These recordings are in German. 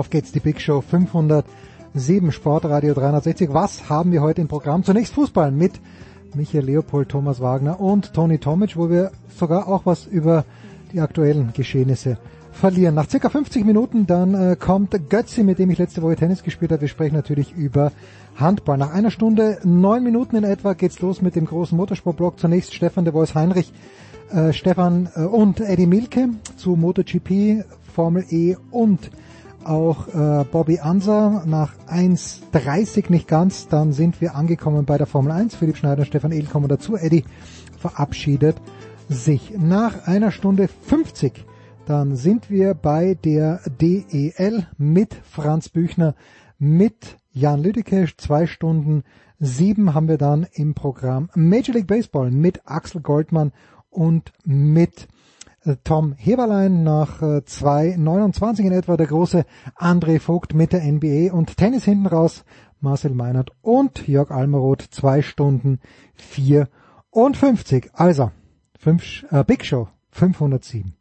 Auf geht's, die Big Show 507 Sportradio 360. Was haben wir heute im Programm? Zunächst Fußball mit Michael Leopold, Thomas Wagner und Toni Tomic, wo wir sogar auch was über die aktuellen Geschehnisse verlieren. Nach circa 50 Minuten dann äh, kommt Götzi, mit dem ich letzte Woche Tennis gespielt habe. Wir sprechen natürlich über Handball. Nach einer Stunde, neun Minuten in etwa, geht's los mit dem großen Motorsportblock. Zunächst Stefan de Vois Heinrich, äh, Stefan äh, und Eddie Milke zu MotoGP, Formel E und auch äh, Bobby Anser nach 1.30 nicht ganz. Dann sind wir angekommen bei der Formel 1. Philipp Schneider und Stefan Ehl kommen dazu. Eddie verabschiedet sich. Nach einer Stunde 50 dann sind wir bei der DEL mit Franz Büchner, mit Jan Lüdecke. Zwei Stunden sieben haben wir dann im Programm Major League Baseball mit Axel Goldmann und mit Tom Heberlein nach 2,29 in etwa, der große André Vogt mit der NBA und Tennis hinten raus, Marcel Meinert und Jörg Almeroth, zwei Stunden 54. Also, fünf, äh, Big Show 507.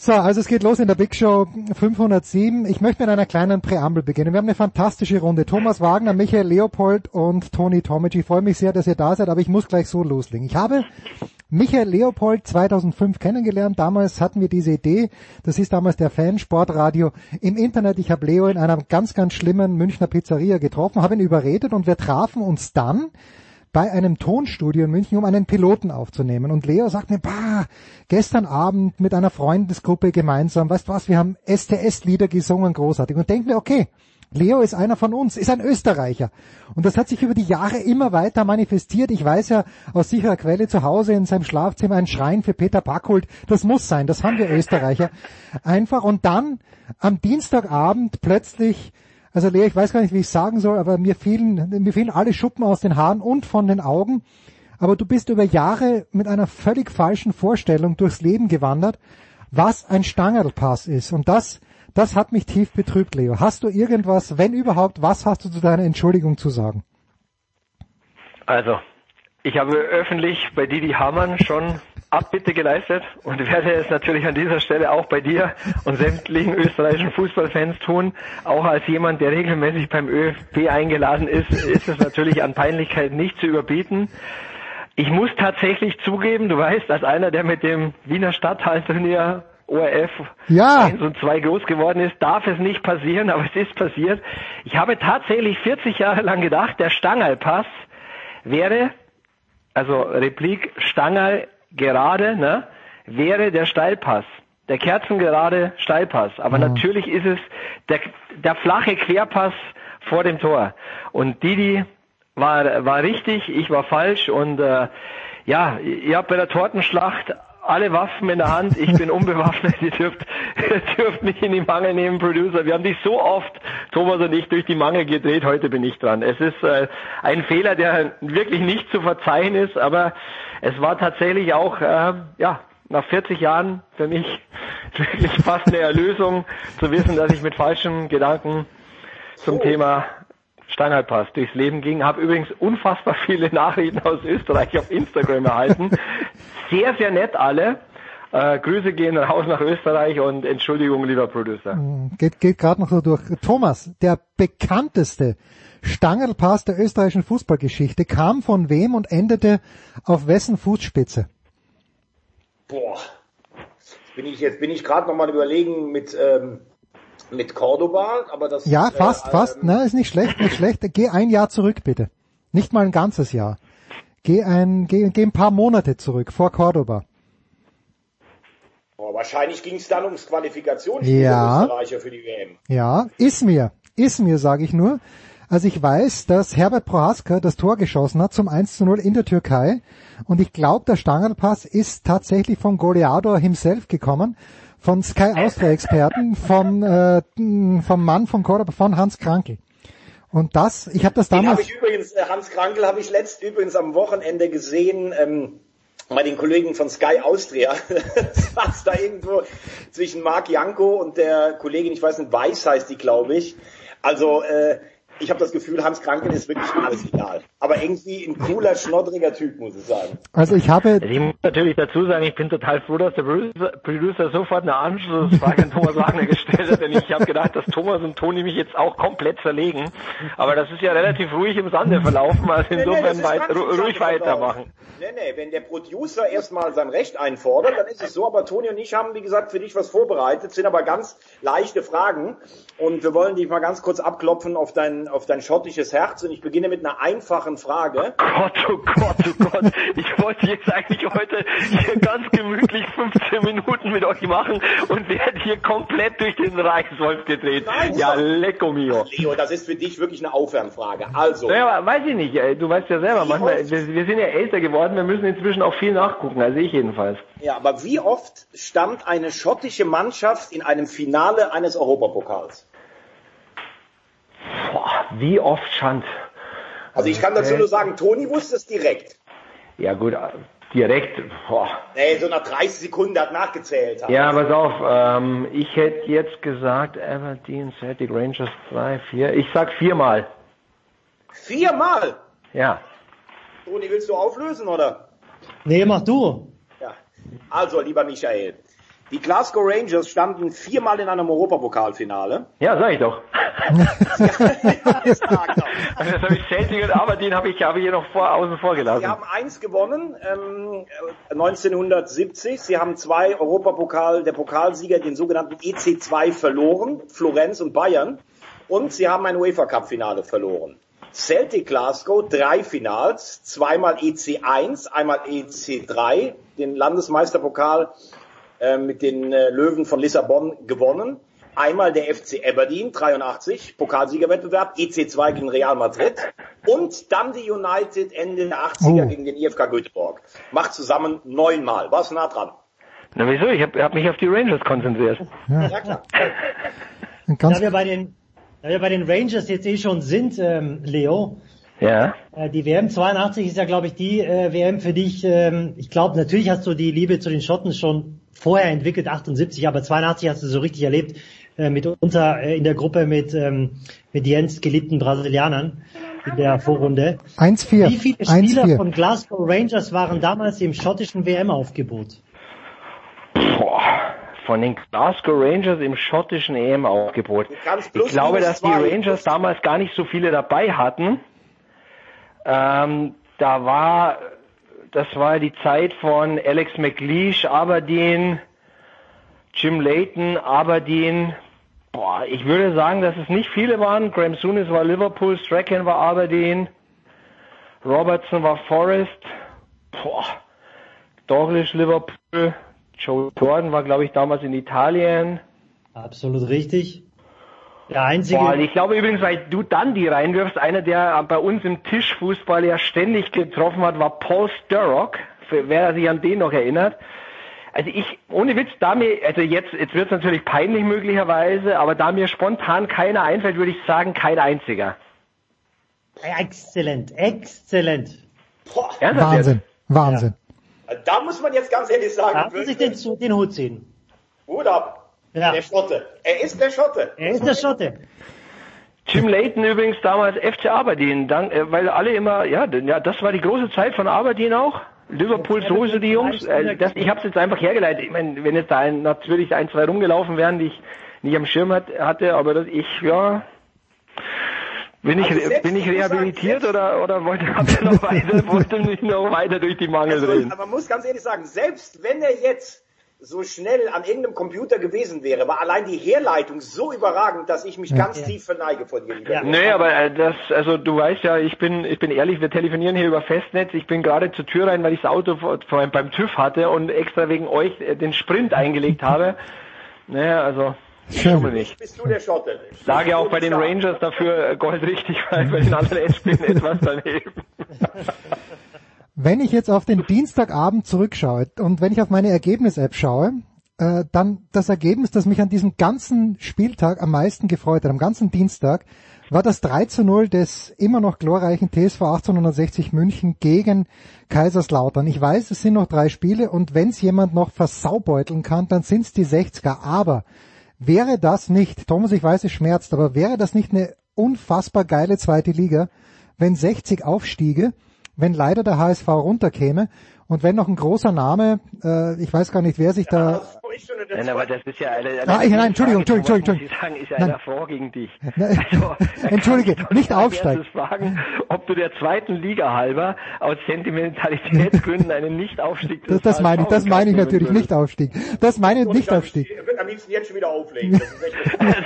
So, also es geht los in der Big Show 507. Ich möchte mit einer kleinen Präambel beginnen. Wir haben eine fantastische Runde. Thomas Wagner, Michael Leopold und Toni Tomic. Ich freue mich sehr, dass ihr da seid, aber ich muss gleich so loslegen. Ich habe Michael Leopold 2005 kennengelernt. Damals hatten wir diese Idee. Das ist damals der Fansportradio im Internet. Ich habe Leo in einer ganz, ganz schlimmen Münchner Pizzeria getroffen, habe ihn überredet und wir trafen uns dann bei einem Tonstudio in München, um einen Piloten aufzunehmen. Und Leo sagt mir, bah, gestern Abend mit einer Freundesgruppe gemeinsam, weißt du was, wir haben STS-Lieder gesungen, großartig. Und denken wir, okay, Leo ist einer von uns, ist ein Österreicher. Und das hat sich über die Jahre immer weiter manifestiert. Ich weiß ja aus sicherer Quelle zu Hause in seinem Schlafzimmer ein Schrein für Peter Backholt. Das muss sein, das haben wir Österreicher. Einfach. Und dann am Dienstagabend plötzlich also Lea, ich weiß gar nicht, wie ich sagen soll, aber mir fielen, mir fielen alle Schuppen aus den Haaren und von den Augen. Aber du bist über Jahre mit einer völlig falschen Vorstellung durchs Leben gewandert, was ein Stangerlpass ist. Und das, das hat mich tief betrübt, Leo. Hast du irgendwas, wenn überhaupt, was hast du zu deiner Entschuldigung zu sagen? Also, ich habe öffentlich bei Didi Hamann schon Abbitte geleistet und werde es natürlich an dieser Stelle auch bei dir und sämtlichen österreichischen Fußballfans tun. Auch als jemand, der regelmäßig beim ÖFB eingeladen ist, ist es natürlich an Peinlichkeit nicht zu überbieten. Ich muss tatsächlich zugeben, du weißt, als einer, der mit dem Wiener Stadthalturnier ORF ja. 1 und 2 groß geworden ist, darf es nicht passieren, aber es ist passiert. Ich habe tatsächlich 40 Jahre lang gedacht, der Stangerlpass wäre, also Replik Stangerl gerade, ne, wäre der Steilpass. Der kerzengerade Steilpass. Aber mhm. natürlich ist es der, der flache Querpass vor dem Tor. Und Didi war, war richtig, ich war falsch und äh, ja, ihr habt bei der Tortenschlacht alle Waffen in der Hand, ich bin unbewaffnet, ihr dürft, ihr dürft mich in die Mangel nehmen, Producer. Wir haben dich so oft, Thomas und ich, durch die Mangel gedreht, heute bin ich dran. Es ist äh, ein Fehler, der wirklich nicht zu verzeihen ist, aber es war tatsächlich auch, äh, ja, nach 40 Jahren für mich wirklich fast eine Erlösung, zu wissen, dass ich mit falschen Gedanken zum oh. Thema Steinhaltpass durchs Leben ging. Habe übrigens unfassbar viele Nachrichten aus Österreich auf Instagram erhalten. Sehr, sehr nett alle. Äh, Grüße gehen raus nach Österreich und Entschuldigung, lieber Producer. Hm, geht, geht gerade noch so durch. Thomas, der bekannteste Stangerlpass der österreichischen Fußballgeschichte kam von wem und endete auf wessen Fußspitze? Boah. Jetzt bin ich jetzt bin ich gerade noch mal überlegen mit ähm, mit Cordoba, aber das Ja, fast, äh, fast. Na, ist nicht schlecht, nicht schlecht. Geh ein Jahr zurück, bitte. Nicht mal ein ganzes Jahr. Geh ein, geh, geh ein paar Monate zurück, vor Cordoba. Boah, wahrscheinlich ging es dann ums Qualifikationsspiel Ja. der Österreicher für die WM. Ja, ist mir. Ist mir, sage ich nur. Also ich weiß, dass Herbert Prohaska das Tor geschossen hat zum 1 zu 0 in der Türkei. Und ich glaube, der Stangerpass ist tatsächlich von Goleador himself gekommen, von Sky Austria Experten, vom, äh, vom Mann von Cordoba, von Hans Krankel. Und das, ich habe das Den habe damals, ich übrigens, äh, Hans Krankel habe ich letzt übrigens am Wochenende gesehen, ähm, bei den Kollegen von Sky Austria. war's da irgendwo zwischen Marc Janko und der Kollegin, ich weiß nicht, Weiß heißt die, glaube ich. Also, äh, ich habe das Gefühl, Hans Krankel ist wirklich alles egal. Aber irgendwie ein cooler, schnoddriger Typ, muss ich sagen. also ich habe, ich muss natürlich dazu sagen, ich bin total froh, dass der Producer, Producer sofort eine Anschlussfrage an Thomas Wagner gestellt hat, denn ich habe gedacht, dass Thomas und Toni mich jetzt auch komplett verlegen. Aber das ist ja relativ ruhig im Sande verlaufen, also Nee, nee, insofern ist weit, ruhig weitermachen. Nee, nee, wenn der Producer erstmal sein Recht einfordert, dann ist es so, aber Toni und ich haben, wie gesagt, für dich was vorbereitet, sind aber ganz leichte Fragen und wir wollen dich mal ganz kurz abklopfen auf dein, auf dein schottisches Herz und ich beginne mit einer einfachen Frage. Gott, oh Gott, oh Gott. Ich wollte jetzt eigentlich heute hier ganz gemütlich 15 Minuten mit euch machen und werde hier komplett durch den Reichswolf gedreht. Nein, ja, lecko mio. Leo, das ist für dich wirklich eine Aufwärmfrage. Also, Naja, weiß ich nicht. Du weißt ja selber, manchmal, wir, wir sind ja älter geworden, wir müssen inzwischen auch viel nachgucken, also ich jedenfalls. ja, aber wie oft stand eine schottische Mannschaft in einem Finale eines Europapokals? Boah, wie oft stand. Also ich kann dazu nur sagen, Toni wusste es direkt. Ja gut, direkt. Boah. Nee, so nach 30 Sekunden hat nachgezählt. Ja, pass auf, ähm, ich hätte jetzt gesagt Aberdeen, Celtic Rangers 3, 4. Ich sag viermal. Viermal! Ja. Toni, willst du auflösen, oder? Nee, mach du. Ja. Also, lieber Michael. Die Glasgow Rangers standen viermal in einem Europapokalfinale. Ja, sag ich doch. Das er. Also das habe ich Celtic und Aberdeen habe ich, habe ich hier noch vor, außen vor gelassen. Sie haben eins gewonnen, ähm, äh, 1970. Sie haben zwei Europapokal, der Pokalsieger, den sogenannten EC2 verloren, Florenz und Bayern. Und sie haben ein UEFA Cup Finale verloren. Celtic Glasgow, drei Finals, zweimal EC1, einmal EC3, den Landesmeisterpokal äh, mit den äh, Löwen von Lissabon gewonnen. Einmal der FC Aberdeen, 83, Pokalsiegerwettbewerb, EC2 gegen Real Madrid. Und dann die United Ende der 80er Oh. gegen den IFK Göteborg. Macht zusammen neunmal. Warst nah dran. Na wieso? Ich habe hab mich auf die Rangers konzentriert. Ja, klar. ein ganz Da wir bei den, da wir bei den Rangers jetzt eh schon sind, ähm, Leo, Ja. äh, die WM 82 ist ja, glaube ich, die äh, WM für dich. Ähm, ich glaube, natürlich hast du die Liebe zu den Schotten schon vorher entwickelt, 78, aber 82 hast du so richtig erlebt, äh, mitunter äh, in der Gruppe mit, ähm, mit Jens geliebten Brasilianern in der Vorrunde. 1-4. Wie viele Spieler 1-4. von Glasgow Rangers waren damals im schottischen WM-Aufgebot? Boah. Von den Glasgow Rangers im schottischen EM-Aufgebot. Ich glaube, dass die. Rangers damals gar nicht so viele dabei hatten. Ähm, da war, das war die Zeit von Alex McLeish, Aberdeen, Jim Layton, Aberdeen. Boah, ich würde sagen, dass es nicht viele waren. Graham Souness war Liverpool, Strachan war Aberdeen, Robertson war Forest. Boah, Douglas Liverpool, Joe Jordan war, glaube ich, damals in Italien. Absolut richtig. Der einzige. Boah, ich glaube übrigens, weil du dann die reinwirfst, einer, der bei uns im Tischfußball ja ständig getroffen hat, war Paul Sturrock. Wer sich an den noch erinnert. Also ich, ohne Witz, da mir, also jetzt, jetzt wird es natürlich peinlich möglicherweise, aber da mir spontan keiner einfällt, würde ich sagen, kein einziger. Exzellent, exzellent. Boah, Wahnsinn. Wahnsinn. da muss man jetzt ganz ehrlich sagen, Da muss ich den, den Hut ziehen. Hut ab. Ja. Der Schotte. Er ist der Schotte. Er ist der Schotte. Jim Layton übrigens damals FC Aberdeen, dann, äh, weil alle immer, ja, ja, das war die große Zeit von Aberdeen auch. Liverpool sowieso die Jungs. Äh, das, ich habe es jetzt einfach hergeleitet. Ich meine, wenn jetzt da ein, natürlich ein, zwei rumgelaufen wären, die ich nicht am Schirm hat, hatte, aber das, ich, ja, Bin ich, Also selbst bin ich rehabilitiert selbst- oder, oder wollte, noch weiter, wollte mich noch weiter durch die Mangel Also, drehen? man muss ganz ehrlich sagen, selbst wenn er jetzt so schnell an irgendeinem Computer gewesen wäre, war allein die Herleitung so überragend, dass ich mich ganz tief verneige vor dir. Ja. Nee, aber äh, das, also du weißt ja, ich bin, ich bin ehrlich, wir telefonieren hier über Festnetz. Ich bin gerade zur Tür rein, weil ich das Auto vor, vor, beim TÜV hatte und extra wegen euch äh, den Sprint eingelegt habe. Naja, also schummel nicht. Bist du der Schotte? Ich sage auch bei den Rangers dafür äh, goldrichtig, weil bei den anderen SP etwas daneben. Wenn ich jetzt auf den Dienstagabend zurückschaue und wenn ich auf meine Ergebnis-App schaue, äh, dann das Ergebnis, das mich an diesem ganzen Spieltag am meisten gefreut hat, am ganzen Dienstag, war das 3 zu 0 des immer noch glorreichen TSV 1860 München gegen Kaiserslautern. Ich weiß, es sind noch drei Spiele und wenn es jemand noch versaubeuteln kann, dann sind es die 60er. Aber wäre das nicht, Thomas, ich weiß, es schmerzt, aber wäre das nicht eine unfassbar geile zweite Liga, wenn 60 aufstiege, wenn leider der HSV runterkäme und wenn noch ein großer Name, äh, ich weiß gar nicht, wer sich da Ich Nein, aber das ist ja eine, eine Ah, nein, Entschuldigung, Frage, Entschuldigung, muss ich sagen, ist ja Nein. einer vor gegen dich. Nein, Also, Entschuldige, ich nicht aufsteigen. erstes fragen, ob du der zweiten Liga halber aus Sentimentalitätsgründen einen Nichtaufstieg das, das meine ich, das meine ich natürlich nicht Aufstieg. Das meine ich Und nicht ich glaub, Aufstieg. Ich würde am liebsten jetzt schon wieder auflegen. Das ist echt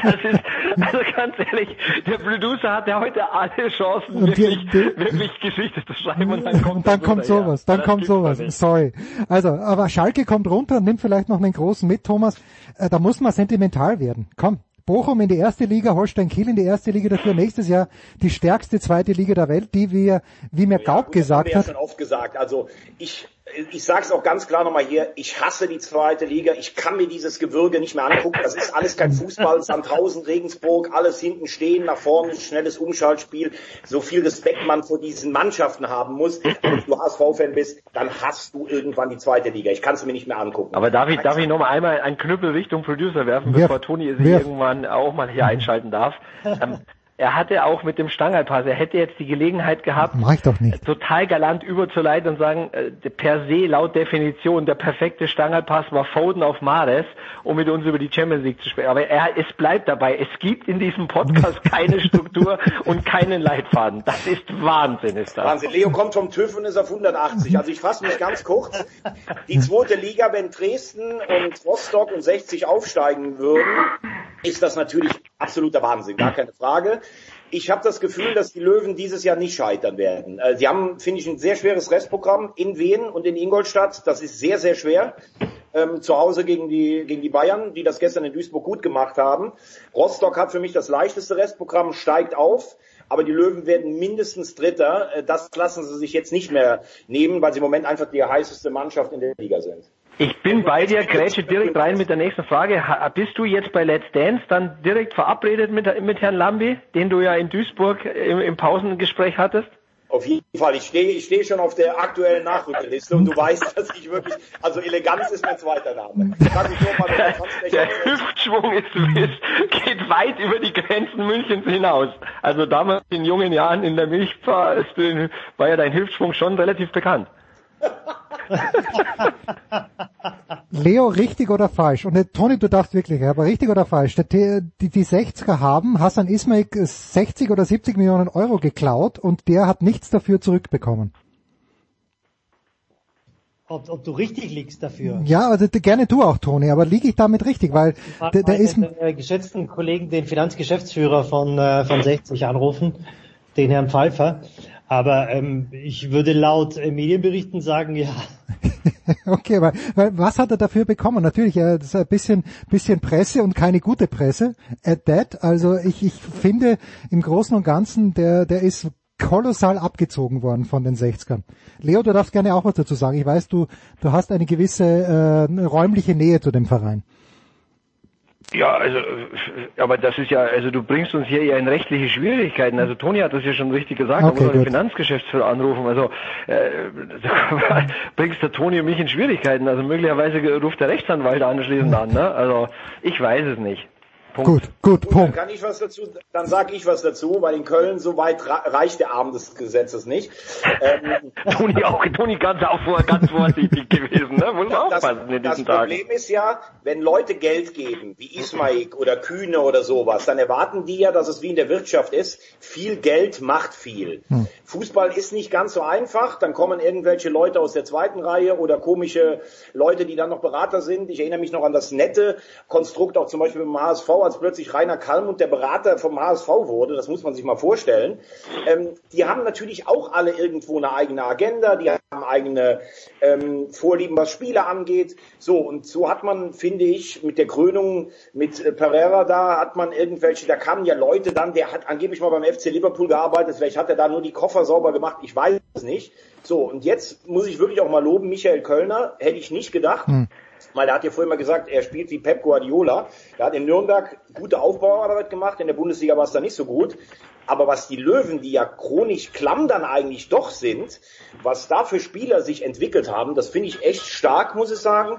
Das ist, also ganz ehrlich, der Producer hat ja heute alle Chancen, Und die- wirklich, die- wirklich Geschichte zu schreiben und dann kommt, Und dann kommt runter, sowas, dann Das kommt sowas. Sorry. Also, aber Schalke kommt runter und nimmt vielleicht noch einen großen mit, Thomas. Äh, da muss man sentimental werden. Komm. Bochum in die erste Liga, Holstein Kiel in die erste Liga, dafür nächstes Jahr die stärkste zweite Liga der Welt, die wir, wie mir Gaub gut, gesagt wir ja hat, schon oft gesagt. Also ich, ich sage es auch ganz klar nochmal hier, ich hasse die zweite Liga, ich kann mir dieses Gewürge nicht mehr angucken, das ist alles kein Fußball, Sandhausen, Regensburg, alles hinten stehen, nach vorne, schnelles Umschaltspiel, so viel Respekt man vor diesen Mannschaften haben muss, wenn du HSV-Fan bist, dann hast du irgendwann die zweite Liga, ich kann es mir nicht mehr angucken. Aber darf ich, darf ich noch mal einmal einen Knüppel Richtung Producer werfen, Werf. bevor Toni sich Werf. irgendwann auch mal hier einschalten darf? Er hatte auch mit dem Stangerpass, er hätte jetzt die Gelegenheit gehabt, mach ich doch nicht. total galant überzuleiten und sagen, äh, per se, laut Definition, der perfekte Stangerpass war Foden auf Mares, um mit uns über die Champions League zu sprechen. Aber er, es bleibt dabei, es gibt in diesem Podcast keine Struktur und keinen Leitfaden. Das ist Wahnsinn, ist das. Wahnsinn. Leo kommt vom TÜV und ist auf 180. Also ich fasse mich ganz kurz. Die zweite Liga, wenn Dresden und Rostock und 60 aufsteigen würden, ist das natürlich absoluter Wahnsinn, gar keine Frage. Ich habe das Gefühl, dass die Löwen dieses Jahr nicht scheitern werden. Äh, Sie haben, finde ich, ein sehr schweres Restprogramm in Wien und in Ingolstadt. Das ist sehr, sehr schwer. Ähm, zu Hause gegen die, gegen die Bayern, die das gestern in Duisburg gut gemacht haben. Rostock hat für mich das leichteste Restprogramm, steigt auf. Aber die Löwen werden mindestens Dritter. Äh, Das lassen sie sich jetzt nicht mehr nehmen, weil sie im Moment einfach die heißeste Mannschaft in der Liga sind. Ich bin bei dir, grätsche direkt rein mit der nächsten Frage. Bist du jetzt bei Let's Dance dann direkt verabredet mit, mit Herrn Lambi, den du ja in Duisburg im, im Pausengespräch hattest? Auf jeden Fall. Ich stehe ich stehe schon auf der aktuellen Nachrückerliste und du weißt, dass ich wirklich, also Eleganz ist mein zweiter Name. Mal, Der, Hüftschwung ist, ist, geht weit über die Grenzen Münchens hinaus. Also damals in jungen Jahren in der Milchbar war ja dein Hüftschwung schon relativ bekannt. Leo, richtig oder falsch? Und äh, Toni, du darfst wirklich, aber richtig oder falsch? Der, T- die, die 60er haben Hassan Ismail 60 oder 70 Millionen Euro geklaut und der hat nichts dafür zurückbekommen. Ob, ob du richtig liegst dafür. Ja, also gerne du auch, Toni, aber liege ich damit richtig? Weil der, der ist, äh, geschätzten Kollegen, den Finanzgeschäftsführer von, äh, von 60 anrufen, den Herrn Pfeiffer. Aber ähm, ich würde laut äh, Medienberichten sagen, ja, okay, weil, weil was hat er dafür bekommen? Natürlich, äh, das ist ein bisschen, bisschen Presse und keine gute Presse at that. Also ich, ich finde im Großen und Ganzen, der, der ist kolossal abgezogen worden von den 60ern. Leo, du darfst gerne auch was dazu sagen. Ich weiß, du, du hast eine gewisse äh, räumliche Nähe zu dem Verein. Ja, also, aber das ist ja, also du bringst uns hier ja in rechtliche Schwierigkeiten. Also Toni hat das ja schon richtig gesagt, Okay, da muss man den. Finanzgeschäftsführer anrufen. Also äh, bringst der Toni und mich in Schwierigkeiten. Also möglicherweise ruft der Rechtsanwalt anschließend an. Ne? Also ich weiß es nicht. Punkt. Gut, gut, Dann Punkt. kann ich was dazu, dann sage ich was dazu, weil in Köln so weit reicht der Arm des Gesetzes nicht. Ähm, Toni auch, Toni ganz, auch vor, ganz vorsichtig gewesen, ne? Muss man das, aufpassen in das diesen Tagen. Problem ist ja, wenn Leute Geld geben, wie Ismaik oder Kühne oder sowas, dann erwarten die ja, dass es wie in der Wirtschaft ist, viel Geld macht viel. Hm. Fußball ist nicht ganz so einfach, dann kommen irgendwelche Leute aus der zweiten Reihe oder komische Leute, die dann noch Berater sind. Ich erinnere mich noch an das nette Konstrukt auch zum Beispiel beim HSV, als plötzlich Rainer Kallmund der Berater vom HSV wurde, das muss man sich mal vorstellen. Ähm, die haben natürlich auch alle irgendwo eine eigene Agenda, die haben eigene ähm, Vorlieben, was Spiele angeht. So, und so hat man, finde ich, mit der Krönung mit äh, Pereira da, hat man irgendwelche, da kamen ja Leute dann, der hat angeblich mal beim FC Liverpool gearbeitet, vielleicht hat er da nur die Koffer sauber gemacht, ich weiß es nicht. So, und jetzt muss ich wirklich auch mal loben, Michael Kölner, hätte ich nicht gedacht. Weil er hat ja vorhin mal gesagt, er spielt wie Pep Guardiola. Er hat in Nürnberg gute Aufbauarbeit gemacht, in der Bundesliga war es da nicht so gut. Aber was die Löwen, die ja chronisch klamm dann eigentlich doch sind, was da für Spieler sich entwickelt haben, das finde ich echt stark, muss ich sagen.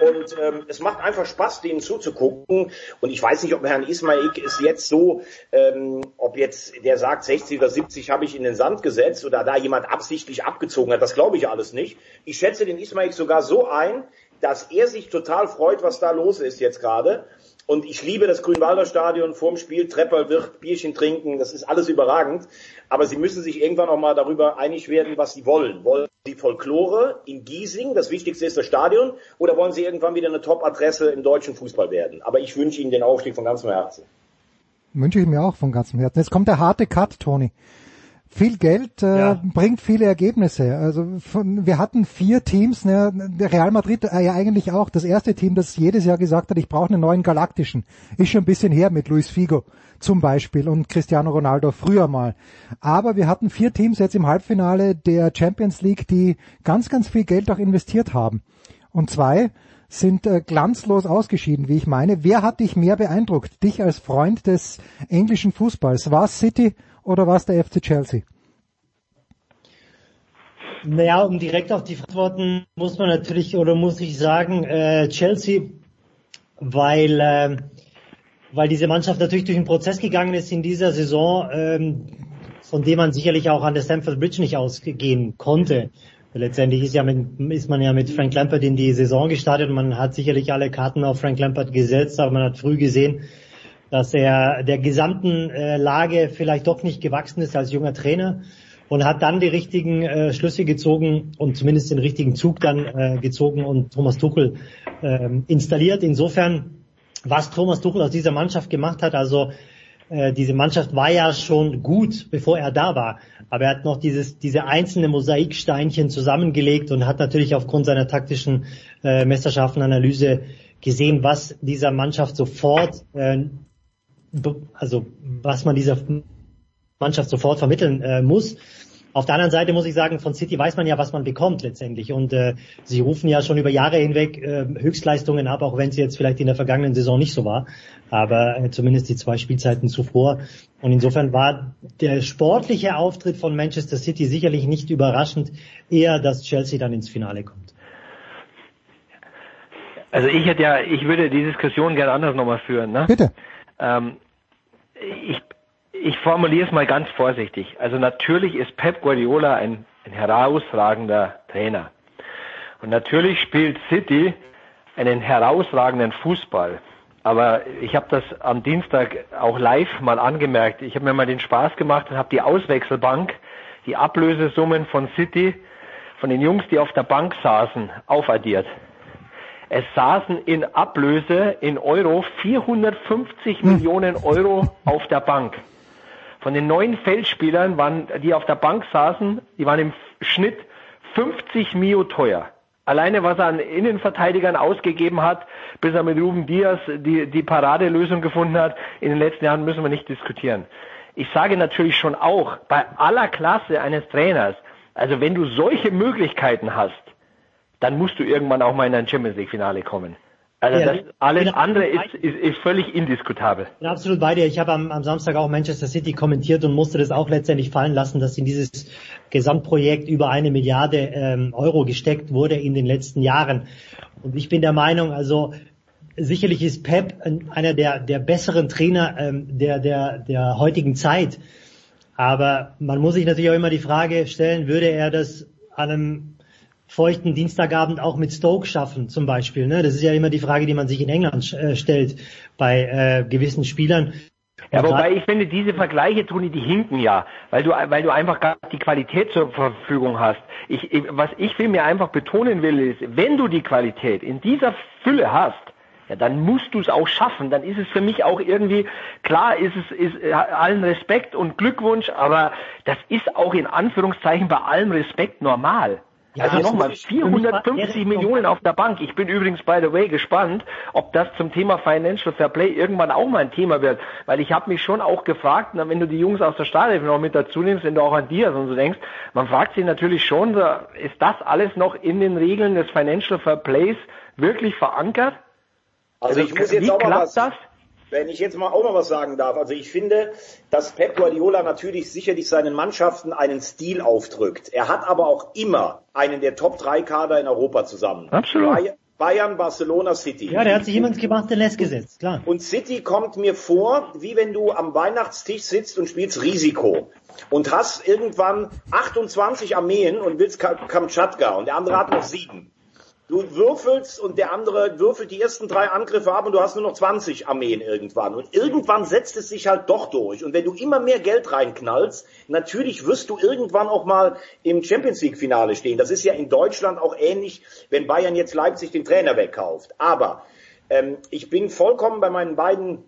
Und ähm, es macht einfach Spaß, denen zuzugucken. Und ich weiß nicht, ob Herrn Ismail ist jetzt so, ähm, ob jetzt der sagt, 60 oder 70 habe ich in den Sand gesetzt oder da jemand absichtlich abgezogen hat. Das glaube ich alles nicht. Ich schätze den Ismail sogar so ein, dass er sich total freut, was da los ist jetzt gerade. Und ich liebe das Grünwalder Stadion vorm Spiel, Trepper wird Bierchen trinken, das ist alles überragend. Aber sie müssen sich irgendwann auch mal darüber einig werden, was sie wollen. Wollen sie Folklore in Giesing, das Wichtigste ist das Stadion, oder wollen sie irgendwann wieder eine Top-Adresse im deutschen Fußball werden? Aber ich wünsche ihnen den Aufstieg von ganzem Herzen. Wünsche ich mir auch von ganzem Herzen. Jetzt kommt der harte Cut, Toni. Viel Geld äh, Ja. bringt viele Ergebnisse. Also von, wir hatten vier Teams, ne, der Real Madrid äh, ja eigentlich auch. Das erste Team, das jedes Jahr gesagt hat, ich brauche einen neuen Galaktischen. Ist schon ein bisschen her mit Luis Figo zum Beispiel und Cristiano Ronaldo früher mal. Aber wir hatten vier Teams jetzt im Halbfinale der Champions League, die ganz, ganz viel Geld auch investiert haben. Und zwei sind äh, glanzlos ausgeschieden, wie ich meine. Wer hat dich mehr beeindruckt? Dich als Freund des englischen Fußballs? War City oder war es der FC Chelsea? Naja, um direkt auf die Antworten muss man natürlich oder muss ich sagen, äh, Chelsea, weil, äh, weil diese Mannschaft natürlich durch einen Prozess gegangen ist in dieser Saison, ähm, von dem man sicherlich auch an der Stamford Bridge nicht ausgehen konnte. Letztendlich ist, ja mit, ist man ja mit Frank Lampard in die Saison gestartet und man hat sicherlich alle Karten auf Frank Lampard gesetzt, aber man hat früh gesehen, dass er der gesamten äh, Lage vielleicht doch nicht gewachsen ist als junger Trainer und hat dann die richtigen äh, Schlüsse gezogen und zumindest den richtigen Zug dann äh, gezogen und Thomas Tuchel ähm, installiert. Insofern, was Thomas Tuchel aus dieser Mannschaft gemacht hat, also äh, diese Mannschaft war ja schon gut, bevor er da war, aber er hat noch dieses diese einzelne Mosaiksteinchen zusammengelegt und hat natürlich aufgrund seiner taktischen äh, Messerscharfenanalyse gesehen, was dieser Mannschaft sofort äh, also was man dieser Mannschaft sofort vermitteln äh, muss. Auf der anderen Seite muss ich sagen, von City weiß man ja, was man bekommt letztendlich. Und äh, sie rufen ja schon über Jahre hinweg äh, Höchstleistungen ab, auch wenn es jetzt vielleicht in der vergangenen Saison nicht so war. Aber äh, zumindest die zwei Spielzeiten zuvor. Und insofern war der sportliche Auftritt von Manchester City sicherlich nicht überraschend, eher, dass Chelsea dann ins Finale kommt. Also ich hätte ja, ich würde die Diskussion gerne anders nochmal führen. Ne? Bitte. Ähm, ich, ich formuliere es mal ganz vorsichtig. Also natürlich ist Pep Guardiola ein, ein herausragender Trainer. Und natürlich spielt City einen herausragenden Fußball. Aber ich habe das am Dienstag auch live mal angemerkt. Ich habe mir mal den Spaß gemacht und habe die Auswechselbank, die Ablösesummen von City, von den Jungs, die auf der Bank saßen, aufaddiert. Es saßen in Ablöse in Euro 450 Millionen Euro auf der Bank. Von den neuen Feldspielern waren, die auf der Bank saßen, die waren im Schnitt 50 Mio teuer. Alleine was er an Innenverteidigern ausgegeben hat, bis er mit Ruben Diaz die, die Paradelösung gefunden hat, in den letzten Jahren müssen wir nicht diskutieren. Ich sage natürlich schon auch, bei aller Klasse eines Trainers, also wenn du solche Möglichkeiten hast, dann musst du irgendwann auch mal in ein Champions League Finale kommen. Also Ja, das alles andere ist, ist, ist völlig indiskutabel. bin absolut bei dir. Ich habe am, am Samstag auch Manchester City kommentiert und musste das auch letztendlich fallen lassen, dass in dieses Gesamtprojekt über eine Milliarde ähm, Euro gesteckt wurde in den letzten Jahren. Und ich bin der Meinung, also sicherlich ist Pep einer der, der besseren Trainer ähm, der, der, der heutigen Zeit. Aber man muss sich natürlich auch immer die Frage stellen, würde er das an einem feuchten Dienstagabend auch mit Stoke schaffen, zum Beispiel. Ne? Das ist ja immer die Frage, die man sich in England äh, stellt bei äh, gewissen Spielern. Ja, wobei ich finde, diese Vergleiche, Toni, die hinken ja, weil du, weil du einfach gar die Qualität zur Verfügung hast. Ich, ich, was ich mir einfach betonen will, ist, wenn du die Qualität in dieser Fülle hast, ja, dann musst du es auch schaffen. Dann ist es für mich auch irgendwie, klar ist es ist, äh, allen Respekt und Glückwunsch, aber das ist auch in Anführungszeichen bei allem Respekt normal. Ja, also nochmal, 450 Millionen auf der Bank. Ich bin übrigens, by the way, gespannt, ob das zum Thema Financial Fair Play irgendwann auch mal ein Thema wird. Weil ich habe mich schon auch gefragt, na, wenn du die Jungs aus der Starthilfe noch mit dazu nimmst, wenn du auch an Diaz und so denkst, man fragt sich natürlich schon, ist das alles noch in den Regeln des Financial Fair Plays wirklich verankert? Also, also ich muss jetzt auch mal was, das? Wenn ich jetzt mal auch noch was sagen darf. Also ich finde, dass Pep Guardiola natürlich sicherlich seinen Mannschaften einen Stil aufdrückt. Er hat aber auch immer einen der Top 3 Kader in Europa zusammen. Absolut. Bayern, Barcelona, City. Ja, der hat sich jemand gemachte Nest gesetzt, klar. Und City kommt mir vor, wie wenn du am Weihnachtstisch sitzt und spielst Risiko. Und hast irgendwann 28 Armeen und willst Kamtschatka und der andere hat noch sieben. Du würfelst und der andere würfelt die ersten drei Angriffe ab und du hast nur noch 20 Armeen irgendwann. Und irgendwann setzt es sich halt doch durch. Und wenn du immer mehr Geld reinknallst, natürlich wirst du irgendwann auch mal im Champions League Finale stehen. Das ist ja in Deutschland auch ähnlich, wenn Bayern jetzt Leipzig den Trainer wegkauft. Aber ähm, ich bin vollkommen bei meinen beiden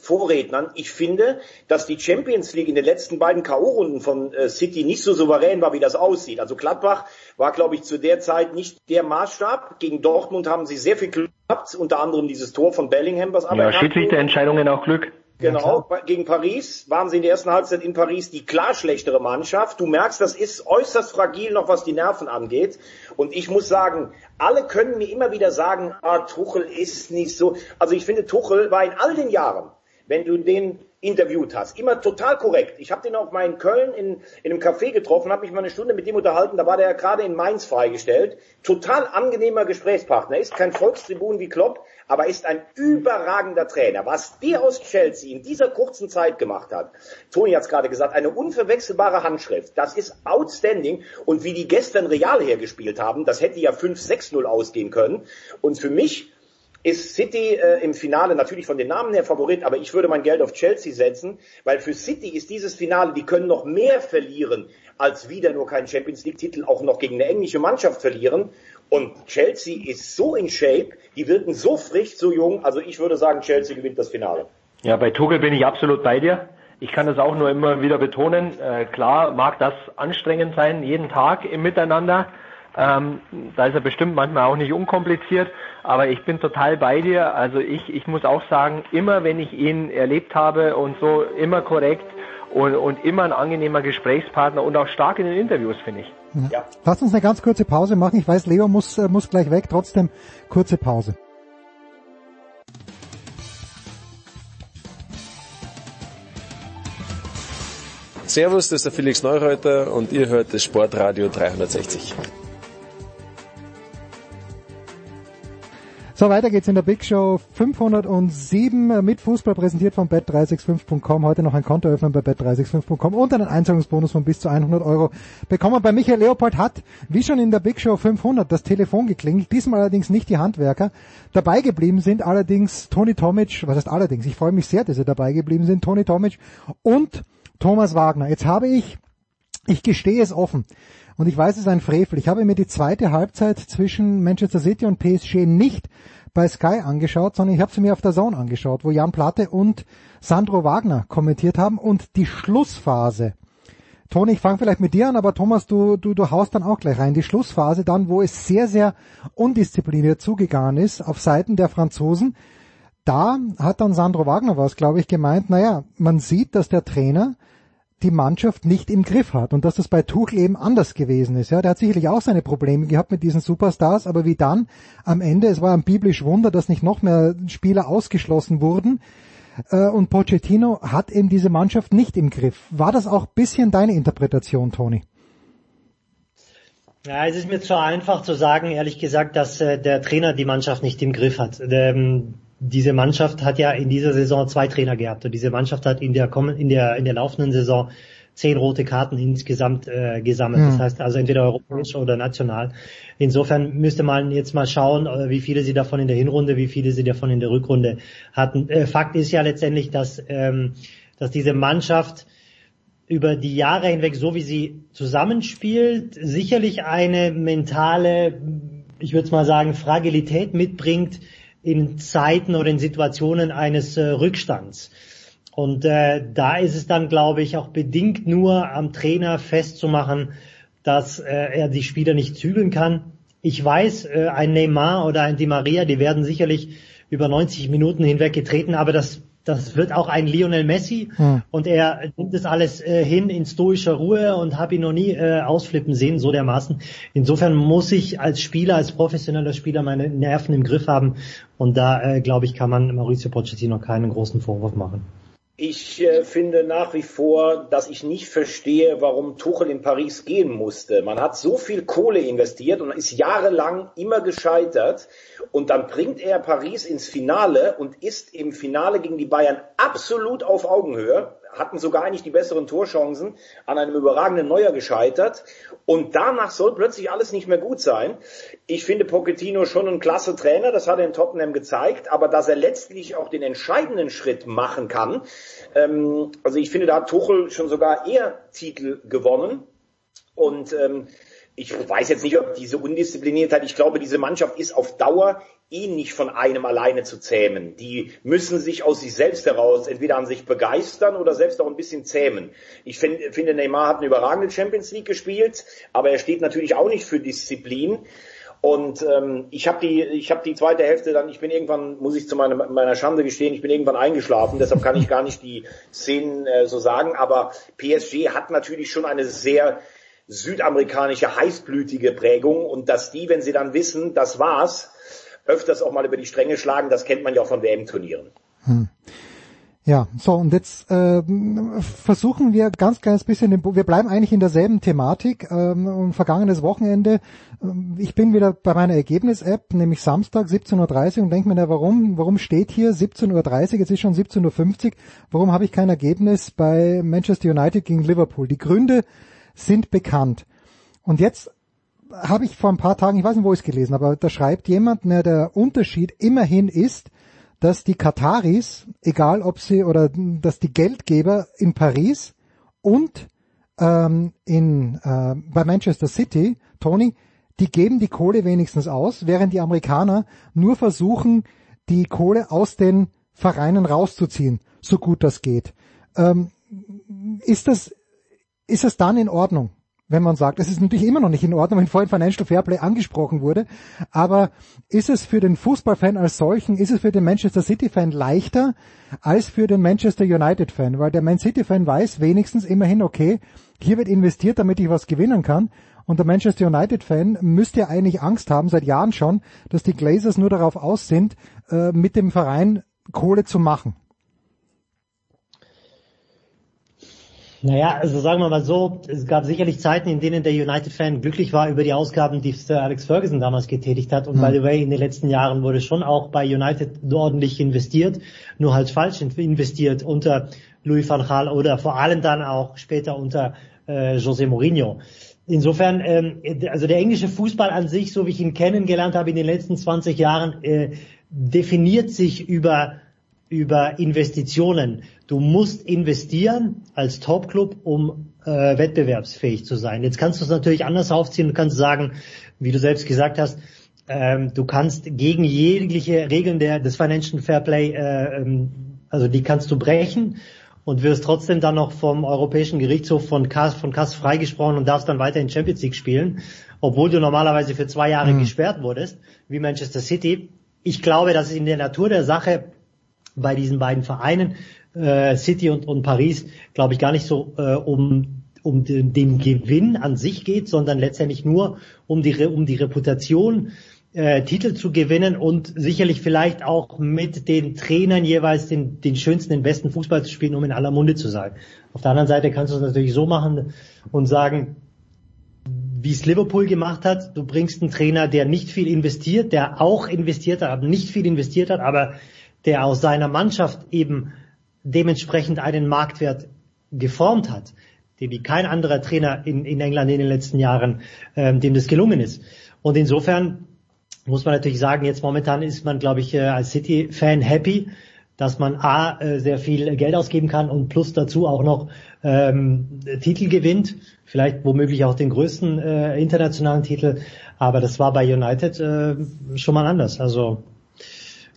Vorrednern. Ich finde, dass die Champions League in den letzten beiden K.O.-Runden von äh, City nicht so souverän war, wie das aussieht. Also Gladbach war, glaube ich, zu der Zeit nicht der Maßstab. Gegen Dortmund haben sie sehr viel Glück gehabt, unter anderem dieses Tor von Bellingham, was aber. Ja, Schiedsrichterentscheidungen auch Glück. Genau, gegen Paris waren sie in der ersten Halbzeit in Paris die klar schlechtere Mannschaft. Du merkst, das ist äußerst fragil noch, was die Nerven angeht. Und ich muss sagen, alle können mir immer wieder sagen, ah, Tuchel ist nicht so. Also ich finde, Tuchel war in all den Jahren wenn du den interviewt hast. Immer total korrekt. Ich habe den auch mal in Köln in, in einem Café getroffen, habe mich mal eine Stunde mit dem unterhalten, da war der gerade in Mainz freigestellt. Total angenehmer Gesprächspartner. Ist kein Volkstribun wie Klopp, aber ist ein überragender Trainer. Was der aus Chelsea in dieser kurzen Zeit gemacht hat, Toni hat es gerade gesagt, eine unverwechselbare Handschrift. Das ist outstanding. Und wie die gestern Real hergespielt haben, das hätte ja 5-6-0 ausgehen können. Und für mich ist City äh, im Finale natürlich von den Namen her Favorit, aber ich würde mein Geld auf Chelsea setzen, weil für City ist dieses Finale, die können noch mehr verlieren, als wieder nur keinen Champions League Titel auch noch gegen eine englische Mannschaft verlieren. Und Chelsea ist so in Shape, die wirken so frisch, so jung, also ich würde sagen, Chelsea gewinnt das Finale. Ja, bei Tuchel bin ich absolut bei dir. Ich kann das auch nur immer wieder betonen. Äh, klar mag das anstrengend sein, jeden Tag im Miteinander. Ähm, da ist er bestimmt manchmal auch nicht unkompliziert, aber ich bin total bei dir. Also ich, ich muss auch sagen, immer wenn ich ihn erlebt habe und so, immer korrekt und, und immer ein angenehmer Gesprächspartner und auch stark in den Interviews, finde ich. Ja. Lass uns eine ganz kurze Pause machen. Ich weiß, Leo muss, äh, muss gleich weg, trotzdem kurze Pause. Servus, das ist der Felix Neureuter und ihr hört das Sportradio 360. So, weiter geht's in der Big Show 507 mit Fußball präsentiert von bet365.com. Heute noch ein Konto öffnen bei bet365.com und einen Einzahlungsbonus von bis zu 100 Euro bekommen. Bei Michael Leopold hat, wie schon in der Big Show 500, das Telefon geklingelt. Diesmal allerdings nicht die Handwerker. Dabei geblieben sind allerdings Toni Tomic, was heißt allerdings? Ich freue mich sehr, dass sie dabei geblieben sind. Toni Tomic und Thomas Wagner. Jetzt habe ich, ich gestehe es offen, und ich weiß, es ist ein Frevel. Ich habe mir die zweite Halbzeit zwischen Manchester City und PSG nicht bei Sky angeschaut, sondern ich habe sie mir auf der Zone angeschaut, wo Jan Platte und Sandro Wagner kommentiert haben und die Schlussphase. Toni, ich fange vielleicht mit dir an, aber Thomas, du, du, du haust dann auch gleich rein. Die Schlussphase dann, wo es sehr, sehr undiszipliniert zugegangen ist auf Seiten der Franzosen. Da hat dann Sandro Wagner was, glaube ich, gemeint, naja, man sieht, dass der Trainer die Mannschaft nicht im Griff hat und dass das bei Tuchel eben anders gewesen ist. Ja, der hat sicherlich auch seine Probleme gehabt mit diesen Superstars, aber wie dann am Ende, es war ein biblisch Wunder, dass nicht noch mehr Spieler ausgeschlossen wurden. Äh, und Pochettino hat eben diese Mannschaft nicht im Griff. War das auch bisschen deine Interpretation, Toni? Ja, es ist mir zu einfach zu sagen, ehrlich gesagt, dass äh, der Trainer die Mannschaft nicht im Griff hat. Ähm, diese Mannschaft hat ja in dieser Saison zwei Trainer gehabt und diese Mannschaft hat in der in der in der laufenden Saison zehn rote Karten insgesamt äh, gesammelt. Das heißt also entweder europäisch oder national. Insofern müsste man jetzt mal schauen, äh, wie viele sie davon in der Hinrunde, wie viele sie davon in der Rückrunde hatten. Äh, Fakt ist ja letztendlich, dass, ähm, dass diese Mannschaft über die Jahre hinweg, so wie sie zusammenspielt, sicherlich eine mentale, ich würde mal sagen, Fragilität mitbringt in Zeiten oder in Situationen eines äh, Rückstands. Und äh, da ist es dann, glaube ich, auch bedingt nur am Trainer festzumachen, dass äh, er die Spieler nicht zügeln kann. Ich weiß, äh, ein Neymar oder ein Di Maria, die werden sicherlich über 90 Minuten hinweg getreten, aber das das wird auch ein Lionel Messi Hm. und er nimmt das alles äh, hin in stoischer Ruhe und habe ihn noch nie äh, ausflippen sehen, so dermaßen. Insofern muss ich als Spieler, als professioneller Spieler meine Nerven im Griff haben und da äh, glaube ich, kann man Mauricio Pochettino keinen großen Vorwurf machen. Ich äh, finde nach wie vor, dass ich nicht verstehe, warum Tuchel in Paris gehen musste. Man hat so viel Kohle investiert und ist jahrelang immer gescheitert. Und dann bringt er Paris ins Finale und ist im Finale gegen die Bayern absolut auf Augenhöhe, hatten sogar eigentlich die besseren Torchancen, an einem überragenden Neuer gescheitert. Und danach soll plötzlich alles nicht mehr gut sein. Ich finde Pochettino schon ein klasse Trainer, das hat er in Tottenham gezeigt, aber dass er letztlich auch den entscheidenden Schritt machen kann, ähm, also ich finde, da hat Tuchel schon sogar eher Titel gewonnen. Und ähm, ich weiß jetzt nicht, ob diese Undiszipliniertheit, ich glaube, diese Mannschaft ist auf Dauer eh nicht von einem alleine zu zähmen. Die müssen sich aus sich selbst heraus entweder an sich begeistern oder selbst auch ein bisschen zähmen. Ich find, finde, Neymar hat eine überragende Champions League gespielt, aber er steht natürlich auch nicht für Disziplin. Und ähm, ich habe die, ich habe die zweite Hälfte dann, ich bin irgendwann, muss ich zu meiner, meiner Schande gestehen, ich bin irgendwann eingeschlafen, deshalb kann ich gar nicht die Szenen äh, so sagen. Aber PSG hat natürlich schon eine sehr südamerikanische heißblütige Prägung und dass die, wenn sie dann wissen, das war's, öfters auch mal über die Stränge schlagen, das kennt man ja auch von WM-Turnieren. Hm. Ja, so und jetzt äh, versuchen wir ganz kleines bisschen, den, wir bleiben eigentlich in derselben Thematik. Ähm, und vergangenes Wochenende, ähm, ich bin wieder bei meiner Ergebnis-App, nämlich Samstag 17.30 Uhr und denke mir, na, warum, warum steht hier 17.30 Uhr, jetzt ist schon 17.50 Uhr, warum habe ich kein Ergebnis bei Manchester United gegen Liverpool? Die Gründe sind bekannt. Und jetzt habe ich vor ein paar Tagen, ich weiß nicht, wo ich es gelesen habe, aber da schreibt jemand, na, der Unterschied immerhin ist, dass die Kataris, egal ob sie oder dass die Geldgeber in Paris und ähm, in äh, bei Manchester City, Tony, die geben die Kohle wenigstens aus, während die Amerikaner nur versuchen, die Kohle aus den Vereinen rauszuziehen, so gut das geht. Ähm, ist das ist es dann in Ordnung? Wenn man sagt, es ist natürlich immer noch nicht in Ordnung, wenn vorhin Financial Fairplay angesprochen wurde, aber ist es für den Fußballfan als solchen, ist es für den Manchester City Fan leichter als für den Manchester United Fan, weil der Man City Fan weiß wenigstens immerhin, okay, hier wird investiert, damit ich was gewinnen kann. Und der Manchester United Fan müsste ja eigentlich Angst haben, seit Jahren schon, dass die Glazers nur darauf aus sind, äh, mit dem Verein Kohle zu machen. Naja, also sagen wir mal so, es gab sicherlich Zeiten, in denen der United-Fan glücklich war über die Ausgaben, die Sir Alex Ferguson damals getätigt hat. Und mhm. by the way, in den letzten Jahren wurde schon auch bei United ordentlich investiert, nur halt falsch investiert unter Louis van Gaal oder vor allem dann auch später unter äh, José Mourinho. Insofern, ähm, also der englische Fußball an sich, so wie ich ihn kennengelernt habe in den letzten 20 Jahren, äh, definiert sich über über Investitionen. Du musst investieren als Topclub, um äh, wettbewerbsfähig zu sein. Jetzt kannst du es natürlich anders aufziehen. Du kannst sagen, wie du selbst gesagt hast, ähm, du kannst gegen jegliche Regeln der, des Financial Fair Play, äh, ähm, also die kannst du brechen und wirst trotzdem dann noch vom Europäischen Gerichtshof von Kass, von Kass freigesprochen und darfst dann weiter in Champions League spielen, obwohl du normalerweise für zwei Jahre mhm. gesperrt wurdest, wie Manchester City. Ich glaube, dass es in der Natur der Sache bei diesen beiden Vereinen, äh, City und, und Paris, glaube ich, gar nicht so äh, um, um den, den Gewinn an sich geht, sondern letztendlich nur um die, um die Reputation, äh, Titel zu gewinnen und sicherlich vielleicht auch mit den Trainern jeweils den, den schönsten, den besten Fußball zu spielen, um in aller Munde zu sein. Auf der anderen Seite kannst du es natürlich so machen und sagen, wie es Liverpool gemacht hat, du bringst einen Trainer, der nicht viel investiert, der auch investiert hat, aber nicht viel investiert hat, aber der aus seiner Mannschaft eben dementsprechend einen Marktwert geformt hat, dem wie kein anderer Trainer in, in England in den letzten Jahren, ähm, dem das gelungen ist. Und insofern muss man natürlich sagen, jetzt momentan ist man, glaube ich, äh, als City-Fan happy, dass man A, äh, sehr viel Geld ausgeben kann und plus dazu auch noch ähm, Titel gewinnt, vielleicht womöglich auch den größten äh, internationalen Titel, aber das war bei United äh, schon mal anders. Also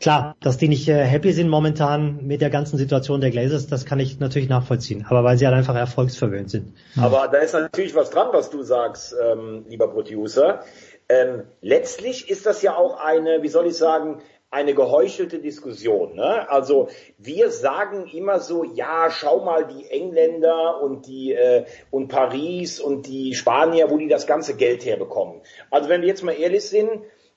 klar, dass die nicht äh, happy sind momentan mit der ganzen Situation der Glazers, das kann ich natürlich nachvollziehen, aber weil sie halt einfach erfolgsverwöhnt sind. Aber da ist natürlich was dran, was du sagst, ähm, lieber Producer. Ähm, letztlich ist das ja auch eine, wie soll ich sagen, eine geheuchelte Diskussion. Ne? Also wir sagen immer so, ja, schau mal die Engländer und die äh, und Paris und die Spanier, wo die das ganze Geld herbekommen. Also wenn wir jetzt mal ehrlich sind,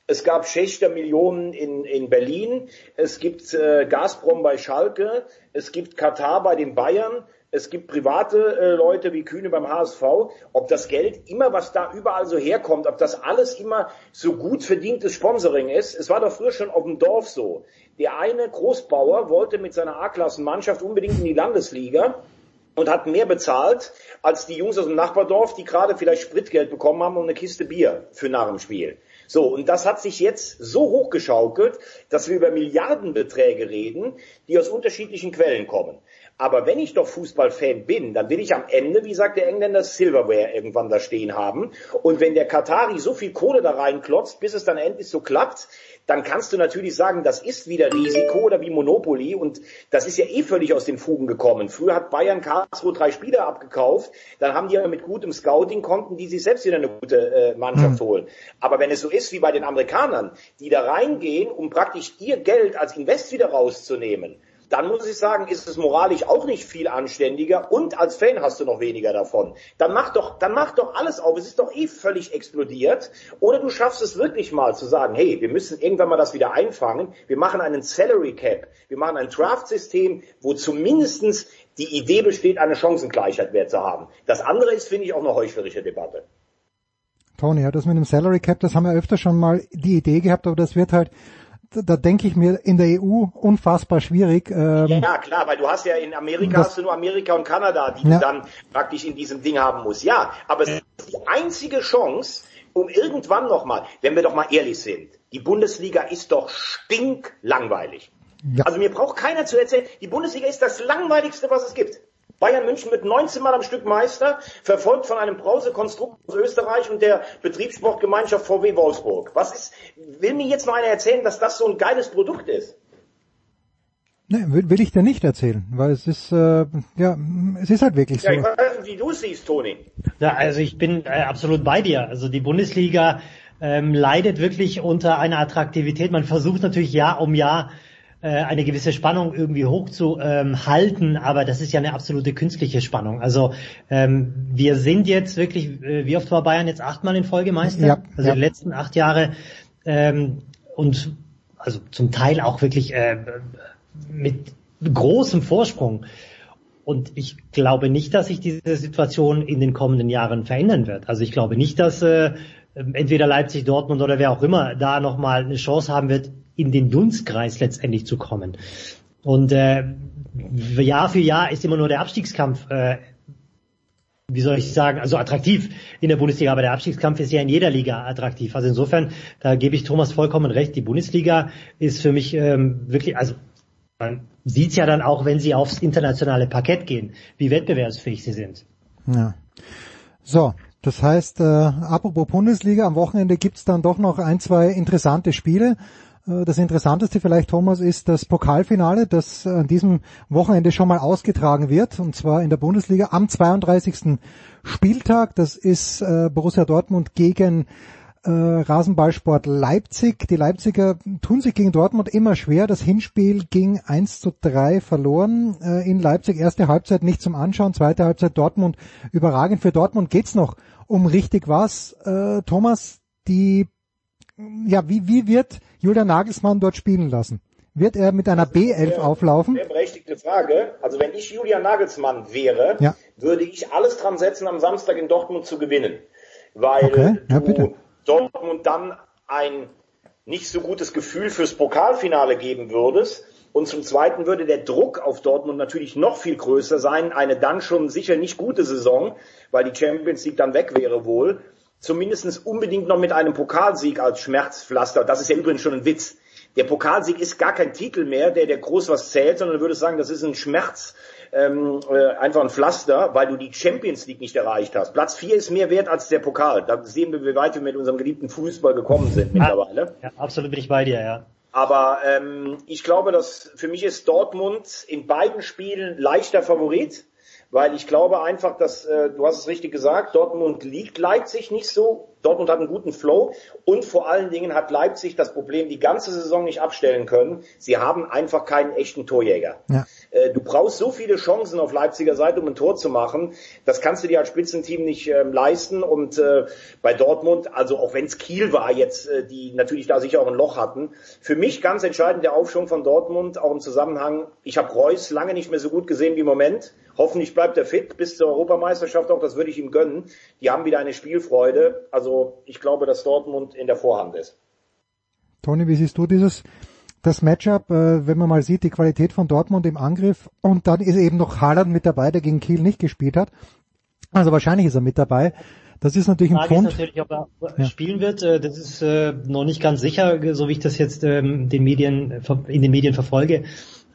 es gab Schächter Millionen in, in Berlin, es gibt äh, Gazprom bei Schalke, es gibt Katar bei den Bayern, es gibt private äh, Leute wie Kühne beim HSV, ob das Geld immer, was da überall so herkommt, ob das alles immer so gut verdientes Sponsoring ist. Es war doch früher schon auf dem Dorf so. Der eine Großbauer wollte mit seiner A-Klassenmannschaft unbedingt in die Landesliga und hat mehr bezahlt als die Jungs aus dem Nachbardorf, die gerade vielleicht Spritgeld bekommen haben und eine Kiste Bier für nach dem Spiel. So, und das hat sich jetzt so hochgeschaukelt, dass wir über Milliardenbeträge reden, die aus unterschiedlichen Quellen kommen. Aber wenn ich doch Fußballfan bin, dann will ich am Ende, wie sagt der Engländer, Silverware irgendwann da stehen haben. Und wenn der Katari so viel Kohle da reinklotzt, bis es dann endlich so klappt, dann kannst du natürlich sagen, das ist wieder Risiko oder wie Monopoly und das ist ja eh völlig aus den Fugen gekommen. Früher hat Bayern Karlsruhe drei Spieler abgekauft, dann haben die aber mit gutem Scouting konnten die sich selbst wieder eine gute äh, Mannschaft mhm. holen. Aber wenn es so ist wie bei den Amerikanern, die da reingehen, um praktisch ihr Geld als Invest wieder rauszunehmen, dann muss ich sagen, ist es moralisch auch nicht viel anständiger und als Fan hast du noch weniger davon. Dann mach doch, dann mach doch alles auf. Es ist doch eh völlig explodiert. Oder du schaffst es wirklich mal zu sagen, hey, wir müssen irgendwann mal das wieder einfangen. Wir machen einen Salary Cap. Wir machen ein Draft-System, wo zumindestens die Idee besteht, eine Chancengleichheit wert zu haben. Das andere ist, finde ich, auch eine heuchlerische Debatte. Tony, ja, das mit dem Salary Cap, das haben wir öfter schon mal die Idee gehabt, aber das wird halt da denke ich mir in der EU unfassbar schwierig. Ähm, ja, klar, weil du hast ja in Amerika hast du nur Amerika und Kanada, die ja. du dann praktisch in diesem Ding haben musst. Ja, aber es ist die einzige Chance, um irgendwann nochmal, wenn wir doch mal ehrlich sind, die Bundesliga ist doch stinklangweilig. Ja. Also mir braucht keiner zu erzählen, die Bundesliga ist das langweiligste, was es gibt. Bayern München wird 19 Mal am Stück Meister, verfolgt von einem Brause-Konstrukt aus Österreich und der Betriebssportgemeinschaft VW Wolfsburg. Was ist, will mir jetzt noch einer erzählen, dass das so ein geiles Produkt ist? Nee, will, will ich dir nicht erzählen, weil es ist, äh, ja, es ist halt wirklich so. Ja, ich weiß nicht, wie du es siehst, Toni. Ja, also ich bin äh, absolut bei dir. Also die Bundesliga ähm, leidet wirklich unter einer Attraktivität. Man versucht natürlich Jahr um Jahr äh, eine gewisse Spannung irgendwie hochzuhalten, ähm, aber das ist ja eine absolute künstliche Spannung. Also ähm, wir sind jetzt wirklich, äh, wie oft war Bayern jetzt achtmal in Folge Meister? Ja, also ja. die letzten acht Jahre ähm, und also zum Teil auch wirklich äh, mit großem Vorsprung. Und ich glaube nicht, dass sich diese Situation in den kommenden Jahren verändern wird. Also ich glaube nicht, dass äh, entweder Leipzig, Dortmund oder wer auch immer da nochmal eine Chance haben wird, in den Dunstkreis letztendlich zu kommen. Und äh, Jahr für Jahr ist immer nur der Abstiegskampf, äh, wie soll ich sagen, also attraktiv in der Bundesliga, aber der Abstiegskampf ist ja in jeder Liga attraktiv. Also insofern, da gebe ich Thomas vollkommen recht, die Bundesliga ist für mich ähm, wirklich, also man sieht ja dann auch, wenn sie aufs internationale Parkett gehen, wie wettbewerbsfähig sie sind. Ja. So, das heißt, äh, apropos Bundesliga, am Wochenende gibt's dann doch noch ein, zwei interessante Spiele. Äh, das Interessanteste vielleicht, Thomas, ist das Pokalfinale, das an diesem Wochenende schon mal ausgetragen wird, und zwar in der Bundesliga am 32. Spieltag. Das ist äh, Borussia Dortmund gegen äh, Rasenballsport Leipzig. Die Leipziger tun sich gegen Dortmund immer schwer. Das Hinspiel ging 1 zu 3 verloren in Leipzig. Erste Halbzeit nicht zum Anschauen, zweite Halbzeit Dortmund überragend. Für Dortmund geht's noch um richtig was. Thomas, die ja, wie, wie wird Julian Nagelsmann dort spielen lassen? Wird er mit einer B11 sehr, auflaufen? Sehr berechtigte Frage. Also wenn ich Julian Nagelsmann wäre, ja. würde ich alles dran setzen, am Samstag in Dortmund zu gewinnen. Weil okay. ja, du Dortmund dann ein nicht so gutes Gefühl fürs Pokalfinale geben würdest Und zum Zweiten würde der Druck auf Dortmund natürlich noch viel größer sein. Eine dann schon sicher nicht gute Saison, weil die Champions League dann weg wäre wohl. Zumindestens unbedingt noch mit einem Pokalsieg als Schmerzpflaster. Das ist ja übrigens schon ein Witz. Der Pokalsieg ist gar kein Titel mehr, der, der groß was zählt, sondern würde sagen, das ist ein Schmerz, ähm, äh, einfach ein Pflaster, weil du die Champions League nicht erreicht hast. Platz vier ist mehr wert als der Pokal. Da sehen wir, wie weit wir mit unserem geliebten Fußball gekommen sind mittlerweile. Ja, absolut bin ich bei dir, ja. Aber ähm, ich glaube, dass für mich ist Dortmund in beiden Spielen leichter Favorit, weil ich glaube einfach, dass äh, du hast es richtig gesagt, Dortmund liegt Leipzig nicht so. Dortmund hat einen guten Flow und vor allen Dingen hat Leipzig das Problem die ganze Saison nicht abstellen können. Sie haben einfach keinen echten Torjäger. Ja. Äh, du brauchst so viele Chancen auf Leipziger Seite, um ein Tor zu machen. Das kannst du dir als Spitzenteam nicht ähm, leisten. Und äh, bei Dortmund, also auch wenn es Kiel war jetzt, äh, die natürlich da sicher auch ein Loch hatten, für mich ganz entscheidend der Aufschwung von Dortmund, auch im Zusammenhang, ich habe Reus lange nicht mehr so gut gesehen wie im Moment. Hoffentlich bleibt er fit bis zur Europameisterschaft auch, das würde ich ihm gönnen. Die haben wieder eine Spielfreude. Also ich glaube, dass Dortmund in der Vorhand ist. Toni, wie siehst du dieses das Matchup, äh, wenn man mal sieht, die Qualität von Dortmund im Angriff und dann ist eben noch Haaland mit dabei, der gegen Kiel nicht gespielt hat. Also wahrscheinlich ist er mit dabei. Das ist natürlich ein Frage Pfund. ist natürlich, ob er ja. spielen wird. Äh, das ist äh, noch nicht ganz sicher, so wie ich das jetzt ähm, den Medien, in den Medien verfolge.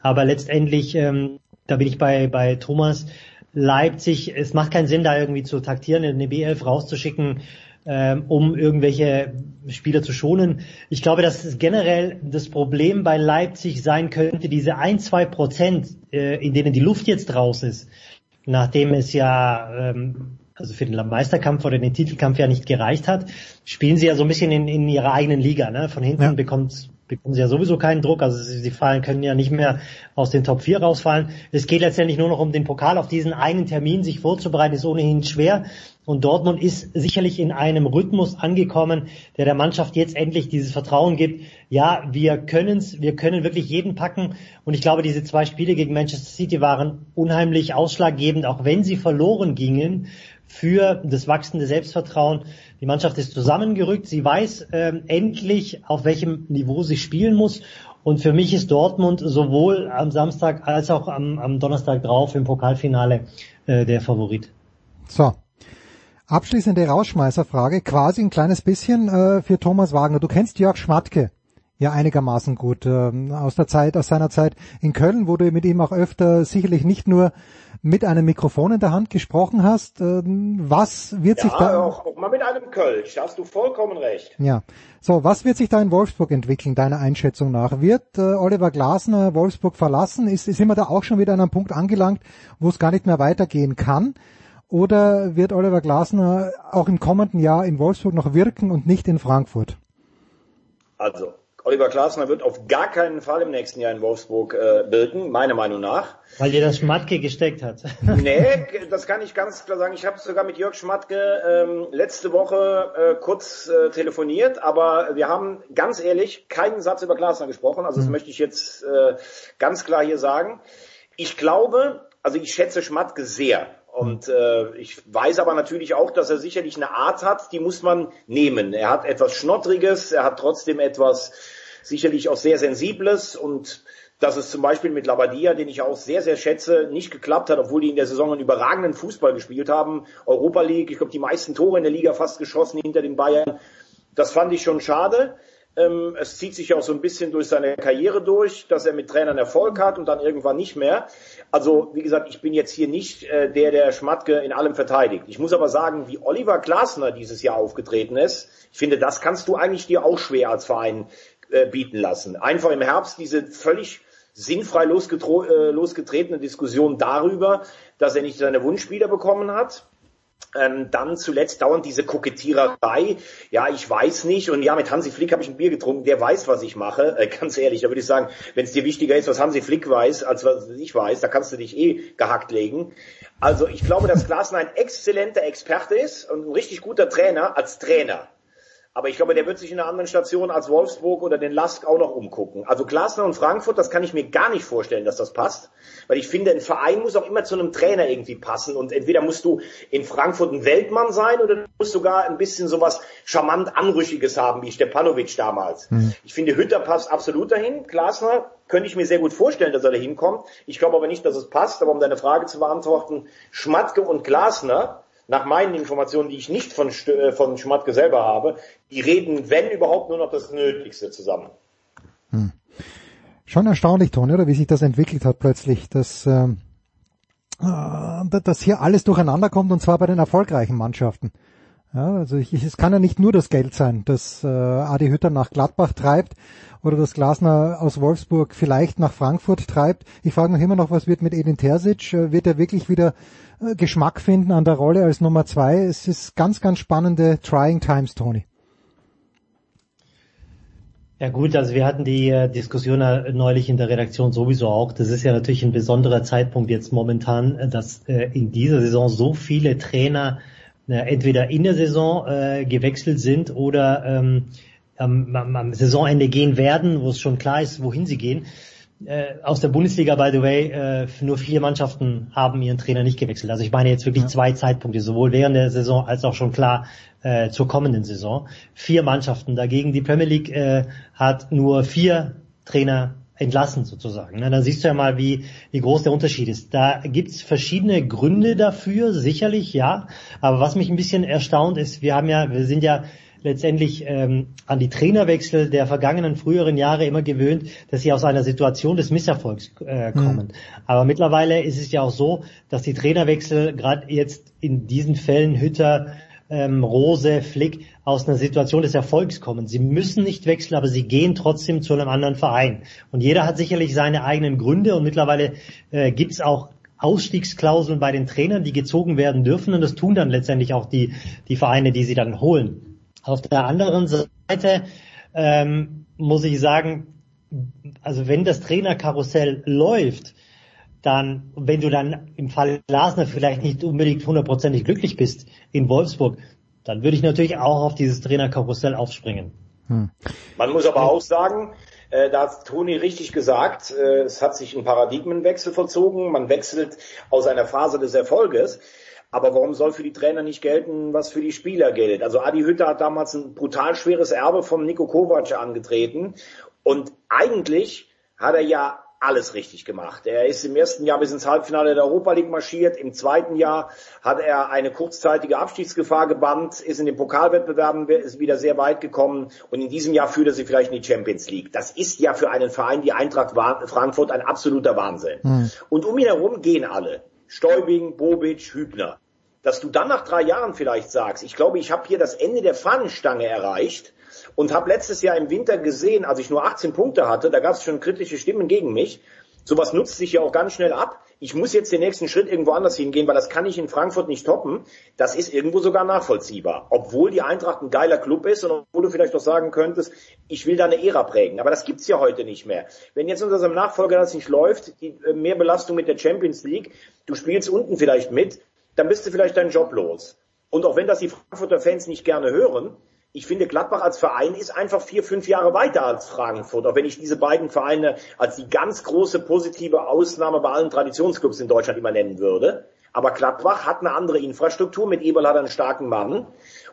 Aber letztendlich, ähm, da bin ich bei, bei Thomas, Leipzig, es macht keinen Sinn, da irgendwie zu taktieren, eine B11 rauszuschicken, ähm, um irgendwelche Spieler zu schonen. Ich glaube, dass generell das Problem bei Leipzig sein könnte, diese ein, zwei Prozent, äh, in denen die Luft jetzt raus ist, nachdem es ja ähm, also für den Meisterkampf oder den Titelkampf ja nicht gereicht hat, spielen sie ja so ein bisschen in, in ihrer eigenen Liga. Ne? Von hinten ja. bekommt bekommen sie ja sowieso keinen Druck, also sie, sie fallen, können ja nicht mehr aus den Top 4 rausfallen. Es geht letztendlich nur noch um den Pokal. Auf diesen einen Termin sich vorzubereiten, ist ohnehin schwer. Und Dortmund ist sicherlich in einem Rhythmus angekommen, der der Mannschaft jetzt endlich dieses Vertrauen gibt. Ja, wir können's, wir können wirklich jeden packen. Und ich glaube, diese zwei Spiele gegen Manchester City waren unheimlich ausschlaggebend, auch wenn sie verloren gingen für das wachsende Selbstvertrauen. Die Mannschaft ist zusammengerückt. Sie weiß ähm, endlich, auf welchem Niveau sie spielen muss. Und für mich ist Dortmund sowohl am Samstag als auch am, am Donnerstag drauf im Pokalfinale äh, der Favorit. So. Abschließende Rausschmeißerfrage, quasi ein kleines bisschen äh, für Thomas Wagner. Du kennst Jörg Schmatke ja einigermaßen gut äh, aus der Zeit, aus seiner Zeit in Köln, wo du mit ihm auch öfter sicherlich nicht nur mit einem Mikrofon in der Hand gesprochen hast. Äh, was wird ja, sich da... Auch, auch mal mit einem Kölsch, da hast du vollkommen recht. Ja. So, was wird sich da in Wolfsburg entwickeln, deiner Einschätzung nach? Wird äh, Oliver Glasner Wolfsburg verlassen? Ist, ist immer da auch schon wieder an einem Punkt angelangt, wo es gar nicht mehr weitergehen kann? Oder wird Oliver Glasner auch im kommenden Jahr in Wolfsburg noch wirken und nicht in Frankfurt? Also, Oliver Glasner wird auf gar keinen Fall im nächsten Jahr in Wolfsburg äh, wirken, meiner Meinung nach. Weil dir das Schmatke gesteckt hat. nee, das kann ich ganz klar sagen. Ich habe sogar mit Jörg Schmatke ähm, letzte Woche äh, kurz äh, telefoniert, aber wir haben ganz ehrlich keinen Satz über Glasner gesprochen. Also das mhm. möchte ich jetzt äh, ganz klar hier sagen. Ich glaube, also ich schätze Schmatke sehr. Und äh, ich weiß aber natürlich auch, dass er sicherlich eine Art hat, die muss man nehmen. Er hat etwas Schnottriges, er hat trotzdem etwas sicherlich auch sehr Sensibles und dass es zum Beispiel mit Labadia, den ich auch sehr, sehr schätze, nicht geklappt hat, obwohl die in der Saison einen überragenden Fußball gespielt haben. Europa League, ich glaube, die meisten Tore in der Liga fast geschossen hinter den Bayern. Das fand ich schon schade. Ähm, es zieht sich auch so ein bisschen durch seine Karriere durch, dass er mit Trainern Erfolg hat und dann irgendwann nicht mehr. Also, wie gesagt, ich bin jetzt hier nicht äh, der, der Schmatke in allem verteidigt. Ich muss aber sagen, wie Oliver Glasner dieses Jahr aufgetreten ist, ich finde, das kannst du eigentlich dir auch schwer als Verein äh, bieten lassen. Einfach im Herbst diese völlig sinnfrei äh, losgetretene Diskussion darüber, dass er nicht seine Wunschspieler bekommen hat ähm, dann zuletzt dauernd diese Kokettiererei. Ja, ich weiß nicht. Und ja, mit Hansi Flick habe ich ein Bier getrunken. Der weiß, was ich mache. Äh, ganz ehrlich, da würde ich sagen, wenn es dir wichtiger ist, was Hansi Flick weiß, als was ich weiß, da kannst du dich eh gehackt legen. Also ich glaube, dass Glasner ein exzellenter Experte ist und ein richtig guter Trainer als Trainer. Aber ich glaube, der wird sich in einer anderen Station als Wolfsburg oder den Lask auch noch umgucken. Also Glasner und Frankfurt, das kann ich mir gar nicht vorstellen, dass das passt. Weil ich finde, ein Verein muss auch immer zu einem Trainer irgendwie passen. Und entweder musst du in Frankfurt ein Weltmann sein oder du musst sogar ein bisschen sowas charmant Anrüchiges haben, wie Stepanovic damals. Mhm. Ich finde, Hütter passt absolut dahin. Glasner könnte ich mir sehr gut vorstellen, dass er da hinkommt. Ich glaube aber nicht, dass es passt. Aber um deine Frage zu beantworten, Schmatke und Glasner nach meinen Informationen, die ich nicht von, äh, von Schmatke selber habe, die reden, wenn überhaupt, nur noch das Nötigste zusammen. Hm. Schon erstaunlich, Toni, oder wie sich das entwickelt hat plötzlich, dass, ähm, äh, dass hier alles durcheinander kommt und zwar bei den erfolgreichen Mannschaften. Ja, also ich, es kann ja nicht nur das Geld sein, das äh, Adi Hütter nach Gladbach treibt oder das Glasner aus Wolfsburg vielleicht nach Frankfurt treibt. Ich frage mich immer noch, was wird mit Edin Terzic? Äh, wird er wirklich wieder äh, Geschmack finden an der Rolle als Nummer zwei? Es ist ganz, ganz spannende Trying Times, Tony. Ja gut, also wir hatten die äh, Diskussion neulich in der Redaktion sowieso auch. Das ist ja natürlich ein besonderer Zeitpunkt jetzt momentan, dass in dieser Saison so viele Trainer entweder in der Saison gewechselt sind oder ähm, am, am Saisonende gehen werden, wo es schon klar ist, wohin sie gehen. Äh, aus der Bundesliga, by the way, äh, nur vier Mannschaften haben ihren Trainer nicht gewechselt. Also ich meine jetzt wirklich ja. zwei Zeitpunkte, sowohl während der Saison als auch schon klar äh, zur kommenden Saison. Vier Mannschaften. Dagegen die Premier League äh, hat nur vier Trainer entlassen sozusagen. Na, dann siehst du ja mal, wie, wie groß der Unterschied ist. Da gibt's verschiedene Gründe dafür, sicherlich, ja. Aber was mich ein bisschen erstaunt ist, wir haben ja, wir sind ja letztendlich ähm, an die Trainerwechsel der vergangenen früheren Jahre immer gewöhnt, dass sie aus einer Situation des Misserfolgs äh, kommen. Mhm. Aber mittlerweile ist es ja auch so, dass die Trainerwechsel gerade jetzt in diesen Fällen Hütter, ähm, Rose, Flick aus einer Situation des Erfolgs kommen. Sie müssen nicht wechseln, aber sie gehen trotzdem zu einem anderen Verein. Und jeder hat sicherlich seine eigenen Gründe und mittlerweile äh, gibt es auch Ausstiegsklauseln bei den Trainern, die gezogen werden dürfen und das tun dann letztendlich auch die, die Vereine, die sie dann holen. Auf der anderen Seite ähm, muss ich sagen, also wenn das Trainerkarussell läuft, dann, wenn du dann im Fall Glasner vielleicht nicht unbedingt hundertprozentig glücklich bist in Wolfsburg, dann würde ich natürlich auch auf dieses Trainerkarussell aufspringen. Hm. Man muss aber auch sagen, äh, da hat Toni richtig gesagt, äh, es hat sich ein Paradigmenwechsel vollzogen. Man wechselt aus einer Phase des Erfolges. Aber warum soll für die Trainer nicht gelten, was für die Spieler gilt? Also Adi Hütter hat damals ein brutal schweres Erbe vom Nico Kovac angetreten. Und eigentlich hat er ja alles richtig gemacht. Er ist im ersten Jahr bis ins Halbfinale der Europa League marschiert. Im zweiten Jahr hat er eine kurzzeitige Abstiegsgefahr gebannt, ist in den Pokalwettbewerben wieder sehr weit gekommen und in diesem Jahr führt er sie vielleicht in die Champions League. Das ist ja für einen Verein wie Eintracht Frankfurt ein absoluter Wahnsinn. Mhm. Und um ihn herum gehen alle. Stäubing, Bobic, Hübner. Dass du dann nach drei Jahren vielleicht sagst, ich glaube, ich habe hier das Ende der Fahnenstange erreicht und habe letztes Jahr im Winter gesehen, als ich nur 18 Punkte hatte, da gab es schon kritische Stimmen gegen mich. Sowas nutzt sich ja auch ganz schnell ab. Ich muss jetzt den nächsten Schritt irgendwo anders hingehen, weil das kann ich in Frankfurt nicht toppen. Das ist irgendwo sogar nachvollziehbar. Obwohl die Eintracht ein geiler Club ist und obwohl du vielleicht doch sagen könntest, ich will da eine Ära prägen. Aber das gibt's ja heute nicht mehr. Wenn jetzt unter seinem Nachfolger das nicht läuft, die äh, Mehrbelastung mit der Champions League, du spielst unten vielleicht mit, dann bist du vielleicht deinen Job los. Und auch wenn das die Frankfurter Fans nicht gerne hören, ich finde, Gladbach als Verein ist einfach vier, fünf Jahre weiter als Frankfurt, auch wenn ich diese beiden Vereine als die ganz große positive Ausnahme bei allen Traditionsclubs in Deutschland immer nennen würde. Aber Gladbach hat eine andere Infrastruktur, mit Eberl hat er einen starken Mann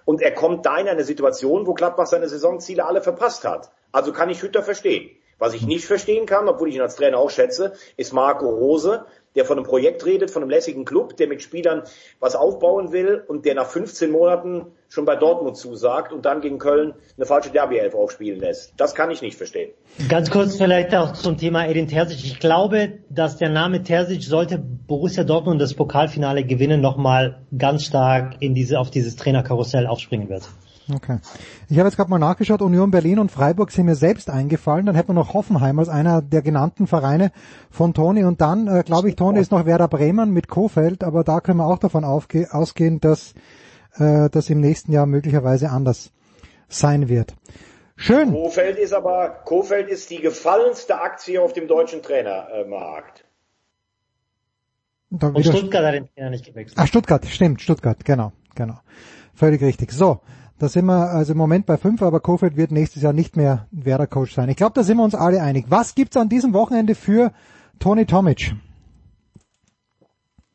und er kommt da in eine Situation, wo Gladbach seine Saisonziele alle verpasst hat. Also kann ich Hütter verstehen. Was ich nicht verstehen kann, obwohl ich ihn als Trainer auch schätze, ist Marco Rose, der von einem Projekt redet, von einem lässigen Club, der mit Spielern was aufbauen will und der nach 15 Monaten schon bei Dortmund zusagt und dann gegen Köln eine falsche Derby-Elf aufspielen lässt. Das kann ich nicht verstehen. Ganz kurz vielleicht auch zum Thema Edin Terzic. Ich glaube, dass der Name Terzic sollte Borussia Dortmund das Pokalfinale gewinnen, nochmal ganz stark in diese, auf dieses Trainerkarussell aufspringen wird. Okay. Ich habe jetzt gerade mal nachgeschaut, Union Berlin und Freiburg sind mir selbst eingefallen. Dann hätten wir noch Hoffenheim als einer der genannten Vereine von Toni. Und dann, äh, glaube ich, Toni ist noch Werder Bremen mit Kofeld, aber da können wir auch davon ausgehen, dass äh, das im nächsten Jahr möglicherweise anders sein wird. Schön. Kofeld ist aber, Kofeld ist die gefallenste Aktie auf dem deutschen Trainermarkt. Und Stuttgart hat den Trainer nicht gewechselt. Ach, Stuttgart, stimmt, Stuttgart, genau, genau. Völlig richtig. So, Da sind wir also im Moment bei fünf, aber Kofeld wird nächstes Jahr nicht mehr Werder-Coach sein. Ich glaube, da sind wir uns alle einig. Was gibt's an diesem Wochenende für Toni Tomic?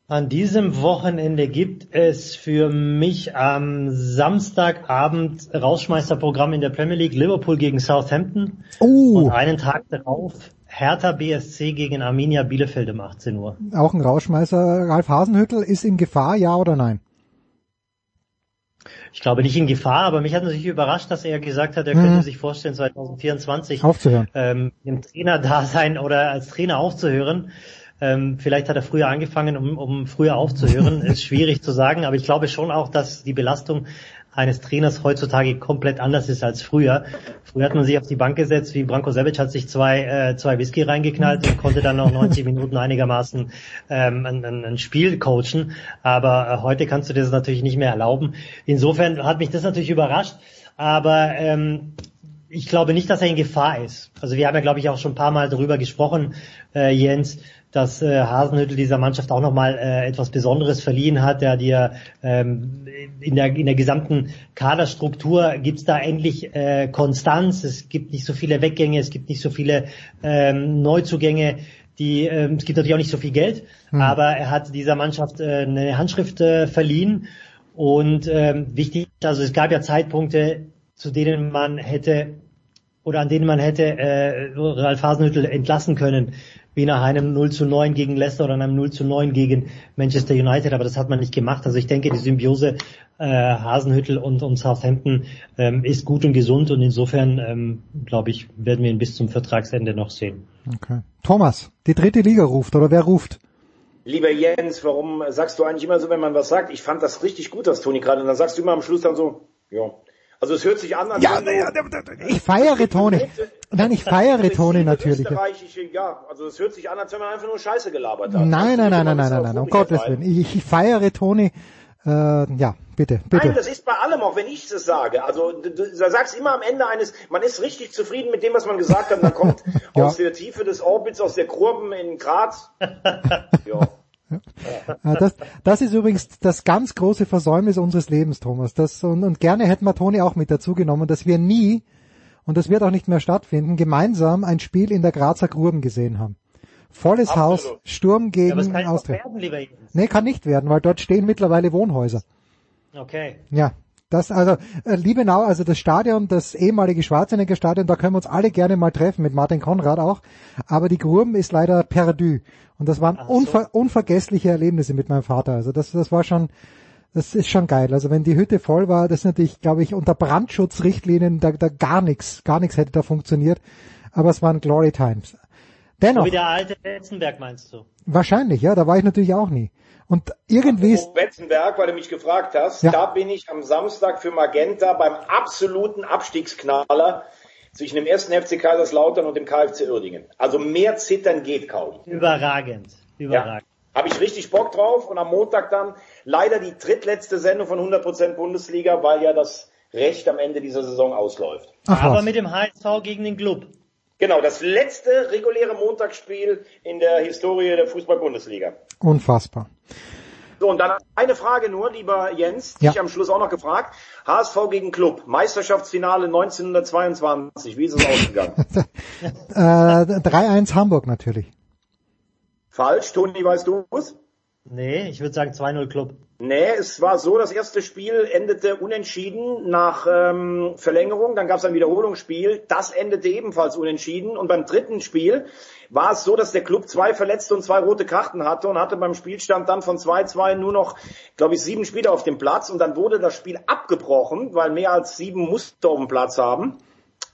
An diesem Wochenende gibt es für mich am Samstagabend Rausschmeißerprogramm in der Premier League Liverpool gegen Southampton Oh, und einen Tag darauf Hertha BSC gegen Arminia Bielefeld um 18 Uhr. auch ein Rauschmeißer. Ralf Hasenhüttel ist in Gefahr, ja oder nein? Ich glaube nicht in Gefahr, aber mich hat natürlich überrascht, dass er gesagt hat, er Mhm. könnte sich vorstellen, 2024 Aufzuhören. ähm, im Trainerdasein oder als Trainer aufzuhören. Ähm, vielleicht hat er früher angefangen, um, um früher aufzuhören. Ist schwierig zu sagen, aber ich glaube schon auch, dass die Belastung eines Trainers heutzutage komplett anders ist als früher. Früher hat man sich auf die Bank gesetzt, wie Branko Sevic hat sich zwei, äh, zwei Whisky reingeknallt und konnte dann noch 90 Minuten einigermaßen ähm, ein, ein, Spiel coachen. Aber äh, heute kannst du dir das natürlich nicht mehr erlauben. Insofern hat mich das natürlich überrascht. Aber ähm, ich glaube nicht, dass er in Gefahr ist. Also wir haben ja, glaube ich, auch schon ein paar Mal darüber gesprochen, äh, Jens, dass äh, Hasenhüttel dieser Mannschaft auch nochmal äh, etwas Besonderes verliehen hat, der dir ähm, in, der, in der gesamten Kaderstruktur gibt's da endlich äh, Konstanz, es gibt nicht so viele Weggänge, es gibt nicht so viele ähm, Neuzugänge, die ähm, es gibt natürlich auch nicht so viel Geld, aber er hat dieser Mannschaft äh, eine Handschrift äh, verliehen. Und ähm, wichtig, also es gab ja Zeitpunkte, zu denen man hätte oder an denen man hätte äh, Ralf Hasenhüttl entlassen können, wie nach einem 0 zu 9 gegen Leicester oder einem 0 zu 9 gegen Manchester United, aber das hat man nicht gemacht. Also ich denke, die Symbiose äh, Hasenhüttl und, und Southampton ähm, ist gut und gesund und insofern, ähm, glaube ich, werden wir ihn bis zum Vertragsende noch sehen. Okay. Thomas, die dritte Liga ruft oder wer ruft? Lieber Jens, warum sagst du eigentlich immer so, wenn man was sagt? Ich fand das richtig gut, das Toni gerade. Und dann sagst du immer am Schluss dann so, ja. Also es hört sich an, als Ja, wenn du- ja, ich feiere Toni. Nein, ich feiere Toni natürlich. Ja, also es hört sich an, als wenn man einfach nur Scheiße gelabert hat. Nein, nein, nein, nein, nein, nein, nein, um um Gottes Willen. Ich, ich feiere Toni. Äh, ja, bitte, Nein, bitte. das ist bei allem, auch wenn ich es sage. Also du, du sagst immer am Ende eines, man ist richtig zufrieden mit dem, was man gesagt hat, und dann kommt Ja. aus der Tiefe des Orbits, aus der Kurven in Graz. ja. Äh, Das, das ist übrigens das ganz große Versäumnis unseres Lebens, Thomas. Das, und, und gerne hätten wir Toni auch mit dazu genommen, dass wir nie, und das wird auch nicht mehr stattfinden, gemeinsam ein Spiel in der Grazer Gruben gesehen haben. Volles Absolut. Haus, Sturm gegen ja Austria. werden. Nee, kann nicht werden, weil dort stehen mittlerweile Wohnhäuser. Okay. Ja, das also äh, Liebenau, also das Stadion, das ehemalige Schwarzenegger Stadion, da können wir uns alle gerne mal treffen mit Martin Konrad auch, aber die Gruben ist leider perdu und das waren so. unver unvergessliche Erlebnisse mit meinem Vater. Also das das war schon das ist schon geil. Also wenn die Hütte voll war, das ist natürlich, glaube ich, unter Brandschutzrichtlinien da, da gar nichts, gar nichts hätte da funktioniert, aber es waren Glory Times. So Dennoch, wie der alte Betzenberg meinst du? wahrscheinlich, ja, da war ich natürlich auch nie. Und irgendwie ist, Apropos Betzenberg, weil du mich gefragt hast, Ja. da bin ich am Samstag für Magenta beim absoluten Abstiegsknaller zwischen dem ersten FC Kaiserslautern und dem KFC Uerdingen. Also mehr zittern geht kaum. Überragend. Überragend. Habe ich richtig Bock drauf und am Montag dann leider die drittletzte Sendung von 100% Bundesliga, weil ja das Recht am Ende dieser Saison ausläuft. ach Aber mit dem HSV gegen den Club. Genau, das letzte reguläre Montagsspiel in der Historie der Fußball-Bundesliga. Unfassbar. So, und dann eine Frage nur, lieber Jens, Ja. dich am Schluss auch noch gefragt. HSV gegen Club, Meisterschaftsfinale 1922, wie ist es ausgegangen? Äh, 3-1 Hamburg natürlich. Falsch, Toni, weißt du es? Nee, ich würde sagen 2-0 Club. Nee, es war so, das erste Spiel endete unentschieden nach ähm, Verlängerung, dann gab es ein Wiederholungsspiel, das endete ebenfalls unentschieden und beim dritten Spiel war es so, dass der Club zwei Verletzte und zwei rote Karten hatte und hatte beim Spielstand dann von 2-2 nur noch, glaube ich, sieben Spieler auf dem Platz und dann wurde das Spiel abgebrochen, weil mehr als sieben musste auf dem Platz haben.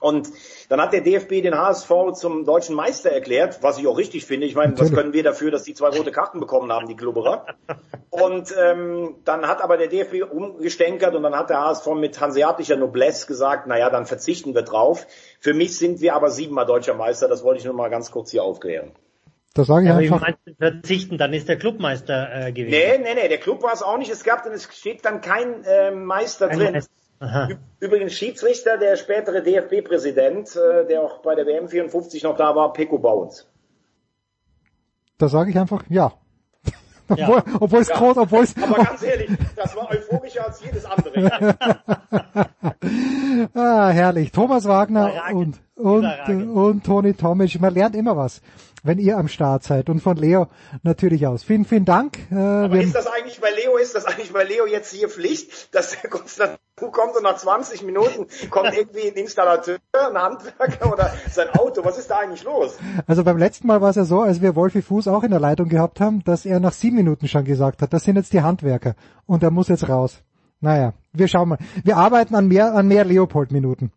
Und dann hat der DFB den HSV zum deutschen Meister erklärt, was ich auch richtig finde. Ich meine, was können wir dafür, dass die zwei rote Karten bekommen haben, die Klubberer? Und ähm, dann hat aber der DFB umgestänkert und dann hat der HSV mit hanseatischer Noblesse gesagt, naja, dann verzichten wir drauf. Für mich sind wir aber siebenmal deutscher Meister, das wollte ich nur mal ganz kurz hier aufklären. Da sage ich Aber ich einfach, meine, verzichten, dann ist der Clubmeister äh, gewesen. Nee, nee, nee, der Club war es auch nicht. Es gab dann, es steht dann kein äh, Meister Kein drin. Meister. Aha. Übrigens Schiedsrichter, der spätere DFB-Präsident, äh, der auch bei der WM 54 noch da war, Peko Bounds. da sage ich einfach ja. Ja. obwohl, obwohl es groß, obwohl es, Aber ganz ehrlich, das war euphorisch freundlicher als jedes andere. ah, herrlich. Thomas Wagner Überragend. und, und, Überragend. und Toni Tomic. Man lernt immer was, wenn ihr am Start seid. Und von Leo natürlich aus. Vielen, vielen Dank. Äh, Aber ist das eigentlich bei Leo, ist das eigentlich bei Leo jetzt hier Pflicht, dass er kurz dazu kommt und nach 20 Minuten kommt irgendwie ein Installateur, ein Handwerker oder sein Auto? Was ist da eigentlich los? Also beim letzten Mal war es ja so, als wir Wolfi Fuß auch in der Leitung gehabt haben, dass er nach sieben Minuten schon gesagt hat, das sind jetzt die Handwerker und er muss jetzt raus. Naja, wir schauen mal. Wir arbeiten an mehr, an mehr Leopold-Minuten.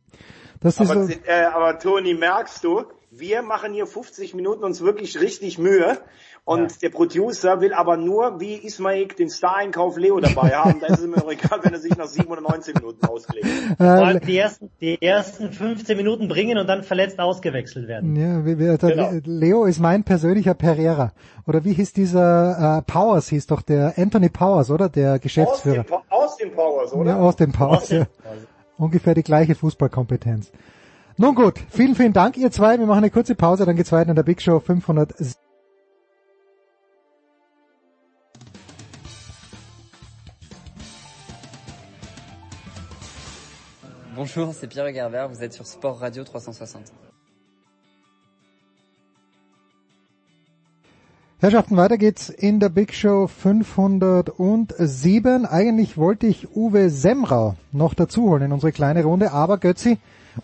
Das ist Aber, so, äh, aber Toni, merkst du, wir machen hier 50 Minuten uns wirklich richtig Mühe und der Producer will aber nur wie Ismail den Star-Einkauf Leo dabei haben. Da ist es mir doch egal, wenn er sich nach 7 oder 19 Minuten. Vor allem die ersten, die ersten 15 Minuten bringen und dann verletzt ausgewechselt werden. ja, wie, wie, Genau. Leo ist mein persönlicher Pereira. Oder wie hieß dieser äh, Powers, hieß doch der Anthony Powers, oder? Der Geschäftsführer. Austin, Pa- Austin Powers, oder? Ja, aus dem Powers. Ja. Ungefähr die gleiche Fußballkompetenz. Nun gut, vielen, vielen Dank ihr zwei. Wir machen eine kurze Pause, dann geht's weiter in der Big Show 500. Bonjour, c'est Pierre Gerber, vous êtes sur Sport Radio 360. Herrschaften, weiter geht's in der Big Show 507. Eigentlich wollte ich Uwe Semrau noch dazuholen in unsere kleine Runde, aber Götzi,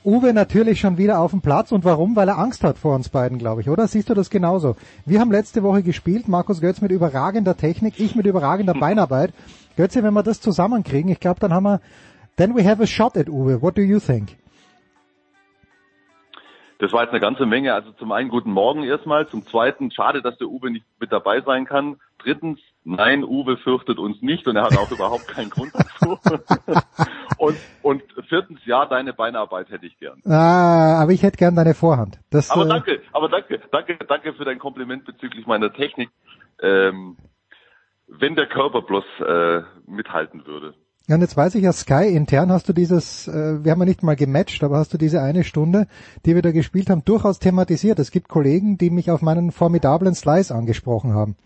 Uwe natürlich schon wieder auf dem Platz. Und warum? Weil er Angst hat vor uns beiden, glaube ich, oder? Siehst du das genauso? Wir haben letzte Woche gespielt, Markus Götz mit überragender Technik, ich mit überragender Beinarbeit. Götzi, wenn wir das zusammenkriegen, ich glaube, dann haben wir, then we have a shot at Uwe. What do you think? Das war jetzt eine ganze Menge. Also zum einen guten Morgen erstmal. Zum zweiten, schade, dass der Uwe nicht mit dabei sein kann. Drittens, nein, Uwe fürchtet uns nicht und er hat auch überhaupt keinen Grund dazu. und, und viertens, ja, deine Beinarbeit hätte ich gern. Ah, aber ich hätte gern deine Vorhand. Das, Aber äh, danke, aber danke, danke, danke für dein Kompliment bezüglich meiner Technik. Ähm, wenn der Körper bloß äh, mithalten würde. Ja, und jetzt weiß ich ja, Sky intern hast du dieses, äh, wir haben ja nicht mal gematcht, aber hast du diese eine Stunde, die wir da gespielt haben, durchaus thematisiert. Es gibt Kollegen, die mich auf meinen formidablen Slice angesprochen haben.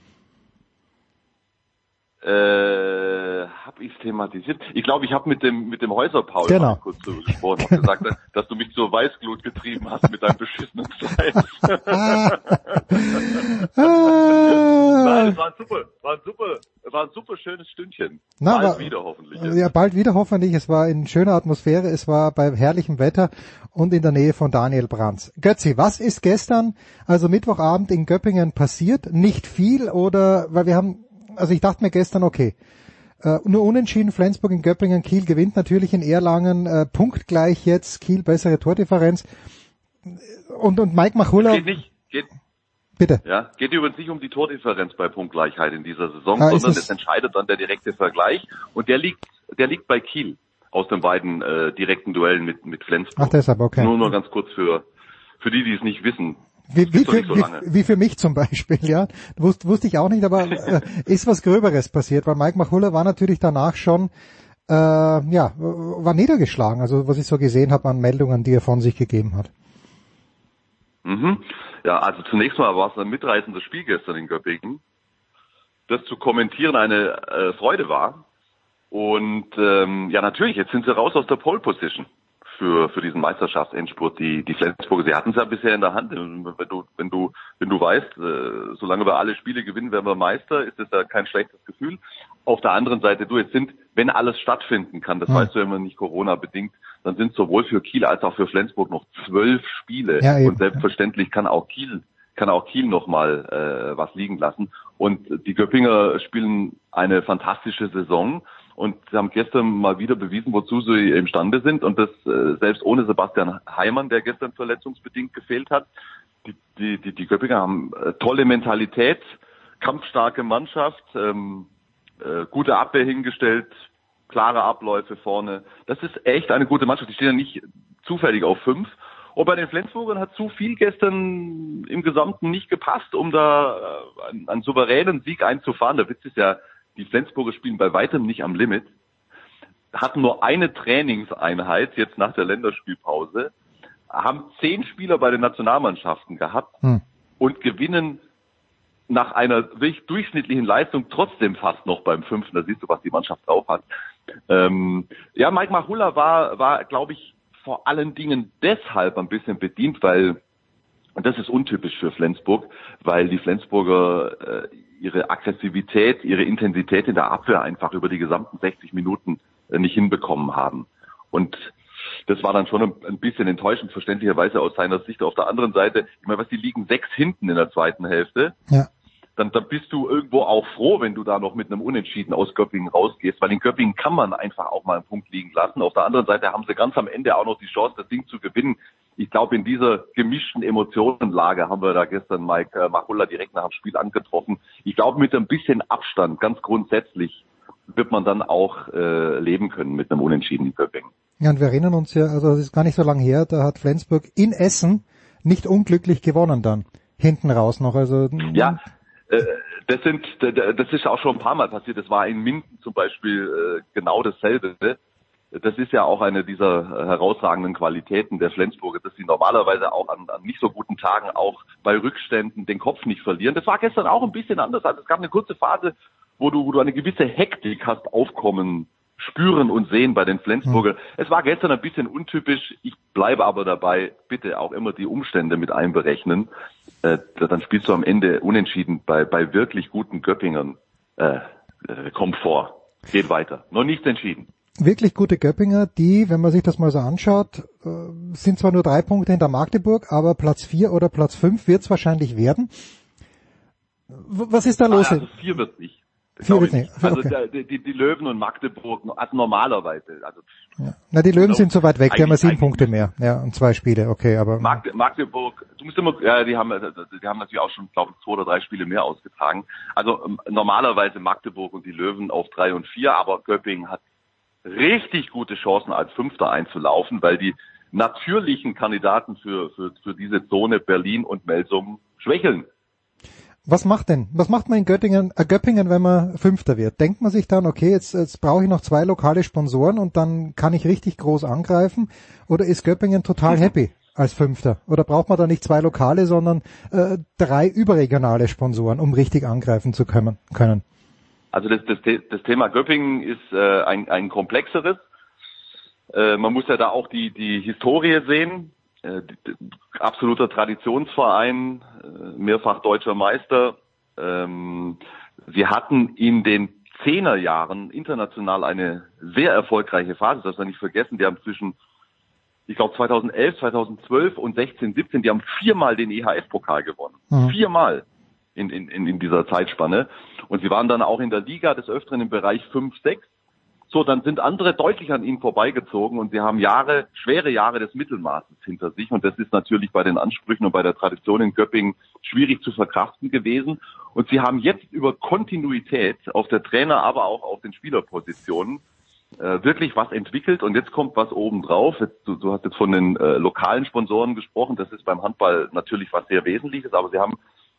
Äh, hab ich thematisiert? Ich glaube, ich habe mit dem mit dem Häuser-Paul Genau. kurz drüber gesprochen und gesagt, dass- du mich zur Weißglut getrieben hast mit deinem beschissenen Slice. Nein, es war ein super, war ein super, war ein super schönes Stündchen. Na, Bald aber- wieder hoffentlich. Ja, bald wieder hoffentlich. Es war in schöner Atmosphäre, es war bei herrlichem Wetter und in der Nähe von Daniel Brands. Götzi, was ist gestern, also Mittwochabend in Göppingen passiert? Nicht viel oder, weil wir haben, also ich dachte mir gestern, okay, äh, nur unentschieden, Flensburg in Göppingen, Kiel gewinnt natürlich in Erlangen, äh, punktgleich jetzt, Kiel bessere Tordifferenz. Und, und Mike Machulla, Geht nicht, geht, bitte. ja, geht übrigens nicht um die Tordifferenz bei Punktgleichheit in dieser Saison, Ah, sondern es- entscheidet dann der direkte Vergleich und der liegt, der liegt bei Kiel aus den beiden äh, direkten Duellen mit mit Flensburg. Ach, deshalb, okay. Nur nur ganz kurz für für die, die es nicht wissen. Wie, wie, für, so wie, wie für mich zum Beispiel, ja. Wusste, wusste ich auch nicht, aber äh, ist was Gröberes passiert, weil Mike Machulla war natürlich danach schon, äh, ja, war niedergeschlagen, also was ich so gesehen habe an Meldungen, die er von sich gegeben hat. Mhm. Ja, also zunächst mal war es ein mitreißendes Spiel gestern in Göppingen. Das zu kommentieren eine äh, Freude war. Und ähm, ja, natürlich, jetzt sind sie raus aus der Pole Position für für diesen Meisterschaftsendspurt. Die die Flensburger, sie hatten es ja bisher in der Hand. Wenn du wenn du wenn du weißt, äh, solange wir alle Spiele gewinnen, werden wir Meister, ist das ja kein schlechtes Gefühl. Auf der anderen Seite, du, jetzt sind, wenn alles stattfinden kann, das Hm. weißt du ja immer nicht Corona bedingt, dann sind sowohl für Kiel als auch für Flensburg noch zwölf Spiele. Ja, eben. und selbstverständlich kann auch Kiel kann auch Kiel noch mal äh, was liegen lassen. Und die Göppinger spielen eine fantastische Saison und sie haben gestern mal wieder bewiesen, wozu sie imstande sind. Und das äh, selbst ohne Sebastian Heimann, der gestern verletzungsbedingt gefehlt hat. Die, die, die, die Göppinger haben äh, tolle Mentalität, kampfstarke Mannschaft, ähm, äh, gute Abwehr hingestellt, klare Abläufe vorne. Das ist echt eine gute Mannschaft. Die stehen ja nicht zufällig auf fünf. Und bei den Flensburgern hat zu viel gestern im Gesamten nicht gepasst, um da äh, einen, einen souveränen Sieg einzufahren. Der Witz ist ja, die Flensburger spielen bei weitem nicht am Limit, hatten nur eine Trainingseinheit jetzt nach der Länderspielpause, haben zehn Spieler bei den Nationalmannschaften gehabt Hm. und gewinnen nach einer wirklich durchschnittlichen Leistung trotzdem fast noch beim fünften. Da siehst du, was die Mannschaft drauf hat. Ähm, ja, Mike Machulla war, war, glaube ich, vor allen Dingen deshalb ein bisschen bedient, weil und das ist untypisch für Flensburg, weil die Flensburger äh, ihre Aggressivität, ihre Intensität in der Abwehr einfach über die gesamten 60 Minuten äh, nicht hinbekommen haben. Und das war dann schon ein, ein, bisschen enttäuschend, verständlicherweise aus seiner Sicht. Auf der anderen Seite, ich meine, was die liegen sechs hinten in der zweiten Hälfte. Ja. Dann, dann bist du irgendwo auch froh, wenn du da noch mit einem Unentschieden aus Göppingen rausgehst, weil in Göppingen kann man einfach auch mal einen Punkt liegen lassen. Auf der anderen Seite haben sie ganz am Ende auch noch die Chance, das Ding zu gewinnen. Ich glaube, in dieser gemischten Emotionenlage haben wir da gestern Mike äh, Machulla direkt nach dem Spiel angetroffen. Ich glaube, mit ein bisschen Abstand, ganz grundsätzlich, wird man dann auch äh, leben können mit einem Unentschieden in. Ja, und wir erinnern uns ja, also das ist gar nicht so lange her, da hat Flensburg in Essen nicht unglücklich gewonnen dann. Hinten raus noch. Also ja, äh, das sind das ist auch schon ein paar Mal passiert. Das war in Minden zum Beispiel äh, genau dasselbe. Das ist ja auch eine dieser herausragenden Qualitäten der Flensburger, dass sie normalerweise auch an, an nicht so guten Tagen auch bei Rückständen den Kopf nicht verlieren. Das war gestern auch ein bisschen anders. Also es gab eine kurze Phase, wo du, wo du eine gewisse Hektik hast aufkommen spüren und sehen bei den Flensburger. Mhm. Es war gestern ein bisschen untypisch. Ich bleibe aber dabei, bitte auch immer die Umstände mit einberechnen. Äh, dann spielst du am Ende unentschieden bei, bei wirklich guten Göppingern. Äh, äh, Komfort. Geht weiter. Noch nichts entschieden. Wirklich gute Göppinger, die, wenn man sich das mal so anschaut, äh, sind zwar nur drei Punkte hinter Magdeburg, aber Platz vier oder Platz fünf wird es wahrscheinlich werden. Was ist da los? Ah, also vier wird nicht. Vier wird nicht. Also okay. die, die, die, Löwen und Magdeburg, also normalerweise. Also ja. Na, die Löwen sind so weit weg, die haben ja sieben Punkte mehr, ja, und zwei Spiele, okay, aber. Magde, Magdeburg, du musst immer, ja, die haben, die haben natürlich auch schon, glaube ich, zwei oder drei Spiele mehr ausgetragen. Also ähm, normalerweise Magdeburg und die Löwen auf drei und vier, aber Göppingen hat richtig gute Chancen als Fünfter einzulaufen, weil die natürlichen Kandidaten für, für, für diese Zone Berlin und Melsung schwächeln. Was macht denn, was macht man in Göttingen, äh, Göppingen, wenn man Fünfter wird? Denkt man sich dann, okay, jetzt, jetzt brauche ich noch zwei lokale Sponsoren und dann kann ich richtig groß angreifen? Oder ist Göppingen total happy als Fünfter? Oder braucht man da nicht zwei lokale, sondern äh, drei überregionale Sponsoren, um richtig angreifen zu können? können? Also das, das, das Thema Göppingen ist äh, ein, ein komplexeres. Äh, man muss ja da auch die, die Historie sehen. Äh, absoluter Traditionsverein, äh, mehrfach deutscher Meister. Ähm, sie hatten in den Zehnerjahren international eine sehr erfolgreiche Phase, das wir nicht vergessen. Die haben zwischen, ich glaube 2011, 2012 und 16, 17, die haben viermal den EHF-Pokal gewonnen. Mhm. Viermal in, in, in dieser Zeitspanne. Und sie waren dann auch in der Liga des Öfteren im Bereich 5, 6 so, dann sind andere deutlich an ihnen vorbeigezogen und sie haben Jahre, schwere Jahre des Mittelmaßes hinter sich. Und das ist natürlich bei den Ansprüchen und bei der Tradition in Göppingen schwierig zu verkraften gewesen. Und sie haben jetzt über Kontinuität auf der Trainer, aber auch auf den Spielerpositionen äh, wirklich was entwickelt und jetzt kommt was obendrauf. Du, du hast jetzt von den äh, lokalen Sponsoren gesprochen. Das ist beim Handball natürlich was sehr Wesentliches, aber sie haben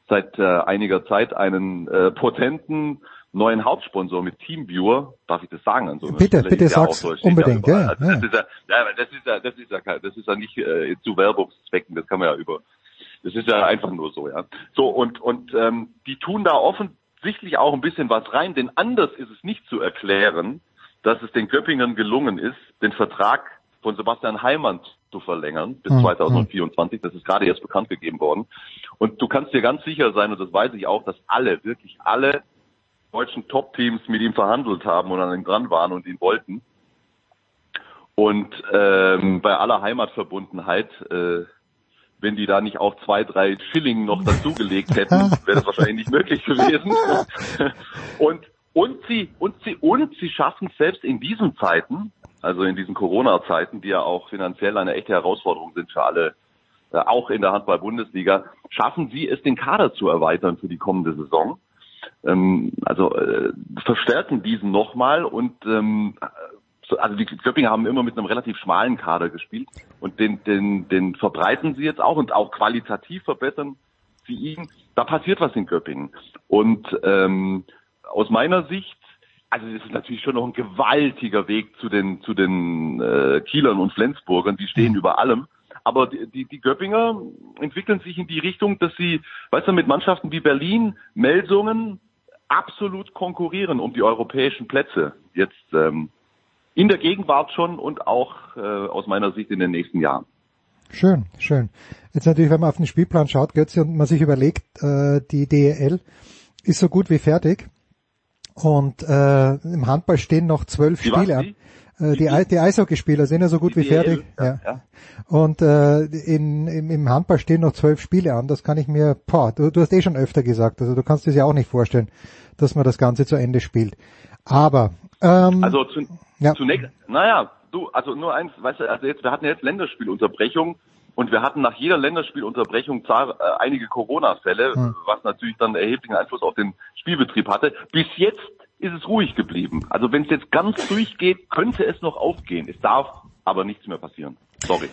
seit äh, einiger Zeit einen äh, potenten neuen Hauptsponsor mit Teamviewer, darf ich das sagen? An so bitte, Stelle? bitte sag's so, unbedingt, ja, also ja. Das ist ja, das ist ja, das ist ja, das ist ja nicht äh, zu Werbungszwecken, das kann man ja über, das ist ja einfach nur so, ja. So und und ähm, die tun da offensichtlich auch ein bisschen was rein, denn anders ist es nicht zu erklären, dass es den Göppingern gelungen ist, den Vertrag von Sebastian Heimann zu verlängern bis mhm. 2024. Das ist gerade erst bekannt gegeben worden. Und du kannst dir ganz sicher sein, und das weiß ich auch, dass alle, wirklich alle deutschen Top-Teams mit ihm verhandelt haben und an ihm dran waren und ihn wollten. Und ähm, bei aller Heimatverbundenheit, äh, wenn die da nicht auch zwei, drei Schilling noch dazugelegt hätten, wäre das wahrscheinlich nicht möglich gewesen. und und sie und sie und sie schaffen selbst in diesen Zeiten, also in diesen Corona-Zeiten, die ja auch finanziell eine echte Herausforderung sind für alle, äh, auch in der Handball-Bundesliga, schaffen sie es, den Kader zu erweitern für die kommende Saison ähm, also äh, verstärken diesen nochmal und ähm, also die Göppinger haben immer mit einem relativ schmalen Kader gespielt und den, den, den verbreiten sie jetzt auch und auch qualitativ verbessern sie ihn. Da passiert was in Göppingen. Und ähm, aus meiner Sicht, also es ist natürlich schon noch ein gewaltiger Weg zu den zu den äh, Kielern und Flensburgern, die stehen mhm. über allem. Aber die, die, die Göppinger entwickeln sich in die Richtung, dass sie, weißt du, mit Mannschaften wie Berlin, Melsungen, absolut konkurrieren um die europäischen Plätze. Jetzt ähm, in der Gegenwart schon und auch äh, aus meiner Sicht in den nächsten Jahren. Schön, schön. Jetzt natürlich, wenn man auf den Spielplan schaut, Götze, und man sich überlegt, äh, die DEL ist so gut wie fertig. Und äh, im Handball stehen noch zwölf Die Spiele was, an. Äh, die, Ei- die Eishockeyspieler sind ja so gut wie Die fertig. ja, Ja. ja. Und äh, in, im, im Handball stehen noch zwölf Spiele an. Das kann ich mir, boah, du, du hast eh schon öfter gesagt, also du kannst dir ja auch nicht vorstellen, dass man das Ganze zu Ende spielt. Aber ähm, Also zu, Ja. zunächst, naja, du, also nur eins, weißt du, also jetzt, wir hatten jetzt Länderspielunterbrechung und wir hatten nach jeder Länderspielunterbrechung äh, einige Corona-Fälle, Hm. was natürlich dann erheblichen Einfluss auf den Spielbetrieb hatte. Bis jetzt ist es ruhig geblieben. Also wenn es jetzt ganz durchgeht, könnte es noch aufgehen. Es darf aber nichts mehr passieren. Sorry.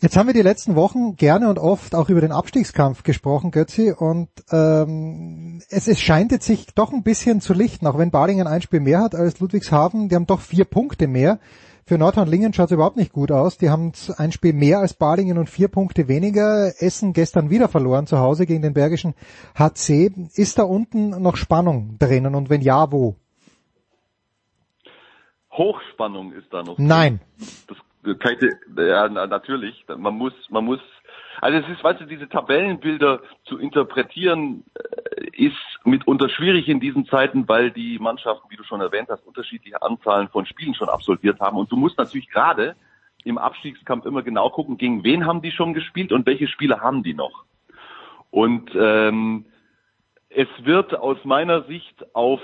Jetzt haben wir die letzten Wochen gerne und oft auch über den Abstiegskampf gesprochen, Götzi, und ähm, es, es scheint jetzt sich doch ein bisschen zu lichten, auch wenn Balingen ein Spiel mehr hat als Ludwigshafen, die haben doch vier Punkte mehr. Für Nordhorn-Lingen schaut es überhaupt nicht gut aus. Die haben ein Spiel mehr als Balingen und vier Punkte weniger. Essen gestern wieder verloren zu Hause gegen den Bergischen HC. Ist da unten noch Spannung drinnen und wenn ja, wo? Hochspannung ist da noch. Nein. Das ich, ja, na, natürlich. Man muss, man muss, also es ist, weißt du, diese Tabellenbilder zu interpretieren, äh, ist mitunter schwierig in diesen Zeiten, weil die Mannschaften, wie du schon erwähnt hast, unterschiedliche Anzahlen von Spielen schon absolviert haben. Und du musst natürlich gerade im Abstiegskampf immer genau gucken, gegen wen haben die schon gespielt und welche Spiele haben die noch. Und ähm, es wird aus meiner Sicht auf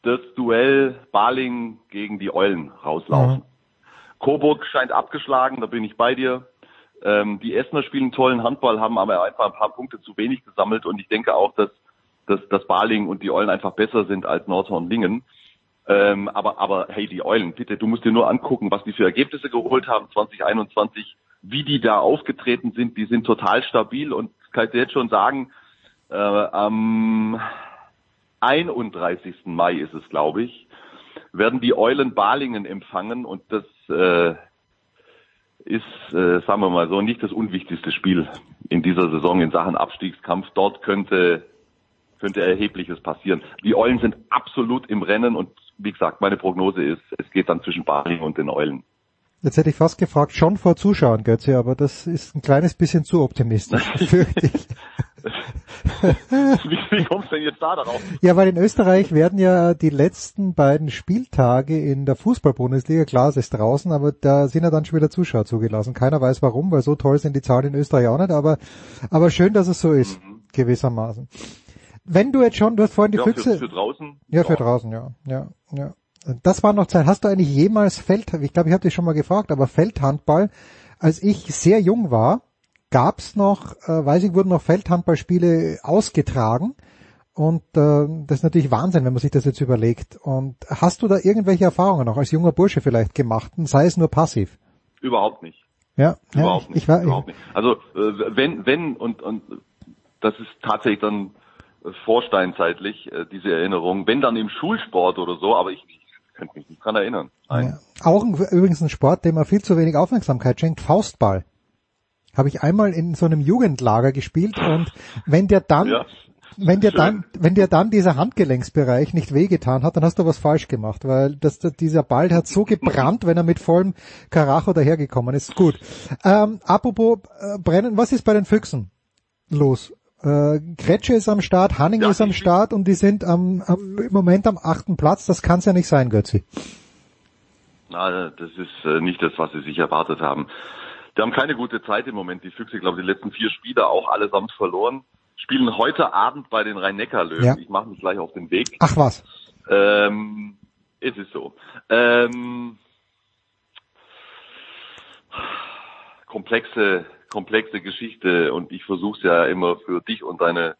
das Duell Baling gegen die Eulen rauslaufen. Coburg scheint abgeschlagen, da bin ich bei dir. Ähm, die Essener spielen tollen Handball, haben aber einfach ein paar Punkte zu wenig gesammelt und ich denke auch, dass, dass, dass Baling und die Eulen einfach besser sind als Nordhorn-Lingen. Ähm, aber, aber hey, die Eulen, bitte, du musst dir nur angucken, was die für Ergebnisse geholt haben 2021, wie die da aufgetreten sind. Die sind total stabil und kann ich dir jetzt schon sagen, äh, am 31. Mai ist es, glaube ich, werden die Eulen Balingen empfangen und das äh, ist, äh, sagen wir mal so, nicht das unwichtigste Spiel in dieser Saison in Sachen Abstiegskampf. Dort könnte könnte Erhebliches passieren. Die Eulen sind absolut im Rennen und wie gesagt, meine Prognose ist, es geht dann zwischen Balingen und den Eulen. Jetzt hätte ich fast gefragt, schon vor Zuschauern, Götze, aber das ist ein kleines bisschen zu optimistisch, fürchte ich. Wie, wie kommst du denn jetzt da darauf? Ja, weil in Österreich werden ja die letzten beiden Spieltage in der Fußball-Bundesliga, klar, es ist draußen, aber da sind ja dann schon wieder Zuschauer zugelassen. Keiner weiß warum, weil so toll sind die Zahlen in Österreich auch nicht, aber, aber schön, dass es so ist, gewissermaßen. Wenn du jetzt schon, du hast vorhin die Ja, Füchse... für, für draußen. Ja, für draußen, ja, ja, ja. Das war noch Zeit. Hast du eigentlich jemals Feld, ich glaube, ich habe dich schon mal gefragt, aber Feldhandball, als ich sehr jung war, gab's noch, äh, weiß ich, wurden noch Feldhandballspiele ausgetragen. Und äh, das ist natürlich Wahnsinn, wenn man sich das jetzt überlegt. Und hast du da irgendwelche Erfahrungen noch als junger Bursche vielleicht gemacht, sei es nur passiv? Überhaupt nicht. Ja, ja Überhaupt ich, nicht. ich war, überhaupt nicht. Also äh, wenn, wenn und, und das ist tatsächlich dann äh, vorsteinzeitlich, äh, diese Erinnerung, wenn dann im Schulsport oder so, aber ich, ich könnte mich nicht dran erinnern. Nein. Ja. Auch übrigens ein Sport, dem man viel zu wenig Aufmerksamkeit schenkt, Faustball. Habe ich einmal in so einem Jugendlager gespielt und wenn der dann, Ja. wenn dir Schön. dann, wenn dir dann dieser Handgelenksbereich nicht wehgetan hat, dann hast du was falsch gemacht, weil das, dieser Ball hat so gebrannt, wenn er mit vollem Karacho dahergekommen ist. Gut. Ähm, apropos äh, Brennen, was ist bei den Füchsen los? Äh, Kretsche ist am Start, Hanning Ja, ist am Start und die sind am, am im Moment am achten Platz. Das kann's ja nicht sein, Götzi. Na, das ist äh, nicht das, was sie sich erwartet haben. Die haben keine gute Zeit im Moment. Die Füchse, glaube ich, die letzten vier Spiele auch allesamt verloren. Spielen heute Abend bei den Rhein-Neckar-Löwen. Ja. Ich mache mich gleich auf den Weg. Ach was. Ähm, es ist so. Ähm, komplexe, komplexe Geschichte und ich versuche es ja immer für dich und deine,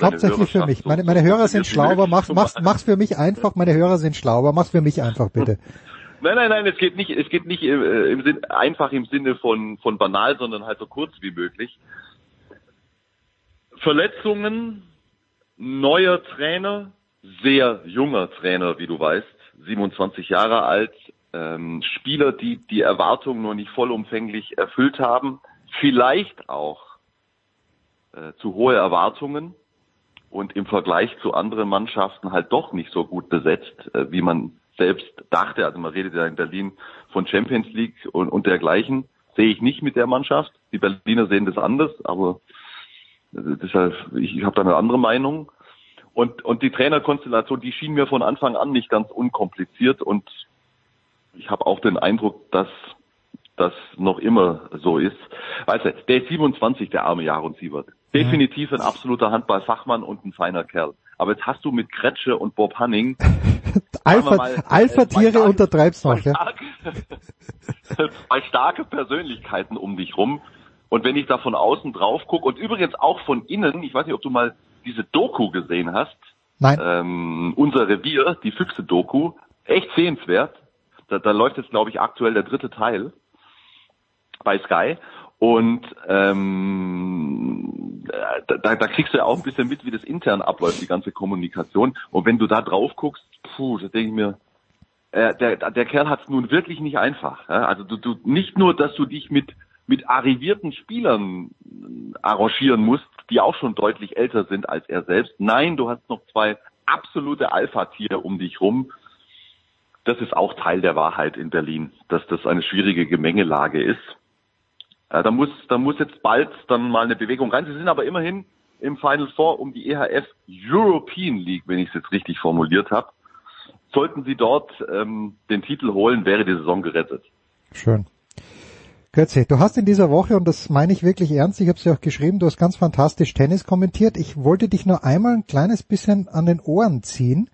Hauptsächlich für mich. Meine, meine Hörer sind wie schlau, aber möglich mach's, mach's, mach's für mich einfach. Meine Hörer sind schlau, aber mach's für mich einfach, bitte. Nein, nein, nein, es geht nicht, es geht nicht äh, im Sinn, einfach im Sinne von, von banal, sondern halt so kurz wie möglich. Verletzungen, neuer Trainer, sehr junger Trainer, wie du weißt, 27 Jahre alt, ähm, Spieler, die die Erwartungen noch nicht vollumfänglich erfüllt haben, vielleicht auch äh, zu hohe Erwartungen und im Vergleich zu anderen Mannschaften halt doch nicht so gut besetzt, äh, wie man selbst dachte. Also man redet ja in Berlin von Champions League und, und dergleichen. Sehe ich nicht mit der Mannschaft. Die Berliner sehen das anders, aber deshalb, ich, ich habe da eine andere Meinung. Und, und die Trainerkonstellation, die schien mir von Anfang an nicht ganz unkompliziert und ich habe auch den Eindruck, dass das noch immer so ist. Weißt du, der ist 27, der arme Jaron Siebert. Definitiv ein absoluter Handballfachmann und ein feiner Kerl. Aber jetzt hast du mit Kretsche und Bob Hanning Alpha, mal, äh, Alpha-Tiere untertreibst noch, ja? starke, zwei starke Persönlichkeiten um dich rum. Und wenn ich da von außen drauf gucke und übrigens auch von innen, ich weiß nicht, ob du mal diese Doku gesehen hast, Nein. ähm, unser Revier, die Füchse-Doku, echt sehenswert. Da, da läuft jetzt, glaube ich, aktuell der dritte Teil bei Sky. Und ähm, da, da kriegst du ja auch ein bisschen mit, wie das intern abläuft, die ganze Kommunikation. Und wenn du da drauf guckst, puh, da denke ich mir, äh, der, der Kerl hat es nun wirklich nicht einfach. Ja? Also du, du nicht nur, dass du dich mit mit arrivierten Spielern äh, arrangieren musst, die auch schon deutlich älter sind als er selbst. Nein, du hast noch zwei absolute Alpha-Tiere um dich rum. Das ist auch Teil der Wahrheit in Berlin, dass das eine schwierige Gemengelage ist. Äh, da muss, da muss jetzt bald dann mal eine Bewegung rein. Sie sind aber immerhin im Final Four um die EHF European League, wenn ich es jetzt richtig formuliert habe. Sollten Sie dort ähm, den Titel holen, wäre die Saison gerettet. Schön. Götze, du hast in dieser Woche, und das meine ich wirklich ernst, ich habe es ja auch geschrieben, du hast ganz fantastisch Tennis kommentiert. Ich wollte dich nur einmal ein kleines bisschen an den Ohren ziehen,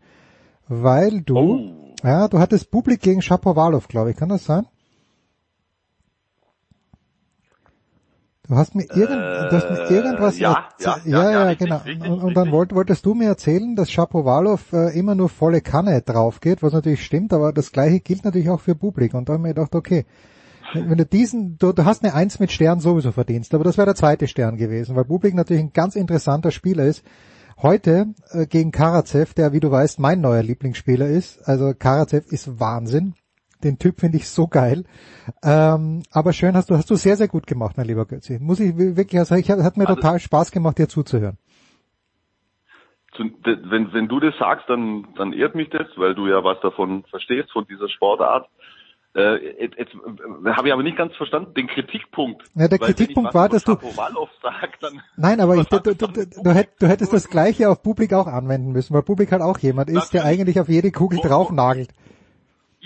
weil du, Oh. ja, du hattest Publik gegen Shapovalov, glaube ich, kann das sein? Du hast mir, irgend, du hast mir Äh, irgendwas ja, erz- ja, ja, ja, richtig, genau. richtig, und, und dann wollt, wolltest du mir erzählen, dass Shapovalov äh, immer nur volle Kanne drauf geht, was natürlich stimmt, aber das gleiche gilt natürlich auch für Publik. Und da habe ich mir gedacht, okay, wenn du diesen, du, du hast eine Eins mit Stern sowieso verdienst, aber das wäre der zweite Stern gewesen, weil Bublik natürlich ein ganz interessanter Spieler ist. Heute äh, gegen Karacev, der, wie du weißt, mein neuer Lieblingsspieler ist. Also Karacev ist Wahnsinn. Den Typ finde ich so geil. Ähm, aber schön hast du, hast du sehr, sehr gut gemacht, mein lieber Götzi. Muss ich wirklich sagen, ich, hat mir Also- total Spaß gemacht, dir zuzuhören. Zu, wenn, wenn du das sagst, dann, dann ehrt mich das, weil du ja was davon verstehst, von dieser Sportart. Äh, jetzt jetzt habe ich aber nicht ganz verstanden, den Kritikpunkt. Ja, der Weil Kritikpunkt war, dass du- Shapovalov sag, dann Nein, aber ich, du, du, du, du, hätt, du hättest das Gleiche auf Publik auch anwenden müssen, weil Publik halt auch jemand ist, der eigentlich auf jede Kugel draufnagelt.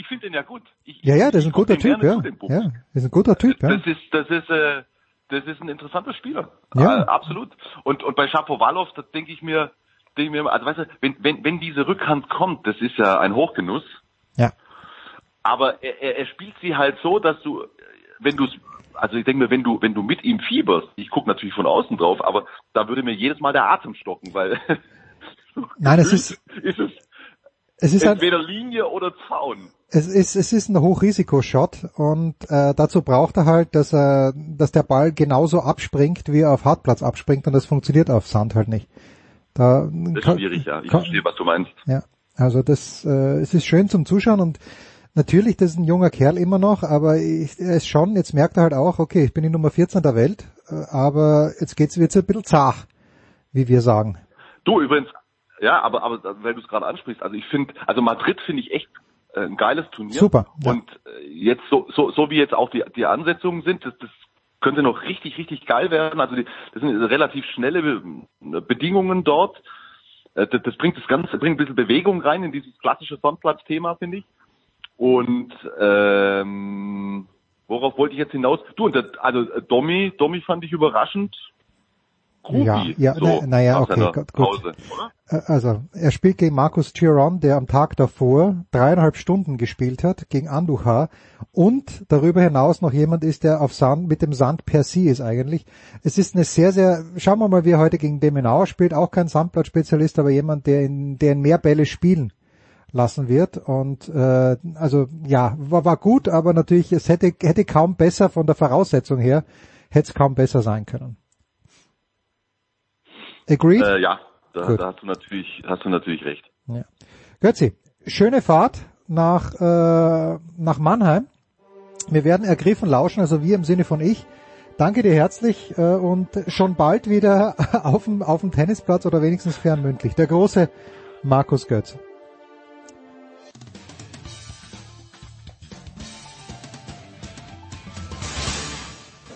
Ich finde den ja gut. Ich, Ja, ja, das ist ein guter Typ, ja. Ja, ist ein guter Typ, ja. Das ist, das ist, äh, das ist ein interessanter Spieler. Ja. Äh, absolut. Und, und bei Shapovalov, da denke ich mir, denke ich mir, also weißt du, wenn, wenn, wenn diese Rückhand kommt, das ist ja ein Hochgenuss. Ja. Aber er, er, spielt sie halt so, dass du, wenn du also ich denke mir, wenn du, wenn du mit ihm fieberst, ich gucke natürlich von außen drauf, aber da würde mir jedes Mal der Atem stocken, weil Nein, es ist, ist es es ist ein, entweder Linie oder Zaun. es ist, es ist ein Hochrisikoshot und äh, dazu braucht er halt, dass er, dass der Ball genauso abspringt, wie er auf Hartplatz abspringt und das funktioniert auf Sand halt nicht. Da Das ist kann- schwierig, ja. Ich kann- verstehe, was du meinst. Ja, also das, äh, es ist schön zum Zuschauen und natürlich, das ist ein junger Kerl immer noch, aber ich, er ist schon, jetzt merkt er halt auch, okay, ich bin die Nummer 14 der Welt, äh, aber jetzt geht's wird's ein bisschen zart, wie wir sagen. Du übrigens, ja, aber, aber weil du es gerade ansprichst, also ich finde, also Madrid finde ich echt äh, ein geiles Turnier. Super, ja. Und äh, jetzt so, so, so wie jetzt auch die, die Ansetzungen sind, das, das könnte noch richtig, richtig geil werden. Also die, das sind relativ schnelle Be- Bedingungen dort. Äh, Das, das bringt das Ganze, bringt ein bisschen Bewegung rein in dieses klassische Sonnenplatz-Thema, finde ich. Und ähm, worauf wollte ich jetzt hinaus? Du, und das, also äh, Domi, Domi fand ich überraschend. Groovy, Ja, ja, so na- naja, nach okay, seiner gut. Pause, Also, er spielt gegen Markus Chiron, der am Tag davor dreieinhalb Stunden gespielt hat, gegen Andujar und darüber hinaus noch jemand ist, der auf Sand, mit dem Sand per se ist eigentlich. Es ist eine sehr, sehr, schauen wir mal, wie er heute gegen Demenauer spielt, auch kein Sandplatzspezialist, aber jemand, der in, der in mehr Bälle spielen lassen wird und äh, also ja, war, war gut, aber natürlich, es hätte, hätte kaum besser von der Voraussetzung her, hätte es kaum besser sein können. Agreed? Äh, ja, da, da, hast du natürlich, hast du natürlich recht. Ja. Götzi, schöne Fahrt nach, äh, nach Mannheim. Wir werden ergriffen lauschen, also wir im Sinne von ich. Danke dir herzlich äh, und schon bald wieder auf dem, auf dem Tennisplatz oder wenigstens fernmündlich. Der große Markus Götz.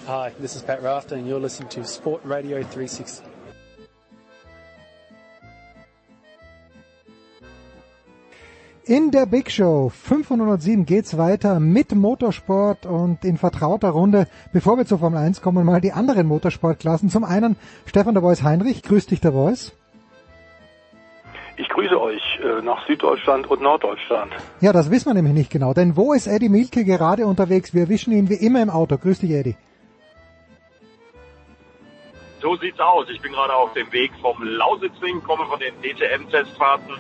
Hi, this is Pat Rafter and you're listening to Sport Radio 360. In der Big Show 507 geht's weiter mit Motorsport und in vertrauter Runde, bevor wir zur Formel 1 kommen, mal die anderen Motorsportklassen. Zum einen Stefan der Voice Heinrich, grüß dich der Voice. Ich grüße euch äh, nach Süddeutschland und Norddeutschland. Ja, das wissen wir nämlich nicht genau, denn wo ist Eddie Milke gerade unterwegs? Wir wischen ihn wie immer im Auto. Grüß dich, Eddie. So sieht's aus. Ich bin gerade auf dem Weg vom Lausitzring, komme von den DTM-Testfahrten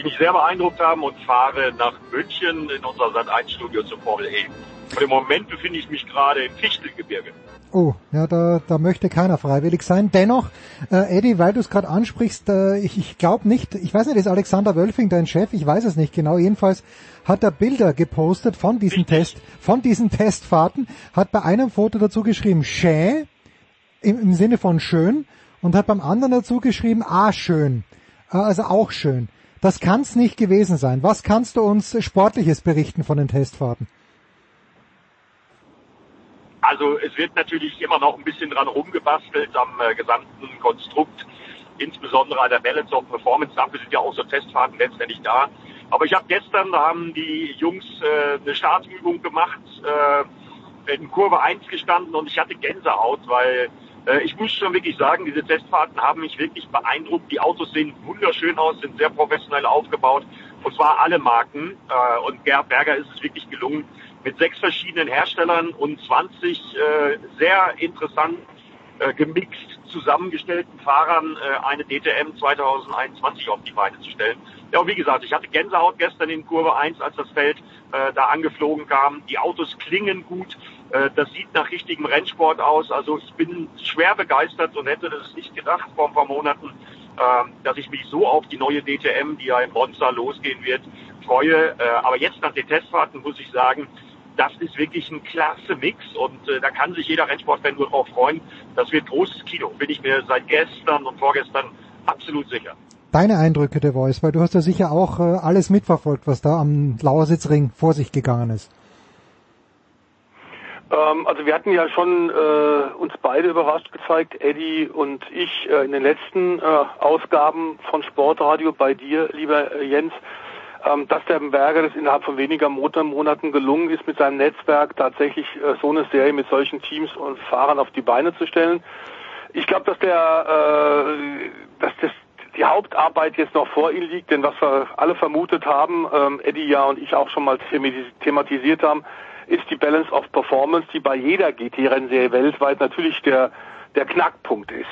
die mich sehr beeindruckt haben und fahre nach München in unser Sat1-Studio zur Formel E. Und im Moment befinde ich mich gerade im Fichtelgebirge. Oh, ja, da, da möchte keiner freiwillig sein. Dennoch, äh, Eddie, weil du es gerade ansprichst, äh, ich, ich glaube nicht, ich weiß nicht, ist Alexander Wölfing dein Chef? Ich weiß es nicht genau. Jedenfalls hat er Bilder gepostet von diesen Test, von diesen Testfahrten, hat bei einem Foto dazu geschrieben, schön, im, im Sinne von schön, und hat beim anderen dazu geschrieben, ah, schön. Äh, also auch schön. Das kann's nicht gewesen sein. Was kannst du uns Sportliches berichten von den Testfahrten? Also es wird natürlich immer noch ein bisschen dran rumgebastelt am äh, gesamten Konstrukt, insbesondere an der Balance of Performance. Dafür sind ja auch so Testfahrten letztendlich da. Aber ich habe gestern, da haben die Jungs äh, eine Startübung gemacht, äh, in Kurve 1 gestanden und ich hatte Gänsehaut, weil äh, ich muss schon wirklich sagen, diese Testfahrten haben mich wirklich beeindruckt. Die Autos sehen wunderschön aus, sind sehr professionell aufgebaut. Und zwar alle Marken. Äh, und Gerhard Berger ist es wirklich gelungen, mit sechs verschiedenen Herstellern und 20 äh, sehr interessant gemixt zusammengestellten Fahrern eine DTM 2021 auf die Beine zu stellen. Ja, und wie gesagt, ich hatte Gänsehaut gestern in Kurve 1, als das Feld da angeflogen kam. Die Autos klingen gut. Äh, das sieht nach richtigem Rennsport aus. Also ich bin schwer begeistert und hätte das nicht gedacht vor ein paar Monaten, ähm, dass ich mich so auf die neue DTM, die ja in Monza losgehen wird, freue. Äh, aber jetzt nach den Testfahrten muss ich sagen, das ist wirklich ein klasse Mix und äh, da kann sich jeder Rennsportfan nur drauf freuen. Das wird großes Kino, bin ich mir seit gestern und vorgestern absolut sicher. Deine Eindrücke, der Voice, weil du hast ja sicher auch alles mitverfolgt, was da am Lauersitzring vor sich gegangen ist. Ähm, also wir hatten ja schon äh, uns beide überrascht gezeigt, Eddie und ich, äh, in den letzten äh, Ausgaben von Sportradio bei dir, lieber äh, Jens, ähm, dass der Berger das innerhalb von weniger Monaten gelungen ist, mit seinem Netzwerk tatsächlich äh, so eine Serie mit solchen Teams und Fahrern auf die Beine zu stellen. Ich glaube, dass der, äh, dass das die Hauptarbeit jetzt noch vor ihm liegt, denn was wir alle vermutet haben, ähm, Eddie ja und ich auch schon mal thematisiert haben, ist die Balance of Performance, die bei jeder GT-Rennserie weltweit natürlich der, der Knackpunkt ist.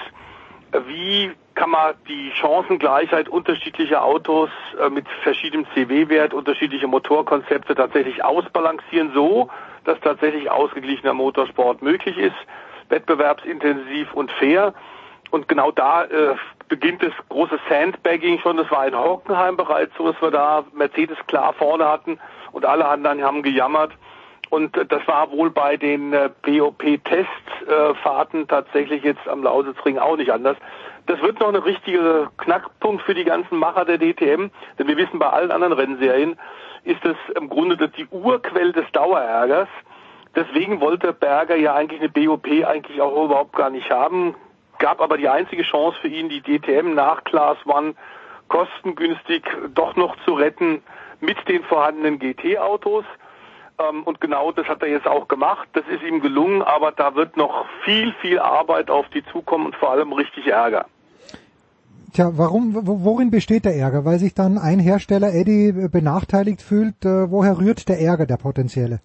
Wie kann man die Chancengleichheit unterschiedlicher Autos äh, mit verschiedenem CW-Wert, unterschiedliche Motorkonzepte tatsächlich ausbalancieren, so dass tatsächlich ausgeglichener Motorsport möglich ist, wettbewerbsintensiv und fair. Und genau da äh, beginnt das große Sandbagging schon. Das war in Hockenheim bereits so, dass wir da Mercedes klar vorne hatten und alle anderen haben gejammert. Und das war wohl bei den äh, BOP-Testfahrten tatsächlich jetzt am Lausitzring auch nicht anders. Das wird noch ein richtiger Knackpunkt für die ganzen Macher der DTM, denn wir wissen, bei allen anderen Rennserien ist das im Grunde die Urquelle des Dauerärgers. Deswegen wollte Berger ja eigentlich eine BOP eigentlich auch überhaupt gar nicht haben, gab aber die einzige Chance für ihn, die DTM nach Class One kostengünstig doch noch zu retten mit den vorhandenen GT-Autos. Ähm, und genau das hat er jetzt auch gemacht. Das ist ihm gelungen, aber da wird noch viel, viel Arbeit auf die zukommen und vor allem richtig Ärger. Tja, warum, worin besteht der Ärger? Weil sich dann ein Hersteller, Eddie, benachteiligt fühlt. Äh, woher rührt der Ärger, der potenzielle?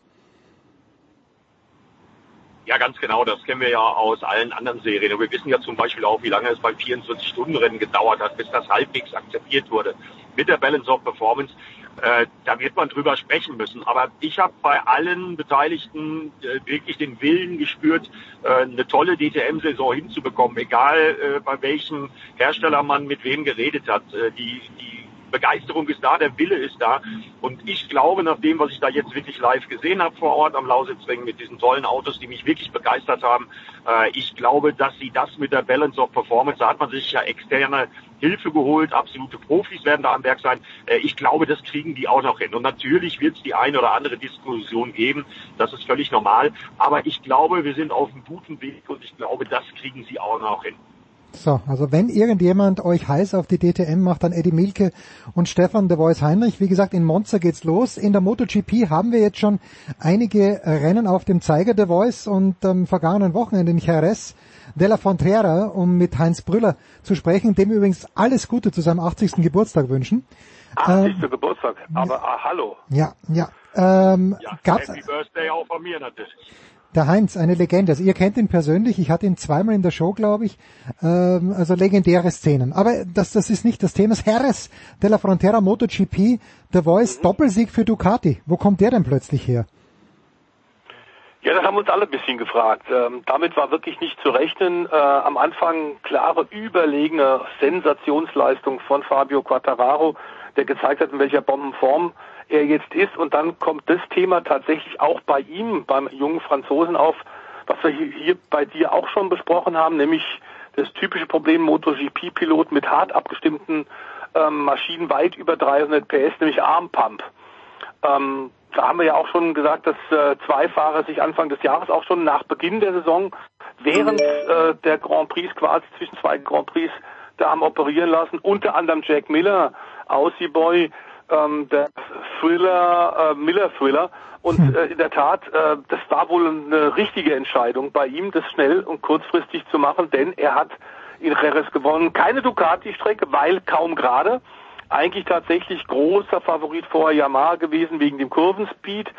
Ja, ganz genau. Das kennen wir ja aus allen anderen Serien. Und wir wissen ja zum Beispiel auch, wie lange es beim 24-Stunden-Rennen gedauert hat, bis das halbwegs akzeptiert wurde. Mit der Balance of Performance äh, da wird man drüber sprechen müssen. Aber ich habe bei allen Beteiligten äh, wirklich den Willen gespürt, äh, eine tolle DTM-Saison hinzubekommen, egal äh, bei welchem Hersteller man mit wem geredet hat. Äh, die, die Begeisterung ist da, der Wille ist da. Und ich glaube, nach dem, was ich da jetzt wirklich live gesehen habe vor Ort am Lausitzring mit diesen tollen Autos, die mich wirklich begeistert haben, äh, ich glaube, dass sie das mit der Balance of Performance, da hat man sich ja externe Hilfe geholt, absolute Profis werden da am Werk sein. Äh, ich glaube, das kriegen die auch noch hin. Und natürlich wird es die eine oder andere Diskussion geben, das ist völlig normal. Aber ich glaube, wir sind auf einem guten Weg und ich glaube, das kriegen sie auch noch hin. So, also wenn irgendjemand euch heiß auf die DTM macht, dann Eddie Milke und Stefan de Vois Heinrich. Wie gesagt, in Monza geht's los. In der MotoGP haben wir jetzt schon einige Rennen auf dem Zeiger de Vois und am vergangenen Wochenende in Jerez de la Frontera, um mit Heinz Brüller zu sprechen, dem übrigens alles Gute zu seinem 80. Geburtstag wünschen. 80. Ähm, Geburtstag, aber ah, hallo. Ja, ja. Ähm, ja, gab's, Happy Birthday auch von mir natürlich. Der Heinz, eine Legende. Also ihr kennt ihn persönlich. Ich hatte ihn zweimal in der Show, glaube ich. Ähm, also legendäre Szenen. Aber das, das ist nicht das Thema. Harris de la Frontera MotoGP, The Voice, mhm. Doppelsieg für Ducati. Wo kommt der denn plötzlich her? Ja, das haben uns alle ein bisschen gefragt. Ähm, damit war wirklich nicht zu rechnen. Äh, am Anfang klare, überlegene Sensationsleistung von Fabio Quattararo, der gezeigt hat, in welcher Bombenform er jetzt ist. Und dann kommt das Thema tatsächlich auch bei ihm, beim jungen Franzosen auf, was wir hier bei dir auch schon besprochen haben, nämlich das typische Problem MotoGP-Pilot mit hart abgestimmten ähm, Maschinen weit über 300 PS, nämlich Armpump. Ähm, da haben wir ja auch schon gesagt, dass äh, zwei Fahrer sich Anfang des Jahres auch schon nach Beginn der Saison während äh, der Grand Prix quasi zwischen zwei Grand Prix da haben operieren lassen, unter anderem Jack Miller, Aussie Boy, ähm, der Thriller, äh, Miller Thriller. Und hm. äh, in der Tat, äh, das war wohl eine richtige Entscheidung bei ihm, das schnell und kurzfristig zu machen, denn er hat in Jerez gewonnen. Keine Ducati-Strecke, weil kaum gerade. Eigentlich tatsächlich großer Favorit vor Yamaha gewesen wegen dem Kurvenspeed.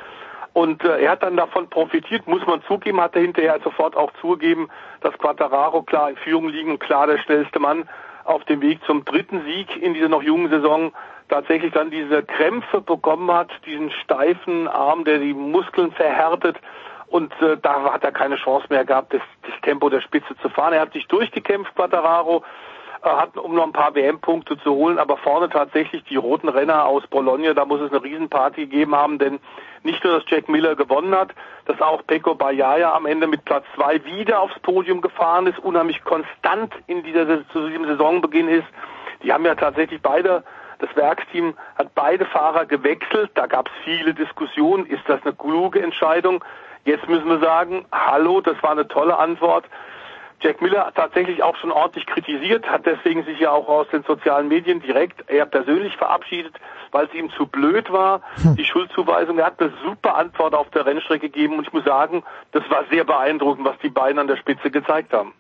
Und äh, er hat dann davon profitiert, muss man zugeben, hat er hinterher sofort auch zugegeben, dass Quattararo klar in Führung liegen und klar der schnellste Mann auf dem Weg zum dritten Sieg in dieser noch jungen Saison tatsächlich dann diese Krämpfe bekommen hat, diesen steifen Arm, der die Muskeln verhärtet. Und äh, da hat er keine Chance mehr gehabt, das, das Tempo der Spitze zu fahren. Er hat sich durchgekämpft, Quattararo, äh, hat, um noch ein paar WM-Punkte zu holen, aber vorne tatsächlich die roten Renner aus Bologna, da muss es eine Riesenparty gegeben haben, denn nicht nur, dass Jack Miller gewonnen hat, dass auch Pecco Bagnaia am Ende mit Platz zwei wieder aufs Podium gefahren ist, unheimlich konstant in dieser, zu diesem Saisonbeginn ist. Die haben ja tatsächlich beide das Werksteam hat beide Fahrer gewechselt. Da gab es viele Diskussionen. Ist das eine kluge Entscheidung? Jetzt müssen wir sagen, hallo, das war eine tolle Antwort. Jack Miller hat tatsächlich auch schon ordentlich kritisiert, hat deswegen sich ja auch aus den sozialen Medien direkt er persönlich verabschiedet, weil es ihm zu blöd war, hm. die Schuldzuweisung. Er hat eine super Antwort auf der Rennstrecke gegeben und ich muss sagen, das war sehr beeindruckend, was die beiden an der Spitze gezeigt haben.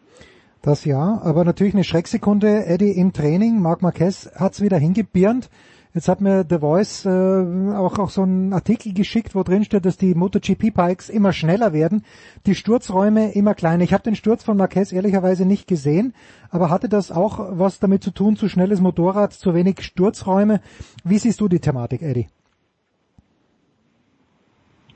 Das ja, aber natürlich eine Schrecksekunde. Eddie im Training, Marc Marquez hat's wieder hingebirnt. Jetzt hat mir The Voice äh, auch, auch so einen Artikel geschickt, wo drin steht, dass die MotoGP-Bikes immer schneller werden, die Sturzräume immer kleiner. Ich habe den Sturz von Marquez ehrlicherweise nicht gesehen, aber hatte das auch was damit zu tun, zu schnelles Motorrad, zu wenig Sturzräume? Wie siehst du die Thematik, Eddie?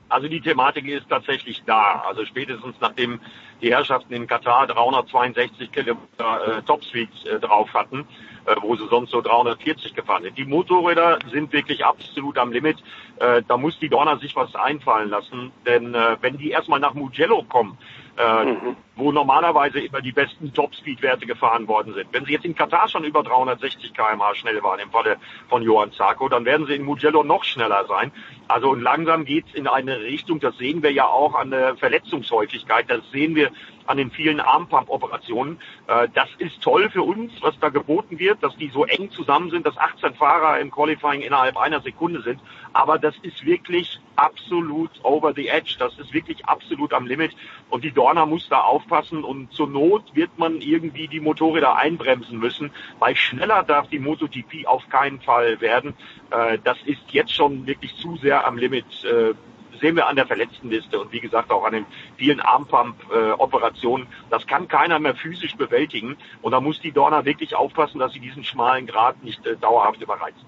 Also die Thematik ist tatsächlich da. Also spätestens nachdem die Herrschaften in Katar 362 Kilometer äh, Topspeed äh, drauf hatten, äh, wo sie sonst so 340 gefahren sind. Die Motorräder sind wirklich absolut am Limit. Äh, da muss die Dorna sich was einfallen lassen, denn äh, wenn die erstmal nach Mugello kommen, äh, mhm. wo normalerweise immer die besten Top-Speed-Werte gefahren worden sind. Wenn sie jetzt in Katar schon über 360 km/h schnell waren, im Falle von Johann Zarco, dann werden sie in Mugello noch schneller sein. Also und langsam geht's in eine Richtung, das sehen wir ja auch an der Verletzungshäufigkeit, das sehen wir an den vielen Armpump-Operationen. Äh, das ist toll für uns, was da geboten wird, dass die so eng zusammen sind, dass 18 Fahrer im Qualifying innerhalb einer Sekunde sind. Aber das ist wirklich absolut over the edge. Das ist wirklich absolut am Limit. Und die Dorna muss da aufpassen. Und zur Not wird man irgendwie die Motorräder einbremsen müssen, weil schneller darf die MotoGP auf keinen Fall werden. Äh, das ist jetzt schon wirklich zu sehr am Limit äh, sehen wir an der Verletztenliste und wie gesagt auch an den vielen Armpump-Operationen. das kann keiner mehr physisch bewältigen. Und da muss die Dorna wirklich aufpassen, dass sie diesen schmalen Grad nicht äh, dauerhaft überreizt.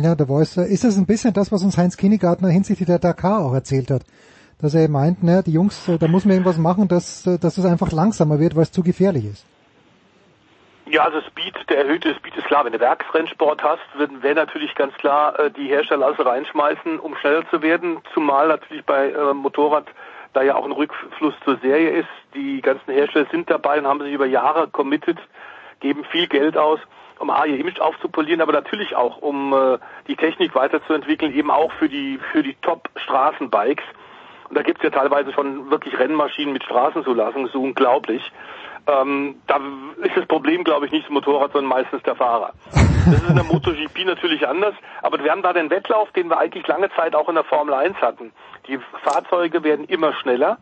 Ja, der Voice, ist das ein bisschen das, was uns Heinz Kinnegartner hinsichtlich der Dakar auch erzählt hat? Dass er meint, ne, die Jungs, äh, da muss man irgendwas machen, dass, äh, dass es einfach langsamer wird, weil es zu gefährlich ist. Ja, also Speed, der erhöhte Speed ist klar. Wenn du Werksrennsport hast, wäre natürlich ganz klar äh, die Hersteller alles reinschmeißen, um schneller zu werden. Zumal natürlich bei äh, Motorrad da ja auch ein Rückfluss zur Serie ist. Die ganzen Hersteller sind dabei und haben sich über Jahre committed, geben viel Geld aus, um A, ihr Image aufzupolieren, aber natürlich auch, um äh, die Technik weiterzuentwickeln, eben auch für die, für die Top-Straßenbikes. Da gibt's ja teilweise schon wirklich Rennmaschinen mit Straßenzulassung, so unglaublich. Ähm, da ist das Problem, glaube ich, nicht das Motorrad, sondern meistens der Fahrer. Das ist in der MotoGP natürlich anders, aber wir haben da den Wettlauf, den wir eigentlich lange Zeit auch in der Formel 1 hatten. Die Fahrzeuge werden immer schneller,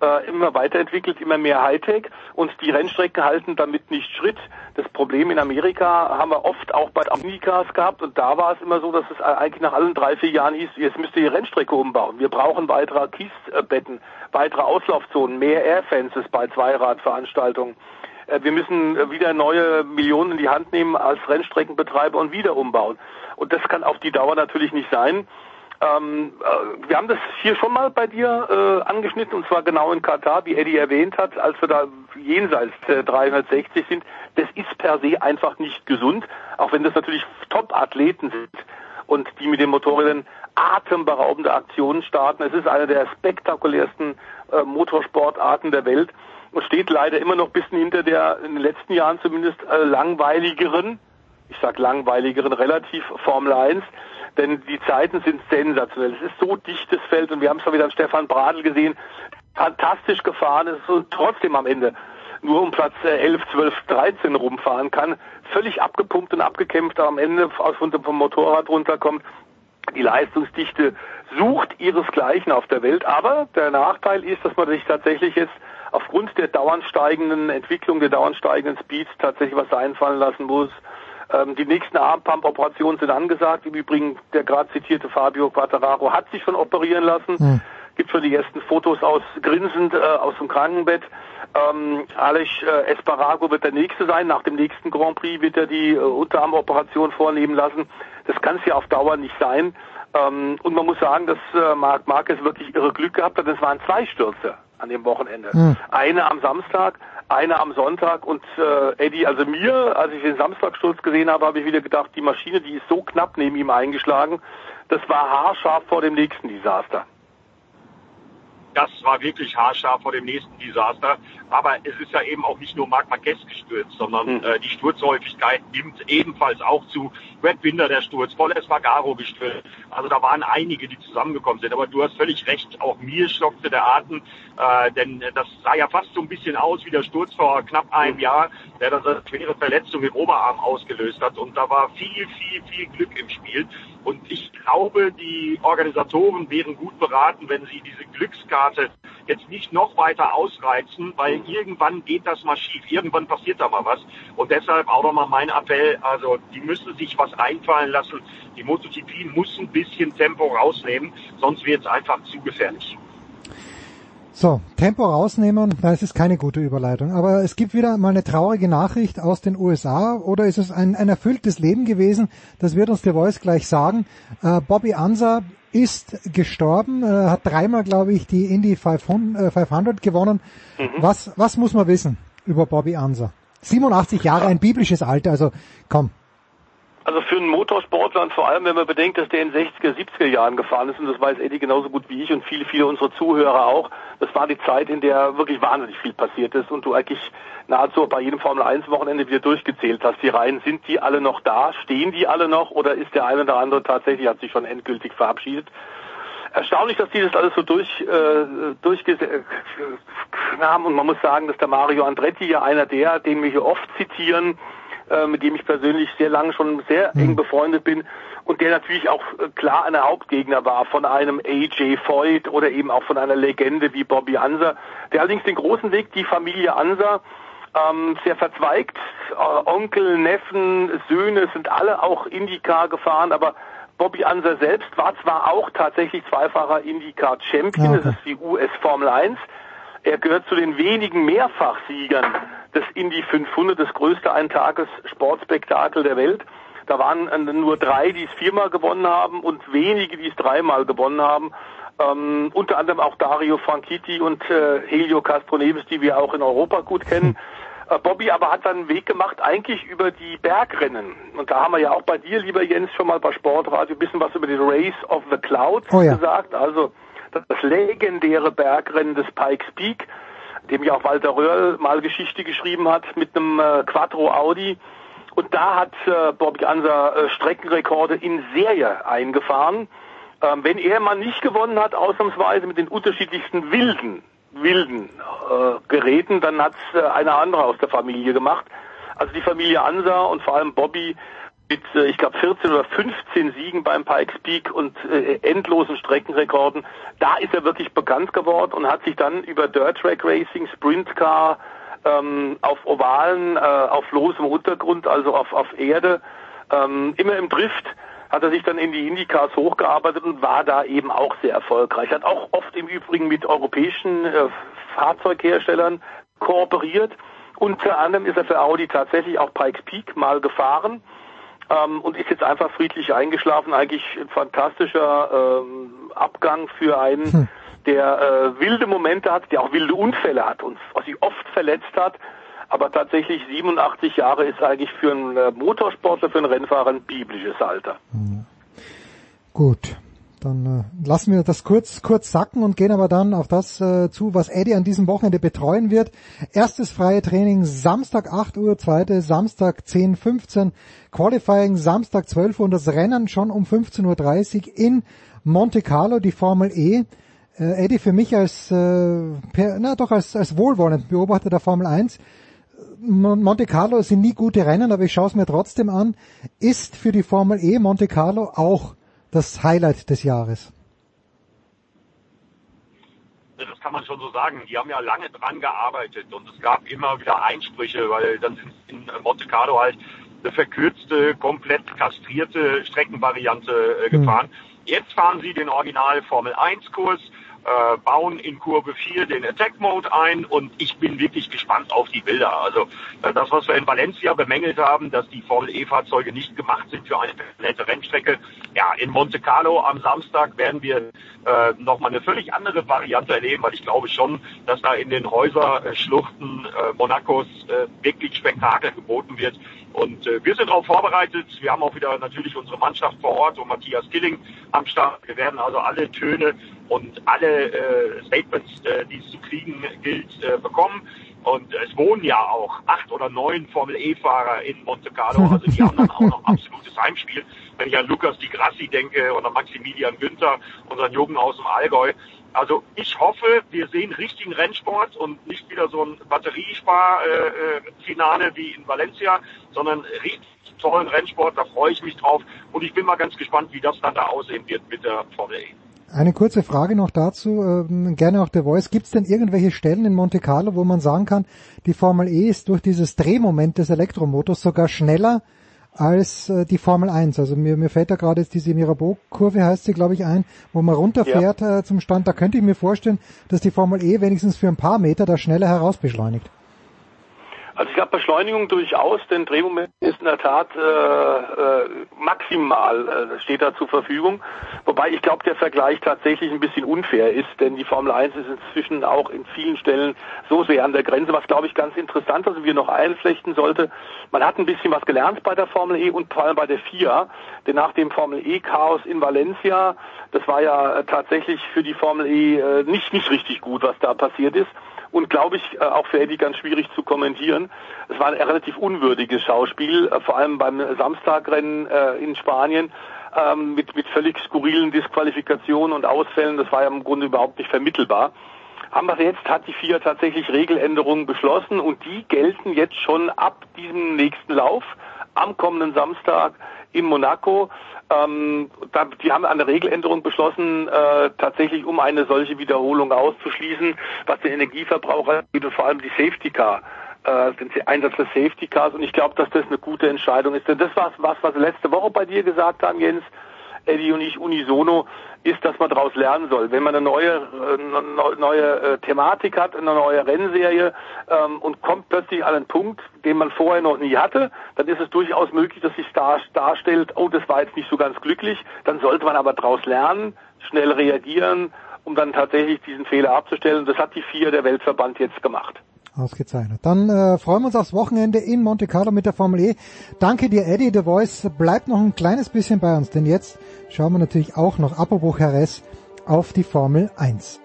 äh, immer weiterentwickelt, immer mehr Hightech und die Rennstrecken halten damit nicht Schritt. Das Problem in Amerika haben wir oft auch bei Omnicars gehabt und da war es immer so, dass es eigentlich nach allen drei, vier Jahren hieß, jetzt müsst ihr die Rennstrecke umbauen. Wir brauchen weitere Kiesbetten, weitere Auslaufzonen, mehr Airfences bei Zweiradveranstaltungen. Äh, wir müssen wieder neue Millionen in die Hand nehmen als Rennstreckenbetreiber und wieder umbauen. Und das kann auf die Dauer natürlich nicht sein. Ähm, äh, wir haben das hier schon mal bei dir äh, angeschnitten und zwar genau in Katar, wie Eddie erwähnt hat, als wir da jenseits äh, 360 sind. Das ist per se einfach nicht gesund, auch wenn das natürlich Top-Athleten sind und die mit den Motorrädern atemberaubende Aktionen starten. Es ist eine der spektakulärsten äh, Motorsportarten der Welt und steht leider immer noch ein bisschen hinter der in den letzten Jahren zumindest äh, langweiligeren, ich sag langweiligeren relativ Formel 1, denn die Zeiten sind sensationell. Es ist so dichtes Feld und wir haben es mal wieder an Stefan Bradl gesehen, fantastisch gefahren, ist trotzdem am Ende nur um Platz 11, 12, 13 rumfahren kann, völlig abgepumpt und abgekämpft, am Ende vom Motorrad runterkommt. Die Leistungsdichte sucht ihresgleichen auf der Welt, aber der Nachteil ist, dass man sich tatsächlich jetzt aufgrund der dauernd steigenden Entwicklung, der dauernd steigenden Speeds tatsächlich was einfallen lassen muss. Ähm, die nächsten Armpump-Operationen sind angesagt. Im Übrigen, der gerade zitierte Fabio Quattararo hat sich schon operieren lassen. Hm. Gibt schon die ersten Fotos aus grinsend äh, aus dem Krankenbett. Ähm, Alex äh, Esparago wird der nächste sein. Nach dem nächsten Grand Prix wird er die äh, Unterarmoperation vornehmen lassen. Das kann es ja auf Dauer nicht sein. Ähm, und man muss sagen, dass äh, Marc Marquez wirklich irre Glück gehabt hat. Es waren zwei Stürze an dem Wochenende. Hm. Eine am Samstag, eine am Sonntag und äh, Eddie, also mir, als ich den Samstagsturz gesehen habe, habe ich wieder gedacht, die Maschine, die ist so knapp neben ihm eingeschlagen, das war haarscharf vor dem nächsten Desaster das war wirklich haarscharf vor dem nächsten Desaster. Aber es ist ja eben auch nicht nur Marc Marquez gestürzt, sondern mhm. äh, die Sturzhäufigkeit nimmt ebenfalls auch zu. Brad Binder der Sturz, Paul Espargaro gestürzt. Also da waren einige, die zusammengekommen sind. Aber du hast völlig recht, auch mir stockte der Atem, äh, denn das sah ja fast so ein bisschen aus wie der Sturz vor knapp einem Jahr, der dann eine schwere Verletzung im Oberarm ausgelöst hat. Und da war viel, viel, viel Glück im Spiel. Und ich glaube, die Organisatoren wären gut beraten, wenn sie diese Glückskarte jetzt nicht noch weiter ausreizen, weil irgendwann geht das mal schief, irgendwann passiert da mal was. Und deshalb auch nochmal mein Appell, also die müssen sich was einfallen lassen. Die MotoGP muss ein bisschen Tempo rausnehmen, sonst wird es einfach zu gefährlich. So, Tempo rausnehmen, das ist keine gute Überleitung. Aber es gibt wieder mal eine traurige Nachricht aus den USA oder ist es ein, ein erfülltes Leben gewesen? Das wird uns der Voice gleich sagen. Äh, Bobby Ansa ist gestorben, äh, hat dreimal, glaube ich, die Indy 500, äh, 500 gewonnen. Mhm. Was, was muss man wissen über Bobby Ansa? 87 Jahre, ein biblisches Alter, also komm. Also für einen Motorsportler und vor allem, wenn man bedenkt, dass der in 60er, 70er Jahren gefahren ist, und das weiß Eddie genauso gut wie ich und viele, viele unserer Zuhörer auch, das war die Zeit, in der wirklich wahnsinnig viel passiert ist und du eigentlich nahezu bei jedem Formel 1 Wochenende wieder durchgezählt hast. Die Reihen, sind die alle noch da? Stehen die alle noch? Oder ist der eine oder andere tatsächlich, hat sich schon endgültig verabschiedet? Erstaunlich, dass die das alles so durch, äh, durchgesetzt haben und man muss sagen, dass der Mario Andretti ja einer der, den wir hier oft zitieren, äh, mit dem ich persönlich sehr lange schon sehr mhm. eng befreundet bin und der natürlich auch äh, klar ein Hauptgegner war von einem AJ Foyt oder eben auch von einer Legende wie Bobby Anser, der allerdings den großen Weg, die Familie Anser, ähm, sehr verzweigt. Äh, Onkel, Neffen, Söhne sind alle auch IndyCar gefahren, aber Bobby Anser selbst war zwar auch tatsächlich zweifacher IndyCar Champion, okay. das ist die US Formel 1. Er gehört zu den wenigen Mehrfachsiegern des Indy 500, das größte Eintages-Sportspektakel der Welt. Da waren äh, nur drei, die es viermal gewonnen haben und wenige, die es dreimal gewonnen haben. Ähm, unter anderem auch Dario Franchitti und äh, Helio Castroneves, die wir auch in Europa gut kennen. Äh, Bobby aber hat dann einen Weg gemacht, eigentlich über die Bergrennen. Und da haben wir ja auch bei dir, lieber Jens, schon mal bei Sportradio ein bisschen was über die Race of the Clouds Oh ja. gesagt. Also das legendäre Bergrennen des Pikes Peak, dem ja auch Walter Röhrl mal Geschichte geschrieben hat mit einem äh, Quattro Audi. Und da hat äh, Bobby Anser äh, Streckenrekorde in Serie eingefahren. Ähm, wenn er mal nicht gewonnen hat, ausnahmsweise mit den unterschiedlichsten wilden, wilden äh, Geräten, dann hat es äh, eine andere aus der Familie gemacht. Also die Familie Anser und vor allem Bobby mit, äh, ich glaube, 14 oder 15 Siegen beim Pikes Peak und äh, endlosen Streckenrekorden. Da ist er wirklich bekannt geworden und hat sich dann über Dirt Track Racing, Sprint Car, ähm, auf Ovalen, äh, auf losem Untergrund, also auf, auf Erde, ähm, immer im Drift, hat er sich dann in die Indycars hochgearbeitet und war da eben auch sehr erfolgreich. Hat auch oft im Übrigen mit europäischen äh, Fahrzeugherstellern kooperiert. Unter anderem ist er für Audi tatsächlich auch Pikes Peak mal gefahren ähm, und ist jetzt einfach friedlich eingeschlafen. Eigentlich ein fantastischer ähm, Abgang für einen, Hm. der äh, wilde Momente hat, der auch wilde Unfälle hat und sich oft verletzt hat. Aber tatsächlich 87 Jahre ist eigentlich für einen äh, Motorsportler, für einen Rennfahrer ein biblisches Alter. Gut, dann äh, lassen wir das kurz kurz sacken und gehen aber dann auf das äh, zu, was Eddie an diesem Wochenende betreuen wird. Erstes freie Training Samstag 8 Uhr, zweite Samstag 10, 15, Qualifying Samstag 12 Uhr und das Rennen schon um 15.30 Uhr in Monte Carlo, die Formel E. Äh, Eddie, für mich als, äh, per, na doch als, als wohlwollend Beobachter der Formel 1, Mon- Monte Carlo sind nie gute Rennen, aber ich schaue es mir trotzdem an. Ist für die Formel E Monte Carlo auch das Highlight des Jahres? Das kann man schon so sagen. Die haben ja lange dran gearbeitet und es gab immer wieder Einsprüche, weil dann sind in Monte Carlo halt eine verkürzte, komplett kastrierte Streckenvariante äh, gefahren. Jetzt fahren sie den Original Formel 1 Kurs, äh, bauen in Kurve 4 den Attack Mode ein und ich bin wirklich gespannt auf die Bilder. Also äh, das, was wir in Valencia bemängelt haben, dass die Formel E Fahrzeuge nicht gemacht sind für eine komplette Rennstrecke. Ja, in Monte Carlo am Samstag werden wir äh, nochmal eine völlig andere Variante erleben, weil ich glaube schon, dass da in den Häuserschluchten äh, Monacos äh, wirklich Spektakel geboten wird. Und äh, wir sind darauf vorbereitet. Wir haben auch wieder natürlich unsere Mannschaft vor Ort und Matthias Killing am Start. Wir werden also alle Töne und alle äh, Statements, äh, die es zu kriegen gilt, äh, bekommen. Und es wohnen ja auch acht oder neun Formel E-Fahrer in Monte Carlo. Also die haben dann auch noch absolutes Heimspiel. Wenn ich an Lukas Di Grassi denke oder Maximilian Günther, unseren Jungen aus dem Allgäu. Also ich hoffe, wir sehen richtigen Rennsport und nicht wieder so ein Batteriespar-Finale wie in Valencia, sondern richtig tollen Rennsport. Da freue ich mich drauf. Und ich bin mal ganz gespannt, wie das dann da aussehen wird mit der Formel E. Eine kurze Frage noch dazu, ähm, gerne auch der Voice. Gibt es denn irgendwelche Stellen in Monte Carlo, wo man sagen kann, die Formel E ist durch dieses Drehmoment des Elektromotors sogar schneller als äh, die Formel 1? Also mir, mir fällt da gerade jetzt diese Mirabeau-Kurve, heißt sie, glaube ich, ein, wo man runterfährt äh, zum Stand. Da könnte ich mir vorstellen, dass die Formel E wenigstens für ein paar Meter da schneller herausbeschleunigt. Also ich glaube Beschleunigung durchaus, denn Drehmoment ist in der Tat äh, äh, maximal äh, steht da zur Verfügung. Wobei ich glaube, der Vergleich tatsächlich ein bisschen unfair ist, denn die Formel 1 ist inzwischen auch in vielen Stellen so sehr an der Grenze, was glaube ich ganz interessant ist und wir noch einflechten sollte. Man hat ein bisschen was gelernt bei der Formel E und vor allem bei der FIA, denn nach dem Formel E Chaos in Valencia, das war ja äh, tatsächlich für die Formel E äh, nicht nicht richtig gut, was da passiert ist und glaube ich äh, auch für Eddie ganz schwierig zu kommentieren. Es war ein relativ unwürdiges Schauspiel, äh, vor allem beim Samstagrennen äh, in Spanien ähm, mit, mit völlig skurrilen Disqualifikationen und Ausfällen. Das war ja im Grunde überhaupt nicht vermittelbar. Haben wir jetzt, hat die FIA tatsächlich Regeländerungen beschlossen und die gelten jetzt schon ab diesem nächsten Lauf am kommenden Samstag in Monaco. Ähm, da, die haben eine Regeländerung beschlossen, äh, tatsächlich um eine solche Wiederholung auszuschließen, was den Energieverbrauch angeht und vor allem die Safety Car, äh, den Einsatz der Safety Cars. Und ich glaube, dass das eine gute Entscheidung ist. Denn das war was, was wir letzte Woche bei dir gesagt haben, Jens, Eddie und ich unisono, ist, dass man daraus lernen soll. Wenn man eine neue, äh, neue äh, Thematik hat, eine neue Rennserie ähm, und kommt plötzlich an einen Punkt, den man vorher noch nie hatte, dann ist es durchaus möglich, dass sich dar darstellt, oh, das war jetzt nicht so ganz glücklich. Dann sollte man aber daraus lernen, schnell reagieren, um dann tatsächlich diesen Fehler abzustellen. Das hat die vier der Weltverband jetzt gemacht. Ausgezeichnet. Dann äh, freuen wir uns aufs Wochenende in Monte Carlo mit der Formel E. Danke dir, Eddie. The Voice bleibt noch ein kleines bisschen bei uns, denn jetzt schauen wir natürlich auch noch, apropos Jerez, auf die Formel 1.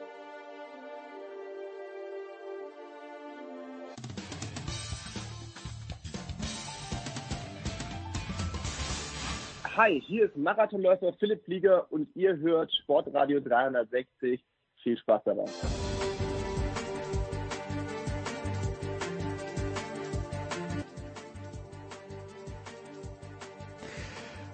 Hi, hier ist Marathonläufer Philipp Flieger und ihr hört Sportradio 360. Viel Spaß dabei.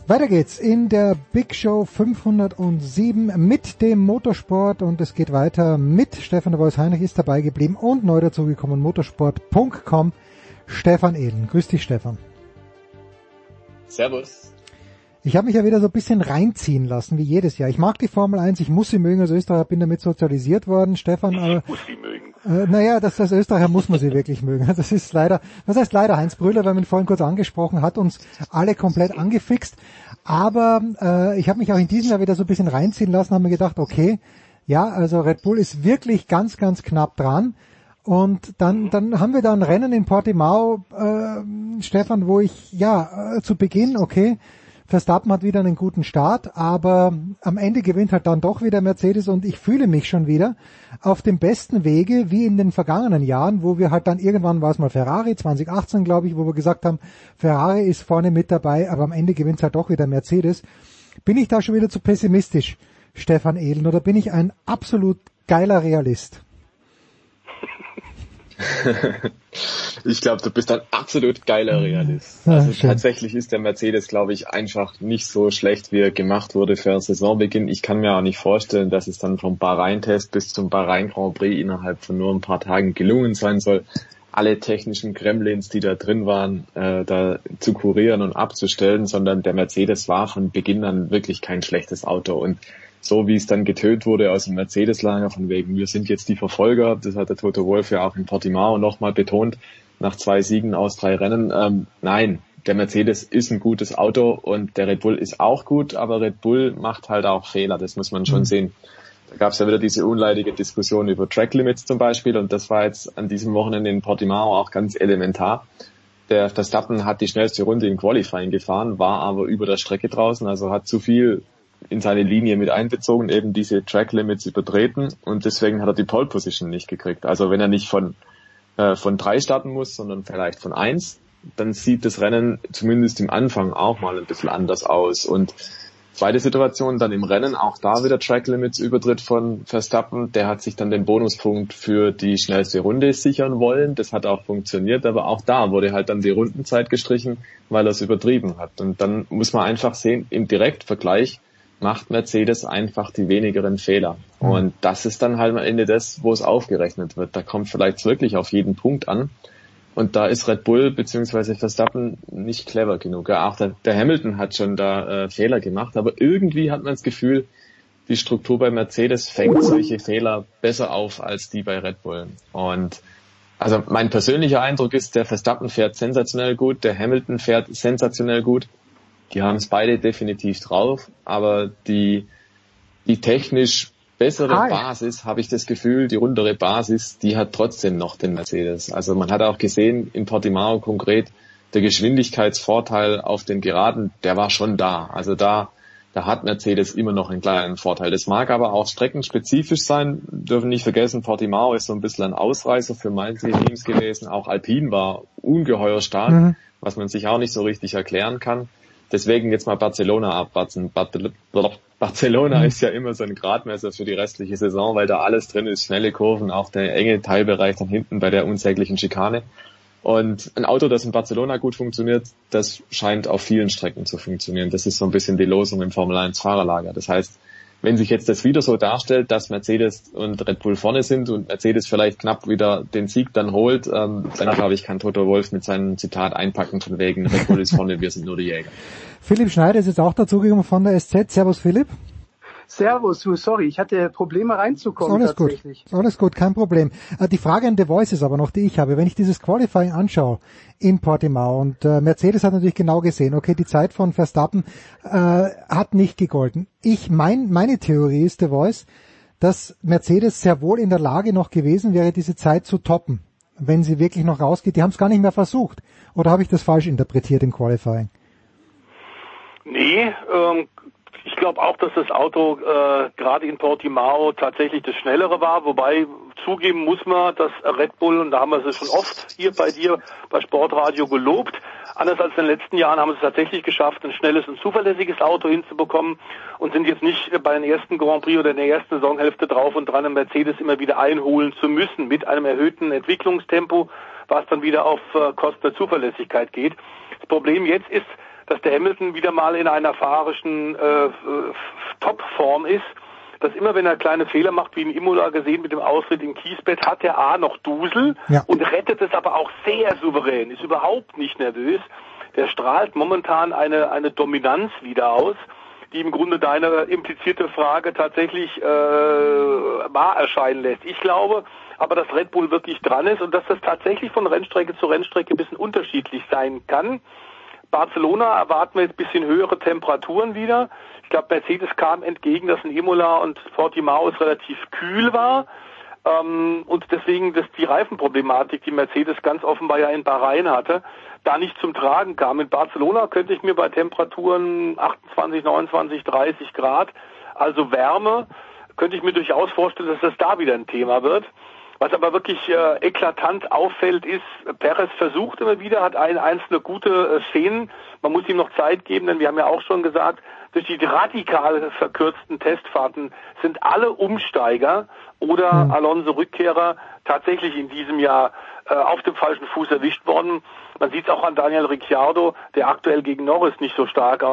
Weiter geht's in der Big Show 507 mit dem Motorsport und es geht weiter mit Stefan de Vois Heinrich ist dabei geblieben und neu dazugekommen motorsport.com Stefan Ehlen. Grüß dich Stefan. Servus. Ich habe mich ja wieder so ein bisschen reinziehen lassen, wie jedes Jahr. Ich mag die Formel 1, ich muss sie mögen, als Österreicher bin damit sozialisiert worden, Stefan. Aber, muss sie mögen. Äh, naja, das, als Österreicher muss man sie wirklich mögen. Das ist leider, was heißt leider, Heinz Brüller, weil man ihn vorhin kurz angesprochen hat, uns alle komplett angefixt. Aber äh, ich habe mich auch in diesem Jahr wieder so ein bisschen reinziehen lassen, habe mir gedacht, okay, ja, also Red Bull ist wirklich ganz, ganz knapp dran. Und dann, dann haben wir da ein Rennen in Portimao, äh, Stefan, wo ich, ja, äh, zu Beginn, okay, Verstappen hat wieder einen guten Start, aber am Ende gewinnt halt dann doch wieder Mercedes und ich fühle mich schon wieder auf dem besten Wege wie in den vergangenen Jahren, wo wir halt dann irgendwann war es mal Ferrari, 2018 glaube ich, wo wir gesagt haben, Ferrari ist vorne mit dabei, aber am Ende gewinnt halt doch wieder Mercedes. Bin ich da schon wieder zu pessimistisch, Stefan Ehlen, oder bin ich ein absolut geiler Realist? ich glaube, du bist ein absolut geiler Realist. Also ja, tatsächlich ist der Mercedes, glaube ich, einfach nicht so schlecht, wie er gemacht wurde für Saisonbeginn. Ich kann mir auch nicht vorstellen, dass es dann vom Bahrain-Test bis zum Bahrain Grand Prix innerhalb von nur ein paar Tagen gelungen sein soll, alle technischen Gremlins, die da drin waren, äh, da zu kurieren und abzustellen, sondern der Mercedes war von Beginn an wirklich kein schlechtes Auto und so wie es dann getönt wurde aus dem Mercedes-Lager, von wegen, wir sind jetzt die Verfolger, das hat der Toto Wolf ja auch in Portimao nochmal betont, nach zwei Siegen aus drei Rennen. Ähm, nein, der Mercedes ist ein gutes Auto und der Red Bull ist auch gut, aber Red Bull macht halt auch Fehler, das muss man schon mhm. sehen. Da gab es ja wieder diese unleidige Diskussion über Track Limits zum Beispiel und das war jetzt an diesem Wochenende in Portimao auch ganz elementar. Der Verstappen hat die schnellste Runde im Qualifying gefahren, war aber über der Strecke draußen, also hat zu viel in seine Linie mit einbezogen, eben diese Track Limits übertreten und deswegen hat er die Pole Position nicht gekriegt. Also wenn er nicht von, äh, von drei starten muss, sondern vielleicht von eins, dann sieht das Rennen zumindest im Anfang auch mal ein bisschen anders aus. Und zweite Situation dann im Rennen, auch da wieder Track Limits Übertritt von Verstappen, der hat sich dann den Bonuspunkt für die schnellste Runde sichern wollen. Das hat auch funktioniert, aber auch da wurde halt dann die Rundenzeit gestrichen, weil er es übertrieben hat. Und dann muss man einfach sehen, im Direktvergleich macht Mercedes einfach die wenigeren Fehler. Mhm. Und das ist dann halt am Ende das, wo es aufgerechnet wird. Da kommt vielleicht wirklich auf jeden Punkt an. Und da ist Red Bull bzw. Verstappen nicht clever genug. Ja, auch der, der Hamilton hat schon da äh, Fehler gemacht, aber irgendwie hat man das Gefühl, die Struktur bei Mercedes fängt solche Fehler besser auf als die bei Red Bull. Und also mein persönlicher Eindruck ist, der Verstappen fährt sensationell gut, der Hamilton fährt sensationell gut die haben es beide definitiv drauf, aber die, die technisch bessere Hi. Basis, habe ich das Gefühl, die rundere Basis, die hat trotzdem noch den Mercedes. Also man hat auch gesehen, in Portimao konkret, der Geschwindigkeitsvorteil auf den Geraden, der war schon da. Also da, da hat Mercedes immer noch einen kleinen Vorteil. Das mag aber auch streckenspezifisch sein, dürfen nicht vergessen, Portimao ist so ein bisschen ein Ausreißer für manche Teams gewesen. Auch Alpine war ungeheuer stark, mhm. was man sich auch nicht so richtig erklären kann. Deswegen jetzt mal Barcelona abwarten. Barcelona ist ja immer so ein Gradmesser für die restliche Saison, weil da alles drin ist, schnelle Kurven, auch der enge Teilbereich dann hinten bei der unsäglichen Schikane. Und ein Auto, das in Barcelona gut funktioniert, das scheint auf vielen Strecken zu funktionieren. Das ist so ein bisschen die Losung im Formel 1 Fahrerlager. Das heißt, wenn sich jetzt das wieder so darstellt, dass Mercedes und Red Bull vorne sind und Mercedes vielleicht knapp wieder den Sieg dann holt, ähm, dann glaube ich, kann Toto Wolf mit seinem Zitat einpacken von wegen Red Bull ist vorne, wir sind nur die Jäger. Philipp Schneider ist jetzt auch dazugekommen von der SZ. Servus Philipp. Servus, sorry, ich hatte Probleme reinzukommen. Ist alles tatsächlich. gut, ist alles gut, kein Problem. Äh, die Frage an The Voice ist aber noch, die ich habe, wenn ich dieses Qualifying anschaue in Portimao und äh, Mercedes hat natürlich genau gesehen, okay, die Zeit von Verstappen äh, hat nicht gegolten. Ich mein, meine Theorie ist The Voice, dass Mercedes sehr wohl in der Lage noch gewesen wäre, diese Zeit zu toppen wenn sie wirklich noch rausgeht. Die haben es gar nicht mehr versucht. Oder habe ich das falsch interpretiert im Qualifying? Nee, ähm, ich glaube auch, dass das Auto äh, gerade in Portimao tatsächlich das schnellere war, wobei zugeben muss man, dass Red Bull, und da haben wir es schon oft hier bei dir bei Sportradio gelobt, anders als in den letzten Jahren haben sie es tatsächlich geschafft, ein schnelles und zuverlässiges Auto hinzubekommen und sind jetzt nicht bei den ersten Grand Prix oder in der ersten Saisonhälfte drauf und dran, einen Mercedes immer wieder einholen zu müssen mit einem erhöhten Entwicklungstempo, was dann wieder auf äh, Kosten der Zuverlässigkeit geht. Das Problem jetzt ist, dass der Hamilton wieder mal in einer fahrischen äh, Topform ist, dass immer wenn er kleine Fehler macht, wie in Imola gesehen mit dem Ausritt im Kiesbett, hat er A noch Dusel ja. und rettet es aber auch sehr souverän, ist überhaupt nicht nervös. Der strahlt momentan eine, eine Dominanz wieder aus, die im Grunde deine implizierte Frage tatsächlich äh, wahr erscheinen lässt. Ich glaube aber, dass Red Bull wirklich dran ist und dass das tatsächlich von Rennstrecke zu Rennstrecke ein bisschen unterschiedlich sein kann. Barcelona erwarten wir ein bisschen höhere Temperaturen wieder. Ich glaube, Mercedes kam entgegen, dass in Imola und Portimao es relativ kühl war. Ähm, und deswegen, dass die Reifenproblematik, die Mercedes ganz offenbar ja in Bahrain hatte, da nicht zum Tragen kam. In Barcelona könnte ich mir bei Temperaturen 28, 29, 30 Grad, also Wärme, könnte ich mir durchaus vorstellen, dass das da wieder ein Thema wird. Was aber wirklich äh, eklatant auffällt, ist, Perez versucht immer wieder, hat ein, einzelne gute äh, Szenen. Man muss ihm noch Zeit geben, denn wir haben ja auch schon gesagt, durch die radikal verkürzten Testfahrten sind alle Umsteiger oder mhm. Alonso-Rückkehrer tatsächlich in diesem Jahr äh, auf dem falschen Fuß erwischt worden. Man sieht es auch an Daniel Ricciardo, der aktuell gegen Norris nicht so stark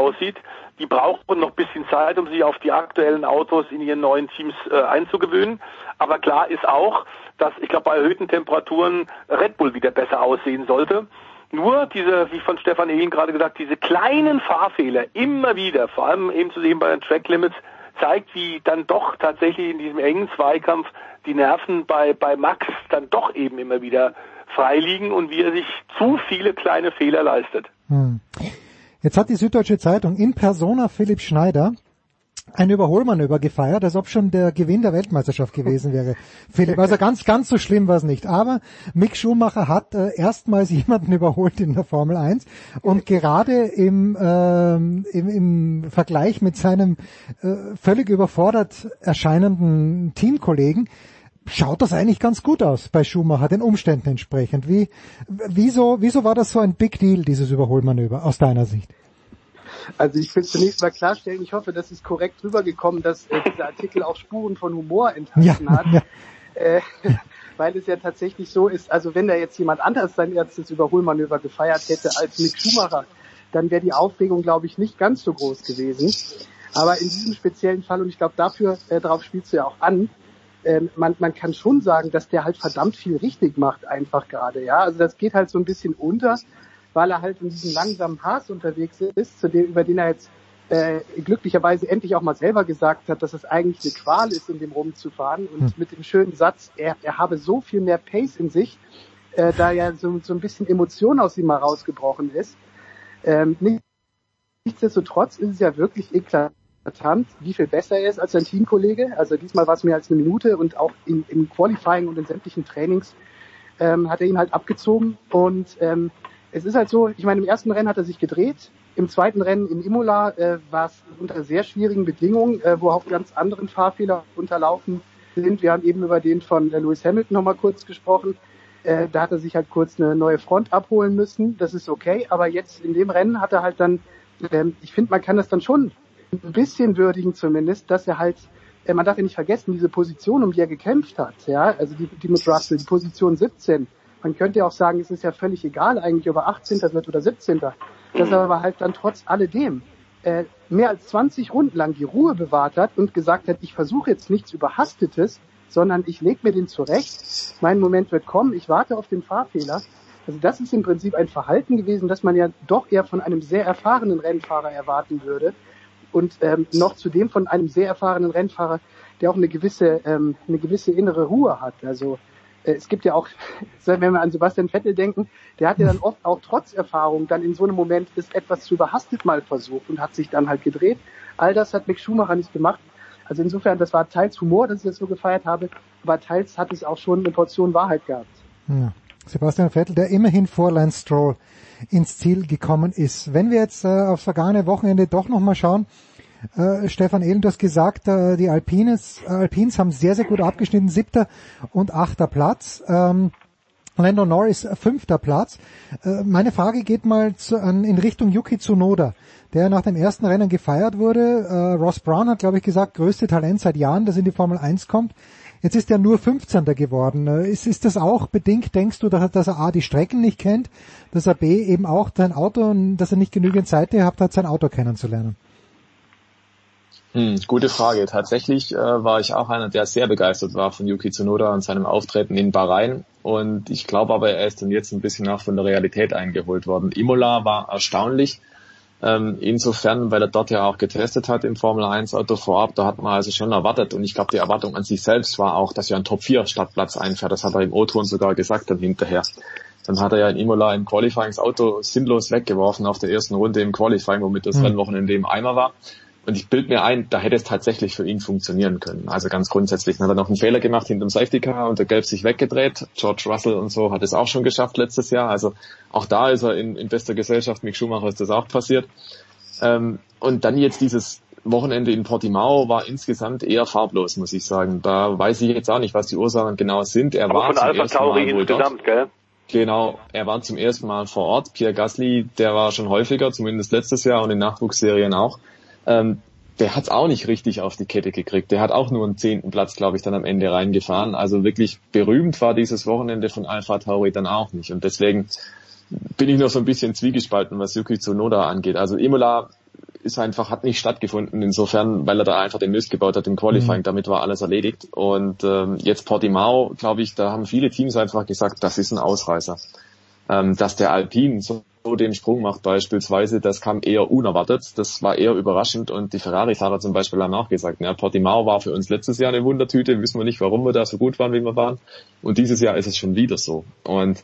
aussieht. Die brauchen noch ein bisschen Zeit, um sich auf die aktuellen Autos in ihren neuen Teams äh, einzugewöhnen. Aber klar ist auch, dass ich glaube bei erhöhten Temperaturen Red Bull wieder besser aussehen sollte. Nur diese, wie von Stefan Ehlen gerade gesagt, diese kleinen Fahrfehler immer wieder, vor allem eben zu sehen bei den Track Limits, zeigt, wie dann doch tatsächlich in diesem engen Zweikampf die Nerven bei, bei Max dann doch eben immer wieder freiliegen und wie er sich zu viele kleine Fehler leistet. Hm. Jetzt hat die Süddeutsche Zeitung in Persona Philipp Schneider ein Überholmanöver gefeiert, als ob schon der Gewinn der Weltmeisterschaft gewesen wäre. Philipp, also ganz, ganz so schlimm war es nicht. Aber Mick Schumacher hat äh, erstmals jemanden überholt in der Formel 1 und gerade im, äh, im, im Vergleich mit seinem äh, völlig überfordert erscheinenden Teamkollegen schaut das eigentlich ganz gut aus bei Schumacher, den Umständen entsprechend. Wie, wieso, wieso war das so ein Big Deal, dieses Überholmanöver, aus deiner Sicht? Also ich will zunächst mal klarstellen, ich hoffe, das ist korrekt rübergekommen, dass äh, dieser Artikel auch Spuren von Humor enthalten ja, hat. Ja. Äh, weil es ja tatsächlich so ist, also wenn da jetzt jemand anders sein erstes Überholmanöver gefeiert hätte als Mick Schumacher, dann wäre die Aufregung, glaube ich, nicht ganz so groß gewesen. Aber in diesem speziellen Fall, und ich glaube, dafür, äh, darauf spielst du ja auch an, ähm, man, man kann schon sagen, dass der halt verdammt viel richtig macht einfach gerade, ja. Also das geht halt so ein bisschen unter, weil er halt in diesem langsamen Haas unterwegs ist, zu dem, über den er jetzt äh, glücklicherweise endlich auch mal selber gesagt hat, dass es eigentlich eine Qual ist, in dem rumzufahren und hm. mit dem schönen Satz, er, er habe so viel mehr Pace in sich, äh, da ja so, so ein bisschen Emotion aus ihm mal rausgebrochen ist. Ähm, nichtsdestotrotz ist es ja wirklich eklatant eklatant, wie viel besser er ist als sein Teamkollege. Also diesmal war es mehr als eine Minute und auch in, im Qualifying und in sämtlichen Trainings ähm, hat er ihn halt abgezogen. Und ähm, es ist halt so, ich meine, im ersten Rennen hat er sich gedreht. Im zweiten Rennen in Imola äh, war es unter sehr schwierigen Bedingungen, äh, wo auch ganz anderen Fahrfehler unterlaufen sind. Wir haben eben über den von äh, Lewis Hamilton nochmal kurz gesprochen. Äh, da hat er sich halt kurz eine neue Front abholen müssen. Das ist okay. Aber jetzt in dem Rennen hat er halt dann, ähm, ich finde, man kann das dann schon ein bisschen würdigen zumindest, dass er halt, äh, man darf ja nicht vergessen, diese Position, um die er gekämpft hat, ja, also die, die mit Russell, die Position 17. Man könnte ja auch sagen, es ist ja völlig egal eigentlich, ob er 18. wird oder 17. Dass er aber halt dann trotz alledem äh, mehr als 20 Runden lang die Ruhe bewahrt hat und gesagt hat, ich versuche jetzt nichts Überhastetes, sondern ich lege mir den zurecht, mein Moment wird kommen, ich warte auf den Fahrfehler. Also das ist im Prinzip ein Verhalten gewesen, das man ja doch eher von einem sehr erfahrenen Rennfahrer erwarten würde und ähm, noch zudem von einem sehr erfahrenen Rennfahrer, der auch eine gewisse, ähm, eine gewisse innere Ruhe hat. Also äh, es gibt ja auch, wenn wir an Sebastian Vettel denken, der hat ja dann oft auch trotz Erfahrung dann in so einem Moment ist etwas zu überhastet mal versucht und hat sich dann halt gedreht. All das hat Mick Schumacher nicht gemacht. Also insofern, das war teils Humor, dass ich das so gefeiert habe, aber teils hat es auch schon eine Portion Wahrheit gehabt. Ja. Sebastian Vettel, der immerhin vor Lance Stroll ins Ziel gekommen ist. Wenn wir jetzt äh, aufs vergangene Wochenende doch nochmal schauen, äh, Stefan Ehlen, du hast gesagt, äh, die Alpines, äh, Alpines haben sehr, sehr gut abgeschnitten, siebter und achter Platz. Ähm, Lando Norris fünfter Platz. Äh, meine Frage geht mal zu, an, in Richtung Yuki Tsunoda, der nach dem ersten Rennen gefeiert wurde. Äh, Ross Brown hat, glaube ich, gesagt, größte Talent seit Jahren, das in die Formel 1 kommt. Jetzt ist er nur 15. geworden. Ist, ist das auch bedingt, denkst du, dass, dass er A, die Strecken nicht kennt, dass er B, eben auch sein Auto, dass er nicht genügend Zeit gehabt hat, sein Auto kennenzulernen? Hm, gute Frage. Tatsächlich äh, war ich auch einer, der sehr begeistert war von Yuki Tsunoda und seinem Auftreten in Bahrain. Und ich glaube aber, er ist dann jetzt ein bisschen auch von der Realität eingeholt worden. Imola war erstaunlich. Ähm, insofern, weil er dort ja auch getestet hat im Formel 1 Auto vorab, da hat man also schon erwartet und ich glaube, die Erwartung an sich selbst war auch, dass er einen Top 4 Startplatz einfährt. Das hat er im O-Ton sogar gesagt dann hinterher. Dann hat er ja in Imola im Qualifying das Auto sinnlos weggeworfen auf der ersten Runde im Qualifying, womit das mhm. Rennwochenende im Eimer war. Und ich bild mir ein, da hätte es tatsächlich für ihn funktionieren können. Also ganz grundsätzlich. Dann hat er noch einen Fehler gemacht hinter dem Safety Car und der Gelb sich weggedreht. George Russell und so hat es auch schon geschafft letztes Jahr. Also auch da ist er in, in bester Gesellschaft. Mick Schumacher ist das auch passiert. Ähm, und dann jetzt dieses Wochenende in Portimao war insgesamt eher farblos, muss ich sagen. Da weiß ich jetzt auch nicht, was die Ursachen genau sind. Er Aber war von zum Alpha ersten Tauri insgesamt, gell? Genau, er war zum ersten Mal vor Ort. Pierre Gasly, der war schon häufiger, zumindest letztes Jahr und in Nachwuchsserien auch. Ähm, der hat es auch nicht richtig auf die Kette gekriegt. Der hat auch nur einen zehnten Platz, glaube ich, dann am Ende reingefahren. Also wirklich berühmt war dieses Wochenende von Alpha Tauri dann auch nicht. Und deswegen bin ich noch so ein bisschen zwiegespalten, was Yuki Tsunoda angeht. Also Imola ist einfach, hat nicht stattgefunden, insofern, weil er da einfach den Mist gebaut hat im Qualifying, Mhm. damit war alles erledigt. Und ähm, jetzt Portimao, glaube ich, da haben viele Teams einfach gesagt, das ist ein Ausreißer. Ähm, dass der Alpine so den Sprung macht beispielsweise, das kam eher unerwartet, das war eher überraschend. Und die Ferrari-Fahrer zum Beispiel haben auch gesagt, ja, Portimao war für uns letztes Jahr eine Wundertüte, wissen wir nicht, warum wir da so gut waren, wie wir waren. Und dieses Jahr ist es schon wieder so. Und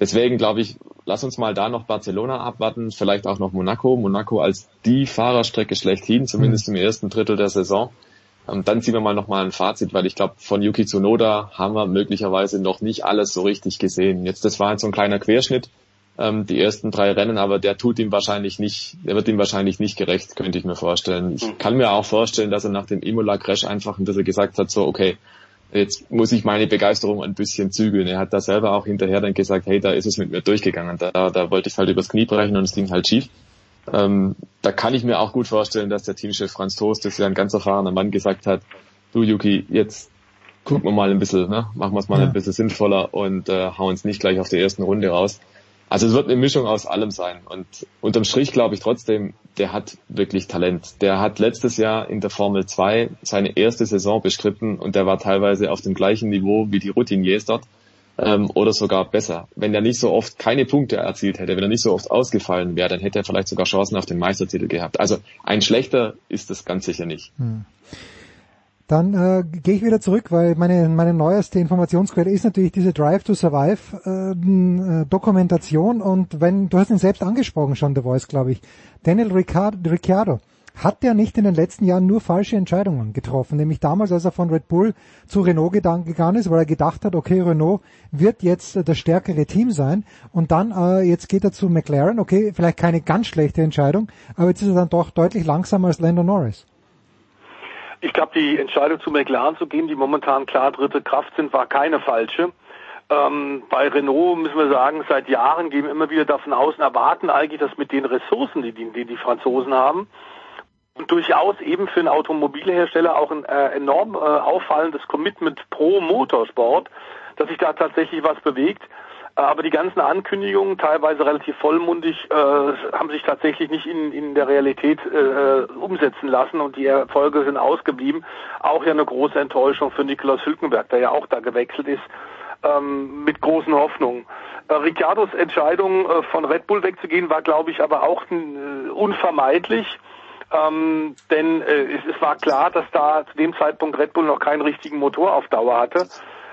deswegen glaube ich, lass uns mal da noch Barcelona abwarten, vielleicht auch noch Monaco, Monaco als die Fahrerstrecke schlechthin, zumindest im ersten Drittel der Saison. Dann ziehen wir mal nochmal ein Fazit, weil ich glaube, von Yuki Tsunoda haben wir möglicherweise noch nicht alles so richtig gesehen. Jetzt, das war jetzt so ein kleiner Querschnitt, ähm, die ersten drei Rennen, aber der tut ihm wahrscheinlich nicht, der wird ihm wahrscheinlich nicht gerecht, könnte ich mir vorstellen. Ich kann mir auch vorstellen, dass er nach dem Imola-Crash einfach ein bisschen gesagt hat, so, okay, jetzt muss ich meine Begeisterung ein bisschen zügeln. Er hat da selber auch hinterher dann gesagt, hey, da ist es mit mir durchgegangen. Da, da wollte ich halt übers Knie brechen und es ging halt schief. Ähm, da kann ich mir auch gut vorstellen, dass der Teamchef Franz Toast, das ja ein ganz erfahrener Mann, gesagt hat, du Yuki, jetzt gucken wir mal ein bisschen, ne? machen wir es mal Ja. ein bisschen sinnvoller und äh, hauen es nicht gleich auf der ersten Runde raus. Also es wird eine Mischung aus allem sein. Und unterm Strich glaube ich trotzdem, der hat wirklich Talent. Der hat letztes Jahr in der Formel 2 seine erste Saison bestritten und der war teilweise auf dem gleichen Niveau wie die Routiniers dort ähm, oder sogar besser. Wenn er nicht so oft keine Punkte erzielt hätte, wenn er nicht so oft ausgefallen wäre, dann hätte er vielleicht sogar Chancen auf den Meistertitel gehabt. Also ein schlechter ist es ganz sicher nicht. Hm. Dann äh, gehe ich wieder zurück, weil meine, meine neueste Informationsquelle ist natürlich diese Drive to Survive ähm, äh, Dokumentation und wenn, du hast ihn selbst angesprochen schon, The Voice, glaube ich, Daniel Ricciardo hat der nicht in den letzten Jahren nur falsche Entscheidungen getroffen, nämlich damals, als er von Red Bull zu Renault gegangen ist, weil er gedacht hat, okay, Renault wird jetzt äh, das stärkere Team sein und dann, äh, jetzt geht er zu McLaren, okay, vielleicht keine ganz schlechte Entscheidung, aber jetzt ist er dann doch deutlich langsamer als Lando Norris. Ich glaube, die Entscheidung zu McLaren zu gehen, die momentan klar dritte Kraft sind, war keine falsche. Ähm, bei Renault müssen wir sagen, seit Jahren gehen wir immer wieder davon aus und erwarten eigentlich, dass mit den Ressourcen, die die, die, die Franzosen haben, und durchaus eben für einen Automobilhersteller auch ein äh, enorm äh, auffallendes Commitment pro Motorsport, dass sich da tatsächlich was bewegt. Äh, Aber die ganzen Ankündigungen, teilweise relativ vollmundig, äh, haben sich tatsächlich nicht in, in der Realität äh, umsetzen lassen und die Erfolge sind ausgeblieben. Auch ja eine große Enttäuschung für Nikolaus Hülkenberg, der ja auch da gewechselt ist, ähm, mit großen Hoffnungen. Ricciardos Entscheidung, von Red Bull wegzugehen, war, glaube ich, aber auch unvermeidlich. Ähm, denn äh, es, es war klar, dass da zu dem Zeitpunkt Red Bull noch keinen richtigen Motor auf Dauer hatte.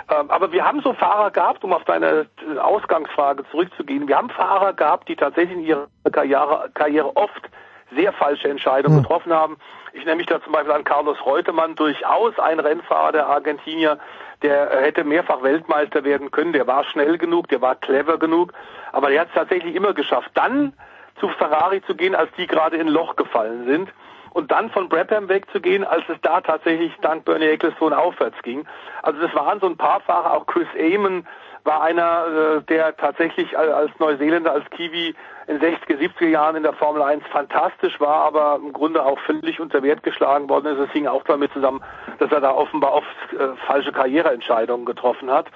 Ähm, aber wir haben so Fahrer gehabt, um auf deine äh, Ausgangsfrage zurückzugehen, wir haben Fahrer gehabt, die tatsächlich in ihrer Karriere, Karriere oft sehr falsche Entscheidungen mhm. getroffen haben. Ich nehme mich da zum Beispiel an Carlos Reutemann, durchaus ein Rennfahrer der Argentinier, der hätte mehrfach Weltmeister werden können, der war schnell genug, der war clever genug, aber der hat es tatsächlich immer geschafft. Dann zu Ferrari zu gehen, als die gerade in Loch gefallen sind und dann von Brabham wegzugehen, als es da tatsächlich dank Bernie Ecclestone aufwärts ging. Also das waren so ein paar Fahrer, auch Chris Amon war einer, äh, der tatsächlich als Neuseeländer, als Kiwi in 60er, 70er Jahren in der Formel 1 fantastisch war, aber im Grunde auch völlig unter Wert geschlagen worden ist. Es hing auch damit zusammen, dass er da offenbar oft äh, falsche Karriereentscheidungen getroffen hat.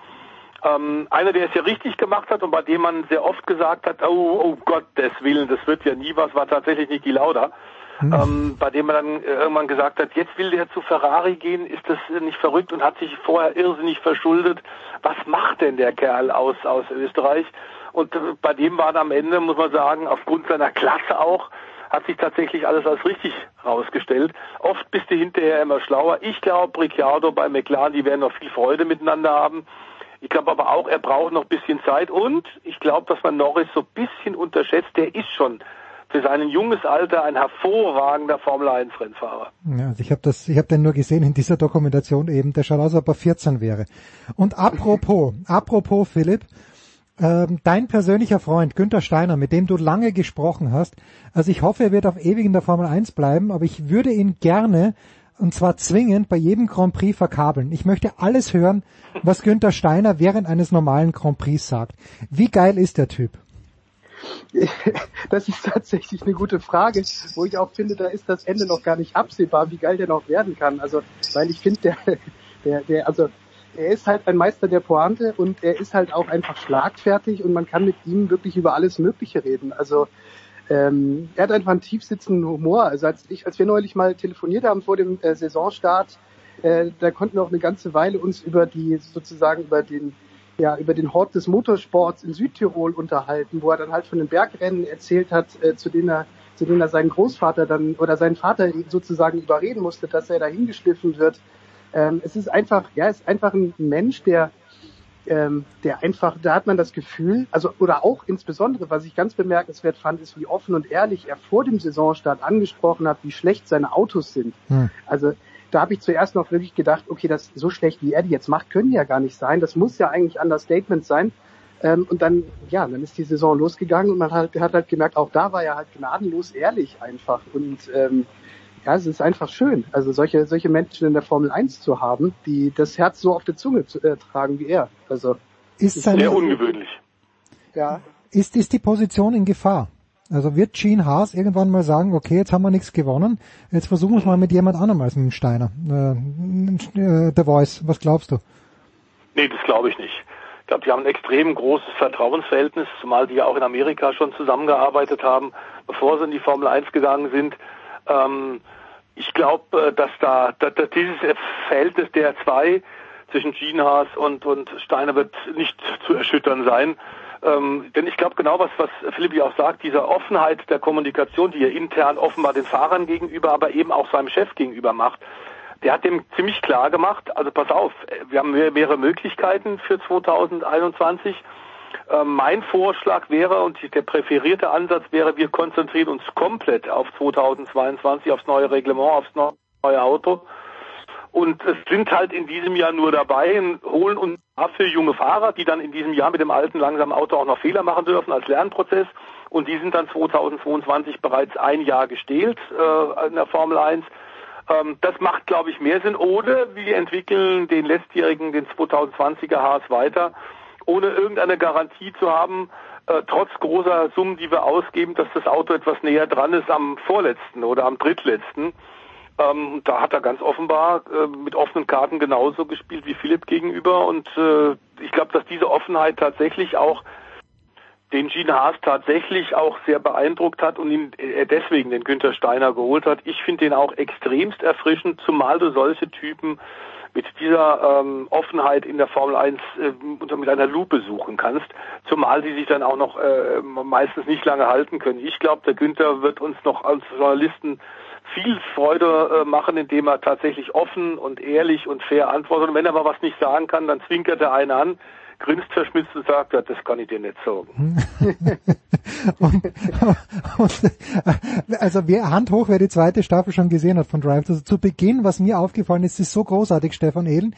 Ähm, einer, der es ja richtig gemacht hat und bei dem man sehr oft gesagt hat, oh, oh Gott des Willen, das wird ja nie was, war tatsächlich nicht die Lauda. Mhm. Ähm, bei dem man dann äh, irgendwann gesagt hat, jetzt will der zu Ferrari gehen, ist das nicht verrückt und hat sich vorher irrsinnig verschuldet. Was macht denn der Kerl aus, aus Österreich? Und äh, bei dem war am Ende, muss man sagen, aufgrund seiner Klasse auch, hat sich tatsächlich alles als richtig herausgestellt. Oft bist du hinterher immer schlauer. Ich glaube, Ricciardo bei McLaren, die werden noch viel Freude miteinander haben. Ich glaube aber auch, er braucht noch ein bisschen Zeit und ich glaube, dass man Norris so ein bisschen unterschätzt. Der ist schon für sein junges Alter ein hervorragender Formel 1 Rennfahrer. Ja, also ich habe das, ich habe den nur gesehen in dieser Dokumentation eben, der schaut aus, als ob er 14 wäre. Und apropos, apropos Philipp, ähm, dein persönlicher Freund Günther Steiner, mit dem du lange gesprochen hast, also ich hoffe, er wird auf ewig in der Formel 1 bleiben, aber ich würde ihn gerne und zwar zwingend bei jedem Grand Prix verkabeln. Ich möchte alles hören, was Günther Steiner während eines normalen Grand Prix sagt. Wie geil ist der Typ? Das ist tatsächlich eine gute Frage, wo ich auch finde, da ist das Ende noch gar nicht absehbar, wie geil der noch werden kann. Also, weil ich finde, der, der, der, also er ist halt ein Meister der Pointe und er ist halt auch einfach schlagfertig und man kann mit ihm wirklich über alles Mögliche reden. Also ähm, er hat einfach einen tiefsitzenden Humor. Also als ich, als wir neulich mal telefoniert haben vor dem äh, Saisonstart, äh, da konnten wir auch eine ganze Weile uns über die sozusagen über den ja, über den Hort des Motorsports in Südtirol unterhalten, wo er dann halt von den Bergrennen erzählt hat, äh, zu denen er zu denen er seinen Großvater dann oder seinen Vater sozusagen überreden musste, dass er da hingeschliffen wird. Ähm, es ist einfach, ja, es ist einfach ein Mensch, der ähm, der einfach, da hat man das Gefühl, also oder auch insbesondere, was ich ganz bemerkenswert fand, ist, wie offen und ehrlich er vor dem Saisonstart angesprochen hat, wie schlecht seine Autos sind. Hm. Also da habe ich zuerst noch wirklich gedacht, okay, das so schlecht wie er die jetzt macht, können die ja gar nicht sein. Das muss ja eigentlich Understatement sein. Ähm, und dann, ja, dann ist die Saison losgegangen und man hat, hat halt gemerkt, auch da war er halt gnadenlos ehrlich einfach. Und ähm, ja, es ist einfach schön, also solche, solche Menschen in der Formel 1 zu haben, die das Herz so auf der Zunge zu, äh, tragen wie er. Also ist, ist sehr ungewöhnlich. Ja. Ist, ist die Position in Gefahr? Also wird Gene Haas irgendwann mal sagen, okay, jetzt haben wir nichts gewonnen, jetzt versuchen wir es mal mit jemand anderem als mit dem Steiner. Äh, äh, The Voice, was glaubst du? Nee, das glaube ich nicht. Ich glaube, die haben ein extrem großes Vertrauensverhältnis, zumal die ja auch in Amerika schon zusammengearbeitet haben, bevor sie in die Formel 1 gegangen sind. Ähm, ich glaube, äh, dass da dass, dieses Verhältnis der zwei zwischen Gene Haas und, und Steiner wird nicht zu erschüttern sein. Ähm, denn ich glaube genau, was, was Philippi auch sagt, diese Offenheit der Kommunikation, die er intern offenbar den Fahrern gegenüber, aber eben auch seinem Chef gegenüber macht, der hat dem ziemlich klar gemacht, also pass auf, wir haben mehrere Möglichkeiten für 2021. Ähm, mein Vorschlag wäre und der präferierte Ansatz wäre, wir konzentrieren uns komplett auf 2022, aufs neue Reglement, aufs neue Auto und es sind halt in diesem Jahr nur dabei, holen uns dafür junge Fahrer, die dann in diesem Jahr mit dem alten langsamen Auto auch noch Fehler machen dürfen als Lernprozess. Und die sind dann 2022 bereits ein Jahr gestählt äh, in der Formel 1. Ähm, das macht, glaube ich, mehr Sinn. Oder wir entwickeln den letztjährigen, den 2020er Haas weiter, ohne irgendeine Garantie zu haben, äh, trotz großer Summen, die wir ausgeben, dass das Auto etwas näher dran ist am vorletzten oder am drittletzten. Ähm, da hat er ganz offenbar äh, mit offenen Karten genauso gespielt wie Philipp gegenüber und äh, ich glaube, dass diese Offenheit tatsächlich auch den Gene Haas tatsächlich auch sehr beeindruckt hat und ihn er deswegen den Günther Steiner geholt hat. Ich finde den auch extremst erfrischend, zumal du solche Typen mit dieser ähm, Offenheit in der Formel 1 äh, mit einer Lupe suchen kannst, zumal sie sich dann auch noch äh, meistens nicht lange halten können. Ich glaube, der Günther wird uns noch als Journalisten viel Freude äh, machen, indem er tatsächlich offen und ehrlich und fair antwortet. Und wenn er mal was nicht sagen kann, dann zwinkert er einen an. Grinst verschmitzt und sagt, ja, das kann ich dir nicht sagen. und, und, also wer Hand hoch, wer die zweite Staffel schon gesehen hat von Drive. Also zu Beginn, was mir aufgefallen ist, ist so großartig, Stefan Ehlen,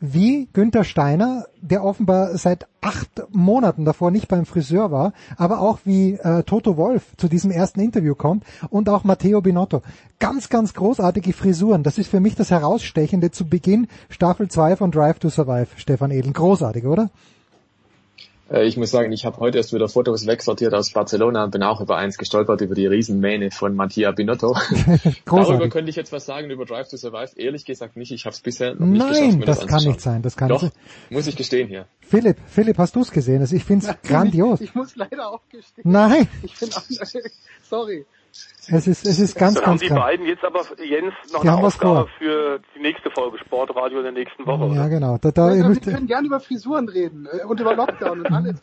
wie Günther Steiner, der offenbar seit acht Monaten davor nicht beim Friseur war, aber auch wie äh, Toto Wolf zu diesem ersten Interview kommt und auch Matteo Binotto. Ganz, ganz großartige Frisuren. Das ist für mich das Herausstechende zu Beginn Staffel 2 von Drive to Survive, Stefan Edel. Großartig, oder? Äh, ich muss sagen, ich habe heute erst wieder Fotos wegsortiert aus Barcelona und bin auch über eins gestolpert, über die Riesenmähne von Mattia Binotto. Darüber könnte ich jetzt was sagen, über Drive to Survive. Ehrlich gesagt nicht, ich habe es bisher noch nicht Nein, geschafft, mir das, das kann nicht sein. Das kann Doch, nicht muss ich gestehen hier. Philipp, Philipp, hast du es gesehen? Also ich finde es grandios. Ich muss leider auch gestehen. Nein. Ich bin auch, sorry. Es ist, es ist ganz, Dann ganz haben die beiden jetzt aber, Jens, noch Die eine haben was Aufgabe vor. für die nächste Folge Sportradio in der nächsten Woche. Ja, oder? genau. Da, da, ihr wir können gerne über Frisuren reden äh, und über Lockdown und alles,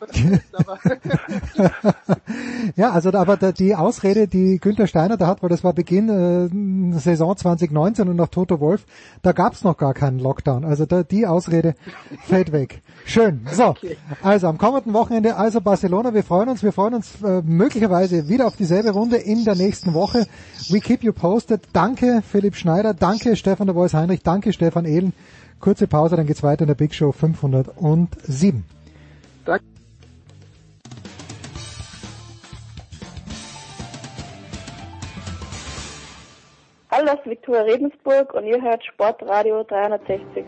ja, also aber da, die Ausrede, die Günther Steiner da hat, weil das war Beginn äh, Saison 2019 und nach Toto Wolf, da gab's noch gar keinen Lockdown. Also da, die Ausrede fällt weg. Schön. So, also am kommenden Wochenende also Barcelona. Wir freuen uns, wir freuen uns äh, möglicherweise wieder auf dieselbe Runde in der nächsten Woche. We keep you posted. Danke Philipp Schneider, danke Stefan der Voice Heinrich, danke Stefan Ehlen. Kurze Pause, dann geht's weiter in der Big Show 507. Hallo, das ist Viktoria Regensburg und ihr hört Sportradio 360.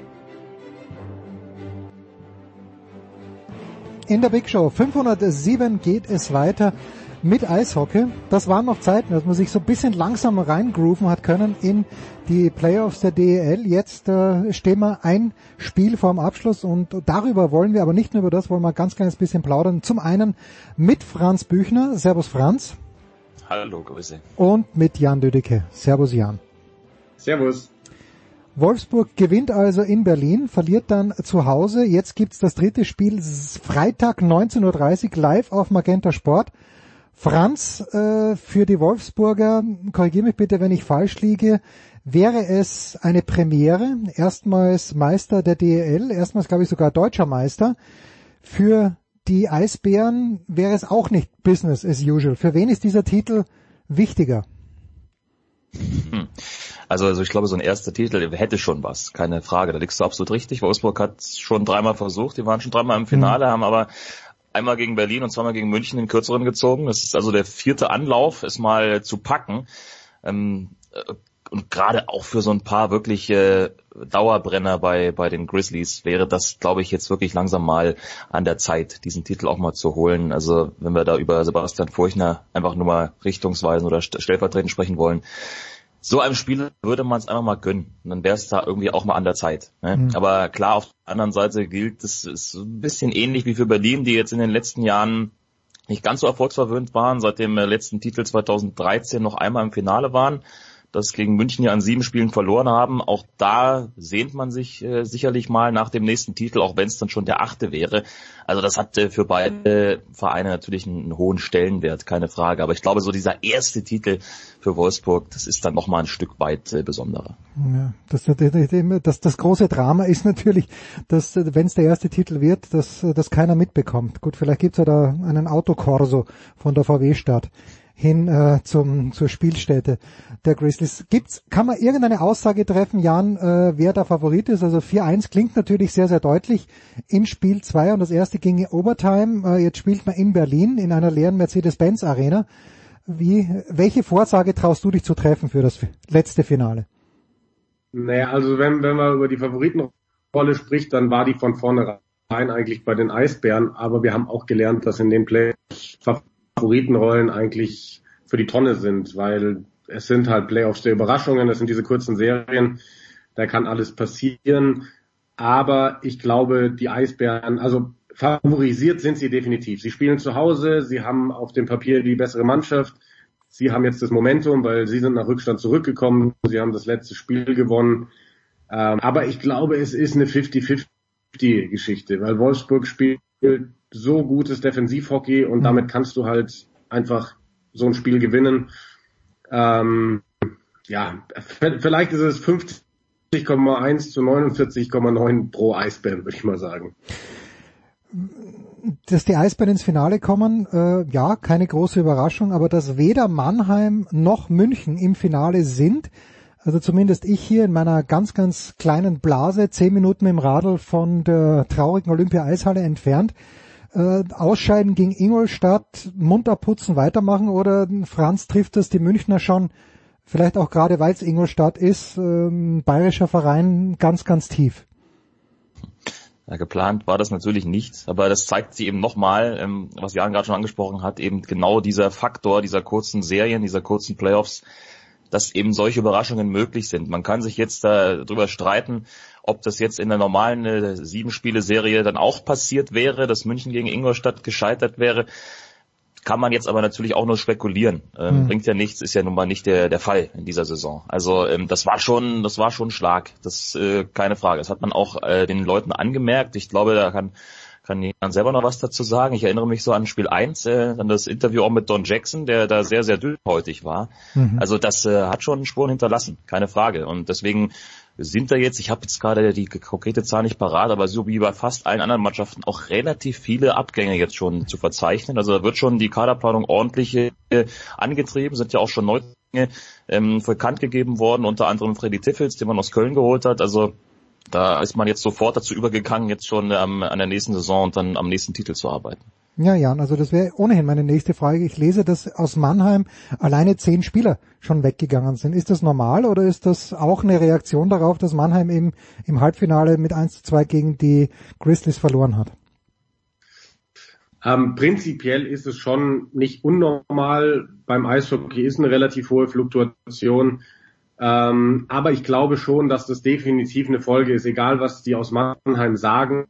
In der Big Show 507 geht es weiter mit Eishockey. Das waren noch Zeiten, dass man sich so ein bisschen langsam reingrooven hat können in die Playoffs der DEL. Jetzt äh, stehen wir ein Spiel vorm Abschluss und darüber wollen wir, aber nicht nur über das, wollen wir ein ganz kleines bisschen plaudern. Zum einen mit Franz Büchner. Servus Franz. Hallo, Grüße. Und mit Jan Dödecke. Servus Jan. Servus. Wolfsburg gewinnt also in Berlin, verliert dann zu Hause. Jetzt gibt's das dritte Spiel Freitag 19.30 Uhr live auf Magenta Sport. Franz, äh, für die Wolfsburger, korrigiere mich bitte, wenn ich falsch liege, wäre es eine Premiere, erstmals Meister der DEL, erstmals glaube ich sogar deutscher Meister. Für die Eisbären wäre es auch nicht Business as usual. Für wen ist dieser Titel wichtiger? Hm. Also, also ich glaube, so ein erster Titel hätte schon was, keine Frage. Da liegst du absolut richtig. Wolfsburg hat schon dreimal versucht, die waren schon dreimal im Finale, haben aber einmal gegen Berlin und zweimal gegen München den kürzeren gezogen. Das ist also der vierte Anlauf, es mal zu packen. Ähm, äh, und gerade auch für so ein paar wirklich äh, Dauerbrenner bei, bei den Grizzlies wäre das, glaube ich, jetzt wirklich langsam mal an der Zeit, diesen Titel auch mal zu holen. Also wenn wir da über Sebastian Furchner einfach nur mal richtungsweisen oder st stellvertretend sprechen wollen, so einem Spiel würde man es einfach mal gönnen. Und dann wäre es da irgendwie auch mal an der Zeit. Ne? Mhm. Aber klar, auf der anderen Seite gilt, das ist ein bisschen ähnlich wie für Berlin, die jetzt in den letzten Jahren nicht ganz so erfolgsverwöhnt waren, seit dem äh, letzten Titel 2013 noch einmal im Finale waren, das gegen München ja an sieben Spielen verloren haben. Auch da sehnt man sich äh, sicherlich mal nach dem nächsten Titel, auch wenn es dann schon der achte wäre. Also das hat äh, für beide Vereine natürlich einen, einen hohen Stellenwert, keine Frage. Aber ich glaube, so dieser erste Titel für Wolfsburg, das ist dann nochmal ein Stück weit äh, besonderer. Ja, das, das, das große Drama ist natürlich, dass wenn es der erste Titel wird, dass das keiner mitbekommt. Gut, vielleicht gibt's ja da einen Autokorso von der VW-Stadt hin äh, zum zur Spielstätte der Grizzlies. Gibt's kann man irgendeine Aussage treffen, Jan, äh, wer der Favorit ist? Also 4-1 klingt natürlich sehr sehr deutlich in Spiel 2 und das erste ging Overtime. Äh, jetzt spielt man in Berlin in einer leeren Mercedes-Benz Arena. Wie welche Vorsage traust du dich zu treffen für das letzte Finale? Naja, also wenn, wenn man über die Favoritenrolle spricht, dann war die von vornherein eigentlich bei den Eisbären, aber wir haben auch gelernt, dass in den Play Favoritenrollen eigentlich für die Tonne sind, weil es sind halt Playoffs der Überraschungen, es sind diese kurzen Serien, da kann alles passieren, aber ich glaube, die Eisbären, also favorisiert sind sie definitiv. Sie spielen zu Hause, sie haben auf dem Papier die bessere Mannschaft, sie haben jetzt das Momentum, weil sie sind nach Rückstand zurückgekommen, sie haben das letzte Spiel gewonnen, ähm, aber ich glaube, es ist eine 50-50 Geschichte, weil Wolfsburg spielt so gutes Defensivhockey und damit kannst du halt einfach so ein Spiel gewinnen. Ähm, ja, vielleicht ist es 50,1 zu 49,9 pro Eisbären, würde ich mal sagen. dass die Eisbären ins Finale kommen, äh, ja, keine große Überraschung, aber dass weder Mannheim noch München im Finale sind, also zumindest ich hier in meiner ganz, ganz kleinen Blase, zehn Minuten im Radl von der traurigen Olympia-Eishalle entfernt, äh, ausscheiden gegen Ingolstadt, Mund abputzen, weitermachen oder Franz trifft das die Münchner schon, vielleicht auch gerade weil es Ingolstadt ist, ähm, bayerischer Verein ganz, ganz tief. Ja, geplant war das natürlich nicht, aber das zeigt sich eben nochmal, ähm, was Jan gerade schon angesprochen hat, eben genau dieser Faktor dieser kurzen Serien, dieser kurzen Playoffs, dass eben solche Überraschungen möglich sind. Man kann sich jetzt darüber streiten, ob das jetzt in der normalen äh, Sieben-Spiele-Serie dann auch passiert wäre, dass München gegen Ingolstadt gescheitert wäre. Kann man jetzt aber natürlich auch nur spekulieren. Ähm, mhm. Bringt ja nichts, ist ja nun mal nicht der, der Fall in dieser Saison. Also ähm, das war schon, das war schon ein Schlag. Das äh, keine Frage. Das hat man auch äh, den Leuten angemerkt. Ich glaube, da kann kann Jan selber noch was dazu sagen. Ich erinnere mich so an Spiel 1, äh, an das Interview auch mit Don Jackson, der da sehr, sehr dünnhäutig war. Mhm. Also das äh, hat schon Spuren hinterlassen, keine Frage. Und deswegen sind da jetzt, ich habe jetzt gerade die konkrete Zahl nicht parat, aber so wie bei fast allen anderen Mannschaften auch relativ viele Abgänge jetzt schon zu verzeichnen. Also da wird schon die Kaderplanung ordentlich äh, angetrieben, sind ja auch schon Neuzugänge ähm, bekannt gegeben worden, unter anderem Freddy Tiffels, den man aus Köln geholt hat. Also da ist man jetzt sofort dazu übergegangen, jetzt schon ähm, an der nächsten Saison und dann am nächsten Titel zu arbeiten. Ja, Jan, also das wäre ohnehin meine nächste Frage. Ich lese, dass aus Mannheim alleine zehn Spieler schon weggegangen sind. Ist das normal oder ist das auch eine Reaktion darauf, dass Mannheim eben im Halbfinale mit 1 zu 2 gegen die Grizzlies verloren hat? Ähm, prinzipiell ist es schon nicht unnormal. Beim Eishockey ist eine relativ hohe Fluktuation. Ähm, aber ich glaube schon, dass das definitiv eine Folge ist, egal was die aus Mannheim sagen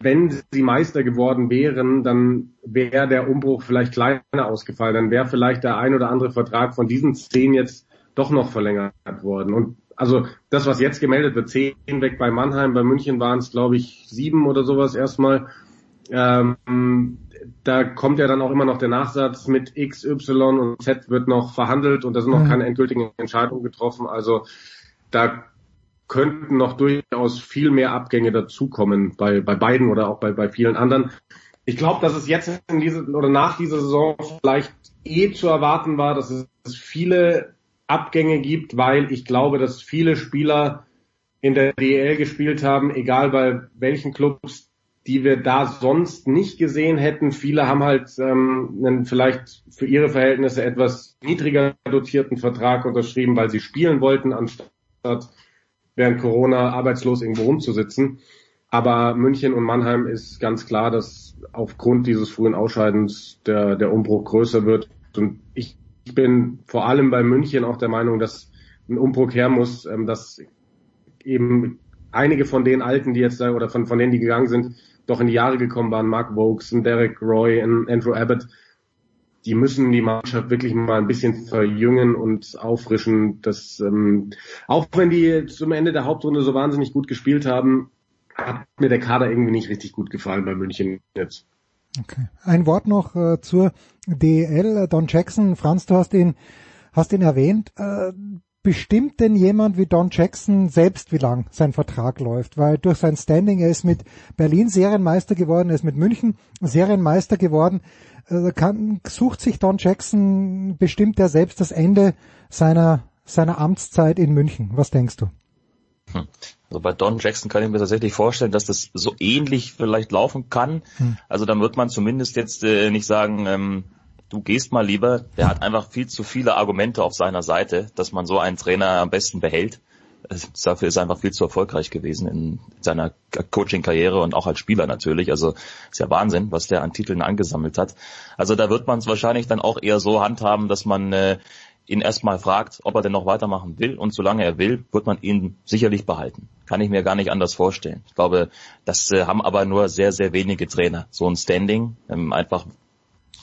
wenn sie Meister geworden wären, dann wäre der Umbruch vielleicht kleiner ausgefallen. Dann wäre vielleicht der ein oder andere Vertrag von diesen zehn jetzt doch noch verlängert worden. Und also das, was jetzt gemeldet wird, zehn weg bei Mannheim, bei München waren es, glaube ich, sieben oder sowas erstmal. Ähm, da kommt ja dann auch immer noch der Nachsatz mit X, Y und Z wird noch verhandelt und da sind noch mhm. keine endgültigen Entscheidungen getroffen. Also da könnten noch durchaus viel mehr Abgänge dazukommen bei, bei beiden oder auch bei, bei vielen anderen. Ich glaube, dass es jetzt in diese, oder nach dieser Saison vielleicht eh zu erwarten war, dass es viele Abgänge gibt, weil ich glaube, dass viele Spieler in der DL gespielt haben, egal bei welchen Clubs, die wir da sonst nicht gesehen hätten. Viele haben halt ähm, einen vielleicht für ihre Verhältnisse etwas niedriger dotierten Vertrag unterschrieben, weil sie spielen wollten, anstatt während Corona arbeitslos irgendwo rumzusitzen. Aber München und Mannheim ist ganz klar, dass aufgrund dieses frühen Ausscheidens der, der Umbruch größer wird. Und ich, bin vor allem bei München auch der Meinung, dass ein Umbruch her muss, ähm, dass eben einige von den Alten, die jetzt da, oder von, von denen, die gegangen sind, doch in die Jahre gekommen waren, Mark Vokes, Derek Roy, Andrew Abbott, die müssen die Mannschaft wirklich mal ein bisschen verjüngen und auffrischen. Das, ähm, auch wenn die zum Ende der Hauptrunde so wahnsinnig gut gespielt haben, hat mir der Kader irgendwie nicht richtig gut gefallen bei München jetzt. Okay. Ein Wort noch äh, zur DL. Don Jackson, Franz, du hast ihn, hast ihn erwähnt. Äh, bestimmt denn jemand wie Don Jackson selbst, wie lang sein Vertrag läuft? Weil durch sein Standing, er ist mit Berlin Serienmeister geworden, er ist mit München Serienmeister geworden. Also kann, sucht sich Don Jackson bestimmt er selbst das Ende seiner, seiner Amtszeit in München. Was denkst du? Hm. Also bei Don Jackson kann ich mir tatsächlich vorstellen, dass das so ähnlich vielleicht laufen kann. Hm. Also dann wird man zumindest jetzt äh, nicht sagen, ähm, du gehst mal lieber. Der hat einfach viel zu viele Argumente auf seiner Seite, dass man so einen Trainer am besten behält dafür ist er einfach viel zu erfolgreich gewesen in seiner Coaching-Karriere und auch als Spieler natürlich. Also ist ja Wahnsinn, was der an Titeln angesammelt hat. Also da wird man es wahrscheinlich dann auch eher so handhaben, dass man äh, ihn erstmal fragt, ob er denn noch weitermachen will und solange er will, wird man ihn sicherlich behalten. Kann ich mir gar nicht anders vorstellen. Ich glaube, das äh, haben aber nur sehr, sehr wenige Trainer. So ein Standing, ähm, einfach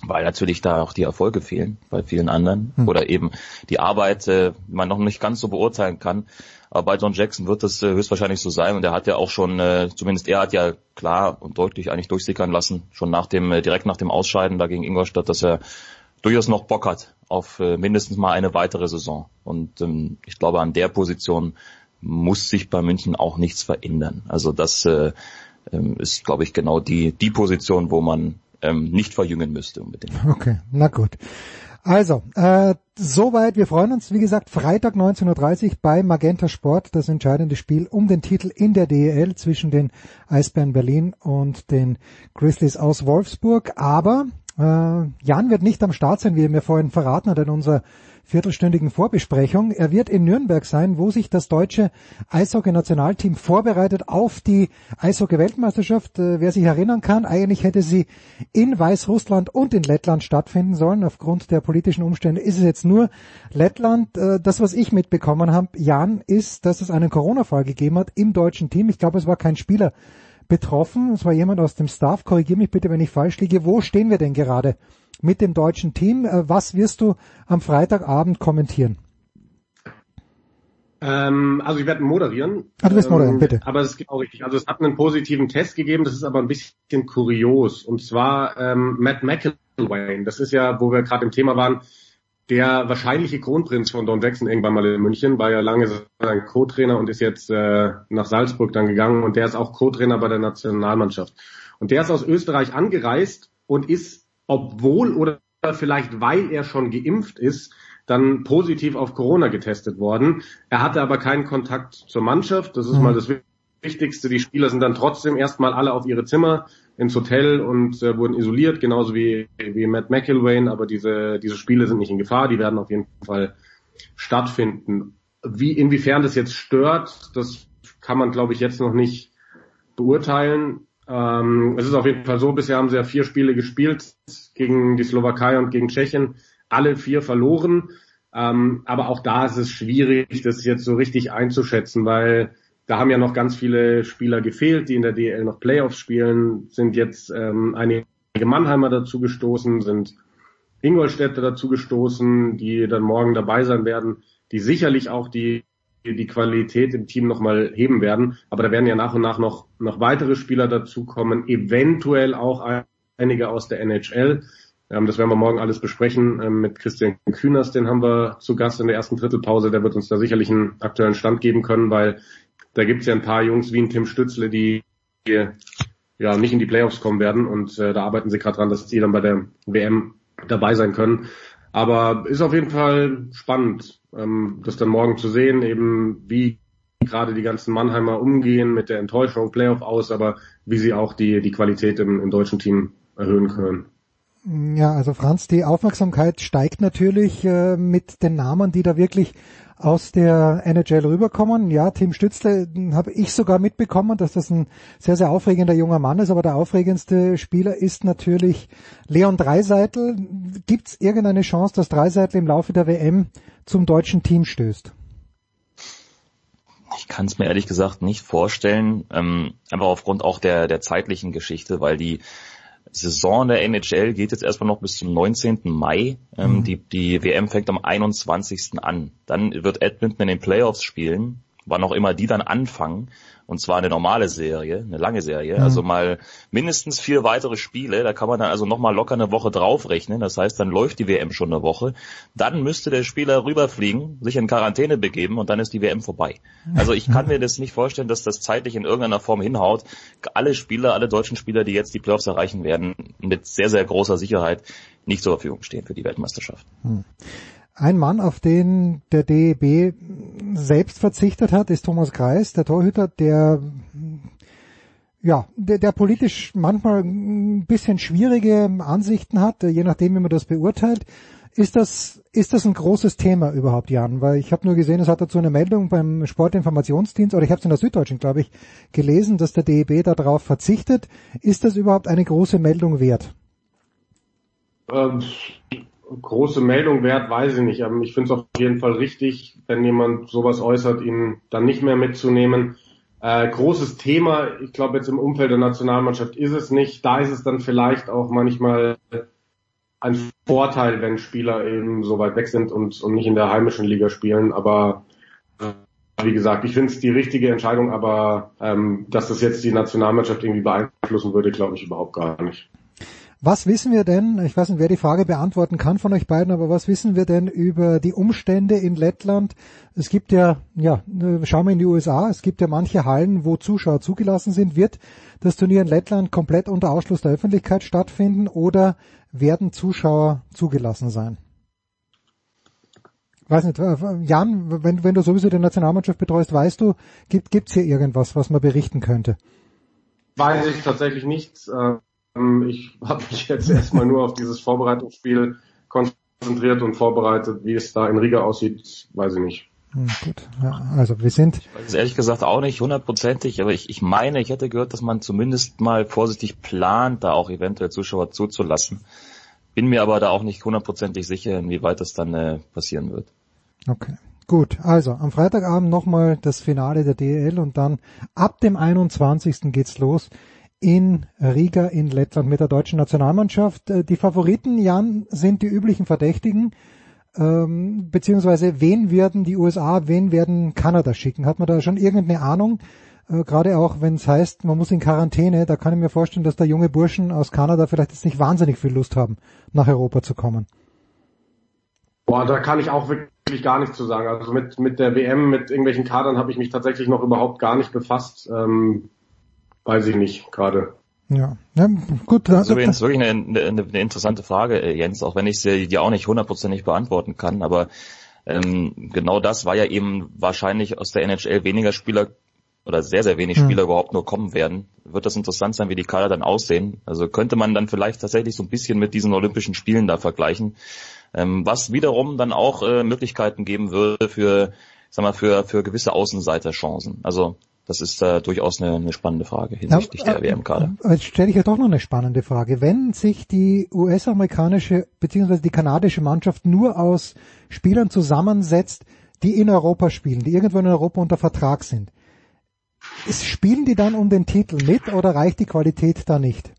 weil natürlich da auch die Erfolge fehlen bei vielen anderen hm. oder eben die Arbeit äh, man noch nicht ganz so beurteilen kann. Aber bei John Jackson wird das äh, höchstwahrscheinlich so sein und er hat ja auch schon, äh, zumindest er hat ja klar und deutlich eigentlich durchsickern lassen, schon nach dem, äh, direkt nach dem Ausscheiden da gegen Ingolstadt, dass er durchaus noch Bock hat auf äh, mindestens mal eine weitere Saison. Und ähm, ich glaube, an der Position muss sich bei München auch nichts verändern. Also das, äh, ähm, ist, glaube ich, genau die, die Position, wo man ähm, nicht verjüngen müsste unbedingt. Okay, na gut. Also, äh, soweit. Wir freuen uns, wie gesagt, Freitag 19.30 Uhr bei Magenta Sport, das entscheidende Spiel um den Titel in der DEL zwischen den Eisbären Berlin und den Grizzlies aus Wolfsburg. Aber äh, Jan wird nicht am Start sein, wie er mir vorhin verraten hat in unserer viertelstündigen Vorbesprechung. Er wird in Nürnberg sein, wo sich das deutsche Eishockey-Nationalteam vorbereitet auf die Eishockey-Weltmeisterschaft. Äh, wer sich erinnern kann, eigentlich hätte sie in Weißrussland und in Lettland stattfinden sollen. Aufgrund der politischen Umstände ist es jetzt nur Lettland. Äh, das, was ich mitbekommen habe, Jan, ist, dass es einen Corona-Fall gegeben hat im deutschen Team. Ich glaube, es war kein Spieler betroffen. Es war jemand aus dem Staff. Korrigiere mich bitte, wenn ich falsch liege. Wo stehen wir denn gerade mit dem deutschen Team? Äh, was wirst du am Freitagabend kommentieren? Ähm, also ich werde moderieren. Ah, du wirst moderieren, ähm, bitte. Aber es ist auch richtig. Also es hat einen positiven Test gegeben, das ist aber ein bisschen kurios. Und zwar ähm, Matt McElwain, das ist ja, wo wir gerade im Thema waren, der wahrscheinliche Kronprinz von Don Jackson irgendwann mal in München, war ja lange sein Co-Trainer und ist jetzt äh, nach Salzburg dann gegangen und der ist auch Co-Trainer bei der Nationalmannschaft. Und der ist aus Österreich angereist und ist, obwohl oder vielleicht weil er schon geimpft ist, dann positiv auf Corona getestet worden. Er hatte aber keinen Kontakt zur Mannschaft. Das ist Mhm. mal das Wichtigste. Die Spieler sind dann trotzdem erstmal alle auf ihre Zimmer ins Hotel und äh, wurden isoliert, genauso wie, wie Matt McIlwain. Aber diese, diese Spiele sind nicht in Gefahr. Die werden auf jeden Fall stattfinden. Wie, inwiefern das jetzt stört, das kann man, glaube ich, jetzt noch nicht beurteilen. Ähm, es ist auf jeden Fall so, bisher haben sie ja vier Spiele gespielt gegen die Slowakei und gegen Tschechien, alle vier verloren. Ähm, aber auch da ist es schwierig, das jetzt so richtig einzuschätzen, weil da haben ja noch ganz viele Spieler gefehlt, die in der DL noch Playoffs spielen, sind jetzt ähm, einige Mannheimer dazu gestoßen, sind Ingolstädter dazu gestoßen, die dann morgen dabei sein werden, die sicherlich auch die die Qualität im Team nochmal heben werden. Aber da werden ja nach und nach noch, noch weitere Spieler dazukommen, eventuell auch einige aus der NHL. Ähm, das werden wir morgen alles besprechen ähm, mit Christian Kühners, den haben wir zu Gast in der ersten Drittelpause. Der wird uns da sicherlich einen aktuellen Stand geben können, weil da gibt's ja ein paar Jungs wie ein Tim Stützle, die ja nicht in die Playoffs kommen werden und äh, da arbeiten sie gerade dran, dass sie dann bei der WM dabei sein können. Aber ist auf jeden Fall spannend, ähm, das dann morgen zu sehen, eben wie gerade die ganzen Mannheimer umgehen mit der Enttäuschung Playoff aus, aber wie sie auch die, die Qualität im, im deutschen Team erhöhen können. Ja, also Franz, die Aufmerksamkeit steigt natürlich äh, mit den Namen, die da wirklich aus der NHL rüberkommen. Ja, Tim Stützle habe ich sogar mitbekommen, dass das ein sehr, sehr aufregender junger Mann ist, aber der aufregendste Spieler ist natürlich Leon Dreiseitel. Gibt es irgendeine Chance, dass Dreiseitel im Laufe der WM zum deutschen Team stößt? Ich kann es mir ehrlich gesagt nicht vorstellen, ähm, einfach aufgrund auch der, der zeitlichen Geschichte, weil die Saison der NHL geht jetzt erstmal noch bis zum 19. Mai. Ähm, Mhm. die, die WM fängt am 21. an. Dann wird Edmonton in den Playoffs spielen, wann auch immer die dann anfangen. Und zwar eine normale Serie, eine lange Serie. Mhm. Also mal mindestens vier weitere Spiele. Da kann man dann also nochmal locker eine Woche draufrechnen. Das heißt, dann läuft die WM schon eine Woche. Dann müsste der Spieler rüberfliegen, sich in Quarantäne begeben und dann ist die WM vorbei. Also ich kann mir das nicht vorstellen, dass das zeitlich in irgendeiner Form hinhaut. Alle Spieler, alle deutschen Spieler, die jetzt die Playoffs erreichen werden, mit sehr, sehr großer Sicherheit nicht zur Verfügung stehen für die Weltmeisterschaft. Hm. Ein Mann, auf den der DEB selbst verzichtet hat, ist Thomas Kreis, der Torhüter, der ja, der, der politisch manchmal ein bisschen schwierige Ansichten hat, je nachdem, wie man das beurteilt. Ist das, ist das ein großes Thema überhaupt, Jan? Weil ich habe nur gesehen, es hat dazu eine Meldung beim Sportinformationsdienst, oder ich habe es in der Süddeutschen, glaube ich, gelesen, dass der DEB darauf verzichtet. Ist das überhaupt eine große Meldung wert? Ähm, große Meldung wert, weiß ich nicht. Ähm, Ich finde es auf jeden Fall richtig, wenn jemand sowas äußert, ihn dann nicht mehr mitzunehmen. Äh, großes Thema, ich glaube jetzt im Umfeld der Nationalmannschaft ist es nicht. Da ist es dann vielleicht auch manchmal ein Vorteil, wenn Spieler eben so weit weg sind und, und nicht in der heimischen Liga spielen. Aber äh, wie gesagt, ich finde es die richtige Entscheidung, aber ähm, dass das jetzt die Nationalmannschaft irgendwie beeinflussen würde, glaube ich überhaupt gar nicht. Was wissen wir denn, ich weiß nicht, wer die Frage beantworten kann von euch beiden, aber was wissen wir denn über die Umstände in Lettland? Es gibt ja, ja, schauen wir in die USA, es gibt ja manche Hallen, wo Zuschauer zugelassen sind. Wird das Turnier in Lettland komplett unter Ausschluss der Öffentlichkeit stattfinden oder werden Zuschauer zugelassen sein? Weiß nicht, äh, Jan, wenn, wenn du sowieso die Nationalmannschaft betreust, weißt du, gibt es hier irgendwas, was man berichten könnte? Weiß ich tatsächlich nichts. Ähm, ich habe mich jetzt erstmal nur auf dieses Vorbereitungsspiel konzentriert und vorbereitet. Wie es da in Riga aussieht, weiß ich nicht. Hm, gut. Ja, also wir sind. Ich weiß es ehrlich gesagt auch nicht hundertprozentig, aber ich, ich meine, ich hätte gehört, dass man zumindest mal vorsichtig plant, da auch eventuell Zuschauer zuzulassen. Bin mir aber da auch nicht hundertprozentig sicher, inwieweit das dann äh, passieren wird. Okay. Gut, also am Freitagabend nochmal das Finale der DL und dann ab dem 21. geht's los in Riga in Lettland mit der deutschen Nationalmannschaft. Äh, die Favoriten, Jan, sind die üblichen Verdächtigen. Ähm, beziehungsweise wen werden die USA, wen werden Kanada schicken? Hat man da schon irgendeine Ahnung? Äh, Gerade auch, wenn es heißt, man muss in Quarantäne, da kann ich mir vorstellen, dass da junge Burschen aus Kanada vielleicht jetzt nicht wahnsinnig viel Lust haben, nach Europa zu kommen. Boah, da kann ich auch wirklich gar nichts zu sagen. Also mit, mit der WM, mit irgendwelchen Kadern habe ich mich tatsächlich noch überhaupt gar nicht befasst. Ähm, Weiß ich nicht gerade. Ja, ja gut. Das ist übrigens wirklich eine, eine, eine interessante Frage, äh, Jens, auch wenn ich sie dir auch nicht hundertprozentig beantworten kann, aber ähm, genau das war ja eben wahrscheinlich aus der NHL weniger Spieler oder sehr, sehr wenig Spieler hm. überhaupt nur kommen werden. Wird das interessant sein, wie die Kader dann aussehen? Also könnte man dann vielleicht tatsächlich so ein bisschen mit diesen Olympischen Spielen da vergleichen, ähm, was wiederum dann auch äh, Möglichkeiten geben würde für, sag mal, für, für gewisse Außenseiterchancen. Also das ist äh, durchaus eine, eine spannende Frage hinsichtlich ja, der äh, WM-Kader. Jetzt stelle ich ja doch noch eine spannende Frage. Wenn sich die US-amerikanische bzw. die kanadische Mannschaft nur aus Spielern zusammensetzt, die in Europa spielen, die irgendwo in Europa unter Vertrag sind, spielen die dann um den Titel mit oder reicht die Qualität da nicht?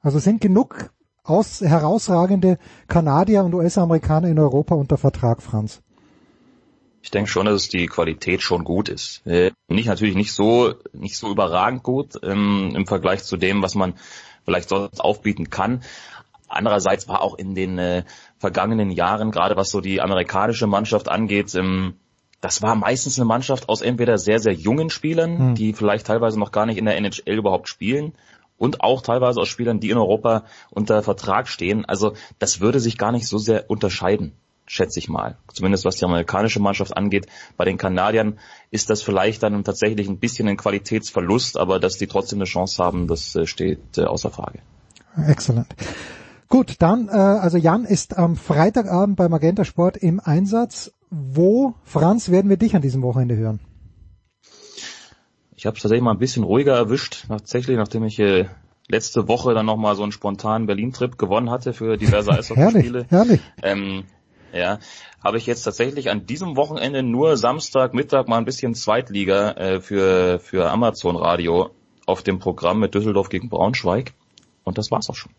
Also sind genug aus, herausragende Kanadier und US-Amerikaner in Europa unter Vertrag, Franz? Ich denke schon, dass die Qualität schon gut ist. Äh, nicht natürlich nicht so nicht so überragend gut ähm, im Vergleich zu dem, was man vielleicht sonst aufbieten kann. Andererseits war auch in den äh, vergangenen Jahren, gerade was so die amerikanische Mannschaft angeht, ähm, das war meistens eine Mannschaft aus entweder sehr, sehr jungen Spielern, hm. die vielleicht teilweise noch gar nicht in der NHL überhaupt spielen, und auch teilweise aus Spielern, die in Europa unter Vertrag stehen. Also das würde sich gar nicht so sehr unterscheiden schätze ich mal. Zumindest was die amerikanische Mannschaft angeht. Bei den Kanadiern ist das vielleicht dann tatsächlich ein bisschen ein Qualitätsverlust, aber dass die trotzdem eine Chance haben, das äh, steht äh, außer Frage. Excellent. Gut, dann, äh, also Jan ist am Freitagabend bei Magenta Sport im Einsatz. Wo, Franz, werden wir dich an diesem Wochenende hören? Ich habe es tatsächlich mal ein bisschen ruhiger erwischt, tatsächlich, nachdem ich äh, letzte Woche dann nochmal so einen spontanen Berlin-Trip gewonnen hatte für diverse Eishockeyspiele. herrlich, herrlich. Ähm, ja, habe ich jetzt tatsächlich an diesem Wochenende nur Samstag Mittag mal ein bisschen Zweitliga äh, für für Amazon Radio auf dem Programm mit Düsseldorf gegen Braunschweig und das war's auch schon.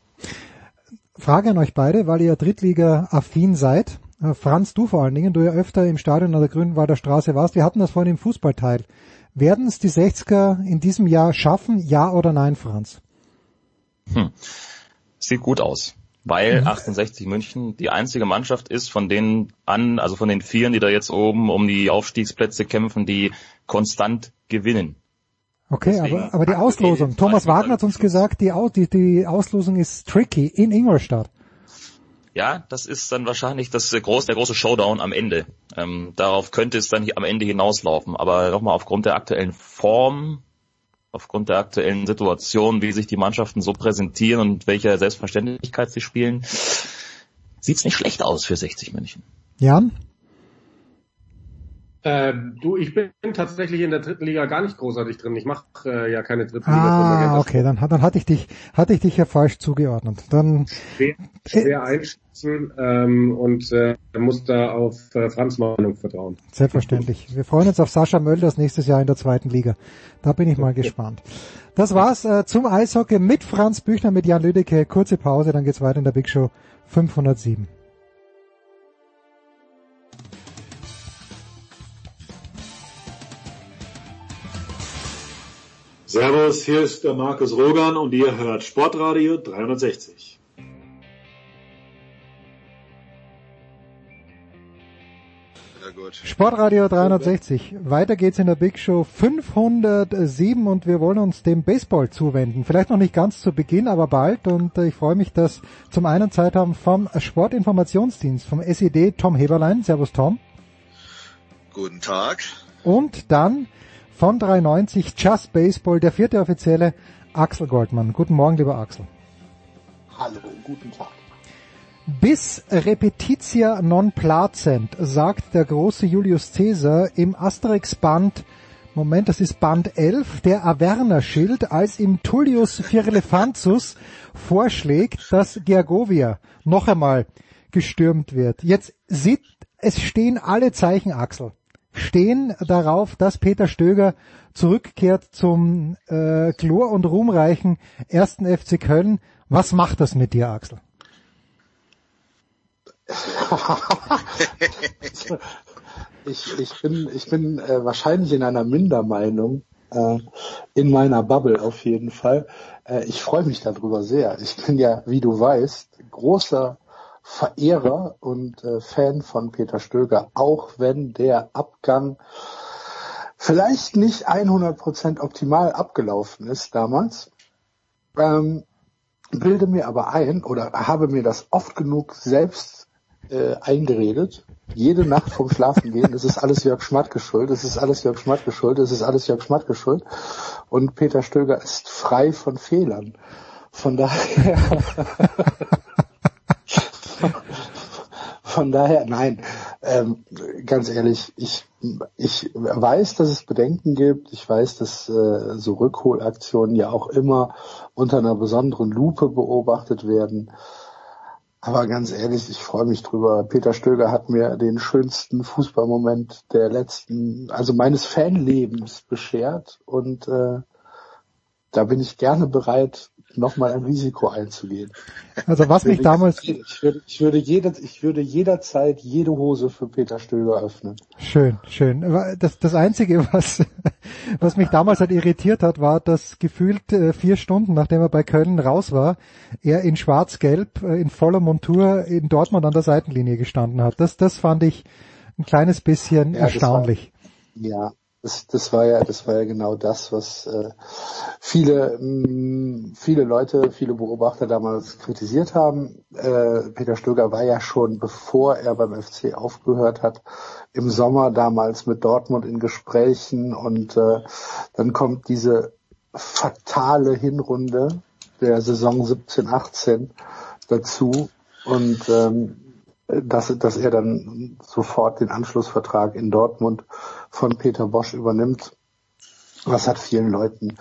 Frage an euch beide, weil ihr Drittliga-affin seid. Äh, Franz, du vor allen Dingen, du ja öfter im Stadion an der Grünwalder Straße warst. Wir hatten das vorhin im Fußballteil. Werden es die 60er in diesem Jahr schaffen, ja oder nein, Franz? Hm. Sieht gut aus weil 68 mhm. München die einzige Mannschaft ist von denen an, also von den Vieren, die da jetzt oben um die Aufstiegsplätze kämpfen, die konstant gewinnen. Okay, aber, aber die Auslosung. Thomas Wagner hat uns gesagt, die, die, die Auslosung ist tricky in Ingolstadt. Ja, das ist dann wahrscheinlich das groß, der große Showdown am Ende. Ähm, darauf könnte es dann hier am Ende hinauslaufen. Aber nochmal aufgrund der aktuellen Form aufgrund der aktuellen Situation, wie sich die Mannschaften so präsentieren und welcher Selbstverständlichkeit sie spielen, sieht's nicht schlecht aus für 60 München. Jan? Äh, du, ich bin tatsächlich in der dritten Liga gar nicht großartig drin. Ich mache äh, ja keine dritte Liga. Ah, okay, dann, dann hatte ich dich, hatte ich dich ja falsch zugeordnet. Dann schwer, schwer einschätzen ähm, und äh, muss da auf äh, Franz Meinung vertrauen. Selbstverständlich. Wir freuen uns auf Sascha Mölders nächstes Jahr in der zweiten Liga. Da bin ich mal gespannt. Das war's äh, zum Eishockey mit Franz Büchner, mit Jan Lüdecke. Kurze Pause, dann geht's weiter in der Big Show 507. Servus, hier ist der Markus Rogan und ihr hört Sportradio 360. Sportradio 360. Weiter geht's in der Big Show 507 und wir wollen uns dem Baseball zuwenden. Vielleicht noch nicht ganz zu Beginn, aber bald. Und äh, ich freue mich, dass zum einen Zeit haben vom Sportinformationsdienst, vom SED Tom Heberlein. Servus Tom. Guten Tag. Und dann von 390 Just Baseball, der vierte Offizielle, Axel Goldmann. Guten Morgen, lieber Axel. Hallo, guten Tag. Bis repetitia non placent, sagt der große Julius Caesar im Asterix-Band, Moment, das ist Band 11, der Averna-Schild, als ihm Tullius Firlefanzus vorschlägt, dass Gergovia noch einmal gestürmt wird. Jetzt sieht, es stehen alle Zeichen, Axel, stehen darauf, dass Peter Stöger zurückkehrt zum äh, chlor- und ruhmreichen ersten FC Köln. Was macht das mit dir, Axel? ich, ich bin, ich bin äh, wahrscheinlich in einer Mindermeinung, äh, in meiner Bubble auf jeden Fall. Äh, ich freue mich darüber sehr. Ich bin ja, wie du weißt, großer Verehrer und äh, Fan von Peter Stöger, auch wenn der Abgang vielleicht nicht 100% optimal abgelaufen ist damals. Ähm, bilde mir aber ein oder habe mir das oft genug selbst äh, eingeredet. Jede Nacht vom Schlafen gehen, das ist alles Jörg Schmatke schuld, das ist alles Jörg Schmatke schuld, das ist alles Jörg Schmatke schuld. Und Peter Stöger ist frei von Fehlern. Von daher, von daher, nein, ähm, ganz ehrlich, ich, ich weiß, dass es Bedenken gibt. Ich weiß, dass äh, so Rückholaktionen ja auch immer unter einer besonderen Lupe beobachtet werden. Aber ganz ehrlich, ich freue mich drüber. Peter Stöger hat mir den schönsten Fußballmoment der letzten, also meines Fanlebens beschert und äh, da bin ich gerne bereit, nochmal ein Risiko einzugehen. Also was mich damals... Ich würde, ich, würde jeder, ich würde jederzeit jede Hose für Peter Stöger öffnen. Schön, schön. Das, das Einzige, was, was mich damals halt irritiert hat, war, dass gefühlt äh, vier Stunden, nachdem er bei Köln raus war, er in schwarz-gelb, äh, in voller Montur in Dortmund an der Seitenlinie gestanden hat. Das, das fand ich ein kleines bisschen ja, erstaunlich. War, ja, das, das war ja, das war ja genau das, was äh, viele, mh, mm, viele Leute, viele Beobachter damals kritisiert haben. Äh, Peter Stöger war ja schon, bevor er beim FC aufgehört hat, im Sommer damals mit Dortmund in Gesprächen und äh, dann kommt diese fatale Hinrunde der Saison 17/18 dazu und ähm, dass, dass er dann sofort den Anschlussvertrag in Dortmund von Peter Bosch übernimmt. Das hat vielen Leuten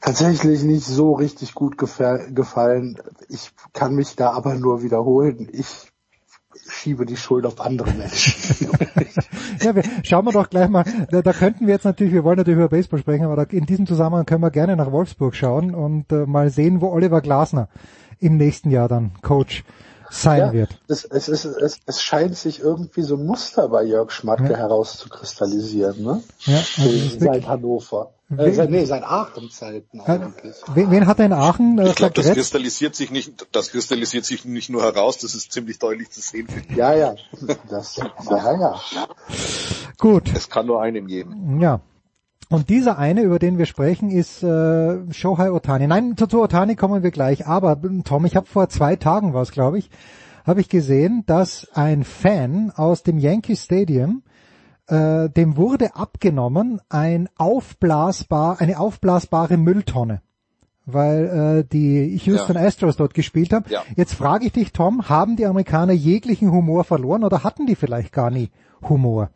tatsächlich nicht so richtig gut gefallen. Ich kann mich da aber nur wiederholen. Ich schiebe die Schuld auf andere Menschen. ja, wir, schauen wir doch gleich mal, da, da, könnten wir jetzt natürlich, wir wollen natürlich über Baseball sprechen, aber da, in diesem Zusammenhang können wir gerne nach Wolfsburg schauen und äh, mal sehen, wo Oliver Glasner im nächsten Jahr dann Coach sein ja, wird. Es, es, ist, es, es scheint sich irgendwie so ein Muster bei Jörg Schmatke ja. herauszukristallisieren, ne? Ja, also seit Hannover. Äh, seit, nee, seit Aachen-Zeiten eigentlich. Wen, wen hat er in Aachen? Äh, ich glaube, das kristallisiert sich nicht, das kristallisiert sich nicht nur heraus, das ist ziemlich deutlich zu sehen. Ja, ja. Das, ja, ja. Gut. Es kann nur einem geben. Ja. Und dieser eine, über den wir sprechen, ist äh, Shohei Otani. Nein, zu, zu Otani kommen wir gleich. Aber Tom, ich habe vor zwei Tagen was, glaube ich, habe ich gesehen, dass ein Fan aus dem Yankee Stadium äh, dem wurde abgenommen ein aufblasbar, eine aufblasbare Mülltonne, weil äh, die Houston ja. Astros dort gespielt haben. Ja. Jetzt frage ich dich, Tom, haben die Amerikaner jeglichen Humor verloren oder hatten die vielleicht gar nie Humor?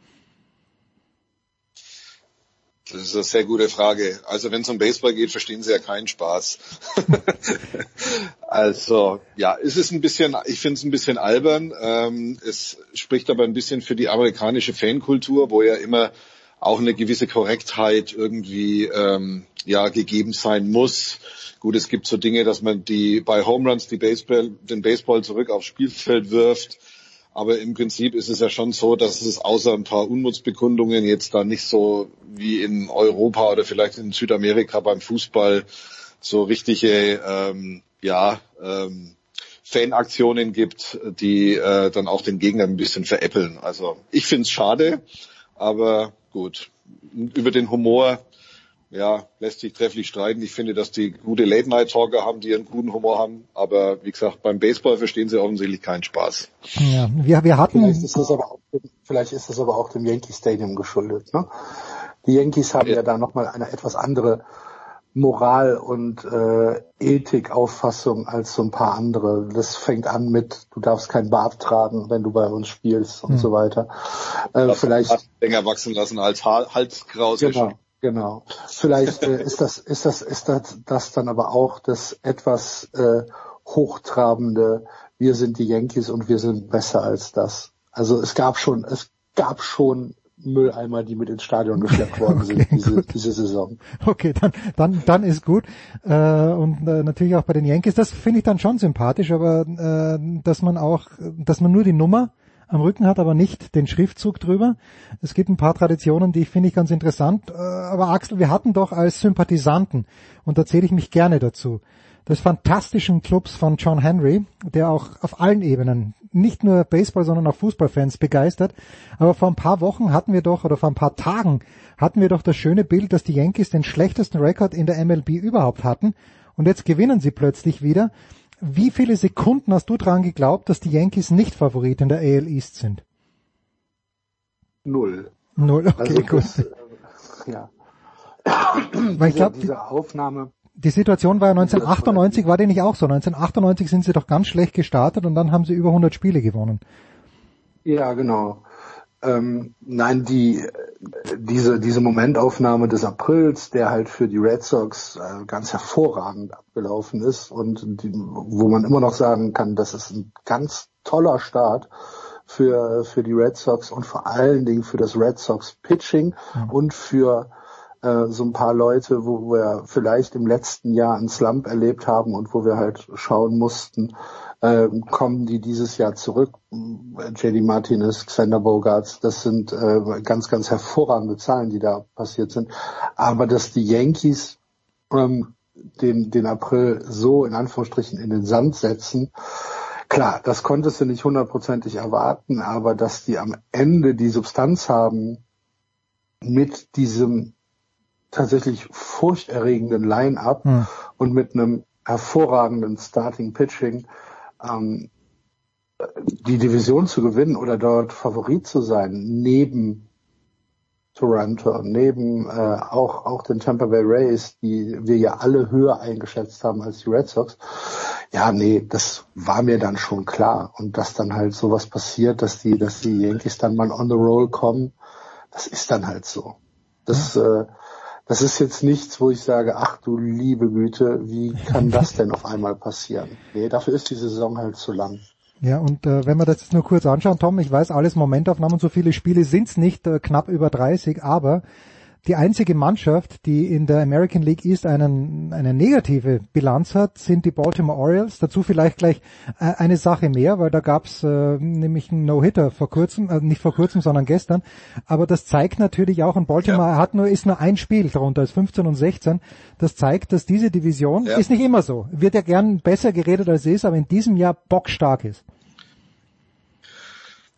Das ist eine sehr gute Frage. Also wenn es um Baseball geht, verstehen sie ja keinen Spaß. also ja, es ist ein bisschen, ich finde es ein bisschen albern. Ähm, es spricht aber ein bisschen für die amerikanische Fankultur, wo ja immer auch eine gewisse Korrektheit irgendwie ähm, ja gegeben sein muss. Gut, es gibt so Dinge, dass man die bei Home Runs die Baseball, den Baseball zurück aufs Spielfeld wirft aber im Prinzip ist es ja schon so, dass es außer ein paar Unmutsbekundungen jetzt da nicht so wie in Europa oder vielleicht in Südamerika beim Fußball so richtige, ähm, ja, ähm, Fanaktionen gibt, die äh, dann auch den Gegner ein bisschen veräppeln. Also ich finde es schade, aber gut. Über den Humor ja, lässt sich trefflich streiten. Ich finde, dass die gute Late-Night-Talker haben, die einen guten Humor haben. Aber wie gesagt, beim Baseball verstehen sie offensichtlich keinen Spaß. Ja, wir, wir hatten. Vielleicht ist das aber auch, vielleicht ist das aber auch dem Yankee Stadium geschuldet. Ne? Die Yankees haben ja, ja da nochmal eine etwas andere Moral und äh, Ethikauffassung als so ein paar andere. Das fängt an mit, du darfst kein Bart tragen, wenn du bei uns spielst und hm. so weiter. Äh, vielleicht länger wachsen lassen als Halskraus. Genau. Genau. Vielleicht äh, ist das ist das ist das das dann aber auch das etwas äh, hochtrabende. Wir sind die Yankees und wir sind besser als das. Also es gab schon es gab schon Mülleimer, die mit ins Stadion geschleppt worden okay, sind diese, diese Saison. Okay, dann dann dann ist gut äh, und äh, natürlich auch bei den Yankees. Das finde ich dann schon sympathisch, aber äh, dass man auch, dass man nur die Nummer am Rücken hat, aber nicht den Schriftzug drüber. Es gibt ein paar Traditionen, die finde ich ganz interessant. Äh, aber Axel, wir hatten doch als Sympathisanten, und da zähle ich mich gerne dazu, des fantastischen Clubs von John Henry, der auch auf allen Ebenen, nicht nur Baseball, sondern auch Fußballfans begeistert. Aber vor ein paar Wochen hatten wir doch, oder vor ein paar Tagen hatten wir doch das schöne Bild, dass die Yankees den schlechtesten Rekord in der MLB überhaupt hatten. Und jetzt gewinnen sie plötzlich wieder wie viele Sekunden hast du dran geglaubt, dass die Yankees nicht Favorit in der AL East sind? Null. Null, okay, also gut. Äh, ja. Weil ich glaube, diese Aufnahme. Die Situation war ja 1998, war die nicht auch so? 1998 sind sie doch ganz schlecht gestartet und dann haben sie über 100 Spiele gewonnen. Ja, genau. Ähm, nein, die, diese, diese Momentaufnahme des Aprils, der halt für die Red Sox äh, ganz hervorragend abgelaufen ist und die, wo man immer noch sagen kann, das ist ein ganz toller Start für, für die Red Sox und vor allen Dingen für das Red Sox Pitching mhm. und für äh, so ein paar Leute, wo wir vielleicht im letzten Jahr einen Slump erlebt haben und wo wir halt schauen mussten, äh, kommen die dieses Jahr zurück. JD Martinez, Xander Bogarts, das sind äh, ganz, ganz hervorragende Zahlen, die da passiert sind. Aber dass die Yankees ähm, den, den April so in Anführungsstrichen in den Sand setzen, klar, das konntest du nicht hundertprozentig erwarten, aber dass die am Ende die Substanz haben, mit diesem tatsächlich furchterregenden Line-up hm. und mit einem hervorragenden Starting Pitching ähm, die Division zu gewinnen oder dort Favorit zu sein, neben Toronto, neben äh, auch auch den Tampa Bay Rays, die wir ja alle höher eingeschätzt haben als die Red Sox. Ja, nee, das war mir dann schon klar und dass dann halt sowas passiert, dass die dass die Yankees dann mal on the roll kommen, das ist dann halt so. Das äh, das ist jetzt nichts, wo ich sage, ach du liebe Güte, wie kann das denn auf einmal passieren? Nee, dafür ist die Saison halt zu lang. Ja, und äh, wenn wir das jetzt nur kurz anschauen, Tom, ich weiß, alles Momentaufnahmen, so viele Spiele sind's nicht, äh, knapp über 30, aber die einzige Mannschaft, die in der American League East einen, eine negative Bilanz hat, sind die Baltimore Orioles. Dazu vielleicht gleich äh, eine Sache mehr, weil da gab's äh, nämlich einen No-Hitter vor kurzem, äh, nicht vor kurzem, sondern gestern. Aber das zeigt natürlich auch, und Baltimore ja. hat nur, ist nur ein Spiel darunter, als 15 und 16. Das zeigt, dass diese Division, ja. ist nicht immer so, wird ja gern besser geredet als es ist, aber in diesem Jahr bockstark ist.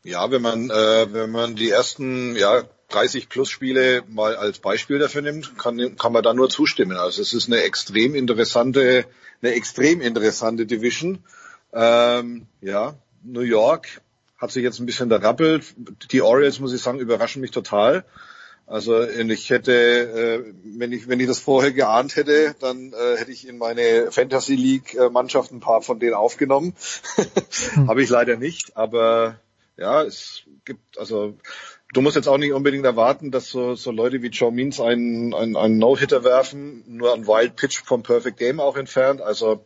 Ja, wenn man äh, wenn man die ersten ja 30 plus Spiele mal als Beispiel dafür nimmt, kann, kann man da nur zustimmen. Also es ist eine extrem interessante, eine extrem interessante Division. Ähm, ja, New York hat sich jetzt ein bisschen derappelt. Die Orioles, muss ich sagen, überraschen mich total. Also ich hätte, äh, wenn ich wenn ich das vorher geahnt hätte, dann äh, hätte ich in meine Fantasy League äh, Mannschaft ein paar von denen aufgenommen. Habe ich leider nicht, aber ja, es gibt also Du musst jetzt auch nicht unbedingt erwarten, dass so, so Leute wie Joe Means einen, einen, einen No-Hitter werfen, nur ein Wild Pitch vom Perfect Game auch entfernt. Also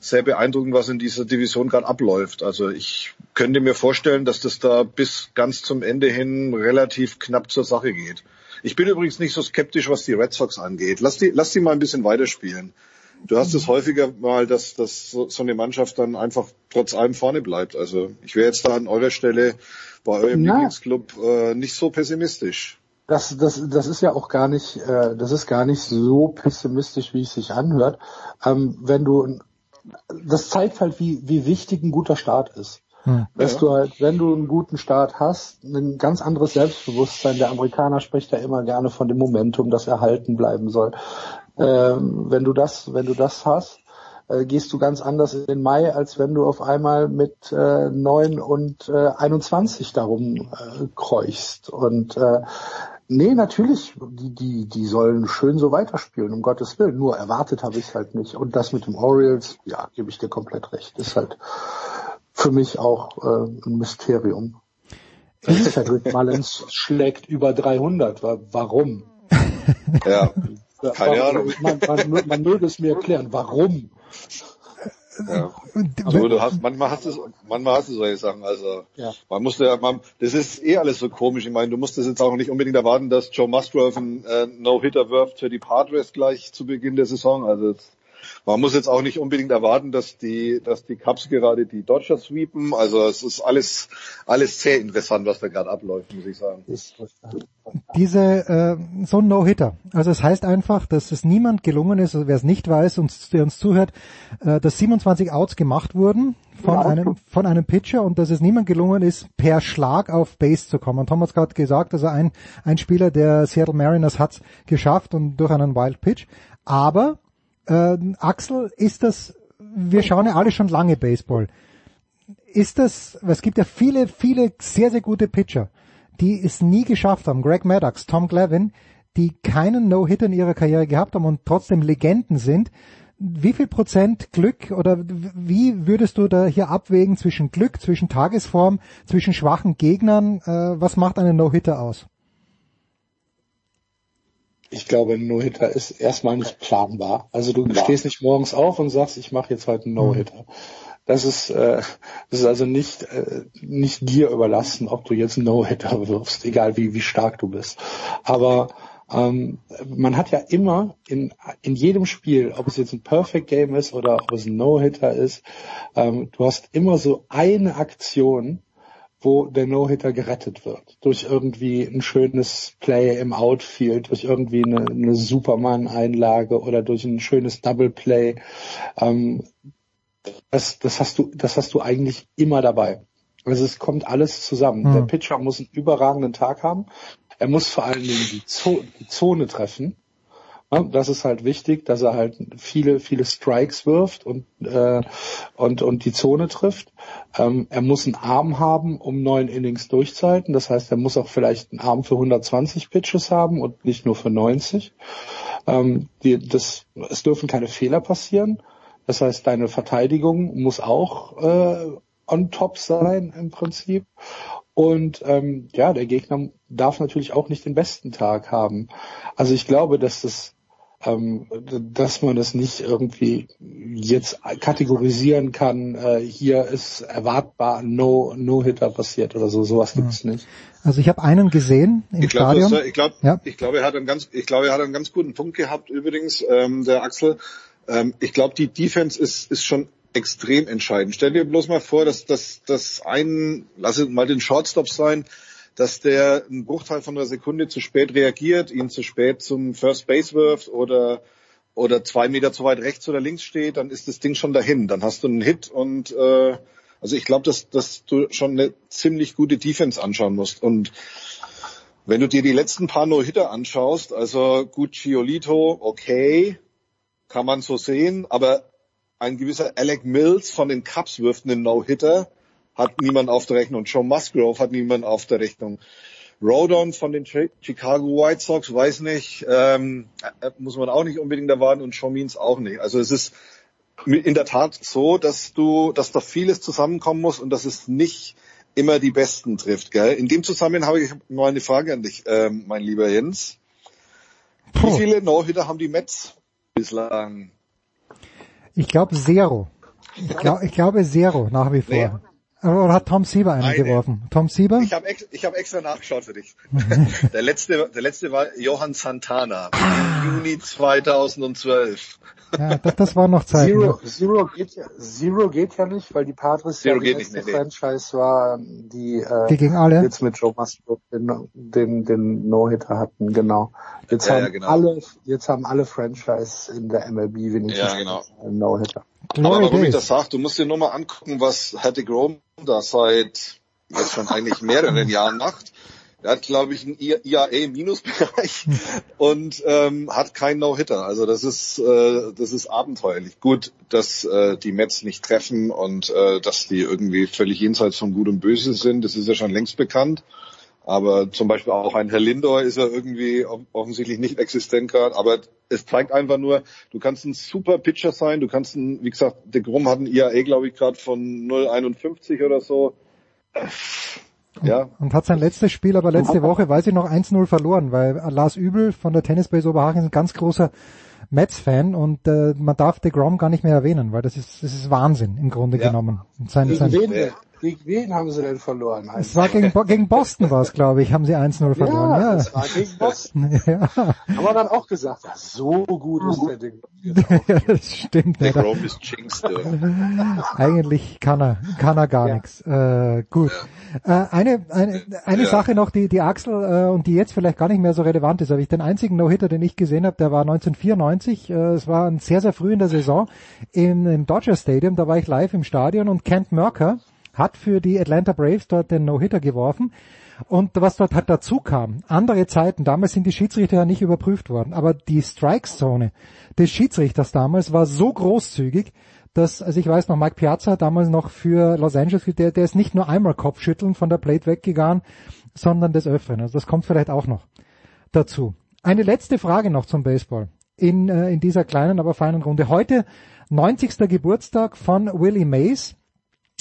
sehr beeindruckend, was in dieser Division gerade abläuft. Also ich könnte mir vorstellen, dass das da bis ganz zum Ende hin relativ knapp zur Sache geht. Ich bin übrigens nicht so skeptisch, was die Red Sox angeht. Lass die, lass die mal ein bisschen weiterspielen. Du hast es häufiger mal, dass, dass so, so eine Mannschaft dann einfach trotz allem vorne bleibt. Also ich wäre jetzt da an eurer Stelle bei eurem ja. Lieblingsclub äh, nicht so pessimistisch. Das, das, das ist ja auch gar nicht, äh, das ist gar nicht so pessimistisch, wie es sich anhört. Ähm, wenn du das zeigt halt, wie, wie wichtig ein guter Start ist. Hm. Dass ja. du halt, wenn du einen guten Start hast, ein ganz anderes Selbstbewusstsein. Der Amerikaner spricht ja immer gerne von dem Momentum, das erhalten bleiben soll. Ähm, wenn du das, wenn du das hast, äh, gehst du ganz anders in den Mai, als wenn du auf einmal mit äh, 9 und äh, 21 darum äh, kreuchst. Und äh, nee, natürlich, die, die, die sollen schön so weiterspielen, um Gottes Willen. Nur erwartet habe ich halt nicht. Und das mit dem Orioles, ja, gebe ich dir komplett recht. Ist halt für mich auch äh, ein Mysterium. Cedric Mullins schlägt über 300. Warum? Ja, keine Ahnung. Man, man, man möge es mir erklären, warum? Ja. Also du hast, manchmal hast du, manchmal hast du solche Sachen. Also ja. man musste ja, man, das ist eh alles so komisch. Ich meine, du musst jetzt auch nicht unbedingt erwarten, dass Joe Musgrove einen äh, No-Hitter wirft für die Padres gleich zu Beginn der Saison. Also das, man muss jetzt auch nicht unbedingt erwarten, dass die, dass die Cubs gerade die Dodgers sweepen. Also es ist alles, alles sehr interessant, was da gerade abläuft, muss ich sagen. Diese, äh, so ein No-Hitter. Also es heißt einfach, dass es niemand gelungen ist, also wer es nicht weiß und der uns zuhört, äh, dass 27 Outs gemacht wurden von ja, einem, von einem Pitcher und dass es niemand gelungen ist, per Schlag auf Base zu kommen. Thomas hat gerade gesagt, also ein, ein Spieler der Seattle Mariners hat es geschafft und durch einen Wild Pitch. Aber äh, Axel, ist das, wir schauen ja alle schon lange Baseball. Ist das, es gibt ja viele, viele sehr, sehr gute Pitcher, die es nie geschafft haben. Greg Maddox, Tom Glavin, die keinen No-Hitter in ihrer Karriere gehabt haben und trotzdem Legenden sind. Wie viel Prozent Glück oder wie würdest du da hier abwägen zwischen Glück, zwischen Tagesform, zwischen schwachen Gegnern? Äh, was macht einen No-Hitter aus? Ich glaube, ein No-Hitter ist erstmal nicht planbar. Also du ja. stehst nicht morgens auf und sagst, ich mache jetzt heute einen No-Hitter. Das ist, äh, das ist also nicht, äh, nicht dir überlassen, ob du jetzt einen No-Hitter wirfst, egal wie, wie stark du bist. Aber ähm, man hat ja immer in, in jedem Spiel, ob es jetzt ein Perfect Game ist oder ob es ein No-Hitter ist, ähm, du hast immer so eine Aktion, wo der No-Hitter gerettet wird. Durch irgendwie ein schönes Play im Outfield, durch irgendwie eine, eine Superman-Einlage oder durch ein schönes Double Play. Ähm, das, das hast du, das hast du eigentlich immer dabei. Also es kommt alles zusammen. Mhm. Der Pitcher muss einen überragenden Tag haben. Er muss vor allen Dingen die, Zo die Zone treffen. Das ist halt wichtig, dass er halt viele, viele Strikes wirft und, äh, und, und die Zone trifft. Ähm, er muss einen Arm haben, um neun Innings durchzuhalten. Das heißt, er muss auch vielleicht einen Arm für 120 Pitches haben und nicht nur für 90. Ähm, die, das, es dürfen keine Fehler passieren. Das heißt, deine Verteidigung muss auch äh, on top sein im Prinzip. Und ähm, ja, der Gegner darf natürlich auch nicht den besten Tag haben. Also ich glaube, dass das dass man das nicht irgendwie jetzt kategorisieren kann, äh, hier ist erwartbar No, No-Hitter passiert oder so, sowas gibt's ja. nicht. Also ich habe einen gesehen im ich glaub, Stadion. Ich glaube, ja. ich glaube, er hat einen ganz, ich glaube, er hat einen ganz guten Punkt gehabt. Übrigens, ähm, der Axel. Ähm, ich glaube, die Defense ist ist schon extrem entscheidend. Stell dir bloß mal vor, dass dass das ein, lass es mal den Shortstop sein, dass der einen Bruchteil von einer Sekunde zu spät reagiert, ihn zu spät zum First Base wirft oder oder zwei Meter zu weit rechts oder links steht, dann ist das Ding schon dahin. Dann hast du einen Hit und äh, also ich glaube, dass, dass du schon eine ziemlich gute Defense anschauen musst. Und wenn du dir die letzten paar No-Hitter anschaust, also gut, Giolito, okay, kann man so sehen, aber ein gewisser Alec Mills von den Cubs wirft einen No-Hitter hat niemand auf der Rechnung. Joe Musgrove hat niemand auf der Rechnung. Rodon von den Chicago White Sox, weiß nicht, ähm, äh, muss man auch nicht unbedingt erwarten und Shaw Means auch nicht. Also es ist in der Tat so, dass du, dass da vieles zusammenkommen muss und dass es nicht immer die Besten trifft. Gell? In dem Zusammenhang habe ich noch eine Frage an dich, ähm, mein lieber Jens. Wie viele No-Hitter haben die Mets bislang? Ich glaube Zero. Ich, glaub, ich glaube Zero nach wie vor. Oder hat Tom Sieber einen Eine. geworfen? Tom Sieber? Ich habe ex hab extra nachgeschaut für dich. der letzte, der letzte war Johann Santana. Ah. Juni 2012. Ja, das, das war noch Zeit. Zero, Zero, geht ja, Zero geht ja nicht, weil die Padres Zero ja die beste nee, Franchise war, die, äh, die gegen alle. jetzt mit Joe Musgrove den, den, den No-Hitter hatten, genau. Jetzt ja, haben ja, genau. alle, jetzt haben alle Franchise in der MLB wenigstens ja, genau. einen No-Hitter. Aber warum ich das sage, du musst dir nur mal angucken, was Hattie Rome da seit jetzt schon eigentlich mehreren Jahren macht. Er hat, glaube ich, einen IAE-Minusbereich und ähm, hat keinen No-Hitter. Also das ist äh, das ist abenteuerlich. Gut, dass äh, die Mets nicht treffen und äh, dass die irgendwie völlig jenseits von Gut und Böse sind, das ist ja schon längst bekannt. Aber zum Beispiel auch ein Herr Lindor ist ja irgendwie offensichtlich nicht existent gerade. Aber es zeigt einfach nur, du kannst ein super Pitcher sein, du kannst ein, wie gesagt, der Grum hat ein IAE, glaube ich, gerade von 0,51 oder so. Ja. Und hat sein letztes Spiel aber letzte Woche, weiß ich noch, 1-0 verloren, weil Lars Übel von der Tennisbase Oberhaching ist ein ganz großer Mets-Fan und äh, man darf de Grom gar nicht mehr erwähnen, weil das ist das ist Wahnsinn im Grunde ja. genommen. Sein, sein, gegen wen haben sie denn verloren? Es war gegen, gegen Boston war es, glaube ich, haben sie 1-0 verloren. Ja, ja, es war gegen Boston. ja. Haben wir dann auch gesagt, ja, so gut ist der Ding. ja, das stimmt. Der Grom ist Jinx, Eigentlich kann er, kann er gar ja. nichts. Äh, gut. Äh, eine eine, eine ja. Sache noch, die, die Axel äh, und die jetzt vielleicht gar nicht mehr so relevant ist, aber ich den einzigen No-Hitter, den ich gesehen habe, der war 1994. Äh, es war ein sehr, sehr früh in der Saison im, im Dodger Stadium. Da war ich live im Stadion und Kent Merker, hat für die Atlanta Braves dort den No-Hitter geworfen. Und was dort halt dazu kam, andere Zeiten, damals sind die Schiedsrichter ja nicht überprüft worden, aber die Strike-Zone des Schiedsrichters damals war so großzügig, dass, also ich weiß noch, Mike Piazza damals noch für Los Angeles, der, der ist nicht nur einmal Kopfschütteln von der Plate weggegangen, sondern des Öfteren. Also das kommt vielleicht auch noch dazu. Eine letzte Frage noch zum Baseball in, äh, in dieser kleinen, aber feinen Runde. Heute 90. Geburtstag von Willie Mays.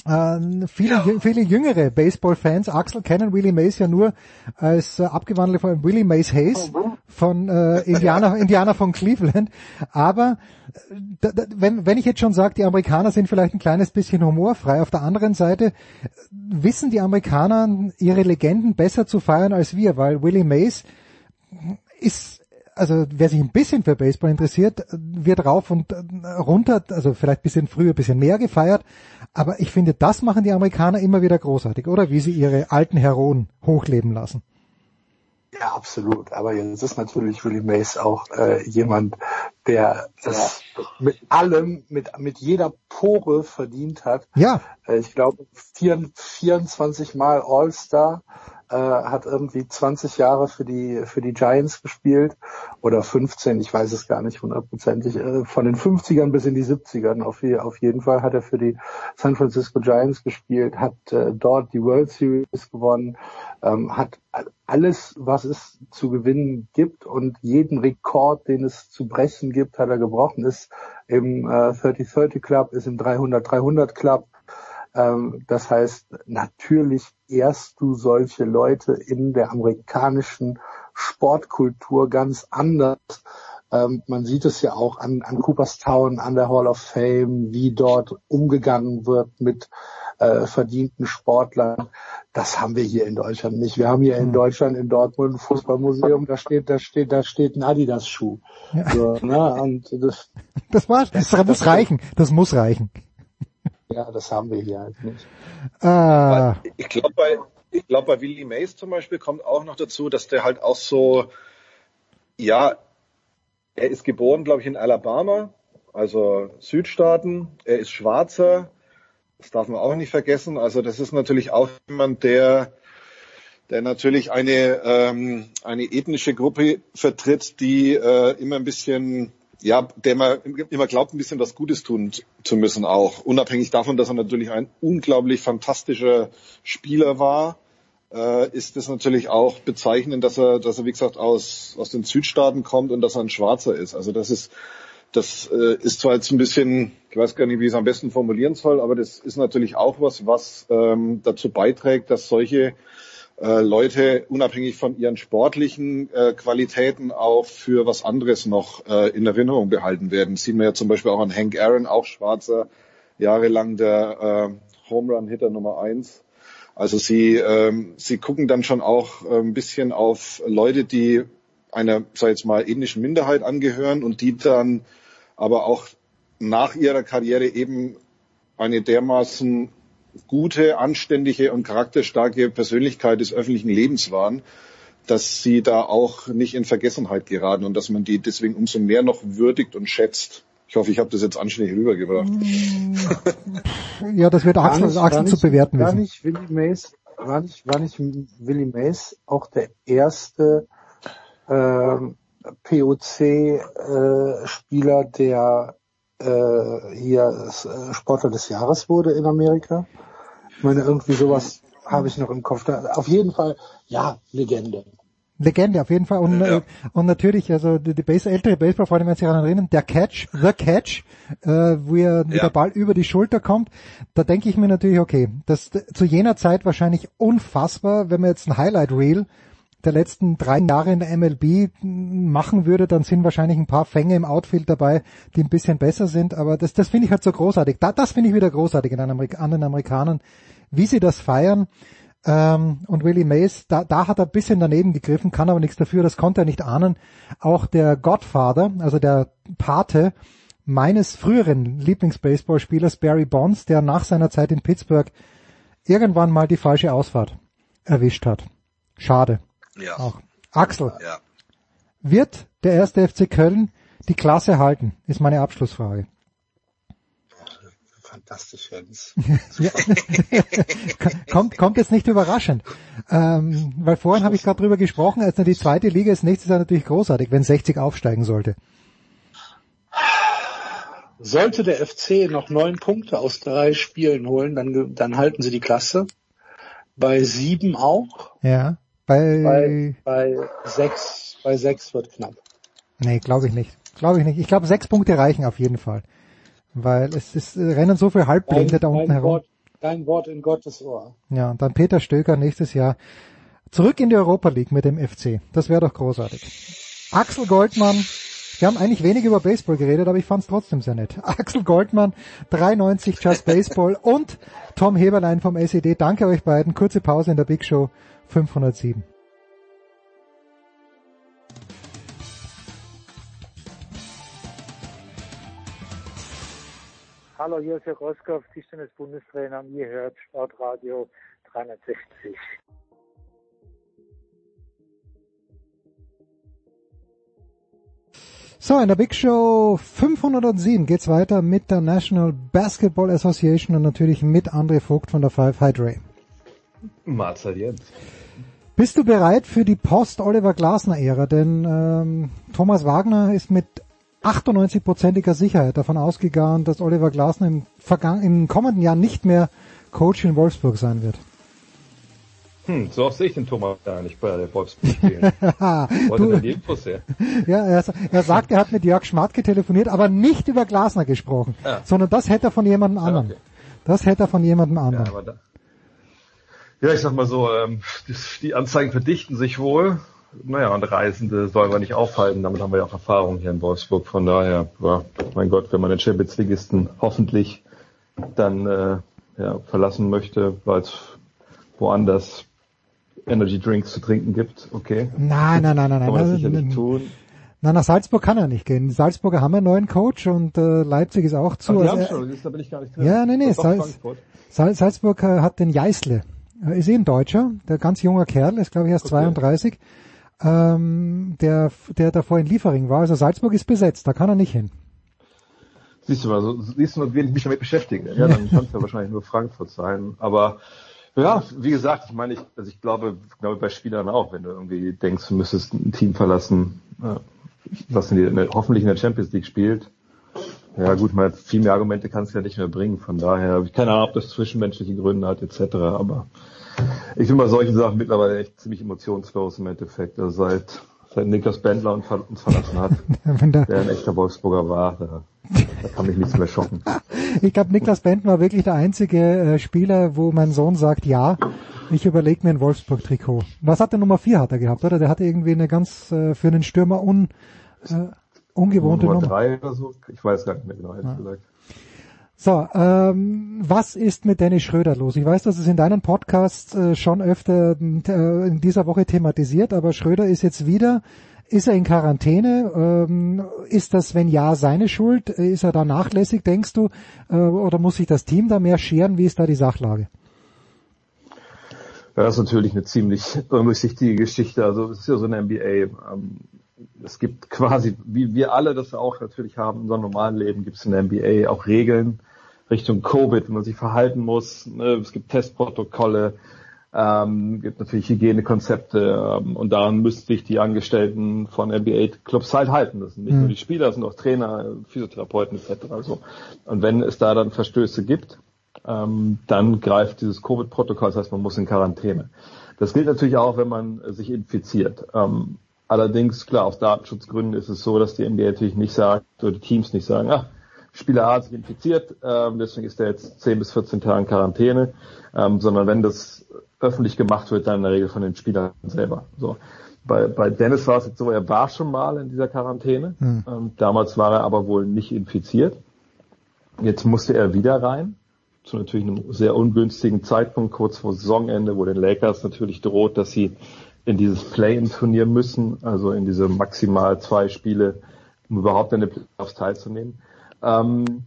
Äh, viele, ja. viele jüngere Baseball-Fans, Axel, kennen Willie Mays ja nur als äh, abgewandelt von Willie Mays Hayes von äh, Indiana, Indiana von Cleveland. Aber äh, wenn, wenn ich jetzt schon sage, die Amerikaner sind vielleicht ein kleines bisschen humorfrei, auf der anderen Seite äh, wissen die Amerikaner ihre Legenden besser zu feiern als wir, weil Willie Mays ist also wer sich ein bisschen für Baseball interessiert, wird rauf und runter, also vielleicht bisschen früher, bisschen mehr gefeiert. Aber ich finde, das machen die Amerikaner immer wieder großartig, oder? Wie sie ihre alten Heroen hochleben lassen. Ja, absolut. Aber jetzt ist natürlich Willie Mays auch äh, jemand, der das mit allem, mit, mit jeder Pore verdient hat. Ja. Äh, ich glaube, 24 Mal All-Star äh, hat irgendwie 20 Jahre für die für die Giants gespielt oder 15, ich weiß es gar nicht hundertprozentig. Äh, von den 50ern bis in die 70ern auf, auf jeden Fall hat er für die San Francisco Giants gespielt, hat äh, dort die World Series gewonnen, ähm, hat alles, was es zu gewinnen gibt und jeden Rekord, den es zu brechen gibt, hat er gebrochen. Ist im äh, 30-30 Club, ist im 300-300 Club ähm, das heißt, natürlich ehrst du solche Leute in der amerikanischen Sportkultur ganz anders. Ähm, man sieht es ja auch an, an Cooperstown, an der Hall of Fame, wie dort umgegangen wird mit äh, verdienten Sportlern. Das haben wir hier in Deutschland nicht. Wir haben hier in hm. Deutschland in Dortmund ein Fußballmuseum, da steht, da steht, da steht ein Adidas-Schuh. Ja. So, ne? Und das, das war's. Das, das muss reichen. Das muss reichen. Ja, das haben wir hier halt nicht. Ah. Ich glaube bei, ich glaube bei Willie Mays zum Beispiel kommt auch noch dazu, dass der halt auch so, ja, er ist geboren, glaube ich, in Alabama, also Südstaaten. Er ist Schwarzer. Das darf man auch nicht vergessen. Also das ist natürlich auch jemand, der der natürlich eine ähm, eine ethnische Gruppe vertritt, die äh, immer ein bisschen ja, der immer, immer glaubt, ein bisschen was Gutes tun zu müssen auch. Unabhängig davon, dass er natürlich ein unglaublich fantastischer Spieler war, äh, ist es natürlich auch bezeichnend, dass er, dass er, wie gesagt, aus, aus den Südstaaten kommt und dass er ein Schwarzer ist. Also das ist, das äh, ist zwar jetzt ein bisschen, ich weiß gar nicht, wie ich es am besten formulieren soll, aber das ist natürlich auch was, was ähm, dazu beiträgt, dass solche äh, Leute unabhängig von ihren sportlichen äh, Qualitäten auch für was anderes noch äh, in Erinnerung behalten werden. Das sehen wir ja zum Beispiel auch an Hank Aaron, auch Schwarzer, jahrelang der äh, Home Run Hitter Nummer eins. Also sie, ähm, sie gucken dann schon auch äh, ein bisschen auf Leute, die einer, sag jetzt mal, ethnischen Minderheit angehören und die dann aber auch nach ihrer Karriere eben eine dermaßen gute, anständige und charakterstarke Persönlichkeit des öffentlichen Lebens waren, dass sie da auch nicht in Vergessenheit geraten und dass man die deswegen umso mehr noch würdigt und schätzt. Ich hoffe, ich habe das jetzt anständig rübergebracht. ja, das wird Axel, nicht, Axel zu bewerten war wissen. Nicht Willie Mays, war, nicht, war nicht Willie Mays auch der erste ähm, POC-Spieler, der äh, hier äh, Sportler des Jahres wurde in Amerika? Ich meine, irgendwie sowas habe ich noch im Kopf. Da, auf jeden Fall, ja, Legende. Legende auf jeden Fall und, Ja. äh, und natürlich, also die, die Base, ältere Baseballfreunde werden sich daran erinnern, der Catch, the Catch, äh, wo er mit Ja. der Ball über die Schulter kommt, da denke ich mir natürlich, okay, das zu jener Zeit wahrscheinlich unfassbar, wenn man jetzt ein Highlight Reel der letzten drei Jahre in der MLB machen würde, dann sind wahrscheinlich ein paar Fänge im Outfield dabei, die ein bisschen besser sind, aber das, das finde ich halt so großartig. Da, das finde ich wieder großartig in Amerik an den Amerikanern, wie sie das feiern. Ähm, und Willie Mays, da, da hat er ein bisschen daneben gegriffen, kann aber nichts dafür, das konnte er nicht ahnen. Auch der Godfather, also der Pate meines früheren Lieblingsbaseballspielers Barry Bonds, der nach seiner Zeit in Pittsburgh irgendwann mal die falsche Ausfahrt erwischt hat. Schade. Ja. Auch. Axel, Ja. wird der erste FC Köln die Klasse halten? Ist meine Abschlussfrage. Fantastisch, Jens. Ja. kommt, kommt jetzt nicht überraschend. Ähm, weil vorhin habe ich gerade drüber gesprochen, also die zweite Liga ist nächstes Jahr natürlich großartig, wenn 60 aufsteigen sollte. Sollte der FC noch neun Punkte aus drei Spielen holen, dann, dann halten sie die Klasse. Bei sieben auch. Ja. Bei, Bei, bei sechs, bei sechs wird knapp. nee, glaube ich nicht. Glaube ich nicht. Ich glaube, sechs Punkte reichen auf jeden Fall. Weil es ist, äh, rennen so viele Halbblinde da unten dein herum. Wort, dein Wort in Gottes Ohr. Ja, und dann Peter Stöger nächstes Jahr zurück in die Europa League mit dem FC. Das wäre doch großartig. Axel Goldmann, wir haben eigentlich wenig über Baseball geredet, aber ich fand es trotzdem sehr nett. Axel Goldmann, 93 Just Baseball und Tom Heberlein vom SED. Danke euch beiden. Kurze Pause in der Big Show 507. Hallo, hier ist Herr Roskopf, Tischtennis-Bundestrainer und ihr hört Sportradio 360. So, in der Big Show 507 geht's weiter mit der National Basketball Association und natürlich mit André Vogt von der Five Hydray. Mahlzeit jetzt. Bist du bereit für die Post-Oliver Glasner-Ära? Denn ähm, Thomas Wagner ist mit 98-prozentiger Sicherheit davon ausgegangen, dass Oliver Glasner im, im kommenden Jahr nicht mehr Coach in Wolfsburg sein wird. Hm, so oft sehe ich den Thomas gar nicht bei der Wolfsburg spielen. Du- die Infos her? Ja, er, er sagt, er hat mit Jörg Schmatke telefoniert, aber nicht über Glasner gesprochen, Ah. sondern das hätte er von jemandem anderen. Das hätte er von jemandem anderen. Ja, da, ja, ich sag mal so, ähm, das, die Anzeigen verdichten sich wohl. Naja, und Reisende sollen wir nicht aufhalten. Damit haben wir ja auch Erfahrung hier in Wolfsburg. Von daher, ja, mein Gott, wenn man den Champions Ligisten hoffentlich dann äh, ja, verlassen möchte, weil es woanders Energy Drinks zu trinken gibt, okay. Nein, nein, nein, nein, Kann man das nein. sicher nein, tun. Nein, nach Salzburg kann er nicht gehen. Die Salzburger haben einen neuen Coach und äh, Leipzig ist auch zu. Die Also haben er- schon, da bin ich gar nicht drin. Ja, nee, nee. Doch, Salz, Frankfurt. Sal Salzburg äh, hat den Jeißle. Äh, Ist eh ein Deutscher, der ganz junger Kerl, ist glaube ich erst 32. Ähm, der, der davor in Liefering war. Also Salzburg ist besetzt, da kann er nicht hin. Siehst du mal, so, siehst du mal, wen ich mich damit beschäftige. Ja, dann kann es ja wahrscheinlich nur Frankfurt sein. Aber ja, wie gesagt, ich meine, ich, also ich glaube, glaube bei Spielern auch, wenn du irgendwie denkst, du müsstest ein Team verlassen, äh, was in die, hoffentlich in der Champions League spielt. Ja gut, mal viel mehr Argumente kannst du ja nicht mehr bringen. Von daher ich keine Ahnung, ob das zwischenmenschliche Gründe hat etc. Aber ich bin bei solchen Sachen mittlerweile echt ziemlich emotionslos im Endeffekt. Also seit, seit Niklas Bendler uns, ver uns verlassen hat, Wenn der- der ein echter Wolfsburger war, da, da kann mich nichts mehr schocken. Ich glaube, Niklas Benten war wirklich der einzige äh, Spieler, wo mein Sohn sagt, ja, ich überlege mir ein Wolfsburg-Trikot. Was hat der Nummer 4 hat er gehabt, oder? Der hatte irgendwie eine ganz äh, für einen Stürmer un, äh, ungewohnte Nummer Nummer. drei oder so, ich weiß gar nicht mehr genau, Ja. gesagt. So, ähm, was ist mit Dennis Schröder los? Ich weiß, dass es in deinem Podcast äh, schon öfter äh, in dieser Woche thematisiert, aber Schröder ist jetzt wieder, ist er in Quarantäne? Ähm, ist das, wenn ja, seine Schuld? Ist er da nachlässig, denkst du? Äh, oder muss sich das Team da mehr scheren? Wie ist da die Sachlage? Ja, das ist natürlich eine ziemlich undurchsichtige Geschichte. Also es ist ja so eine NBA. Ähm, es gibt quasi, wie wir alle das auch natürlich haben in unserem normalen Leben, gibt es in der NBA auch Regeln Richtung Covid, wie man sich verhalten muss. Ne? Es gibt Testprotokolle, ähm, gibt natürlich Hygienekonzepte ähm, und daran müssen sich die Angestellten von NBA-Clubs halt halten. Das sind nicht mhm. nur die Spieler, das sind auch Trainer, Physiotherapeuten etc. Also, und wenn es da dann Verstöße gibt, ähm, dann greift dieses Covid-Protokoll, das heißt, man muss in Quarantäne. Das gilt natürlich auch, wenn man sich infiziert. Ähm, allerdings, klar, aus Datenschutzgründen ist es so, dass die NBA natürlich nicht sagt, oder die Teams nicht sagen, ach, Spieler A hat sich infiziert, ähm, deswegen ist er jetzt 10 bis 14 Tage in Quarantäne, ähm, sondern wenn das öffentlich gemacht wird, dann in der Regel von den Spielern selber. So. Bei, bei Dennis war es jetzt so, er war schon mal in dieser Quarantäne. Mhm. Ähm, damals war er aber wohl nicht infiziert. Jetzt musste er wieder rein zu natürlich einem sehr ungünstigen Zeitpunkt, kurz vor Saisonende, wo den Lakers natürlich droht, dass sie in dieses Play-in-Turnier müssen, also in diese maximal zwei Spiele, um überhaupt an den Playoffs teilzunehmen. Ähm,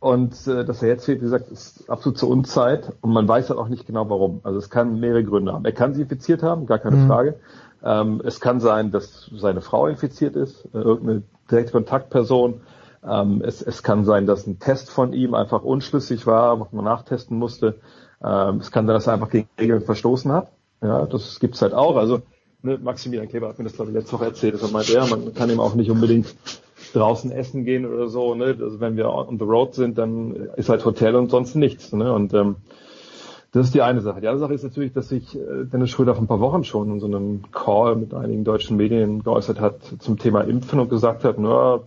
und äh, dass er jetzt fehlt, wie gesagt, ist absolut zur Unzeit und man weiß halt auch nicht genau warum. Also es kann mehrere Gründe haben. Er kann sie infiziert haben, gar keine mhm. Frage. Ähm, es kann sein, dass seine Frau infiziert ist, äh, irgendeine direkte Kontaktperson. Ähm, es, es kann sein, dass ein Test von ihm einfach unschlüssig war, was man nachtesten musste. Ähm, es kann sein, dass er einfach gegen Regeln verstoßen hat. Ja, das gibt's halt auch. Also ne, Maximilian Kleber hat mir das glaube ich letzte Woche erzählt, er meinte, ja, man kann ihm auch nicht unbedingt draußen essen gehen oder so. Ne? Also wenn wir on the road sind, dann ist halt Hotel und sonst nichts. Ne? Und ähm, das ist die eine Sache. Die andere Sache ist natürlich, dass sich äh, Dennis Schröder vor ein paar Wochen schon in so einem Call mit einigen deutschen Medien geäußert hat zum Thema Impfen und gesagt hat, na,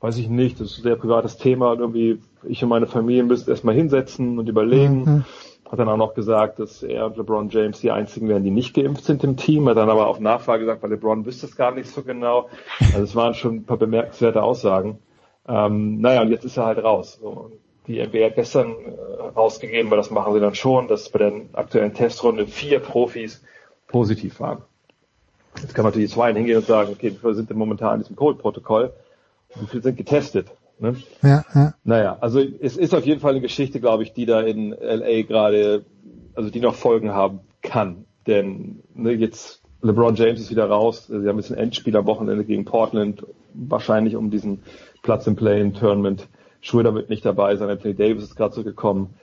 weiß ich nicht, das ist ein sehr privates Thema irgendwie ich und meine Familie müssen erstmal hinsetzen und überlegen. Mhm. Hat dann auch noch gesagt, dass er und LeBron James die einzigen wären, die nicht geimpft sind im Team. Hat dann aber auf Nachfrage gesagt, weil LeBron wüsste es gar nicht so genau. Also es waren schon ein paar bemerkenswerte Aussagen. Ähm, naja, und jetzt ist er halt raus. So, die NBA hat gestern äh, rausgegeben, weil das machen sie dann schon, dass bei der aktuellen Testrunde vier Profis positiv waren. Jetzt kann man natürlich zwei hingehen und sagen, okay, wie viele sind denn momentan in diesem Code-Protokoll? Wie viele sind getestet? Ne? Ja, ja. Naja, also es ist auf jeden Fall eine Geschichte, glaube ich, die da in LA gerade, also die noch Folgen haben kann. Denn ne, jetzt LeBron James ist wieder raus. Sie haben jetzt ein Endspiel am Wochenende gegen Portland, wahrscheinlich um diesen Platz im Play-in-Tournament. Schröder wird nicht dabei sein. Anthony Davis ist gerade zurückgekommen.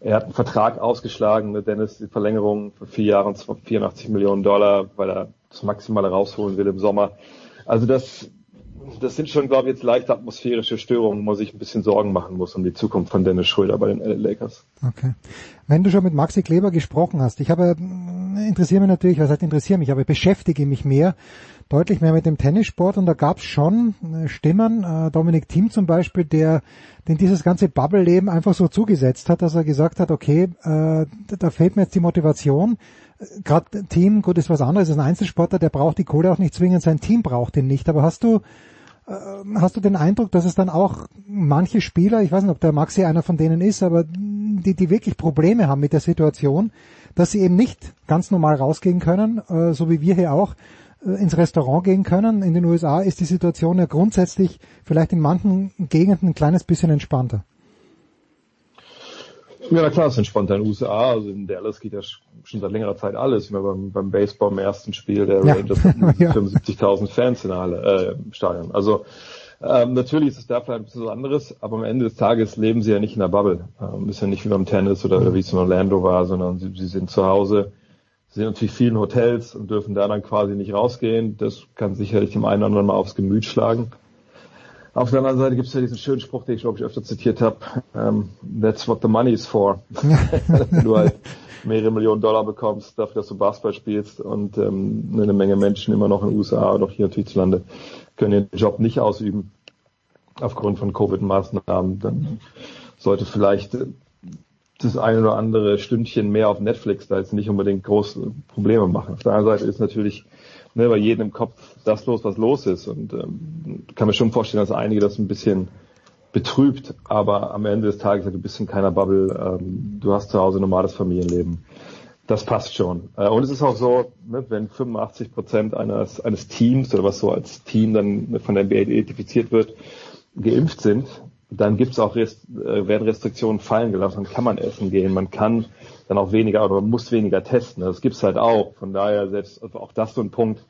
Er hat einen Vertrag ausgeschlagen mit Dennis, die Verlängerung für vier Jahre und 84 Millionen Dollar, weil er das Maximale rausholen will im Sommer. Also das, das sind schon, glaube ich, jetzt leichte atmosphärische Störungen, wo man sich ein bisschen Sorgen machen muss um die Zukunft von Dennis Schröder bei den LA Lakers. Okay. Wenn du schon mit Maxi Kleber gesprochen hast, ich habe, interessiere mich natürlich, was heißt interessiere mich, aber beschäftige mich mehr, deutlich mehr mit dem Tennissport und da gab es schon äh, Stimmen, äh, Dominik Thiem zum Beispiel, der den dieses ganze Bubble-Leben einfach so zugesetzt hat, dass er gesagt hat, okay, äh, da fehlt mir jetzt die Motivation, gerade Team, gut, ist was anderes, ist ein Einzelsportler, der braucht die Kohle auch nicht zwingend, sein Team braucht ihn nicht. Aber hast du äh, hast du den Eindruck, dass es dann auch manche Spieler, ich weiß nicht, ob der Maxi einer von denen ist, aber die, die wirklich Probleme haben mit der Situation, dass sie eben nicht ganz normal rausgehen können, äh, so wie wir hier auch, äh, ins Restaurant gehen können. In den USA ist die Situation ja grundsätzlich vielleicht in manchen Gegenden ein kleines bisschen entspannter. Ja, na klar, es in den USA. Also in Dallas geht ja schon seit längerer Zeit alles. Beim, beim Baseball im ersten Spiel der ja. Rangers ja. 75.000 Fans in der Halle, äh, im Stadion. Also ähm, natürlich ist es da vielleicht ein bisschen was anderes, aber am Ende des Tages leben sie ja nicht in der Bubble. Ähm, ist ja nicht wie beim Tennis oder, oder wie es in Orlando war, sondern sie, sie sind zu Hause. Sie sind natürlich vielen Hotels und dürfen da dann quasi nicht rausgehen. Das kann sicherlich dem einen oder anderen mal aufs Gemüt schlagen. Auf der anderen Seite gibt es ja diesen schönen Spruch, den ich glaube ich öfter zitiert habe. Um, ähm, that's what the money is for. Wenn du halt mehrere Millionen Dollar bekommst dafür, dass du Basketball spielst und ähm, eine Menge Menschen immer noch in den USA und auch hier natürlich zu Lande können ihren Job nicht ausüben aufgrund von Covid-Maßnahmen, dann sollte vielleicht das eine oder andere Stündchen mehr auf Netflix da jetzt nicht unbedingt große Probleme machen. Auf der anderen Seite ist natürlich ne, bei jedem im Kopf das los, was los ist. Und ähm, kann mir schon vorstellen, dass einige das ein bisschen betrübt, aber am Ende des Tages, du bist in keiner Bubble, ähm, du hast zu Hause normales Familienleben. Das passt schon. Äh, und es ist auch so, ne, wenn 85 Prozent eines, eines Teams oder was so als Team dann von der NBA identifiziert wird, geimpft sind, dann gibt's auch Rest, äh, werden Restriktionen fallen gelassen, dann kann man essen gehen, man kann dann auch weniger oder muss weniger testen. Das gibt's halt auch. Von daher selbst also auch das so ein Punkt,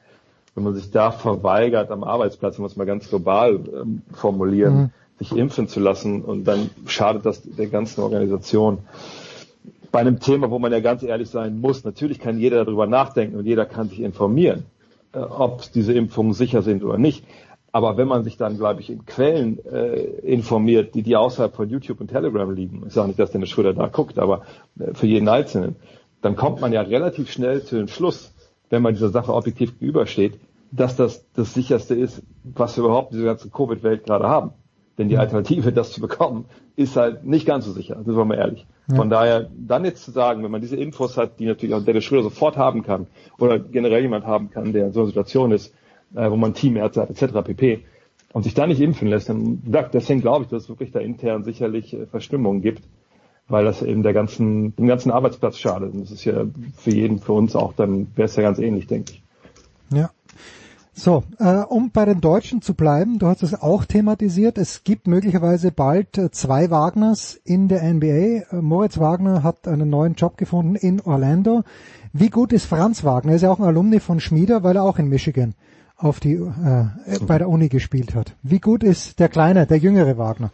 wenn man sich da verweigert am Arbeitsplatz, wenn es mal ganz global ähm, formulieren, mhm. sich impfen zu lassen und dann schadet das der ganzen Organisation. Bei einem Thema, wo man ja ganz ehrlich sein muss, natürlich kann jeder darüber nachdenken und jeder kann sich informieren, äh, ob diese Impfungen sicher sind oder nicht. Aber wenn man sich dann, glaube ich, in Quellen äh, informiert, die, die außerhalb von YouTube und Telegram liegen, ich sage nicht, dass Dennis Schröder da guckt, aber äh, für jeden Einzelnen, dann kommt man ja relativ schnell zu dem Schluss, wenn man dieser Sache objektiv gegenübersteht, dass das das sicherste ist, was wir überhaupt in dieser ganzen Covid-Welt gerade haben. Denn die. Alternative, das zu bekommen, ist halt nicht ganz so sicher, sind wir mal ehrlich. Ja. Von daher, dann jetzt zu sagen, wenn man diese Infos hat, die natürlich auch Dennis Schröder sofort haben kann, oder generell jemand haben kann, der in so einer Situation ist, äh, wo man Teamärzte hat, etc. pp. Und sich da nicht impfen lässt, dann deswegen glaube ich, dass es wirklich da intern sicherlich äh, Verstimmungen gibt, weil das eben der ganzen, dem ganzen Arbeitsplatz schadet. Und das ist ja für jeden, für uns auch, dann wäre es ja ganz ähnlich, denke ich. Ja. So, äh, um bei den Deutschen zu bleiben, du hast es auch thematisiert, es gibt möglicherweise bald äh, zwei Wagners in der NBA. Äh, Moritz Wagner hat einen neuen Job gefunden in Orlando. Wie gut ist Franz Wagner? Er ist ja auch ein Alumni von Schmieder, weil er auch in Michigan auf die äh, bei der Uni gespielt hat. Wie gut ist der kleine, der jüngere Wagner?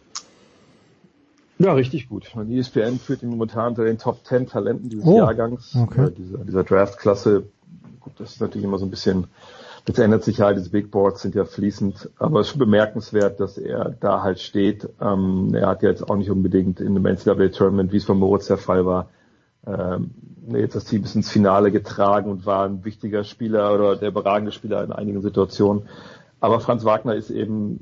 Ja, richtig gut. Und die ESPN führt ihn momentan unter den Top 10 Talenten dieses oh, Jahrgangs, okay. dieser, dieser Draft-Klasse. Gut, das ist natürlich immer so ein bisschen, jetzt ändert sich halt, diese Big Boards sind ja fließend, aber es ist schon bemerkenswert, dass er da halt steht. Ähm, er hat ja jetzt auch nicht unbedingt in einem NCAA-Tournament, wie es von Moritz der Fall war, ähm, jetzt das Team bis ins Finale getragen und war ein wichtiger Spieler oder der überragende Spieler in einigen Situationen. Aber Franz Wagner ist eben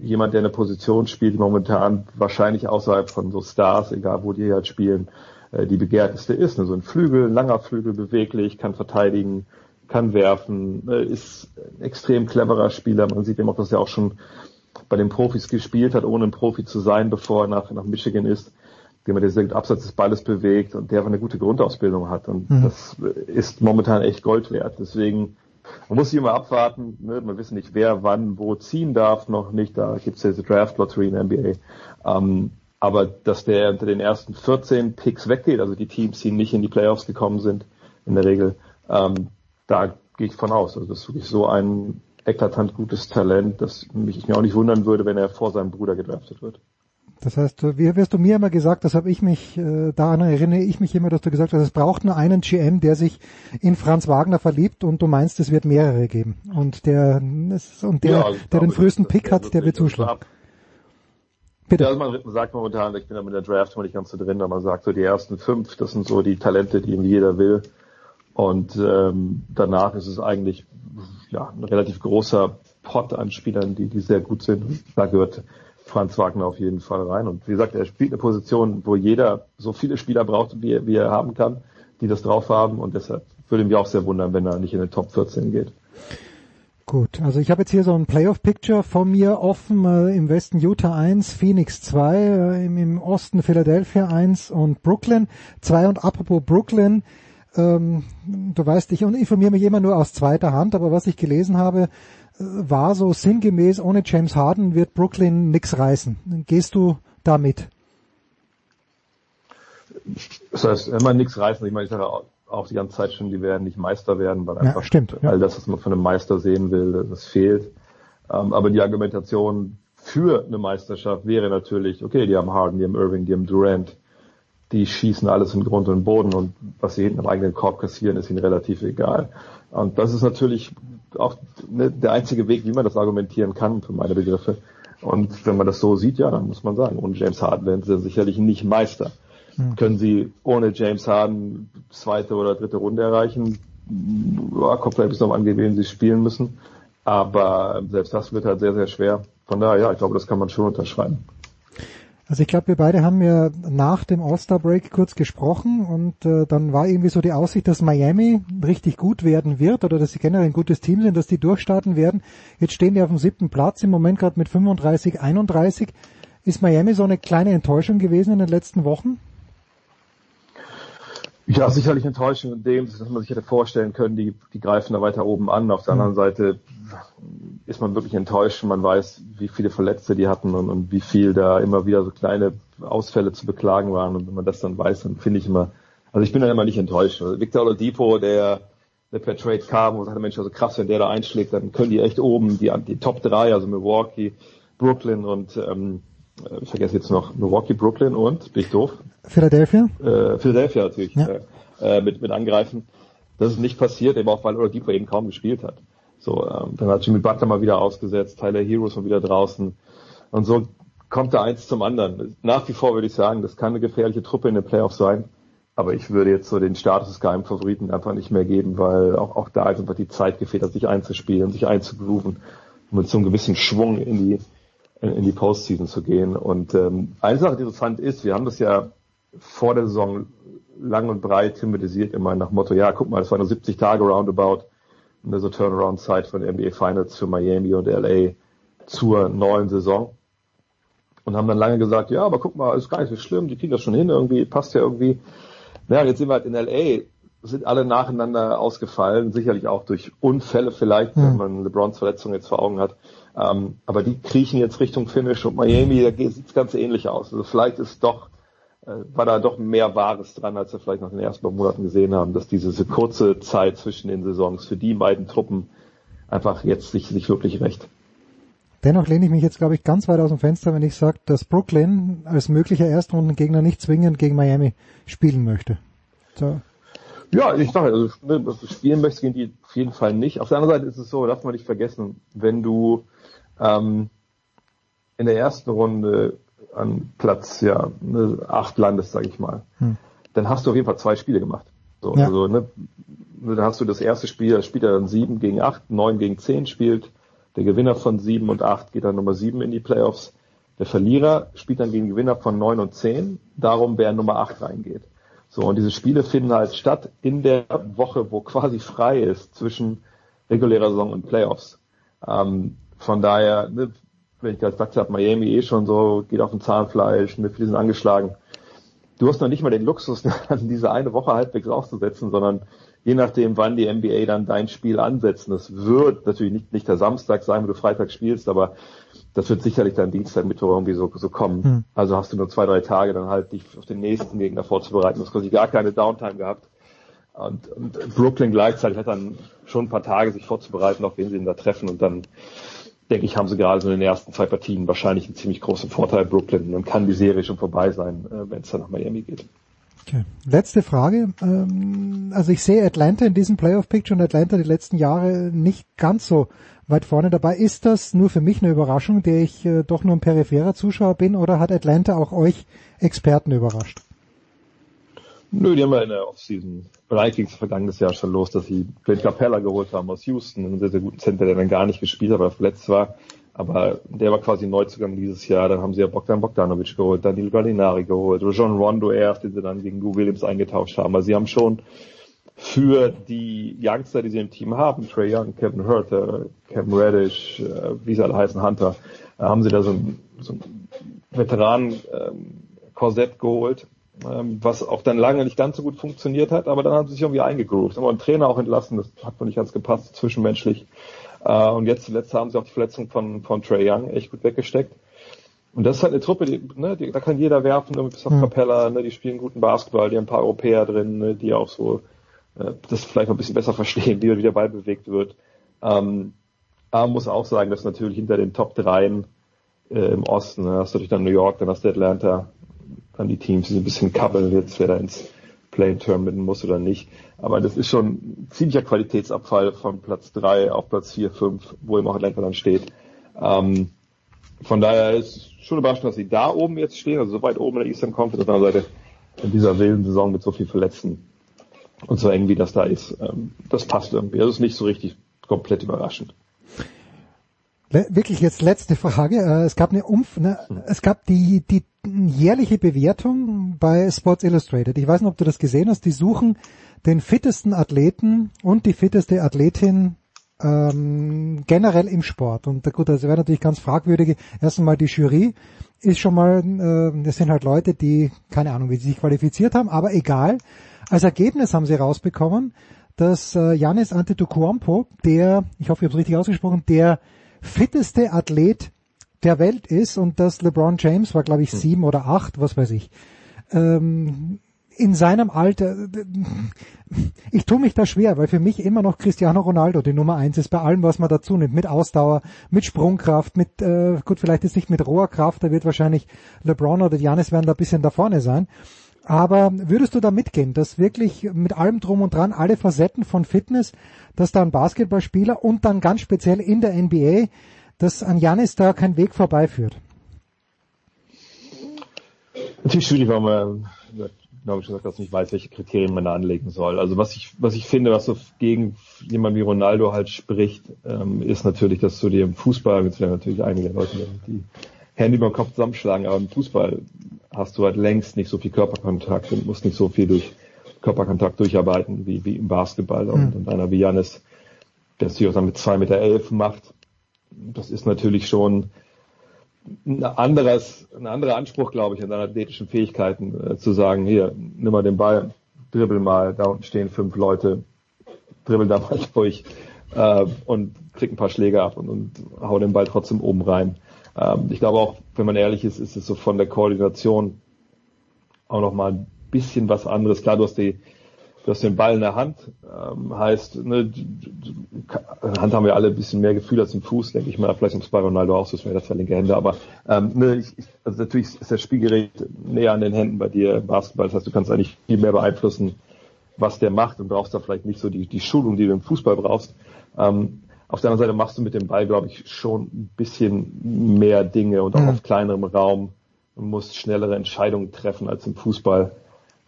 jemand, der eine Position spielt, die momentan wahrscheinlich außerhalb von so Stars, egal wo die halt spielen, äh, die begehrteste ist. So ein Flügel, ein langer Flügel, beweglich, kann verteidigen, kann werfen, äh, ist ein extrem cleverer Spieler. Man sieht eben auch, dass er auch schon bei den Profis gespielt hat, ohne ein Profi zu sein, bevor er nach, nach Michigan ist der sehr gut abseits des Balles bewegt und der eine gute Grundausbildung hat. Und mhm. das ist momentan echt Gold wert. Deswegen, man muss sich immer abwarten. Ne? Man wissen nicht, wer wann wo ziehen darf, noch nicht. Da gibt es ja diese Draft-Lottery in der NBA. Ähm, aber dass der unter den ersten 14 Picks weggeht, also die Teams, die nicht in die Playoffs gekommen sind, in der Regel, ähm, da gehe ich von aus. Also das ist wirklich so ein eklatant gutes Talent, dass mich ich mir auch nicht wundern würde, wenn er vor seinem Bruder gedraftet wird. Das heißt, wie wirst du mir immer gesagt, das habe ich mich, äh, daran erinnere ich mich immer, dass du gesagt hast, es braucht nur einen GM, der sich in Franz Wagner verliebt und du meinst, es wird mehrere geben. Und der, und der, ja, der den frühesten Pick hat, der wird zuschlagen. Bitte. Ja, also man sagt momentan, ich bin da mit der Draft immer nicht ganz so drin, aber man sagt so die ersten fünf, das sind so die Talente, die jeder will. Und ähm, danach ist es eigentlich ja ein relativ großer Pot an Spielern, die, die sehr gut sind. Da gehört Franz Wagner auf jeden Fall rein. Und wie gesagt, er spielt eine Position, wo jeder so viele Spieler braucht, wie, wie er haben kann, die das drauf haben. Und deshalb würde mich auch sehr wundern, wenn er nicht in den Top 14 geht. Gut, also ich habe jetzt hier so ein Playoff-Picture von mir offen, äh, im Westen Utah 1, Phoenix 2, äh, im, im, Osten Philadelphia 1 und Brooklyn 2 und apropos Brooklyn, ähm, du weißt, ich informiere mich immer nur aus zweiter Hand, aber was ich gelesen habe, war so sinngemäß, ohne James Harden wird Brooklyn nix reißen. Gehst du da mit? Das heißt, wenn man nichts reißen, ich meine, ich sage auch die ganze Zeit schon, die werden nicht Meister werden, weil einfach ja, stimmt, ja. all das, was man von einem Meister sehen will, das fehlt. Ähm, aber die Argumentation für eine Meisterschaft wäre natürlich, okay, die haben Harden, die haben Irving, die haben Durant, die schießen alles in Grund und Boden und was sie hinten am eigenen Korb kassieren, ist ihnen relativ egal. Und das ist natürlich auch ne, der einzige Weg, wie man das argumentieren kann für meine Begriffe. Und wenn man das so sieht, ja, dann muss man sagen, ohne James Harden werden sie sicherlich nicht Meister. Mhm. Können sie ohne James Harden zweite oder dritte Runde erreichen? Ja, kommt vielleicht bis noch an, wen sie spielen müssen. Aber selbst das wird halt sehr, sehr schwer. Von daher, ja, ich glaube, das kann man schon unterschreiben. Also ich glaube, wir beide haben ja nach dem All-Star-Break kurz gesprochen und äh, dann war irgendwie so die Aussicht, dass Miami richtig gut werden wird oder dass sie generell ein gutes Team sind, dass die durchstarten werden. Jetzt stehen die auf dem siebten Platz, im Moment gerade mit 35, 31. Ist Miami so eine kleine Enttäuschung gewesen in den letzten Wochen? Ja, sicherlich enttäuschend in dem, dass man sich hätte vorstellen können, die, die greifen da weiter oben an. Auf der mhm. anderen Seite ist man wirklich enttäuscht. Man weiß, wie viele Verletzte die hatten und, und wie viel da immer wieder so kleine Ausfälle zu beklagen waren. Und wenn man das dann weiß, dann finde ich immer, also ich bin dann immer nicht enttäuscht. Also Victor Oladipo, der der per Trade kam und sagte, Mensch, also krass, wenn der da einschlägt, dann können die echt oben, die, die Top 3, also Milwaukee, Brooklyn und ähm, äh, ich vergesse jetzt noch Milwaukee, Brooklyn und, bin ich doof? Philadelphia? Äh, Philadelphia natürlich, ja. äh, mit, mit angreifen. Das ist nicht passiert, eben auch weil Oladipo eben kaum gespielt hat. So, ähm, dann hat Jimmy Butler mal wieder ausgesetzt, Tyler Heroes mal wieder draußen. Und so kommt da eins zum anderen. Nach wie vor würde ich sagen, das kann eine gefährliche Truppe in den Playoffs sein. Aber ich würde jetzt so den Status des Geheimfavoriten einfach nicht mehr geben, weil auch, auch da ist einfach die Zeit gefehlt hat, sich einzuspielen, sich einzugrooven und mit so einem gewissen Schwung in die, in die Postseason zu gehen. Und ähm, eine Sache, die interessant ist, wir haben das ja vor der Saison lang und breit thematisiert, immer nach Motto, ja, guck mal, es war nur 70 Tage roundabout, eine so Turnaround-Zeit von NBA Finals für Miami und LA zur neuen Saison. Und haben dann lange gesagt, ja, aber guck mal, ist gar nicht so schlimm, die kriegen das schon hin, irgendwie, passt ja irgendwie. Ja, jetzt sind wir halt in LA, sind alle nacheinander ausgefallen, sicherlich auch durch Unfälle vielleicht, mhm. wenn man LeBrons Verletzung jetzt vor Augen hat. Ähm, aber die kriechen jetzt Richtung Finish und Miami, da sieht es ganz ähnlich aus. Also vielleicht ist doch, war da doch mehr Wahres dran, als wir vielleicht noch in den ersten paar Monaten gesehen haben, dass diese kurze Zeit zwischen den Saisons für die beiden Truppen einfach jetzt sich, sich wirklich recht. Dennoch lehne ich mich jetzt, glaube ich, ganz weit aus dem Fenster, wenn ich sage, dass Brooklyn als möglicher Erstrundengegner nicht zwingend gegen Miami spielen möchte. So. Ja, ich sage, also spielen möchte gegen die auf jeden Fall nicht. Auf der anderen Seite ist es so, darf man nicht vergessen, wenn du ähm, in der ersten Runde an Platz ja ne, acht landest, sage ich mal, hm. dann hast du auf jeden Fall zwei Spiele gemacht. So, ja. Also ne, dann hast du das erste Spiel, da spielt er dann sieben gegen acht, neun gegen zehn spielt der Gewinner von 7 und 8 geht dann Nummer 7 in die Playoffs. Der Verlierer spielt dann gegen Gewinner von 9 und 10, darum wer Nummer 8 reingeht. So, und diese Spiele finden halt statt in der Woche, wo quasi frei ist zwischen regulärer Saison und Playoffs. Ähm, von daher, ne, wenn ich gerade gesagt habe, Miami eh schon so, geht auf dem Zahnfleisch, mit sind angeschlagen. Du hast noch nicht mal den Luxus, diese eine Woche halbwegs auszusetzen, sondern je nachdem, wann die NBA dann dein Spiel ansetzen. Das wird natürlich nicht, nicht der Samstag sein, wo du Freitag spielst, aber das wird sicherlich dann Dienstag, Mittwoch irgendwie so, so kommen. Mhm. Also hast du nur zwei, drei Tage dann halt dich auf den nächsten Gegner vorzubereiten. Du hast quasi gar keine Downtime gehabt. Und, und Brooklyn gleichzeitig hat dann schon ein paar Tage sich vorzubereiten, auf wen sie denn da treffen und dann denke ich, haben sie gerade so in den ersten zwei Partien wahrscheinlich einen ziemlich großen Vorteil Brooklyn dann kann die Serie schon vorbei sein, äh, wenn es dann nach Miami geht. Okay. Letzte Frage. Ähm, also ich sehe Atlanta in diesem Playoff-Picture und Atlanta die letzten Jahre nicht ganz so weit vorne dabei. Ist das nur für mich eine Überraschung, der ich äh, doch nur ein peripherer Zuschauer bin, oder hat Atlanta auch euch Experten überrascht? Nö, die haben ja in der Offseason Vikings vergangenes Jahr schon los, dass sie Clint Capella geholt haben aus Houston, einen sehr, sehr guten Center, der dann gar nicht gespielt hat, weil er verletzt war. Aber der war quasi Neuzugang dieses Jahr. Dann haben sie ja Bogdan Bogdanovic geholt, Daniel Gallinari geholt, John Rondo erst, den sie dann gegen Lou Williams eingetauscht haben. Also sie haben schon für die Youngster, die sie im Team haben, Trey Young, Kevin Hurt, äh, Kevin Reddish, äh, wie sie alle heißen, Hunter, äh, haben sie da so ein, so ein Veteran-Korsett ähm, geholt, ähm, was auch dann lange nicht ganz so gut funktioniert hat, aber dann haben sie sich irgendwie eingegroovt. Haben einen Trainer auch entlassen, das hat wohl nicht ganz gepasst, zwischenmenschlich. Äh, und jetzt zuletzt haben sie auch die Verletzung von, von Trey Young echt gut weggesteckt. Und das ist halt eine Truppe, die, ne, die, da kann jeder werfen, irgendwie bis auf mhm. Capella, ne, die spielen guten Basketball, die haben ein paar Europäer drin, ne, die auch so äh, das vielleicht noch ein bisschen besser verstehen, wie, wie der Ball bewegt wird. Ähm, aber man muss auch sagen, dass natürlich hinter den Top 3 äh, im Osten, ne, hast du natürlich dann New York, dann hast du Atlanta, dann die Teams, die so ein bisschen kabbeln jetzt, wer da ins Play-in-Tournament muss oder nicht. Aber das ist schon ein ziemlicher Qualitätsabfall von Platz 3 auf Platz 4, 5, wo eben auch Atlanta dann steht. Ähm, von daher ist schon überraschend, dass sie da oben jetzt stehen, also so weit oben in der Eastern Conference, auf der anderen Seite in dieser wilden Saison mit so viel Verletzten und so eng wie das da ist. Ähm, das passt irgendwie. Das ist nicht so richtig komplett überraschend. Wirklich jetzt letzte Frage. Äh, es gab eine Umf, ne, es gab die, die jährliche Bewertung bei Sports Illustrated. Ich weiß nicht, ob du das gesehen hast. Die suchen den fittesten Athleten und die fitteste Athletin ähm, generell im Sport. Und gut, das wäre natürlich ganz fragwürdig. Erst einmal die Jury ist schon mal, äh, das sind halt Leute, die keine Ahnung, wie sie sich qualifiziert haben, aber egal. Als Ergebnis haben sie rausbekommen, dass äh, Janis Antetokounmpo, der, ich hoffe, ich habe es richtig ausgesprochen, der fitteste Athlet der Welt ist und dass LeBron James war, glaube ich, hm. sieben oder acht, was weiß ich. Ähm, in seinem Alter, ich tue mich da schwer, weil für mich immer noch Cristiano Ronaldo die Nummer eins ist bei allem, was man dazu nimmt, mit Ausdauer, mit Sprungkraft, mit, äh, gut, vielleicht ist nicht mit roher Kraft, da wird wahrscheinlich LeBron oder Giannis werden da ein bisschen da vorne sein. Aber würdest du da mitgehen, dass wirklich mit allem drum und dran alle Facetten von Fitness, dass da ein Basketballspieler und dann ganz speziell in der NBA, dass an Janis da kein Weg vorbeiführt? Natürlich schwierig, weil man, glaube ich gesagt, dass ich nicht weiß, welche Kriterien man da anlegen soll. Also was ich, was ich finde, was so gegen jemand wie Ronaldo halt spricht, ähm, ist natürlich, dass du dir im Fußball, jetzt werden natürlich einige Leute die Hände über den Kopf zusammenschlagen, aber im Fußball hast du halt längst nicht so viel Körperkontakt und musst nicht so viel durch Körperkontakt durcharbeiten wie, wie im Basketball. Mhm. Und, und einer wie Janis, der sich auch dann mit zwei Meter elf macht, das ist natürlich schon ein anderes, ein anderer Anspruch, glaube ich, an deine athletischen Fähigkeiten, äh, zu sagen, hier, nimm mal den Ball, dribbel mal, da unten stehen fünf Leute, dribbel da mal durch äh, und krieg ein paar Schläge ab und, und hau den Ball trotzdem oben rein. Ähm, ich glaube auch, wenn man ehrlich ist, ist es so von der Koordination auch nochmal ein bisschen was anderes. Klar, du hast die, du hast den Ball in der Hand, ähm, heißt, ne, Hand haben wir alle ein bisschen mehr Gefühl als im Fuß, denke ich mal, vielleicht im bei Ronaldo auch, so ist mir das ja linke Hände, aber ähm, ne, ich, also natürlich ist das Spielgerät näher an den Händen bei dir im Basketball, das heißt, du kannst eigentlich viel mehr beeinflussen, was der macht und brauchst da vielleicht nicht so die, die Schulung, die du im Fußball brauchst. Ähm, auf der anderen Seite machst du mit dem Ball, glaube ich, schon ein bisschen mehr Dinge und auch mhm. auf kleinerem Raum und musst schnellere Entscheidungen treffen als im Fußball.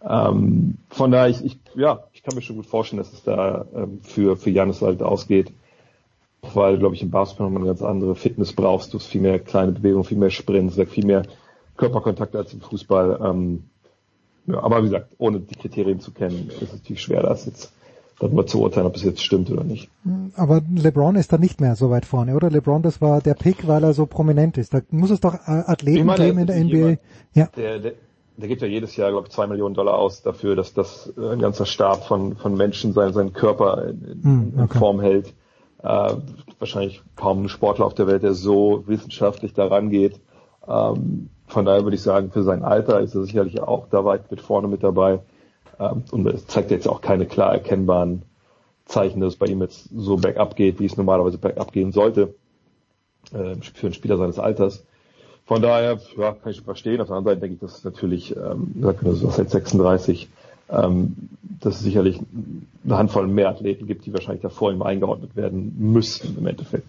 Ähm, von daher, ich, ich, ja, ich kann mir schon gut vorstellen, dass es da ähm, für, für Janis halt ausgeht. Weil, glaube ich, im Basketball noch eine ganz andere Fitness brauchst. Du hast viel mehr kleine Bewegungen, viel mehr Sprints, viel mehr Körperkontakt als im Fußball. Ähm, ja, aber wie gesagt, ohne die Kriterien zu kennen, ist es natürlich schwer, das jetzt darüber zu urteilen, ob es jetzt stimmt oder nicht. Aber LeBron ist da nicht mehr so weit vorne, oder? LeBron, das war der Pick, weil er so prominent ist. Da muss es doch äh, Athleten meine, geben in der NBA. Jemand, ja. Der, der, der gibt ja jedes Jahr, glaube ich, zwei Millionen Dollar aus dafür, dass das ein ganzer Stab von, von Menschen seinen, seinen Körper in, hm, okay. in Form hält. Äh, wahrscheinlich kaum ein Sportler auf der Welt, der so wissenschaftlich daran geht. Ähm, von daher würde ich sagen, für sein Alter ist er sicherlich auch da weit mit vorne mit dabei. Ähm, und es zeigt jetzt auch keine klar erkennbaren Zeichen, dass es bei ihm jetzt so bergab geht, wie es normalerweise bergab gehen sollte, äh, für einen Spieler seines Alters. Von daher, ja, kann ich schon verstehen. Auf der anderen Seite denke ich, dass es natürlich, ähm, hast jetzt 36, ähm, dass es sicherlich eine Handvoll mehr Athleten gibt, die wahrscheinlich davor ihm eingeordnet werden müssten im Endeffekt.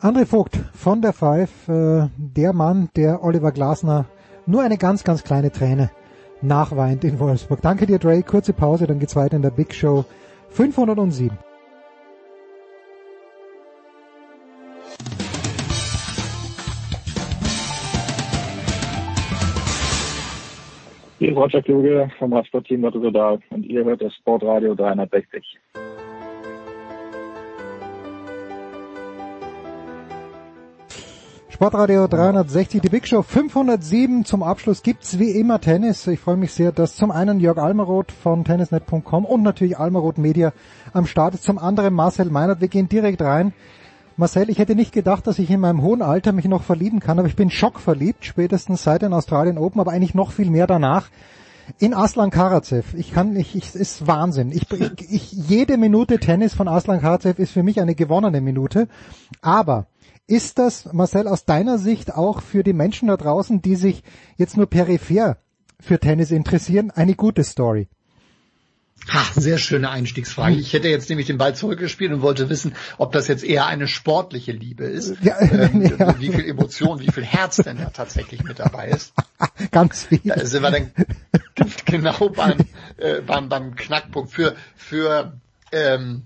André Vogt von der Five, äh, der Mann, der Oliver Glasner nur eine ganz, ganz kleine Träne nachweint in Wolfsburg. Danke dir, Dre. Kurze Pause, dann geht's weiter in der Big Show 507. Hier ist Roger Kluge vom Radsportteam Rotterdam und ihr hört das Sportradio 360. Sportradio 360, die Big Show 507. Zum Abschluss gibt's wie immer Tennis. Ich freue mich sehr, dass zum einen Jörg Almeroth von tennisnet.com und natürlich Almeroth Media am Start ist. Zum anderen Marcel Meinert. Wir gehen direkt rein. Marcel, ich hätte nicht gedacht, dass ich in meinem hohen Alter mich noch verlieben kann, aber ich bin schockverliebt, spätestens seit den Australien Open, aber eigentlich noch viel mehr danach. In Aslan Karatsev. Ich kann, ich, ich ist Wahnsinn. Ich, ich, ich, jede Minute Tennis von Aslan Karatsev ist für mich eine gewonnene Minute. Aber ist das, Marcel, aus deiner Sicht auch für die Menschen da draußen, die sich jetzt nur peripher für Tennis interessieren, eine gute Story? Ha, sehr schöne Einstiegsfrage. Ich hätte jetzt nämlich den Ball zurückgespielt und wollte wissen, ob das jetzt eher eine sportliche Liebe ist. Ja, ähm, ja. Wie viel Emotion, wie viel Herz denn da tatsächlich mit dabei ist. Ganz viel. Da sind wir dann genau beim, äh, beim, beim Knackpunkt für, für ähm,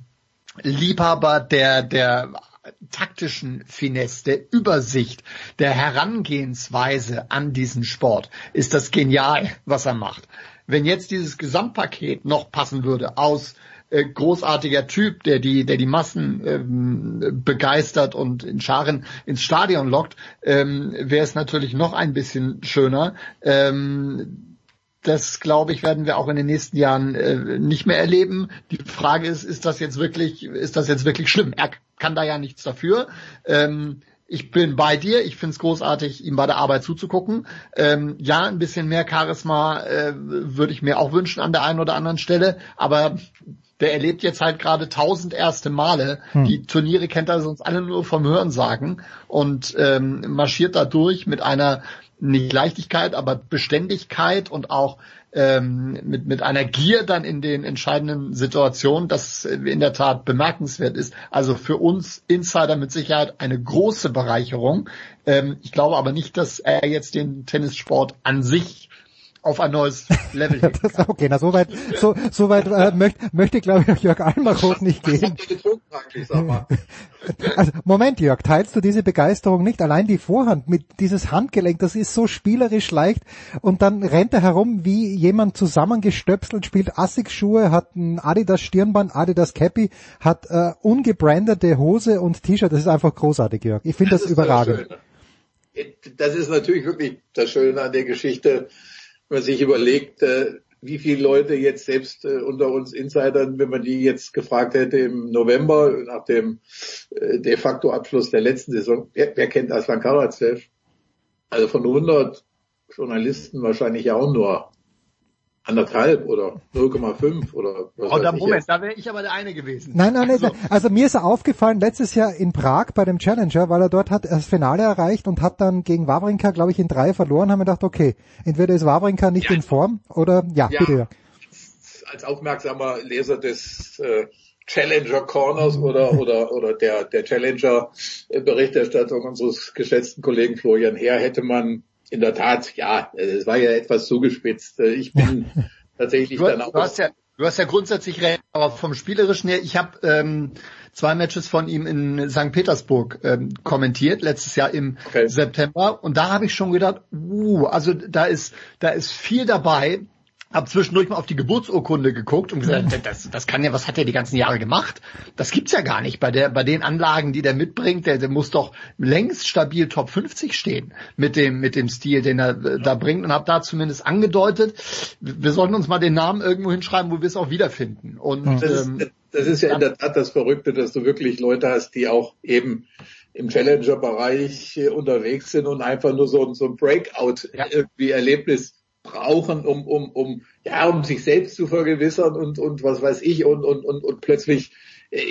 Liebhaber der, der taktischen Finesse, der Übersicht, der Herangehensweise an diesen Sport ist das genial, was er macht. Wenn jetzt dieses Gesamtpaket noch passen würde aus äh, großartiger Typ, der die, der die Massen ähm, begeistert und in Scharen ins Stadion lockt, ähm, wäre es natürlich noch ein bisschen schöner. Ähm, das glaube ich werden wir auch in den nächsten Jahren äh, nicht mehr erleben. Die Frage ist, ist das jetzt wirklich, ist das jetzt wirklich schlimm? Er kann da ja nichts dafür. Ähm, ich bin bei dir. Ich finde es großartig, ihm bei der Arbeit zuzugucken. Ähm, ja, ein bisschen mehr Charisma äh, würde ich mir auch wünschen an der einen oder anderen Stelle. Aber der erlebt jetzt halt gerade tausend erste Male. Hm. Die Turniere kennt er sonst alle nur vom Hören sagen und ähm, marschiert da durch mit einer nicht Leichtigkeit, aber Beständigkeit und auch ähm, mit, mit einer Gier dann in den entscheidenden Situationen, das in der Tat bemerkenswert ist. Also für uns Insider mit Sicherheit eine große Bereicherung. Ähm, ich glaube aber nicht, dass er jetzt den Tennissport an sich auf ein neues Level das, Okay, na so weit, so, so weit äh, möchte, möchte glaube ich Jörg Almaroth nicht gehen. also Moment Jörg, teilst du diese Begeisterung nicht? Allein die Vorhand mit dieses Handgelenk, das ist so spielerisch leicht und dann rennt er herum wie jemand zusammengestöpselt, spielt Asics-Schuhe, hat ein Adidas Stirnband, Adidas Cappy, hat äh, ungebrandete Hose und T-Shirt. Das ist einfach großartig, Jörg. Ich finde das, das überragend. Das ist natürlich wirklich das Schöne an der Geschichte man sich überlegt, äh, wie viele Leute jetzt selbst äh, unter uns Insidern, wenn man die jetzt gefragt hätte im November nach dem äh, de facto Abschluss der letzten Saison, wer, wer kennt Aslan Karatsev? Also von 100 Journalisten wahrscheinlich auch nur anderthalb oder 0,5 oder was Oh, da, Moment, da wäre ich aber der eine gewesen. Nein, nein, nein. Also, also mir ist er aufgefallen letztes Jahr in Prag bei dem Challenger, weil er dort hat das Finale erreicht und hat dann gegen Wawrinka, glaube ich, in drei verloren, haben wir gedacht, okay, entweder ist Wawrinka nicht ja. in Form oder ja, ja, bitte. Als aufmerksamer Leser des äh, Challenger Corners oder oder oder der der Challenger Berichterstattung unseres geschätzten Kollegen Florian Herr hätte man in der Tat, ja, es war ja etwas zugespitzt. Ich bin tatsächlich du, dann auch. Du hast, ja, du hast ja grundsätzlich recht, aber vom Spielerischen her, ich habe ähm, zwei Matches von ihm in St. Petersburg ähm, kommentiert, letztes Jahr im okay. September. Und da habe ich schon gedacht, uh, also da ist, da ist viel dabei, hab zwischendurch mal auf die Geburtsurkunde geguckt und gesagt, das, das kann ja, was hat er die ganzen Jahre gemacht? Das gibt's ja gar nicht. Bei der, bei den Anlagen, die der mitbringt, der, der muss doch längst stabil Top 50 stehen mit dem, mit dem Stil, den er äh, da bringt und habe da zumindest angedeutet, wir sollten uns mal den Namen irgendwo hinschreiben, wo wir es auch wiederfinden. Und, das, ist, ähm, das ist ja in der Tat das Verrückte, dass du wirklich Leute hast, die auch eben im Challenger-Bereich äh, unterwegs sind und einfach nur so, so ein Breakout ja. Brauchen, um, um, um, ja, um sich selbst zu vergewissern und, und was weiß ich und, und, und, und plötzlich, äh,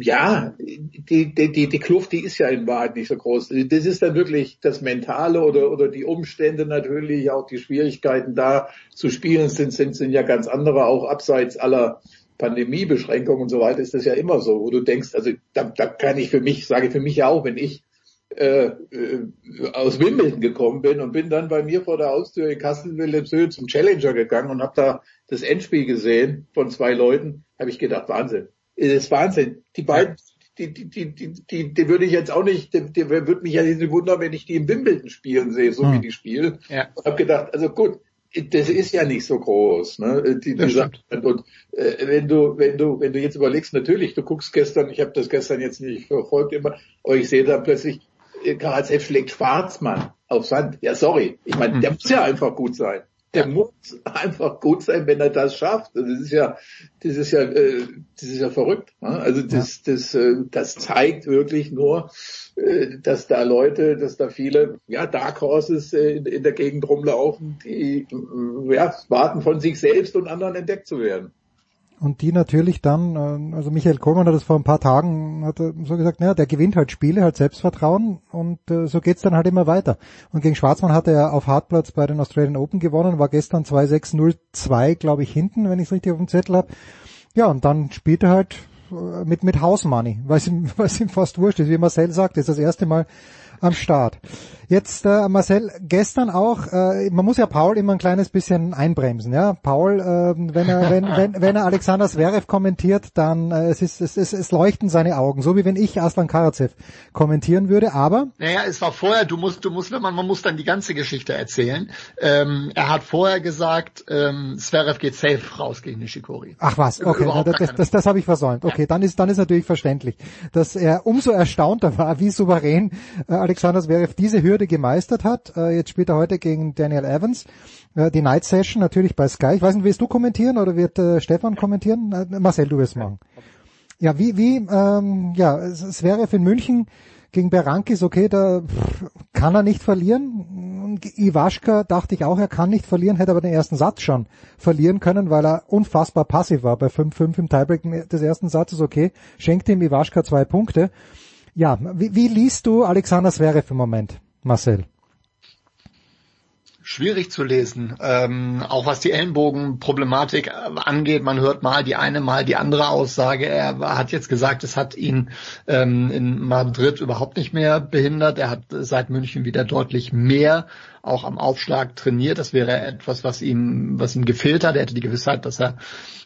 ja, die, die, die, die Kluft, die ist ja in Wahrheit nicht so groß. Das ist dann wirklich das Mentale oder, oder die Umstände natürlich, auch die Schwierigkeiten da zu spielen sind, sind, sind ja ganz andere, auch abseits aller Pandemiebeschränkungen und so weiter ist das ja immer so, wo du denkst, also da, da kann ich für mich, sage ich für mich ja auch, wenn ich äh, äh, aus Wimbledon gekommen bin und bin dann bei mir vor der Haustür in Kassel-Wilhelmshöhe zum Challenger gegangen und habe da das Endspiel gesehen von zwei Leuten, habe ich gedacht, Wahnsinn. Das ist Wahnsinn. Die beiden, die, die, die, die, die, die würde ich jetzt auch nicht, die, die würde mich ja nicht wundern, wenn ich die im Wimbledon spielen sehe, so hm. wie die spielen. Ja. Und habe gedacht, also gut, das ist ja nicht so groß, ne? Die, die Sache. Und äh, wenn du, wenn du, wenn du jetzt überlegst, natürlich, du guckst gestern, ich habe das gestern jetzt nicht verfolgt immer, aber ich sehe da plötzlich KHF schlägt Schwarzmann auf Sand. Ja, sorry. Ich meine, hm. der muss ja einfach gut sein. Der muss einfach gut sein, wenn er das schafft. Das ist ja, das ist ja, äh, das ist ja verrückt. Ne? Also das, das, äh, das zeigt wirklich nur, äh, dass da Leute, dass da viele, ja, Dark Horses in, in der Gegend rumlaufen, die, ja, warten von sich selbst und anderen entdeckt zu werden. Und die natürlich dann, äh, also Michael Kohlmann hat das vor ein paar Tagen hat so gesagt, naja, der gewinnt halt Spiele, halt Selbstvertrauen und äh, so geht's dann halt immer weiter. Und gegen Schwarzmann hat er auf Hartplatz bei den Australian Open gewonnen, war gestern 2-6-0-2, glaube ich, hinten, wenn ich es richtig auf dem Zettel habe. Ja, und dann spielt er halt äh, mit, mit House Money, weil es ihm, weil es ihm fast wurscht ist. Wie Marcel sagt, ist das erste Mal am Start. Jetzt äh, Marcel, gestern auch, äh, man muss ja Paul immer ein kleines bisschen einbremsen, ja. Paul, äh, wenn er wenn, wenn, wenn er Alexander Zverev kommentiert, dann äh, es ist es, es, es leuchten seine Augen, so wie wenn ich Aslan Karatsev kommentieren würde, aber Naja, es war vorher, du musst du musst wenn man man muss dann die ganze Geschichte erzählen. Ähm, er hat vorher gesagt, ähm, Zverev geht safe raus gegen Nishikori. Ach was, okay, Na, das, das, das, das habe ich versäumt. Okay, ja. dann ist dann ist natürlich verständlich, dass er umso erstaunter war, wie souverän äh, Alexander Zverev diese Hürde gemeistert hat. Äh, jetzt spielt er heute gegen Daniel Evans. Äh, die Night Session natürlich bei Sky. Ich weiß nicht, willst du kommentieren oder wird äh, Stefan kommentieren? Äh, Marcel, du wirst machen. Ja, wie, wie, ähm, ja, Zverev in München Gegen Berankis, okay, da kann er nicht verlieren. Iwaschka dachte ich auch, er kann nicht verlieren, hätte aber den ersten Satz schon verlieren können, weil er unfassbar passiv war bei 5-5 im Tiebreak des ersten Satzes. Okay, schenkt ihm Iwaschka zwei Punkte. Ja, wie, wie liest du Alexander Zverev im Moment, Marcel? schwierig zu lesen. Ähm, auch was die Ellenbogenproblematik angeht, man hört mal die eine, mal die andere Aussage. Er hat jetzt gesagt, es hat ihn ähm, in Madrid überhaupt nicht mehr behindert. Er hat seit München wieder deutlich mehr auch am Aufschlag trainiert. Das wäre etwas, was ihm, was ihm gefehlt hat. Er hätte die Gewissheit, dass er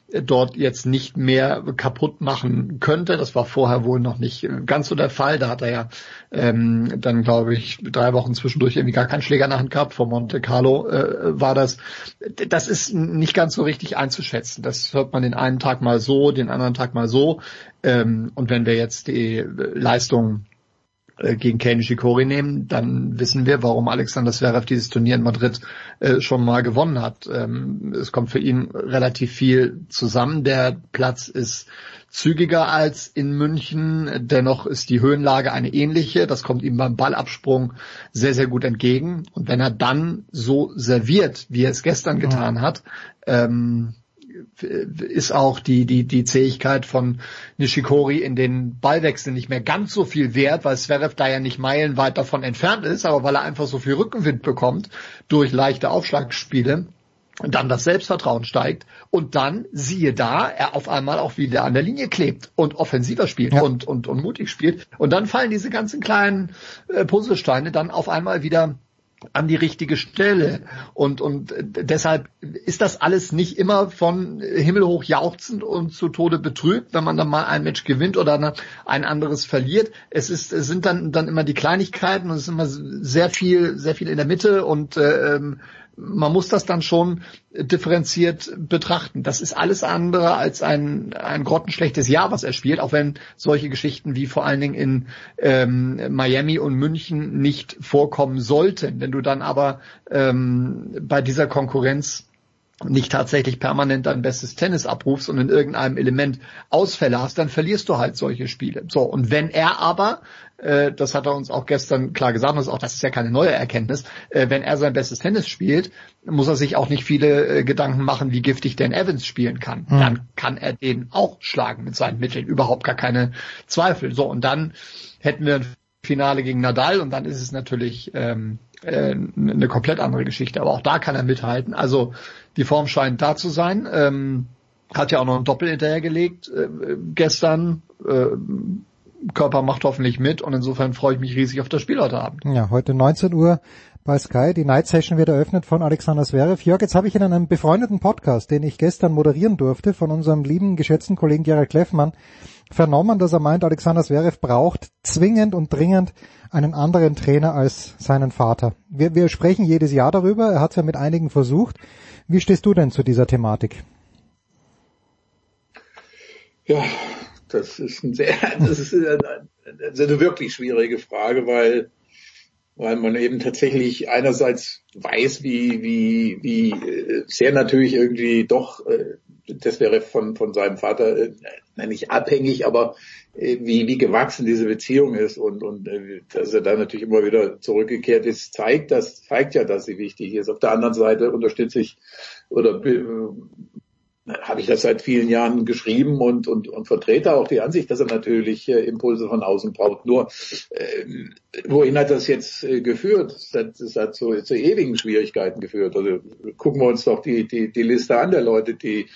dort jetzt nicht mehr kaputt machen könnte. Das war vorher wohl noch nicht ganz so der Fall. Da hat er ja ähm, dann, glaube ich, drei Wochen zwischendurch irgendwie gar keinen Schläger in der Hand gehabt. Vor Monte Carlo äh, war das. Das ist nicht ganz so richtig einzuschätzen. Das hört man den einen Tag mal so, den anderen Tag mal so. Ähm, und wenn wir jetzt die Leistung äh, gegen Kei Nishikori nehmen, dann wissen wir, warum Alexander Zverev dieses Turnier in Madrid äh, schon mal gewonnen hat. Ähm, es kommt für ihn relativ viel zusammen. Der Platz ist zügiger als in München. Dennoch ist die Höhenlage eine ähnliche. Das kommt ihm beim Ballabsprung sehr, sehr gut entgegen. Und wenn er dann so serviert, wie er es gestern getan hat, ähm, ist auch die, die, die Zähigkeit von Nishikori in den Ballwechseln nicht mehr ganz so viel wert, weil Zverev da ja nicht meilenweit davon entfernt ist, aber weil er einfach so viel Rückenwind bekommt durch leichte Aufschlagspiele, dann das Selbstvertrauen steigt und dann siehe da, er auf einmal auch wieder an der Linie klebt und offensiver spielt ja. und, und, und mutig spielt und dann fallen diese ganzen kleinen äh, Puzzlesteine dann auf einmal wieder an die richtige Stelle. Und, und deshalb ist das alles nicht immer von himmelhoch jauchzend und zu Tode betrübt, wenn man dann mal ein Match gewinnt oder ein anderes verliert. Es ist, es sind dann, dann immer die Kleinigkeiten und es ist immer sehr viel, sehr viel in der Mitte und äh, ähm, man muss das dann schon differenziert betrachten. Das ist alles andere als ein, ein grottenschlechtes Jahr, was er spielt, auch wenn solche Geschichten wie vor allen Dingen in ähm, Miami und München nicht vorkommen sollten. Wenn du dann aber ähm, bei dieser Konkurrenz nicht tatsächlich permanent dein bestes Tennis abrufst und in irgendeinem Element Ausfälle hast, dann verlierst du halt solche Spiele. So, und wenn er aber, äh, das hat er uns auch gestern klar gesagt, das ist auch das ist ja keine neue Erkenntnis, äh, wenn er sein bestes Tennis spielt, muss er sich auch nicht viele äh, Gedanken machen, wie giftig Dan Evans spielen kann. Mhm. Dann kann er den auch schlagen mit seinen Mitteln, überhaupt gar keine Zweifel. So, und dann hätten wir ein Finale gegen Nadal und dann ist es natürlich ähm, äh, eine komplett andere Geschichte. Aber auch da kann er mithalten. Also die Form scheint da zu sein. Ähm, hat ja auch noch ein Doppel hinterhergelegt äh, gestern. Äh, Körper macht hoffentlich mit und insofern freue ich mich riesig auf das Spiel heute Abend. Ja, heute 19 Uhr bei Sky. Die Night Session wird eröffnet von Alexander Zverev. Jörg, jetzt habe ich in einem befreundeten Podcast, den ich gestern moderieren durfte, von unserem lieben, geschätzten Kollegen Gerald Kleffmann, vernommen, dass er meint, Alexander Zverev braucht zwingend und dringend einen anderen Trainer als seinen Vater. Wir, wir sprechen jedes Jahr darüber. Er hat es ja mit einigen versucht. Wie stehst du denn zu dieser Thematik? Ja, das ist, ein sehr, das ist eine, wirklich schwierige Frage, weil, weil man eben tatsächlich einerseits weiß, wie, wie, wie äh, sehr natürlich irgendwie doch, äh, das wäre von, von seinem Vater äh, nicht abhängig, aber wie, wie gewachsen diese Beziehung ist und, und dass er da natürlich immer wieder zurückgekehrt ist, zeigt das, zeigt ja, dass sie wichtig ist. Auf der anderen Seite unterstütze ich oder habe ich das seit vielen Jahren geschrieben und, und, und vertrete auch die Ansicht, dass er natürlich äh, Impulse von außen braucht. Nur äh, wohin hat das jetzt äh, geführt? Das hat, das hat zu, zu ewigen Schwierigkeiten geführt. Also gucken wir uns doch die, die, die Liste an der Leute, die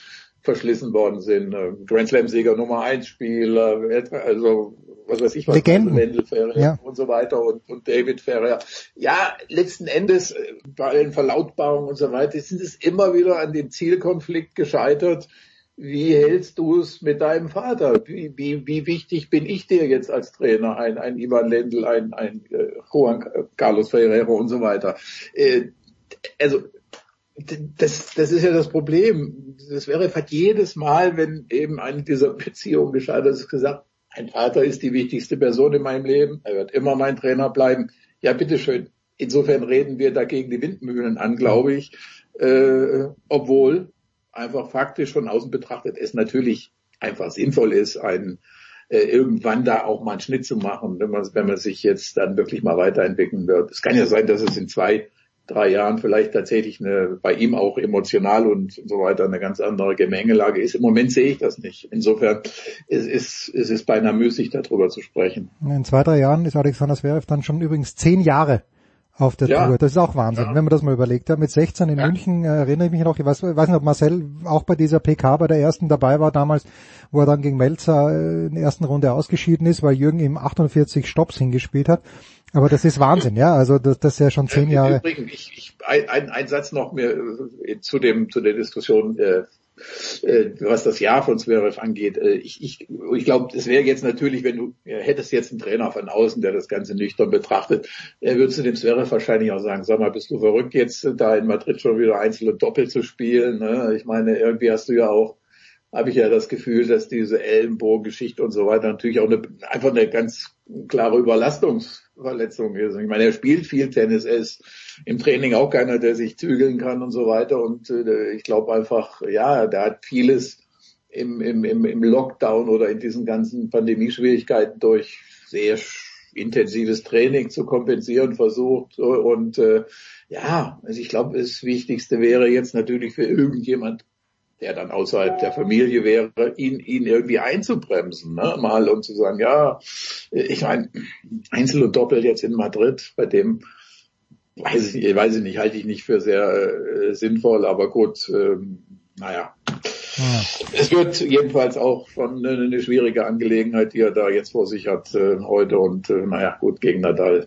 verschlissen worden sind. Äh, Grand Slam-Sieger Nummer 1 Spieler, also was weiß ich was, Legenden. Wendel Ferrer ja. und so weiter und, und David Ferrer. Ja, letzten Endes äh, bei allen Verlautbarungen und so weiter sind es immer wieder an dem Zielkonflikt gescheitert. Wie hältst du es mit deinem Vater? Wie, wie, wie wichtig bin ich dir jetzt als Trainer? Ein, ein Ivan Lendl, ein, ein äh, Juan Carlos Ferrero und so weiter. Äh, also das, das ist ja das Problem. Das wäre fast jedes Mal, wenn eben eine dieser Beziehungen gescheitert ist, gesagt, mein Vater ist die wichtigste Person in meinem Leben. Er wird immer mein Trainer bleiben. Ja, bitteschön. Insofern reden wir dagegen die Windmühlen an, glaube ich. Äh, obwohl einfach faktisch von außen betrachtet es natürlich einfach sinnvoll ist, einen, äh, irgendwann da auch mal einen Schnitt zu machen, wenn man, wenn man sich jetzt dann wirklich mal weiterentwickeln wird. Es kann ja sein, dass es in zwei, drei Jahren vielleicht tatsächlich eine, bei ihm auch emotional und so weiter eine ganz andere Gemengelage ist. Im Moment sehe ich das nicht. Insofern es ist es ist beinahe müßig, darüber zu sprechen. In zwei, drei Jahren ist Alexander Zverev dann schon übrigens zehn Jahre auf der ja. Tour. Das ist auch Wahnsinn, ja. wenn man das mal überlegt. Ja, mit 16 in ja. München äh, erinnere ich mich noch, ich weiß, weiß nicht, ob Marcel auch bei dieser PK bei der ersten dabei war damals, wo er dann gegen Melzer äh, in der ersten Runde ausgeschieden ist, weil Jürgen ihm 48 Stops hingespielt hat. Aber das ist Wahnsinn, ja. Also das, das ist ja schon zehn Jahre. Übrigens, ich, ich, ein, ein Satz noch mehr äh, zu dem zu der Diskussion äh, äh, was das Jahr von Zverev angeht. Äh, ich, ich, ich glaube, es wäre jetzt natürlich, wenn du ja, hättest jetzt einen Trainer von außen, der das Ganze nüchtern betrachtet, er würde zu dem Zverev wahrscheinlich auch sagen, sag mal, bist du verrückt jetzt da in Madrid schon wieder Einzel und Doppel zu spielen? Ne? Ich meine, irgendwie hast du ja auch habe ich ja das Gefühl, dass diese Ellenbogen-Geschichte und so weiter natürlich auch eine, einfach eine ganz klare Überlastungsverletzung ist. Ich meine, er spielt viel Tennis, er ist im Training auch keiner, der sich zügeln kann und so weiter. Und äh, ich glaube einfach, ja, der hat vieles im, im, im, im Lockdown oder in diesen ganzen Pandemieschwierigkeiten durch sehr intensives Training zu kompensieren versucht. Und äh, ja, also ich glaube, das Wichtigste wäre jetzt natürlich für irgendjemand der dann außerhalb der Familie wäre, ihn, ihn irgendwie einzubremsen, ne? mal und zu sagen, ja, ich meine, Einzel und Doppel jetzt in Madrid, bei dem weiß ich, weiß ich nicht, halte ich nicht für sehr äh, sinnvoll, aber gut, ähm, naja. Ja. Es wird jedenfalls auch schon eine, eine, schwierige Angelegenheit, die er da jetzt vor sich hat äh, heute und äh, naja, gut, gegen Nadal.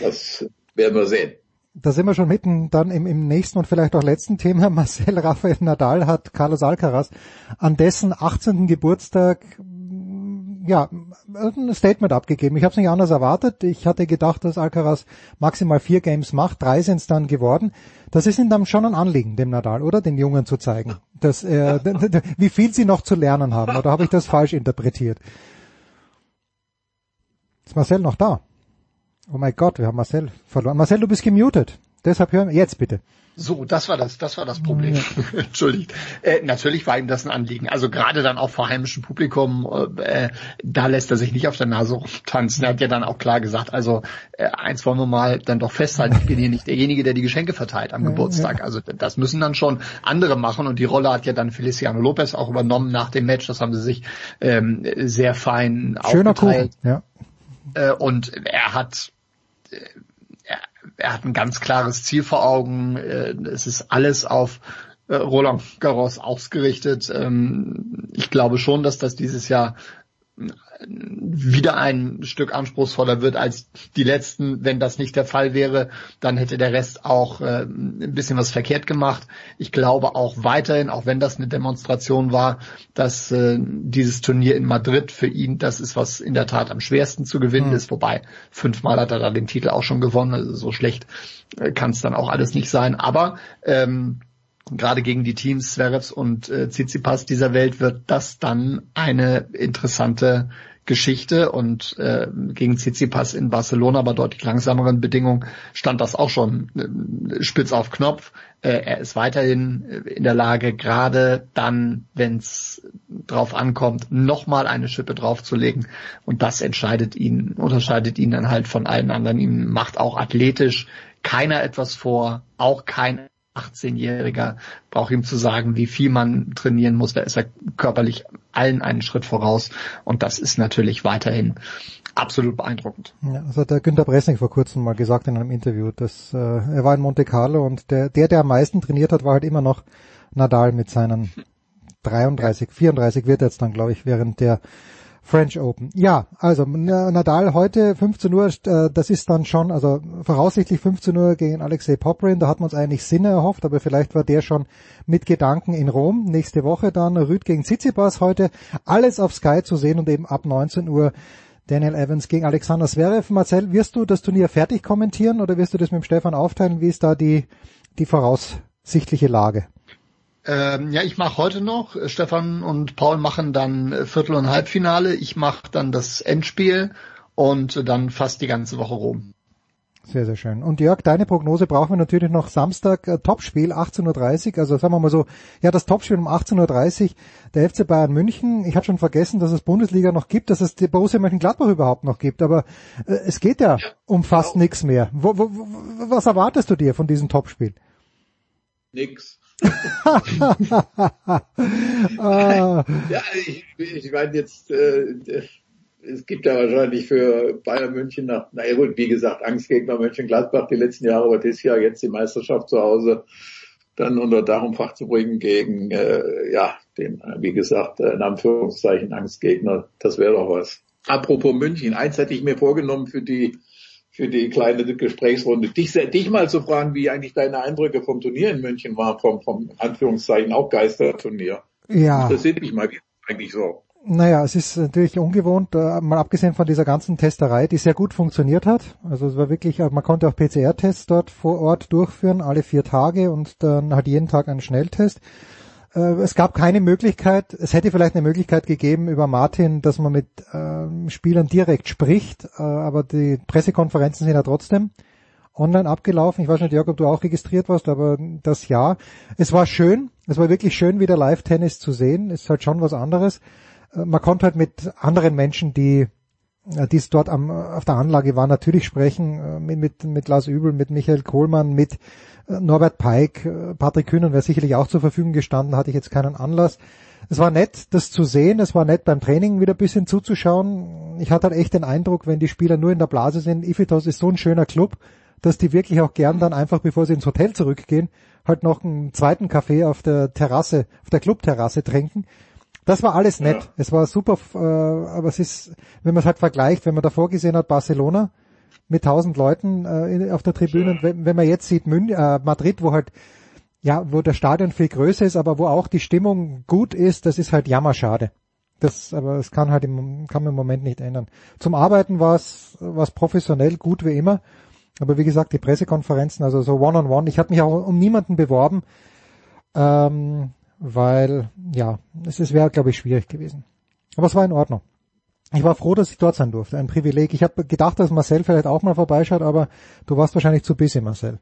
Das werden wir sehen da sind wir schon mitten dann im, im nächsten und vielleicht auch letzten Thema. Marcel Rafael Nadal hat Carlos Alcaraz an dessen 18. Geburtstag ja, ein Statement abgegeben. Ich habe es nicht anders erwartet. Ich hatte gedacht, dass Alcaraz maximal vier Games macht. Drei sind es dann geworden. Das ist ihm dann schon ein Anliegen, dem Nadal, oder? Den Jungen zu zeigen, dass er, wie viel sie noch zu lernen haben. Oder habe ich das falsch interpretiert? Ist Marcel noch da? Oh mein Gott, wir haben Marcel verloren. Marcel, du bist gemutet. Deshalb hören wir jetzt bitte. So, das war das, das war das Problem. Ja. Entschuldigt. Äh, natürlich war ihm das ein Anliegen. Also gerade dann auch vor heimischem Publikum, äh, da lässt er sich nicht auf der Nase tanzen. Er hat ja dann auch klar gesagt, also äh, eins wollen wir mal dann doch festhalten, ich bin hier nicht derjenige, der die Geschenke verteilt am ja, Geburtstag. Ja. Also das müssen dann schon andere machen und die Rolle hat ja dann Feliciano Lopez auch übernommen nach dem Match. Das haben sie sich ähm, sehr fein Schöner aufgeteilt. Kuchen, ja. Äh, und er hat äh, er, hat ein ganz klares Ziel vor Augen. Äh, es ist alles auf Roland Garros ausgerichtet. Ähm, ich glaube schon, dass das dieses Jahr wieder ein Stück anspruchsvoller wird als die letzten. Wenn das nicht der Fall wäre, dann hätte der Rest auch äh, ein bisschen was verkehrt gemacht. Ich glaube auch weiterhin, auch wenn das eine Demonstration war, dass äh, dieses Turnier in Madrid für ihn das ist, was in der Tat am schwersten zu gewinnen mhm. ist. Wobei fünfmal hat er da den Titel auch schon gewonnen. Also so schlecht äh, kann es dann auch alles nicht sein. Aber ähm, gerade gegen die Teams Zverevs und äh, Tsitsipas dieser Welt wird das dann eine interessante Geschichte und äh, gegen Tsitsipas in Barcelona bei deutlich langsameren Bedingungen stand das auch schon äh, spitz auf Knopf. Äh, er ist weiterhin äh, in der Lage, gerade dann, wenn es drauf ankommt, nochmal eine Schippe draufzulegen und das entscheidet ihn, unterscheidet ihn dann halt von allen anderen. Ihm macht auch athletisch keiner etwas vor, auch kein 18-Jähriger braucht ihm zu sagen, wie viel man trainieren muss. Da ist er körperlich allen einen Schritt voraus. Und das ist natürlich weiterhin absolut beeindruckend. Ja, das hat der Günter Bressing vor kurzem mal gesagt in einem Interview, dass äh, er war in Monte Carlo und der, der, der am meisten trainiert hat, war halt immer noch Nadal mit seinen 33, 34 wird er jetzt dann, glaube ich, während der French Open. Ja, also Nadal heute 15 Uhr, äh, das ist dann schon, also voraussichtlich 15 Uhr gegen Alexei Poprin, da hat man uns eigentlich Sinne erhofft, aber vielleicht war der schon mit Gedanken in Rom. Nächste Woche dann Rüd gegen Tsitsipas heute, alles auf Sky zu sehen und eben ab 19 Uhr Daniel Evans gegen Alexander Zverev. Marcel, wirst du das Turnier fertig kommentieren oder wirst du das mit dem Stefan aufteilen? Wie ist da die, die voraussichtliche Lage? Ähm, ja, ich mache heute noch. Stefan und Paul machen dann Viertel- und Halbfinale. Ich mache dann das Endspiel und dann fast die ganze Woche rum. Sehr, sehr schön. Und Jörg, deine Prognose brauchen wir natürlich noch Samstag, äh, Topspiel, 18.30 Uhr. Also sagen wir mal so, ja, das Topspiel um 18.30 Uhr, der FC Bayern München. Ich hatte schon vergessen, dass es Bundesliga noch gibt, dass es die Borussia Mönchengladbach überhaupt noch gibt. Aber äh, es geht ja, ja um fast genau. nichts mehr. Wo, wo, was erwartest du dir von diesem Topspiel? Nix. Ja, ich, ich meine jetzt... Äh, es gibt ja wahrscheinlich für Bayern München nach, naja gut, wie gesagt, Angstgegner Mönchengladbach die letzten Jahre, aber das Jahr jetzt die Meisterschaft zu Hause dann unter Dach und Fach zu bringen gegen, äh, ja, den, wie gesagt, äh, in Anführungszeichen Angstgegner, das wäre doch was. Apropos München, eins hätte ich mir vorgenommen für die, für die kleine Gesprächsrunde, dich, dich mal zu fragen, wie eigentlich deine Eindrücke vom Turnier in München waren, vom, vom Anführungszeichen auch Geisterturnier. Ja. Das sieht mich mal eigentlich so. Naja, es ist natürlich ungewohnt, äh, mal abgesehen von dieser ganzen Testerei, die sehr gut funktioniert hat. Also es war wirklich, äh, man konnte auch PCR-Tests dort vor Ort durchführen, alle vier Tage und dann halt jeden Tag einen Schnelltest. Äh, es gab keine Möglichkeit, es hätte vielleicht eine Möglichkeit gegeben über Martin, dass man mit ähm, Spielern direkt spricht, aber die Pressekonferenzen sind ja trotzdem online abgelaufen. Ich weiß nicht, Jörg, ob du auch registriert warst, aber das ja. Es war schön, es war wirklich schön, wieder Live-Tennis zu sehen. Ist halt schon was anderes man konnte halt mit anderen Menschen, die äh, die es dort am, auf der Anlage waren, natürlich sprechen, äh, mit, mit, mit Lars Übel, mit Michael Kohlmann, mit äh, Norbert Peik, Patrick Kühnen wäre sicherlich auch zur Verfügung gestanden, hatte ich jetzt keinen Anlass. Es war nett, das zu sehen, es war nett beim Training wieder ein bisschen zuzuschauen. Ich hatte halt echt den Eindruck, wenn die Spieler nur in der Blase sind, Ifitos ist so ein schöner Club, dass die wirklich auch gern dann einfach, bevor sie ins Hotel zurückgehen, halt noch einen zweiten Kaffee auf der Terrasse, auf der Clubterrasse trinken das war alles nett. Ja. Es war super, äh, aber es ist, wenn man es halt vergleicht, wenn man davor gesehen hat, Barcelona mit tausend Leuten äh, auf der Tribüne, ja. wenn, wenn, man jetzt sieht Mün äh, Madrid, wo halt ja, wo der Stadion viel größer ist, aber wo auch die Stimmung gut ist, das ist halt jammerschade. Das, aber es kann halt im, kann man im Moment nicht ändern. Zum Arbeiten war es, war es professionell gut wie immer. Aber wie gesagt, die Pressekonferenzen, also so one-on-one, -on -one, ich habe mich auch um niemanden beworben. Ähm, weil ja, es, wäre, glaube ich, schwierig gewesen. Aber es war in Ordnung. Ich war froh, dass ich dort sein durfte. Ein Privileg. Ich habe gedacht, dass Marcel vielleicht auch mal vorbeischaut, aber du warst wahrscheinlich zu busy, Marcel.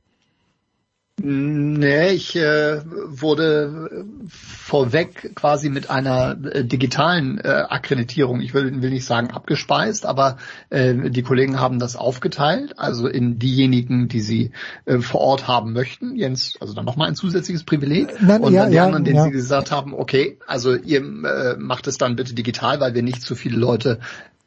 Nee, ich äh, wurde vorweg quasi mit einer äh, digitalen äh, Akkreditierung, ich will, will nicht sagen abgespeist, aber äh, die Kollegen haben das aufgeteilt, also in diejenigen, die sie äh, vor Ort haben möchten. Jens, also dann nochmal ein zusätzliches Privileg. Nein, und ja, dann die ja, anderen, denen ja. sie gesagt haben, okay, also ihr äh, macht es dann bitte digital, weil wir nicht zu viele Leute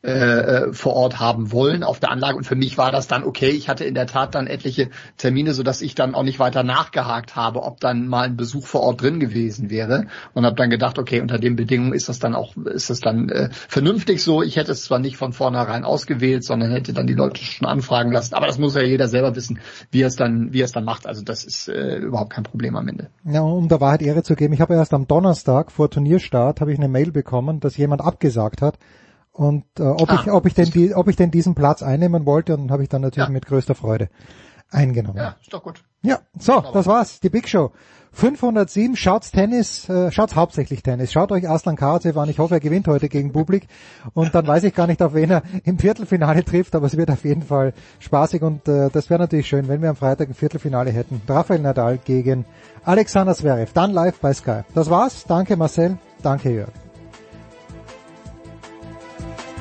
äh, äh, vor Ort haben wollen auf der Anlage. Und für mich war das dann okay. Ich hatte in der Tat dann etliche Termine, so dass ich dann auch nicht weiter nachgehakt habe, ob dann mal ein Besuch vor Ort drin gewesen wäre. Und habe dann gedacht, okay, unter den Bedingungen ist das dann auch, ist das dann äh, vernünftig so. Ich hätte es zwar nicht von vornherein ausgewählt, sondern hätte dann die Leute schon anfragen lassen. Aber das muss ja jeder selber wissen, wie er es dann, wie er es dann macht. Also das ist äh, überhaupt kein Problem am Ende. Ja, um der Wahrheit Ehre zu geben, ich habe erst am Donnerstag vor Turnierstart habe ich eine Mail bekommen, dass jemand abgesagt hat und äh, ob ah, ich ob ich denn die, ob ich denn diesen Platz einnehmen wollte und habe ich dann natürlich ja. mit größter Freude eingenommen. Ja, ist doch gut. Ja, so, das war's, die Big Show. 507, schaut's Tennis, äh, schaut's hauptsächlich Tennis. Schaut euch Aslan Karatsev an. Ich hoffe, er gewinnt heute gegen Publik. Und dann weiß ich gar nicht, auf wen er im Viertelfinale trifft, aber es wird auf jeden Fall spaßig und äh, das wäre natürlich schön, wenn wir am Freitag ein Viertelfinale hätten. Rafael Nadal gegen Alexander Zverev. Dann live bei Sky. Das war's. Danke Marcel. Danke Jörg.